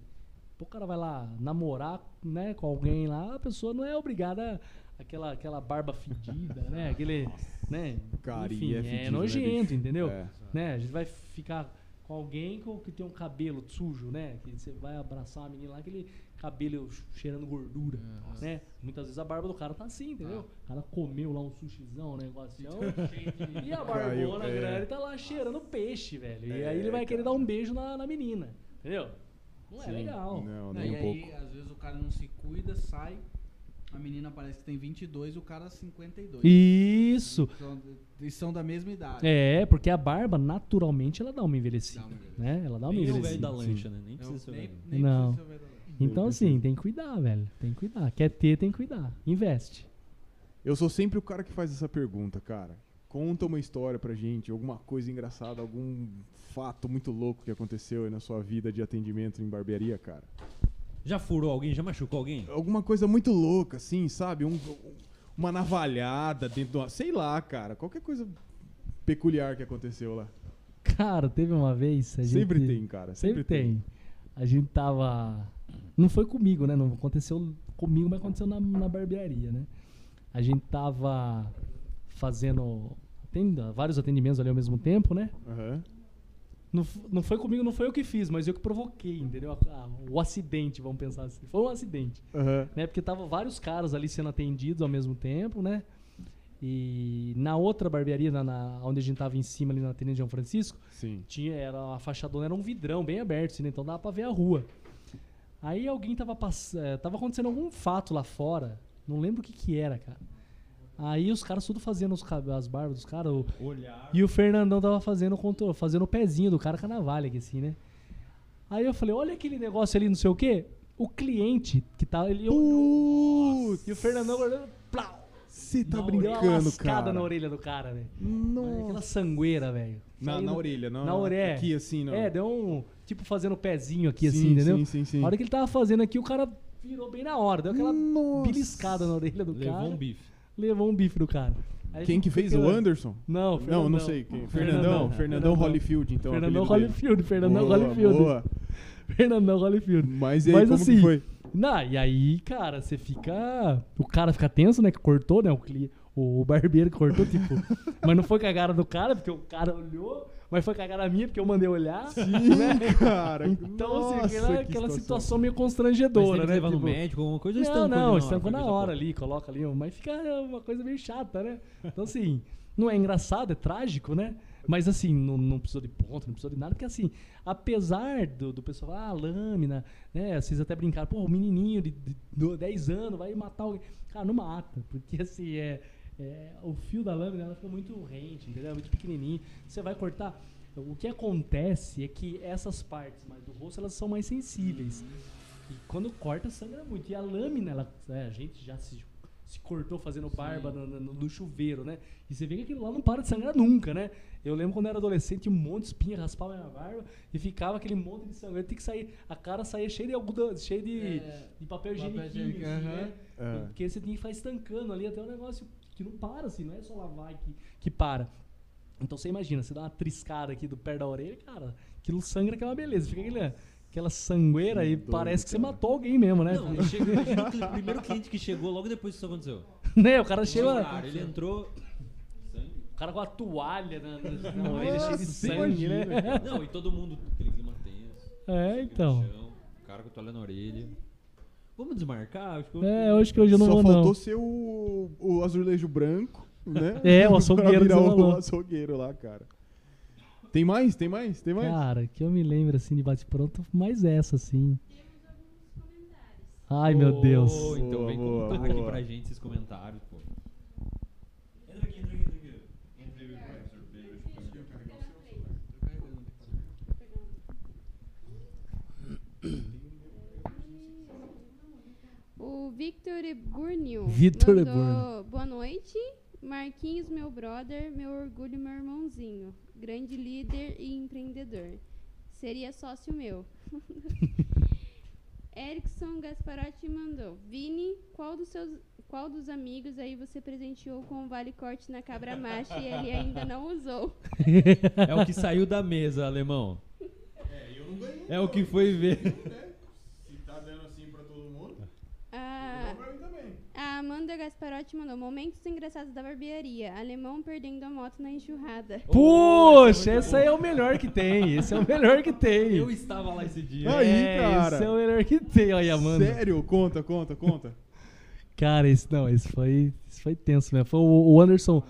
Speaker 4: o cara vai lá namorar né, com alguém lá, a pessoa não é obrigada aquela, aquela barba fedida, né? Aquele. Né?
Speaker 3: Cara, e
Speaker 4: enfim,
Speaker 3: é
Speaker 4: é,
Speaker 3: fedido, né,
Speaker 4: nojento,
Speaker 3: bicho?
Speaker 4: entendeu?
Speaker 3: É.
Speaker 4: Né? A gente vai ficar com alguém com- que tem um cabelo sujo, né? Que você vai abraçar uma menina lá, aquele cabelo cheirando gordura, né? Muitas vezes a barba do cara tá assim, entendeu? O cara comeu lá um sushizão, um negócio e a
Speaker 3: Caiu,
Speaker 4: barbona
Speaker 3: é.
Speaker 4: grande tá lá cheirando peixe, velho. E
Speaker 3: É,
Speaker 4: aí ele vai querer
Speaker 3: cara.
Speaker 4: dar um beijo na, na menina, entendeu? Não é
Speaker 3: Sim.
Speaker 4: legal.
Speaker 3: Não,
Speaker 2: Não,
Speaker 3: nem
Speaker 2: e
Speaker 3: um
Speaker 2: aí,
Speaker 3: pouco.
Speaker 2: às vezes o cara não se cuida, sai, a menina parece que tem 22 e o cara 52.
Speaker 4: Isso.
Speaker 2: São, eles são da mesma idade.
Speaker 4: É, porque a barba, naturalmente, ela dá uma envelhecida.
Speaker 2: Dá uma envelhecida.
Speaker 4: Né? Ela dá uma
Speaker 1: Nem é o
Speaker 4: envelhecida.
Speaker 1: velho da
Speaker 4: sim.
Speaker 1: lancha, né? Nem
Speaker 2: Não,
Speaker 1: precisa ser o
Speaker 2: nem,
Speaker 1: velho.
Speaker 2: nem
Speaker 4: Não.
Speaker 2: precisa ser o verdade.
Speaker 4: Então,
Speaker 3: Nem
Speaker 4: assim, tem que cuidar, velho. Tem que cuidar. Quer ter, tem que cuidar. Investe.
Speaker 3: Eu sou sempre o cara que faz essa pergunta, cara. Conta uma história pra gente, alguma coisa engraçada, algum fato muito louco que aconteceu aí na sua vida de atendimento em barbearia, cara.
Speaker 1: Já furou alguém? Já machucou alguém?
Speaker 3: Alguma coisa muito louca, assim, sabe? Um- uma navalhada dentro de uma. Sei lá, cara. Qualquer coisa peculiar que aconteceu lá.
Speaker 4: Cara, teve uma vez. A gente,
Speaker 3: Sempre tem, cara.
Speaker 4: Sempre tem. A gente tava. Não foi comigo, né? Não aconteceu comigo, mas aconteceu na, na barbearia, né? A gente tava fazendo atenda- vários atendimentos ali ao mesmo tempo, né?
Speaker 3: Aham.
Speaker 4: Não, não foi comigo, não foi eu que fiz, mas eu que provoquei, entendeu? O acidente, vamos pensar assim. Foi um acidente,
Speaker 3: Aham.
Speaker 4: né? Porque tava vários caras ali sendo atendidos ao mesmo tempo, né? E na outra barbearia, na, na- onde a gente tava em cima, ali na Tenente João Francisco,
Speaker 3: Sim.
Speaker 4: tinha, era, a fachadona era um vidrão bem aberto, assim, né? então dava pra ver a rua. Aí alguém tava passando. Tava acontecendo algum fato lá fora. Não lembro o que que era, cara. Aí os caras tudo fazendo os as barbas dos caras. o-
Speaker 1: Olhar.
Speaker 4: E o Fernandão tava fazendo o controle, fazendo o pezinho do cara com a navalha aqui, assim, né? Aí eu falei, olha aquele negócio ali, não sei o quê. O cliente que tá. Ele olhou. E o Fernandão olhando. Plau!
Speaker 3: Você tá
Speaker 4: Deu uma
Speaker 3: brincando,
Speaker 4: lascada
Speaker 3: cara.
Speaker 4: na orelha do cara, velho.
Speaker 3: Nossa.
Speaker 4: Aquela sangueira, velho.
Speaker 3: Na, na orelha, não?
Speaker 4: na orelha.
Speaker 3: Aqui, assim, não.
Speaker 4: É, deu um. Tipo, fazendo pezinho aqui,
Speaker 3: Sim,
Speaker 4: assim, entendeu?
Speaker 3: Sim, sim, sim.
Speaker 4: A hora que ele tava fazendo aqui, o cara virou bem na hora. Deu aquela
Speaker 3: Nossa.
Speaker 4: beliscada na orelha do
Speaker 1: Levou
Speaker 4: cara.
Speaker 1: um bife.
Speaker 4: Levou um bife do cara. Aí
Speaker 3: Quem que fez? O Anderson?
Speaker 4: Não,
Speaker 3: Não,
Speaker 4: Fernandão.
Speaker 3: não sei quem. Fernandão.
Speaker 4: Fernandão.
Speaker 3: Fernandão Holyfield, então.
Speaker 4: Fernandão. Holyfield. Fernandão
Speaker 3: Boa,
Speaker 4: Holyfield.
Speaker 3: boa.
Speaker 4: Fernandão Holyfield.
Speaker 3: Mas e aí,
Speaker 4: Mas
Speaker 3: como
Speaker 4: assim,
Speaker 3: que foi?
Speaker 4: Não, e aí, cara, você fica. O cara fica tenso, né? Que cortou, né? O, cli... o barbeiro que cortou, tipo. mas não foi com a cara do cara, porque o cara olhou, mas foi com a cara minha, porque eu mandei olhar.
Speaker 3: Sim,
Speaker 4: né?
Speaker 3: cara.
Speaker 4: Então,
Speaker 3: Nossa,
Speaker 4: assim, aquela,
Speaker 3: que
Speaker 4: aquela
Speaker 3: situação.
Speaker 4: situação meio
Speaker 1: Mas
Speaker 4: constrangedora, né?
Speaker 1: levar no
Speaker 4: Tipo,
Speaker 1: médico, alguma coisa
Speaker 4: não, não,
Speaker 1: hora?
Speaker 4: estancou na hora ali, coloca ali, mas fica uma coisa meio chata, né? Então, assim, não é engraçado, é trágico, né? Mas, assim, não, não precisou de ponto, não precisou de nada, porque, assim, apesar do, do pessoal, ah, lâmina, né? Vocês até brincaram, pô, o menininho de, de, de 10 anos vai matar alguém. Cara, não mata, porque, assim, é, é, o fio da lâmina ela fica muito rente, entendeu? Muito pequenininho. Você vai cortar. O que acontece é que essas partes mais do rosto elas são mais sensíveis. E quando corta, sangra muito. E a lâmina, ela, é, a gente já se, se cortou fazendo barba no, no- no chuveiro, né? E você vê que aquilo lá não para de sangrar nunca, né? Eu lembro quando eu era adolescente, tinha um monte de espinha, raspava a minha barba e ficava aquele monte de sangue. Eu tinha que sair, a cara saía cheia de algodão, cheia de,
Speaker 2: É,
Speaker 4: de papel higiênico, né?
Speaker 3: É.
Speaker 4: Porque você tem que ficar estancando ali até o negócio que não para, assim, não é só lavar que, que para. Então você imagina, você dá uma triscada aqui do pé da orelha, cara, aquilo sangra que é uma beleza. Fica aquele, aquela sangueira
Speaker 3: Que
Speaker 4: e
Speaker 3: doido,
Speaker 4: parece que você
Speaker 3: cara.
Speaker 4: matou alguém mesmo, né?
Speaker 1: Não, imagina o primeiro cliente que chegou logo depois que isso aconteceu.
Speaker 4: né? O cara chega.
Speaker 1: Cara, ele entrou.
Speaker 4: O cara com a toalha na, na, na orelha cheia de sangue, né?
Speaker 3: imagina,
Speaker 1: Não, e todo mundo, aquele clima tenso.
Speaker 4: É, então.
Speaker 1: chão, o cara com a toalha na orelha. Vamos desmarcar? Acho que eu-
Speaker 4: É, hoje que hoje eu não
Speaker 3: Só
Speaker 4: vou,
Speaker 3: faltou
Speaker 4: não.
Speaker 3: ser o, o azulejo branco, né?
Speaker 4: É, o açougueiro
Speaker 3: virar o açougueiro lá, cara. Tem mais? Tem mais? Tem mais?
Speaker 4: Cara, que eu me lembro assim de bate-pronto, mais essa, assim. Ai, meu Deus.
Speaker 1: Então vem
Speaker 3: Boa,
Speaker 1: contar aqui
Speaker 3: boa.
Speaker 1: pra gente esses comentários, pô.
Speaker 6: O Victor Burnil.
Speaker 4: Victor
Speaker 6: mandou,
Speaker 4: Burnil.
Speaker 6: Boa noite. Marquinhos, meu brother, meu orgulho, meu irmãozinho. Grande líder e empreendedor. Seria sócio meu. Erickson Gasparotti mandou. Vini, qual dos seus. Qual dos amigos aí você presenteou com o vale corte na cabra macha e ele ainda não usou?
Speaker 1: É o que saiu da mesa, alemão. É o que foi ver.
Speaker 3: Se tá dando assim pra todo mundo,
Speaker 6: A,
Speaker 3: pra mim também.
Speaker 6: A Amanda Gasparotti mandou. Momentos engraçados da barbearia. Alemão perdendo a moto na enxurrada.
Speaker 4: Poxa, esse aí é o melhor que tem. Esse é o melhor que tem.
Speaker 1: Eu estava lá esse dia.
Speaker 3: Aí,
Speaker 4: é,
Speaker 3: cara.
Speaker 4: Esse é o melhor que tem. Olha, Amanda.
Speaker 3: Sério? Conta, conta, conta.
Speaker 4: Cara, esse não, esse foi, esse foi tenso mesmo. Foi o, o Anderson.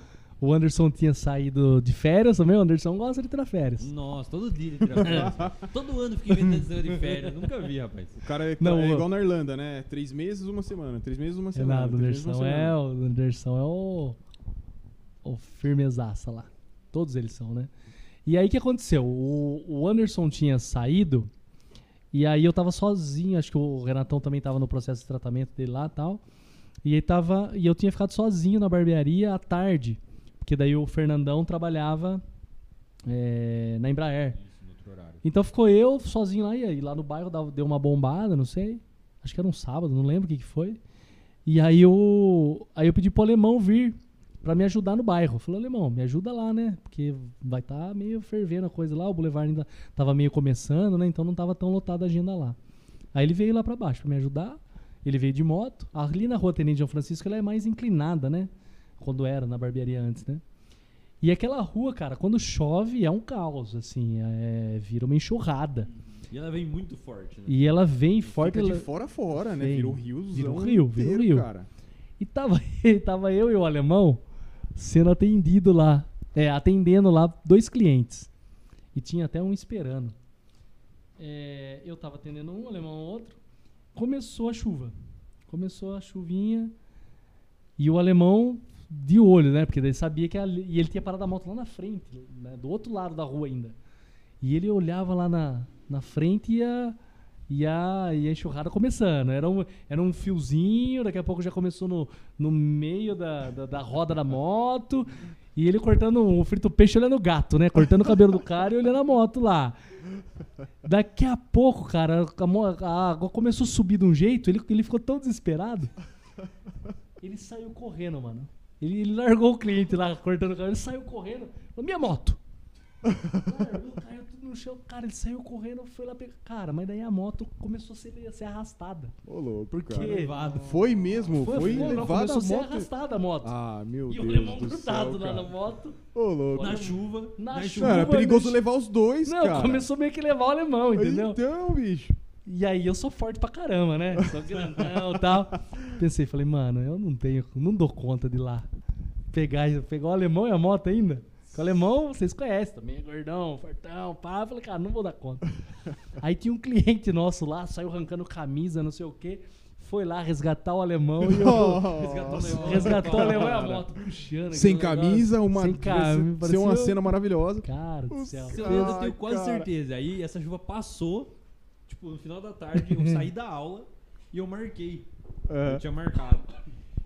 Speaker 4: O Anderson tinha saído de férias também. O Anderson gosta de tirar férias.
Speaker 1: Nossa, todo dia ele tira férias. todo ano fica inventando negócio de férias. Nunca vi, rapaz.
Speaker 3: O cara é,
Speaker 4: Não,
Speaker 3: é igual na Irlanda, né? Três meses, uma semana. Três meses, uma
Speaker 4: É
Speaker 3: semana.
Speaker 4: nada, o Anderson é, o Anderson é o, o firmezaça lá. Todos eles são, né? E aí o que aconteceu? O, o Anderson tinha saído e aí eu tava sozinho, acho que o Renatão também tava no processo de tratamento dele lá e tal. E aí tava, e eu tinha ficado sozinho na barbearia à tarde, porque daí o Fernandão trabalhava é, na Embraer.
Speaker 1: Isso.
Speaker 4: Então ficou eu sozinho lá, e aí lá no bairro dava- deu uma bombada, não sei. Acho que era um sábado, não lembro o que, que foi. E aí eu, aí eu pedi pro alemão vir pra me ajudar no bairro. Falei, alemão, me ajuda lá, né? Porque vai estar meio fervendo a coisa lá, o Boulevard ainda tava meio começando, né? Então não tava tão lotada a agenda lá. Aí ele veio lá pra baixo pra me ajudar. Ele veio de moto. Ali na rua Tenente João Francisco ela é mais inclinada, né? Quando era na barbearia antes, né? E aquela rua, cara, quando chove é um caos, assim, é, vira uma enxurrada.
Speaker 1: E ela vem muito forte, né?
Speaker 4: E ela vem forte.
Speaker 3: Fica de
Speaker 4: ela-
Speaker 3: fora a fora, né?
Speaker 4: Vem.
Speaker 3: Virou rios.
Speaker 4: Virou rio, virou rio.
Speaker 3: Cara.
Speaker 4: E tava, tava eu e o alemão sendo atendido lá. É, atendendo lá dois clientes. E tinha até um esperando. É, eu tava atendendo um, o alemão outro. Começou a chuva. Começou a chuvinha. E o alemão de olho, né? Porque ele sabia que ali, e ele tinha parado a moto lá na frente, né? do outro lado da rua ainda. E ele olhava lá na, na frente e a, e, a, e a enxurrada começando. Era um, era um fiozinho, daqui a pouco já começou no, no meio da, da, da roda da moto. E ele cortando o frito peixe olhando o gato, né? Cortando o cabelo do cara e olhando a moto lá. Daqui a pouco, cara, a, a água começou a subir de um jeito, ele, ele ficou tão desesperado. Ele saiu correndo, mano. Ele, ele largou o cliente lá cortando o cabelo, ele saiu correndo. Falou, minha moto! Largou, caiu tudo no chão. Cara, ele saiu correndo, foi lá pegar. Cara, mas daí a moto começou a ser, a ser arrastada.
Speaker 3: Ô, louco.
Speaker 4: Por
Speaker 3: cara.
Speaker 4: quê?
Speaker 3: Foi mesmo? Foi,
Speaker 4: foi,
Speaker 3: levada
Speaker 4: começou
Speaker 3: a
Speaker 4: a ser
Speaker 3: moto.
Speaker 4: arrastada a moto.
Speaker 3: Ah, meu
Speaker 4: e o
Speaker 3: Deus
Speaker 4: alemão
Speaker 3: do
Speaker 4: grudado
Speaker 3: céu,
Speaker 4: lá na moto.
Speaker 3: Ô, louco.
Speaker 1: Na chuva.
Speaker 4: Na
Speaker 1: na
Speaker 4: chuva.
Speaker 3: Cara, é perigoso
Speaker 4: bicho.
Speaker 3: levar os dois,
Speaker 4: Não,
Speaker 3: cara.
Speaker 4: começou meio que levar o alemão, entendeu?
Speaker 3: Então, bicho.
Speaker 4: E aí eu sou forte pra caramba, né? Sou grandão e tal. Pensei, falei, mano, eu não tenho, não dou conta de ir lá. Pegar, pegar o alemão e a moto ainda. Porque o alemão, vocês conhecem também, é gordão, fortão, pá. Eu falei, cara, não vou dar conta. aí tinha um cliente nosso lá, saiu arrancando camisa, não sei o quê. Foi lá resgatar o alemão e eu.
Speaker 1: Resgatou o alemão.
Speaker 4: Resgatou o alemão e a
Speaker 1: Cara.
Speaker 4: moto puxando.
Speaker 3: Sem camisa, uma.
Speaker 4: Sem camisa.
Speaker 3: ser uma cena maravilhosa.
Speaker 4: Cara do céu.
Speaker 1: Dedo, eu tenho quase
Speaker 3: cara.
Speaker 1: certeza. Aí essa chuva passou, tipo, no final da tarde, eu saí da aula e eu marquei.
Speaker 3: É.
Speaker 1: Eu tinha marcado.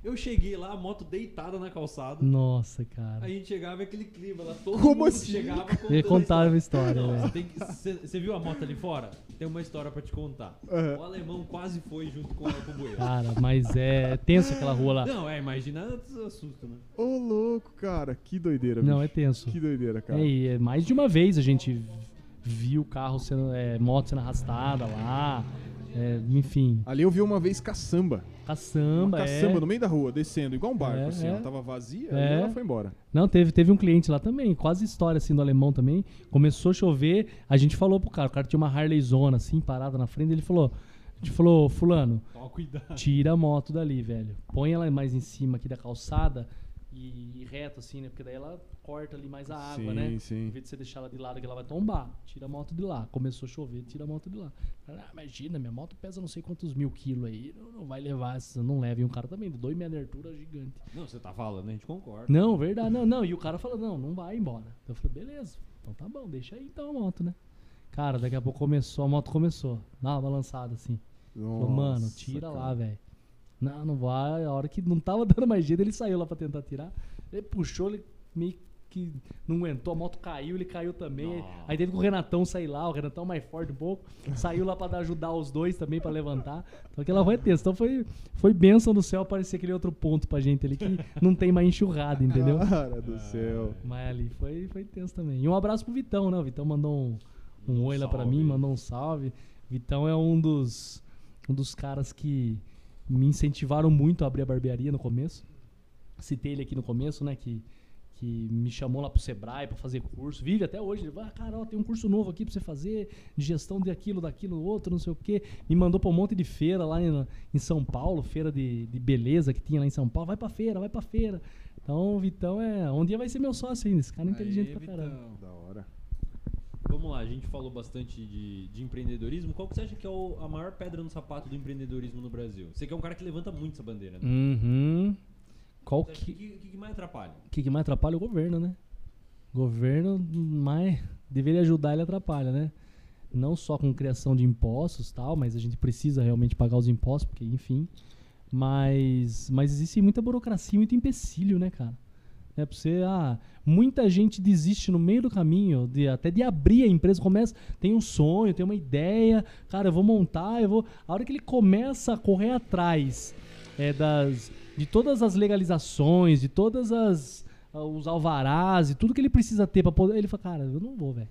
Speaker 1: Eu cheguei lá, a moto deitada na calçada.
Speaker 4: Nossa, cara.
Speaker 1: A gente chegava e aquele clima lá, todo
Speaker 3: Como
Speaker 1: mundo
Speaker 3: assim?
Speaker 1: chegava
Speaker 4: Eu ia contar uma história,
Speaker 1: Não, você tem que- Você você viu a moto ali fora? Tem uma história pra te contar.
Speaker 3: Aham.
Speaker 1: O alemão quase foi junto com, o bueiro.
Speaker 4: Cara, mas é tenso aquela rua lá.
Speaker 1: Não, é, imagina o susto, né?
Speaker 3: Ô, louco, cara. Que doideira,
Speaker 4: Não, é
Speaker 3: bicho.
Speaker 4: tenso.
Speaker 3: Que doideira, cara.
Speaker 4: É, e é mais de uma vez a gente viu o carro sendo, é, moto sendo arrastada lá. É, enfim,
Speaker 3: Ali eu vi uma vez caçamba.
Speaker 4: caçamba,
Speaker 3: uma
Speaker 4: é.
Speaker 3: caçamba no meio da rua, descendo, igual um barco,
Speaker 4: É,
Speaker 3: assim,
Speaker 4: é.
Speaker 3: ó. Tava vazia
Speaker 4: É.
Speaker 3: e ela foi embora.
Speaker 4: Não, teve, teve um cliente lá também, quase história assim do alemão também. Começou a chover, a gente falou pro cara, o cara tinha uma Harley Zona assim, parada na frente, ele falou, a gente falou, fulano, tira a moto dali, velho. Põe ela mais em cima aqui da calçada e, e reto assim, né? Porque daí ela corta ali mais a água,
Speaker 3: sim,
Speaker 4: né? Em
Speaker 3: sim.
Speaker 4: vez de você deixar ela de lado que ela vai tombar, tira a moto de lá. Começou a chover, tira a moto de lá. Ah, imagina, minha moto pesa não sei quantos mil quilos aí, não, não vai levar, não leva. E um cara também, de dois metros de altura, gigante.
Speaker 1: Não, você tá falando, a gente concorda.
Speaker 4: Não, verdade, não, não. E o cara falou, não, não vai embora. Eu falei, beleza, então tá bom, deixa aí então a moto, né? Cara, daqui a pouco começou, a moto começou. Dá uma balançada assim. Falou, mano,
Speaker 3: Nossa,
Speaker 4: tira
Speaker 3: cara.
Speaker 4: lá, velho. Não, não vai. A hora que não tava dando mais jeito, ele saiu lá pra tentar tirar. Ele puxou, ele meio que não aguentou, a moto caiu, ele caiu também.
Speaker 1: Nossa.
Speaker 4: Aí teve que o Renatão sair lá, o Renatão mais forte um pouco. Saiu lá pra dar- ajudar os dois também pra levantar. Então aquela foi tenso. Então foi, foi bênção do céu aparecer aquele outro ponto pra gente ali que não tem mais enxurrada, entendeu?
Speaker 3: Cara do céu.
Speaker 4: Mas ali foi, foi tenso também. E um abraço pro Vitão, né? O Vitão mandou um, um oi lá pra mim, mandou um salve. Vitão é um dos, um dos caras que me incentivaram muito a abrir a barbearia no começo. Citei ele aqui no começo, né? Que, que me chamou lá pro Sebrae pra fazer curso. Vive até hoje. Ele vai, ah, cara, ó, tem um curso novo aqui pra você fazer, de gestão de aquilo, daquilo, outro, não sei o quê. Me mandou pra um monte de feira lá em, em São Paulo, feira de, de beleza que tinha lá em São Paulo. Vai pra feira, vai pra feira. Então o Vitão é. Um dia vai ser meu sócio ainda. Esse cara é inteligente
Speaker 2: Aê,
Speaker 4: pra caramba.
Speaker 2: Vitão.
Speaker 3: Da hora.
Speaker 1: Vamos lá, a gente falou bastante de, de empreendedorismo. Qual que você acha que é o- a maior pedra no sapato do empreendedorismo no Brasil? Você que é um cara que levanta muito essa bandeira, né?
Speaker 4: Uhum. Qual
Speaker 1: O que,
Speaker 4: que,
Speaker 1: que, mais atrapalha?
Speaker 4: que, que mais atrapalha é o governo, né? Governo mais deveria ajudar, ele atrapalha, né? Não só com criação de impostos tal, mas a gente precisa realmente pagar os impostos, porque enfim. Mas, mas existe muita burocracia, muito empecilho, né, cara? É pra você, ah, muita gente desiste no meio do caminho, de, até de abrir a empresa, começa, tem um sonho, tem uma ideia, cara, eu vou montar, eu vou. A hora que ele começa a correr atrás é, das, de todas as legalizações, de todas as ah, os alvarás e tudo que ele precisa ter para poder, ele fala, cara, eu não vou, velho.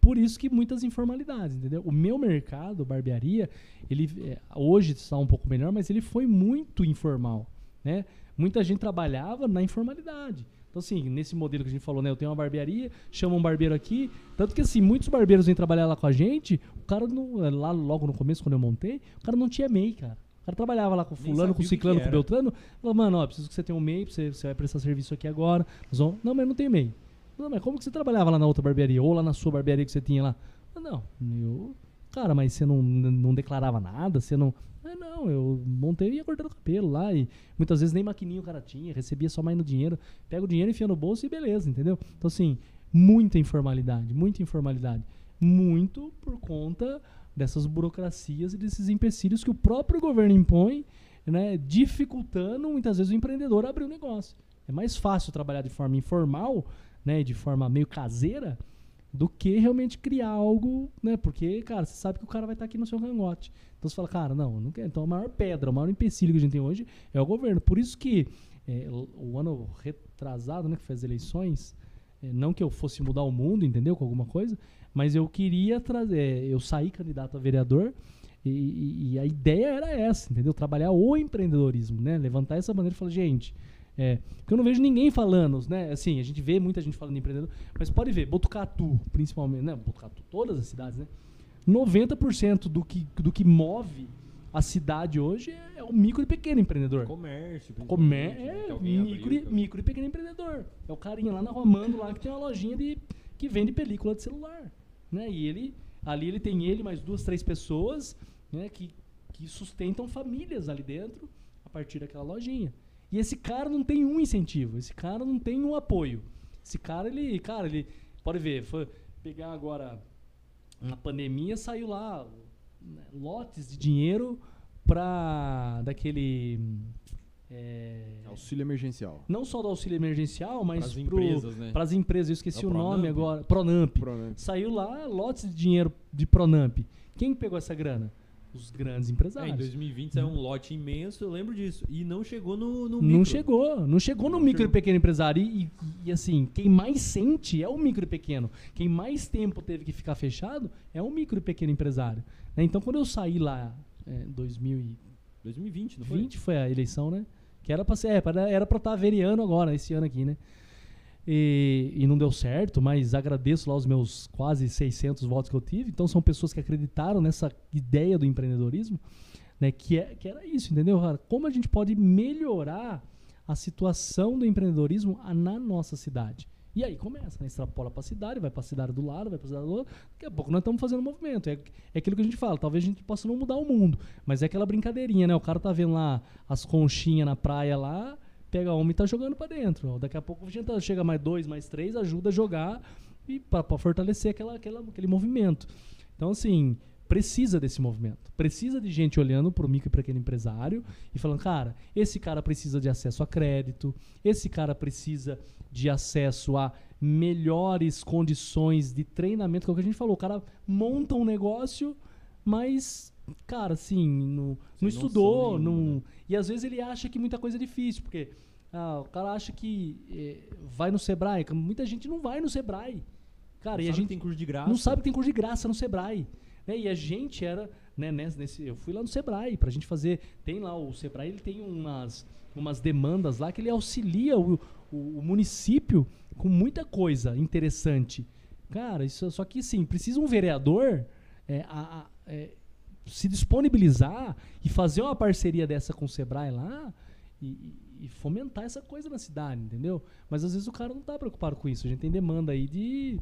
Speaker 4: Por isso que muitas informalidades, entendeu? O meu mercado, barbearia, ele é, hoje está um pouco melhor, mas ele foi muito informal, né? Muita gente trabalhava na informalidade. Então, assim, nesse modelo que a gente falou, né? Eu tenho uma barbearia, chama um barbeiro aqui. Tanto que, assim, muitos barbeiros vêm trabalhar lá com a gente. O cara, não, lá logo no começo, quando eu montei, o cara não tinha MEI, cara. O cara trabalhava lá com fulano, com ciclano, com beltrano. Falou, mano, ó, preciso que você tenha um MEI, você, você vai prestar serviço aqui agora. Vamos- Não, mas não tem MEI. Não, mas como que você trabalhava lá na outra barbearia? Ou lá na sua barbearia que você tinha lá? Não, eu... Cara, mas você não, não declarava nada? Você não... Ah, não, eu montei e ia cortando o cabelo lá e muitas vezes nem maquininha o cara tinha, recebia só mais no dinheiro. Pega o dinheiro, enfia no bolso e beleza, entendeu? Então, assim, muita informalidade, muita informalidade. Muito por conta dessas burocracias e desses empecilhos que o próprio governo impõe, né, dificultando muitas vezes o empreendedor abrir um negócio. É mais fácil trabalhar de forma informal, né, de forma meio caseira, do que realmente criar algo, né? Porque, cara, você sabe que o cara vai estar aqui no seu cangote. Então você fala, cara, não, não quero. Então a maior pedra, o maior empecilho que a gente tem hoje é o governo. Por isso que é, o, ano retrasado, né, que fez as eleições, é, não que eu fosse mudar o mundo, entendeu, com alguma coisa, mas eu queria trazer, é, eu saí candidato a vereador e, e- e a ideia era essa, entendeu? Trabalhar o empreendedorismo, né? Levantar essa bandeira e falar, gente, é, porque eu não vejo ninguém falando, né? Assim, a gente vê muita gente falando de empreendedor, mas pode ver, Botucatu, principalmente, né? Botucatu, todas as cidades, né? 90% do que, do que move a cidade hoje é, é o micro e pequeno empreendedor.
Speaker 1: Comércio,
Speaker 4: Comé
Speaker 1: principalmente, né,
Speaker 4: é
Speaker 1: alguém
Speaker 4: micro,
Speaker 1: abriu,
Speaker 4: e,
Speaker 1: que-
Speaker 4: micro e pequeno empreendedor. É o carinha lá na Romando lá que tem uma lojinha de que vende película de celular, né? E ele ali ele tem ele mais duas, três pessoas, né, que que sustentam famílias ali dentro a partir daquela lojinha. E esse cara não tem um incentivo, esse cara não tem um apoio. Esse cara ele, cara, ele pode ver, foi pegar agora na pandemia saiu lá né, lotes de dinheiro pra daquele é,
Speaker 3: Auxílio emergencial.
Speaker 4: não só do auxílio emergencial, mas
Speaker 1: Pras
Speaker 4: pro-
Speaker 1: empresas, né?
Speaker 4: empresas, eu esqueci
Speaker 1: É o
Speaker 4: o nome agora, Pronamp.
Speaker 3: Pronamp.
Speaker 4: Saiu lá lotes de dinheiro de Pronamp. Quem pegou essa grana? Os grandes
Speaker 1: É, em
Speaker 4: empresários.
Speaker 1: 2020 saiu um lote imenso, eu lembro disso. E não chegou no, no
Speaker 4: não
Speaker 1: micro.
Speaker 4: chegou, não chegou no
Speaker 1: Não
Speaker 4: micro
Speaker 1: chegou.
Speaker 4: e pequeno empresário. E, e- e, assim, quem mais sente é o micro e pequeno. Quem mais tempo teve que ficar fechado é o micro e pequeno empresário. né? Então, quando eu saí lá é, 2020
Speaker 1: 2020, não foi?
Speaker 4: foi a eleição, né? Que era pra ser, é, era pra estar veriano agora, esse ano aqui, né? E, e não deu certo, mas agradeço lá os meus quase 600 votos que eu tive. Então são pessoas que acreditaram nessa ideia do empreendedorismo, né? Que, é, que era isso, entendeu? Como a gente pode melhorar a situação do empreendedorismo a- na nossa cidade? E aí começa, né? Extrapola pra cidade, vai pra cidade do lado, vai pra cidade do outro. Daqui a pouco nós estamos fazendo movimento. É, é aquilo que a gente fala, talvez a gente possa não mudar o mundo, mas é aquela brincadeirinha, né? O cara tá vendo lá as conchinhas na praia lá, pega uma e tá jogando pra dentro. Daqui a pouco a gente tá- chega mais dois, mais três, ajuda a jogar e pra fortalecer aquela, aquela, aquele movimento. Então, assim, precisa desse movimento. Precisa de gente olhando pro micro e pequeno empresário e falando, cara, esse cara precisa de acesso a crédito, esse cara precisa de acesso a melhores condições de treinamento, que é o que a gente falou. O cara monta um negócio, mas, cara, assim, não, não estudou, não,
Speaker 1: né?
Speaker 4: e às vezes ele acha que muita coisa é difícil, porque ah, o cara acha que eh, vai no Sebrae. Muita gente não vai no Sebrae. Cara,
Speaker 1: Não
Speaker 4: e a gente
Speaker 1: que tem curso de graça.
Speaker 4: não sabe que tem curso de graça no Sebrae. Né? E a gente era, né, nesse- eu fui lá no Sebrae pra gente fazer. Tem lá o Sebrae, ele tem umas, umas demandas lá que ele auxilia o, o, o município com muita coisa interessante. Cara, isso só que sim, precisa um vereador é, a- a- é, se disponibilizar e fazer uma parceria dessa com o Sebrae lá e, e- fomentar essa coisa na cidade, entendeu? Mas às vezes o cara não tá preocupado com isso. A gente tem demanda aí de,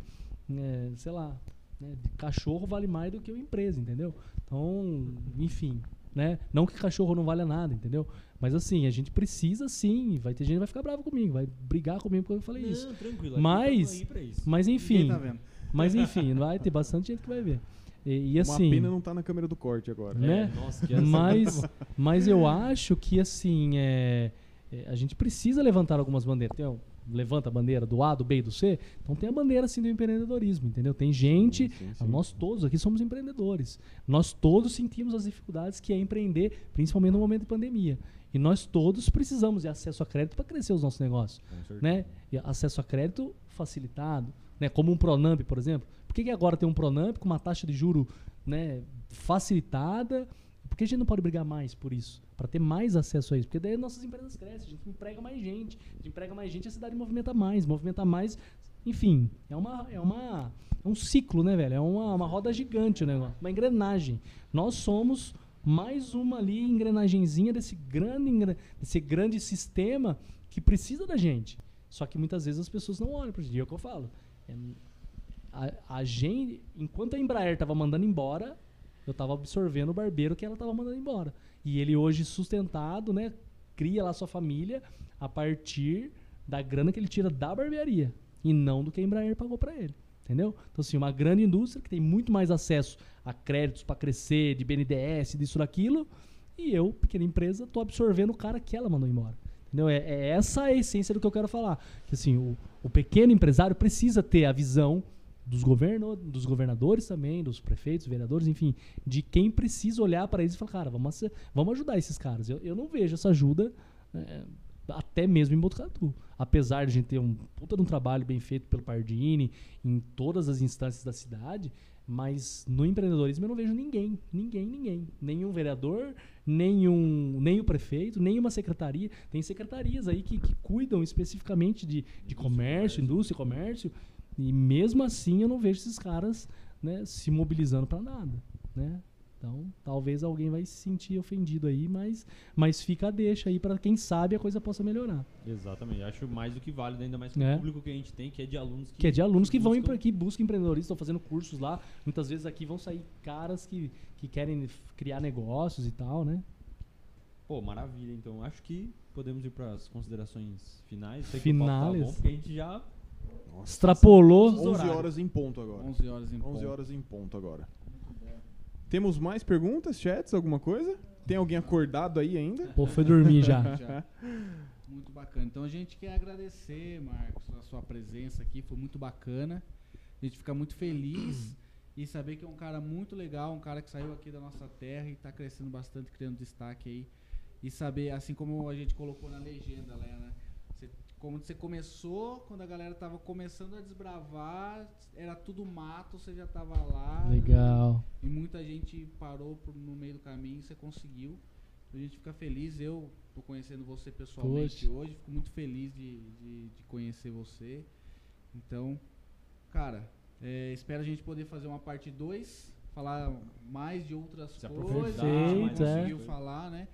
Speaker 4: é, sei lá, né, de cachorro vale mais do que uma empresa, entendeu? Então, enfim, né? Não que cachorro não valha nada, entendeu? Mas assim, a gente precisa sim, vai ter gente que vai ficar brava comigo, vai brigar comigo porque eu falei isso.
Speaker 1: Não, tranquilo. aqui
Speaker 4: Mas-
Speaker 1: pra isso.
Speaker 4: Mas enfim,
Speaker 2: tá vendo.
Speaker 4: mas enfim, vai ter bastante gente que vai ver. E, e assim,
Speaker 3: Uma pena não tá na câmera do corte agora.
Speaker 4: né?
Speaker 1: É, nossa, que
Speaker 4: Mas, mas eu acho que assim, é, é, a gente precisa levantar algumas bandeiras. Tem, ó, levanta a bandeira do A, do B e do C. Então tem a bandeira assim do empreendedorismo, entendeu? Tem gente,
Speaker 3: Sim, sim, sim.
Speaker 4: nós todos aqui somos empreendedores. Nós todos sentimos as dificuldades que é empreender, principalmente no momento de pandemia. E nós todos precisamos de acesso a crédito para crescer os nossos negócios né? E acesso a crédito facilitado, né? Como um Pronamp, por exemplo. Por que, que agora tem um Pronamp com uma taxa de juro, né, facilitada? Por que a gente não pode brigar mais por isso? Para ter mais acesso a isso? Porque daí nossas empresas crescem, a gente emprega mais gente, a gente emprega mais gente, a cidade movimenta mais, movimenta mais, enfim, é uma é uma é um ciclo, né, velho? É uma, uma roda gigante o negócio, uma engrenagem. Nós somos mais uma ali engrenagenzinha desse grande desse grande sistema que precisa da gente. Só que muitas vezes as pessoas não olham para gente. É o que eu falo. É, a, gente, enquanto a Embraer estava mandando embora, eu estava absorvendo o barbeiro que ela estava mandando embora. E ele hoje sustentado, né, cria lá sua família a partir da grana que ele tira da barbearia e não do que a Embraer pagou para ele. Entendeu? Então, assim, uma grande indústria que tem muito mais acesso a créditos para crescer, de BNDES, disso, daquilo, e eu, pequena empresa, tô absorvendo o cara que ela mandou embora. Entendeu? É, é essa a essência do que eu quero falar. Que assim, o, o pequeno empresário precisa ter a visão dos, governo, dos governadores também, dos prefeitos, vereadores, enfim, de quem precisa olhar para eles e falar, cara, vamos, vamos ajudar esses caras. Eu, eu não vejo essa ajuda é, até mesmo em Botucatu. Apesar de a gente ter um puta de um trabalho bem feito pelo Pardini em todas as instâncias da cidade, mas no empreendedorismo eu não vejo ninguém, ninguém, ninguém. Nenhum vereador, nenhum, nem o prefeito, nenhuma secretaria. Tem secretarias aí que, que cuidam especificamente de, de comércio, indústria comércio, e mesmo assim eu não vejo esses caras né, se mobilizando para nada. Né? Então, talvez alguém vai se sentir ofendido aí, mas, mas fica a deixa aí para quem sabe a coisa possa melhorar.
Speaker 1: Exatamente. Acho mais do que válido, ainda mais com
Speaker 4: É.
Speaker 1: o público que a gente tem, que é de alunos que.
Speaker 4: Que é de alunos que vão
Speaker 1: buscam-
Speaker 4: aqui, buscam empreendedorismo, estão fazendo cursos lá. Muitas vezes aqui vão sair caras que, que querem criar negócios e tal, né?
Speaker 1: Pô, maravilha. Então, acho que podemos ir para as considerações finais. Sei que o papo tá
Speaker 4: Finais.
Speaker 1: bom, porque a gente já.
Speaker 3: Nossa,
Speaker 4: Extrapolou.
Speaker 3: 11
Speaker 1: horário.
Speaker 3: horas em ponto agora.
Speaker 2: 11 horas em
Speaker 3: 11
Speaker 2: ponto.
Speaker 3: horas em ponto agora. Temos mais perguntas, chats, alguma coisa? Tem alguém acordado aí ainda?
Speaker 4: Pô, foi dormir já.
Speaker 2: Já. Muito bacana. Então a gente quer agradecer, Marcos, a sua presença aqui. Foi muito bacana. A gente fica muito feliz e saber que é um cara muito legal, um cara que saiu aqui da nossa terra e está crescendo bastante, criando destaque aí. E saber, assim como a gente colocou na legenda, né? Como você começou, quando a galera tava começando a desbravar, era tudo mato, você já tava lá.
Speaker 4: Legal.
Speaker 2: E muita gente parou por- no meio do caminho e você conseguiu. A gente fica feliz. Eu tô conhecendo você pessoalmente
Speaker 4: Poxa.
Speaker 2: hoje. Fico muito feliz de, de, de conhecer você. Então, cara, é, espero a gente poder fazer uma parte 2. Falar mais de outras
Speaker 1: Se
Speaker 2: coisas. a gente
Speaker 4: é.
Speaker 2: conseguiu falar, né?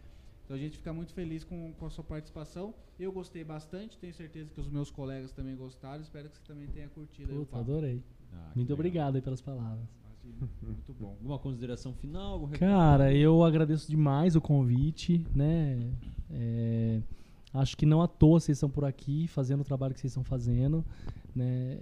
Speaker 2: Então a gente fica muito feliz com, com a sua participação. Eu gostei bastante, tenho certeza que os meus colegas também gostaram. Espero que você também tenha curtido aí o
Speaker 4: Puta, adorei.
Speaker 1: Ah,
Speaker 4: Muito obrigado aí pelas palavras.
Speaker 2: Muito bom.
Speaker 1: Alguma consideração final? Algum?
Speaker 4: Cara, eu agradeço demais o convite, né? É, acho que não à toa vocês estão por aqui fazendo o trabalho que vocês estão fazendo, né?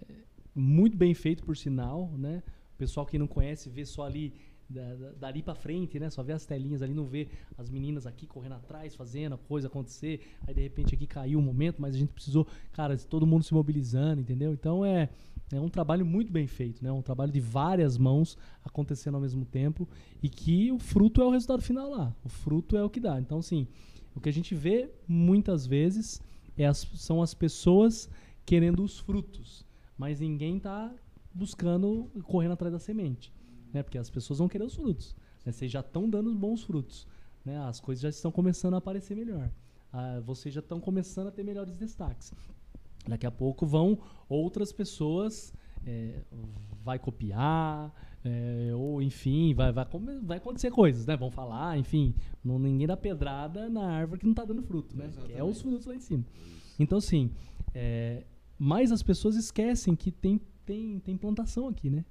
Speaker 4: Muito bem feito, por sinal, né? O pessoal que não conhece vê só ali da- da- dali pra frente, né? Só vê as telinhas ali, não vê as meninas aqui correndo atrás, fazendo a coisa acontecer. Aí de repente aqui caiu o momento, mas a gente precisou, cara, todo mundo se mobilizando, entendeu? Então é é um trabalho muito bem feito, né? Um trabalho de várias mãos acontecendo ao mesmo tempo e que o fruto é o resultado final lá. O fruto é o que dá. Então, assim, o que a gente vê muitas vezes é as- são as pessoas querendo os frutos, mas ninguém está buscando, correndo atrás da semente, né? Porque as pessoas vão querer os frutos. Né? Vocês já estão dando bons frutos, né? As coisas já estão começando a aparecer melhor. Ah, vocês já estão começando a ter melhores destaques. Daqui a pouco vão outras pessoas, é, vai copiar, é, ou enfim, vai, vai, vai acontecer coisas, né? Vão falar, enfim, não, ninguém dá pedrada na árvore que não está dando fruto, né? Que é os frutos lá em cima. Então, assim, é, mas as pessoas esquecem que tem, tem, tem plantação aqui, né?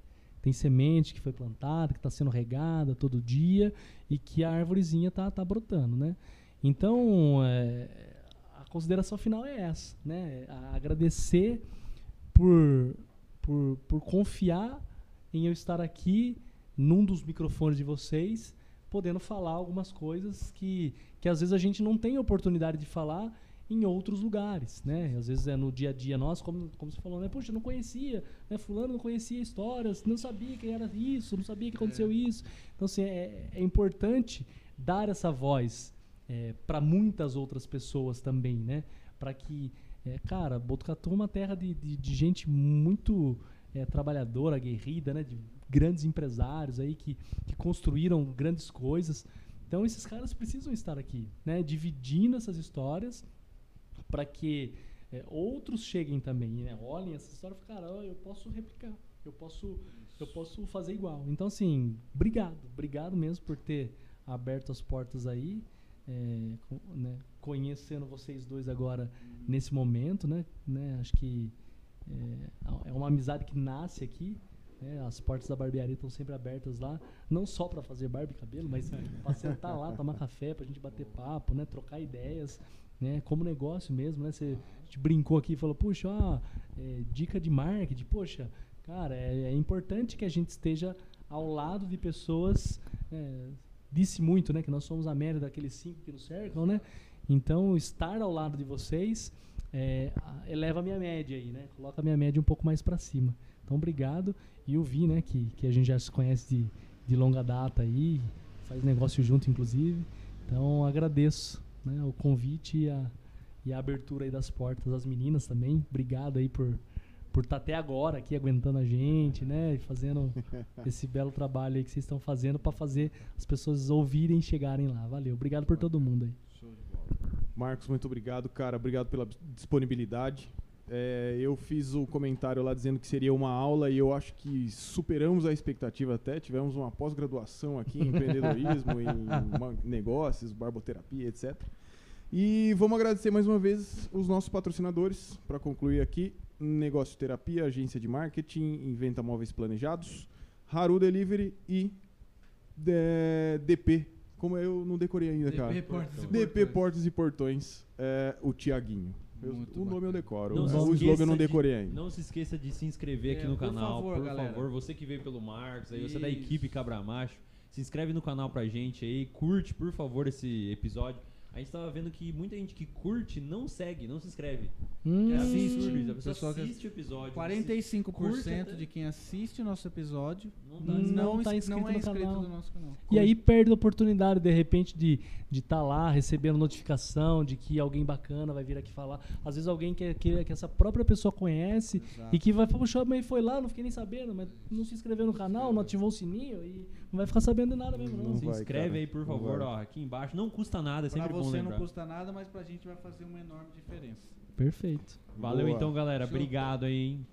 Speaker 4: Tem semente que foi plantada, que está sendo regada todo dia e que a árvorezinha tá, tá brotando, né? Então, é, a consideração final é essa, né? Agradecer por, por, por confiar em eu estar aqui num dos microfones de vocês, podendo falar algumas coisas que, que às vezes a gente não tem oportunidade de falar em outros lugares, né? Às vezes é no dia a dia nosso, como, como você falou, né? Poxa, eu não conhecia, né? Fulano não conhecia histórias, não sabia que era isso, não sabia que aconteceu isso. Então, assim, é, é importante dar essa voz para muitas outras pessoas também, né? Para que, é, cara, Botucatu é uma terra de, de, de gente muito é, trabalhadora, aguerrida, né? De grandes empresários aí que, que construíram grandes coisas. Então, esses caras precisam estar aqui, né? Dividindo essas histórias para que é, outros cheguem também, né? Olhem essa história e cara, ó, eu posso replicar, eu posso, eu posso fazer igual. Então, assim, obrigado, obrigado mesmo por ter aberto as portas aí, é, com- né, conhecendo vocês dois agora nesse momento, né? né? Acho que é, é uma amizade que nasce aqui. né? As portas da barbearia estão sempre abertas lá, não só para fazer barba e cabelo, mas para sentar lá, tomar café, para a gente bater papo, né? trocar ideias, né? como negócio mesmo. Né? Você, brincou aqui e falou, puxa, ó, é, dica de marketing, poxa, cara, é, é importante que a gente esteja ao lado de pessoas. é, disse muito, né, que nós somos a média daqueles cinco que nos cercam, né? Então, estar ao lado de vocês é, eleva a minha média aí, né? Coloca a minha média um pouco mais para cima. Então, obrigado. E eu vi, né, que, que a gente já se conhece de, de longa data aí, faz negócio junto, inclusive. Então, agradeço né, o convite e a, e a abertura aí das portas. As meninas também, obrigado aí por por estar até agora aqui aguentando a gente, né, e fazendo esse belo trabalho aí que vocês estão fazendo para fazer as pessoas ouvirem e chegarem lá. Valeu, obrigado por todo mundo aí.
Speaker 3: Marcos, muito obrigado, cara. Obrigado pela disponibilidade. É, eu fiz o comentário lá dizendo que seria uma aula e eu acho que superamos a expectativa até. Tivemos uma pós-graduação aqui em empreendedorismo, em negócios, barboterapia, etc. E vamos agradecer mais uma vez os nossos patrocinadores para concluir aqui. Negócio Terapia, Agência de Marketing, Inventa Móveis Planejados, Haru Delivery e é, DP. Como eu não decorei ainda, cara.
Speaker 2: DP Portas e
Speaker 3: DP
Speaker 2: Portões.
Speaker 3: Portas e Portões, é, o Tiaguinho. Eu-
Speaker 2: Muito
Speaker 3: o nome eu decoro.
Speaker 1: Não
Speaker 3: o slogan eu não
Speaker 1: de-
Speaker 3: decorei ainda.
Speaker 1: Não se esqueça de se inscrever
Speaker 2: É,
Speaker 1: aqui no
Speaker 2: por
Speaker 1: canal,
Speaker 2: favor,
Speaker 1: por
Speaker 2: galera.
Speaker 1: favor. Você que veio pelo Marcos, aí você é da equipe Cabramacho, se inscreve no canal pra gente aí, curte, por favor, esse episódio. A gente tava vendo que muita gente que curte não segue, não se inscreve.
Speaker 4: Hum,
Speaker 1: É
Speaker 2: assiste.
Speaker 1: absurdo. A pessoa
Speaker 2: que-
Speaker 1: assiste o episódio.
Speaker 2: 45%
Speaker 1: Curte até.
Speaker 2: de quem assiste o nosso episódio
Speaker 1: Não dá.
Speaker 4: Não
Speaker 2: não,
Speaker 4: tá
Speaker 2: is- não
Speaker 4: inscrito
Speaker 2: é
Speaker 4: no
Speaker 2: inscrito
Speaker 4: canal.
Speaker 2: no nosso canal.
Speaker 4: E aí perde a oportunidade, de repente, de estar de tá lá recebendo notificação de que alguém bacana vai vir aqui falar. Às vezes alguém que, que, que essa própria pessoa conhece
Speaker 2: Exato.
Speaker 4: e que vai falar, puxa, mas foi lá, não fiquei nem sabendo, mas não se inscreveu no canal, não ativou o sininho e não vai ficar sabendo de nada mesmo, não.
Speaker 3: Não
Speaker 1: Se
Speaker 3: vai,
Speaker 1: inscreve
Speaker 3: cara.
Speaker 1: aí, por favor, ó, aqui embaixo. Não custa nada, é
Speaker 2: Pra
Speaker 1: sempre bom
Speaker 2: você
Speaker 1: lembrar.
Speaker 2: não custa nada, mas pra gente vai fazer uma enorme diferença.
Speaker 4: Perfeito.
Speaker 1: Valeu
Speaker 3: Boa.
Speaker 1: então, galera. Obrigado aí, hein?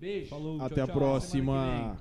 Speaker 2: Beijo.
Speaker 1: Falou,
Speaker 3: Até
Speaker 1: tchau,
Speaker 3: a
Speaker 1: tchau.
Speaker 3: próxima.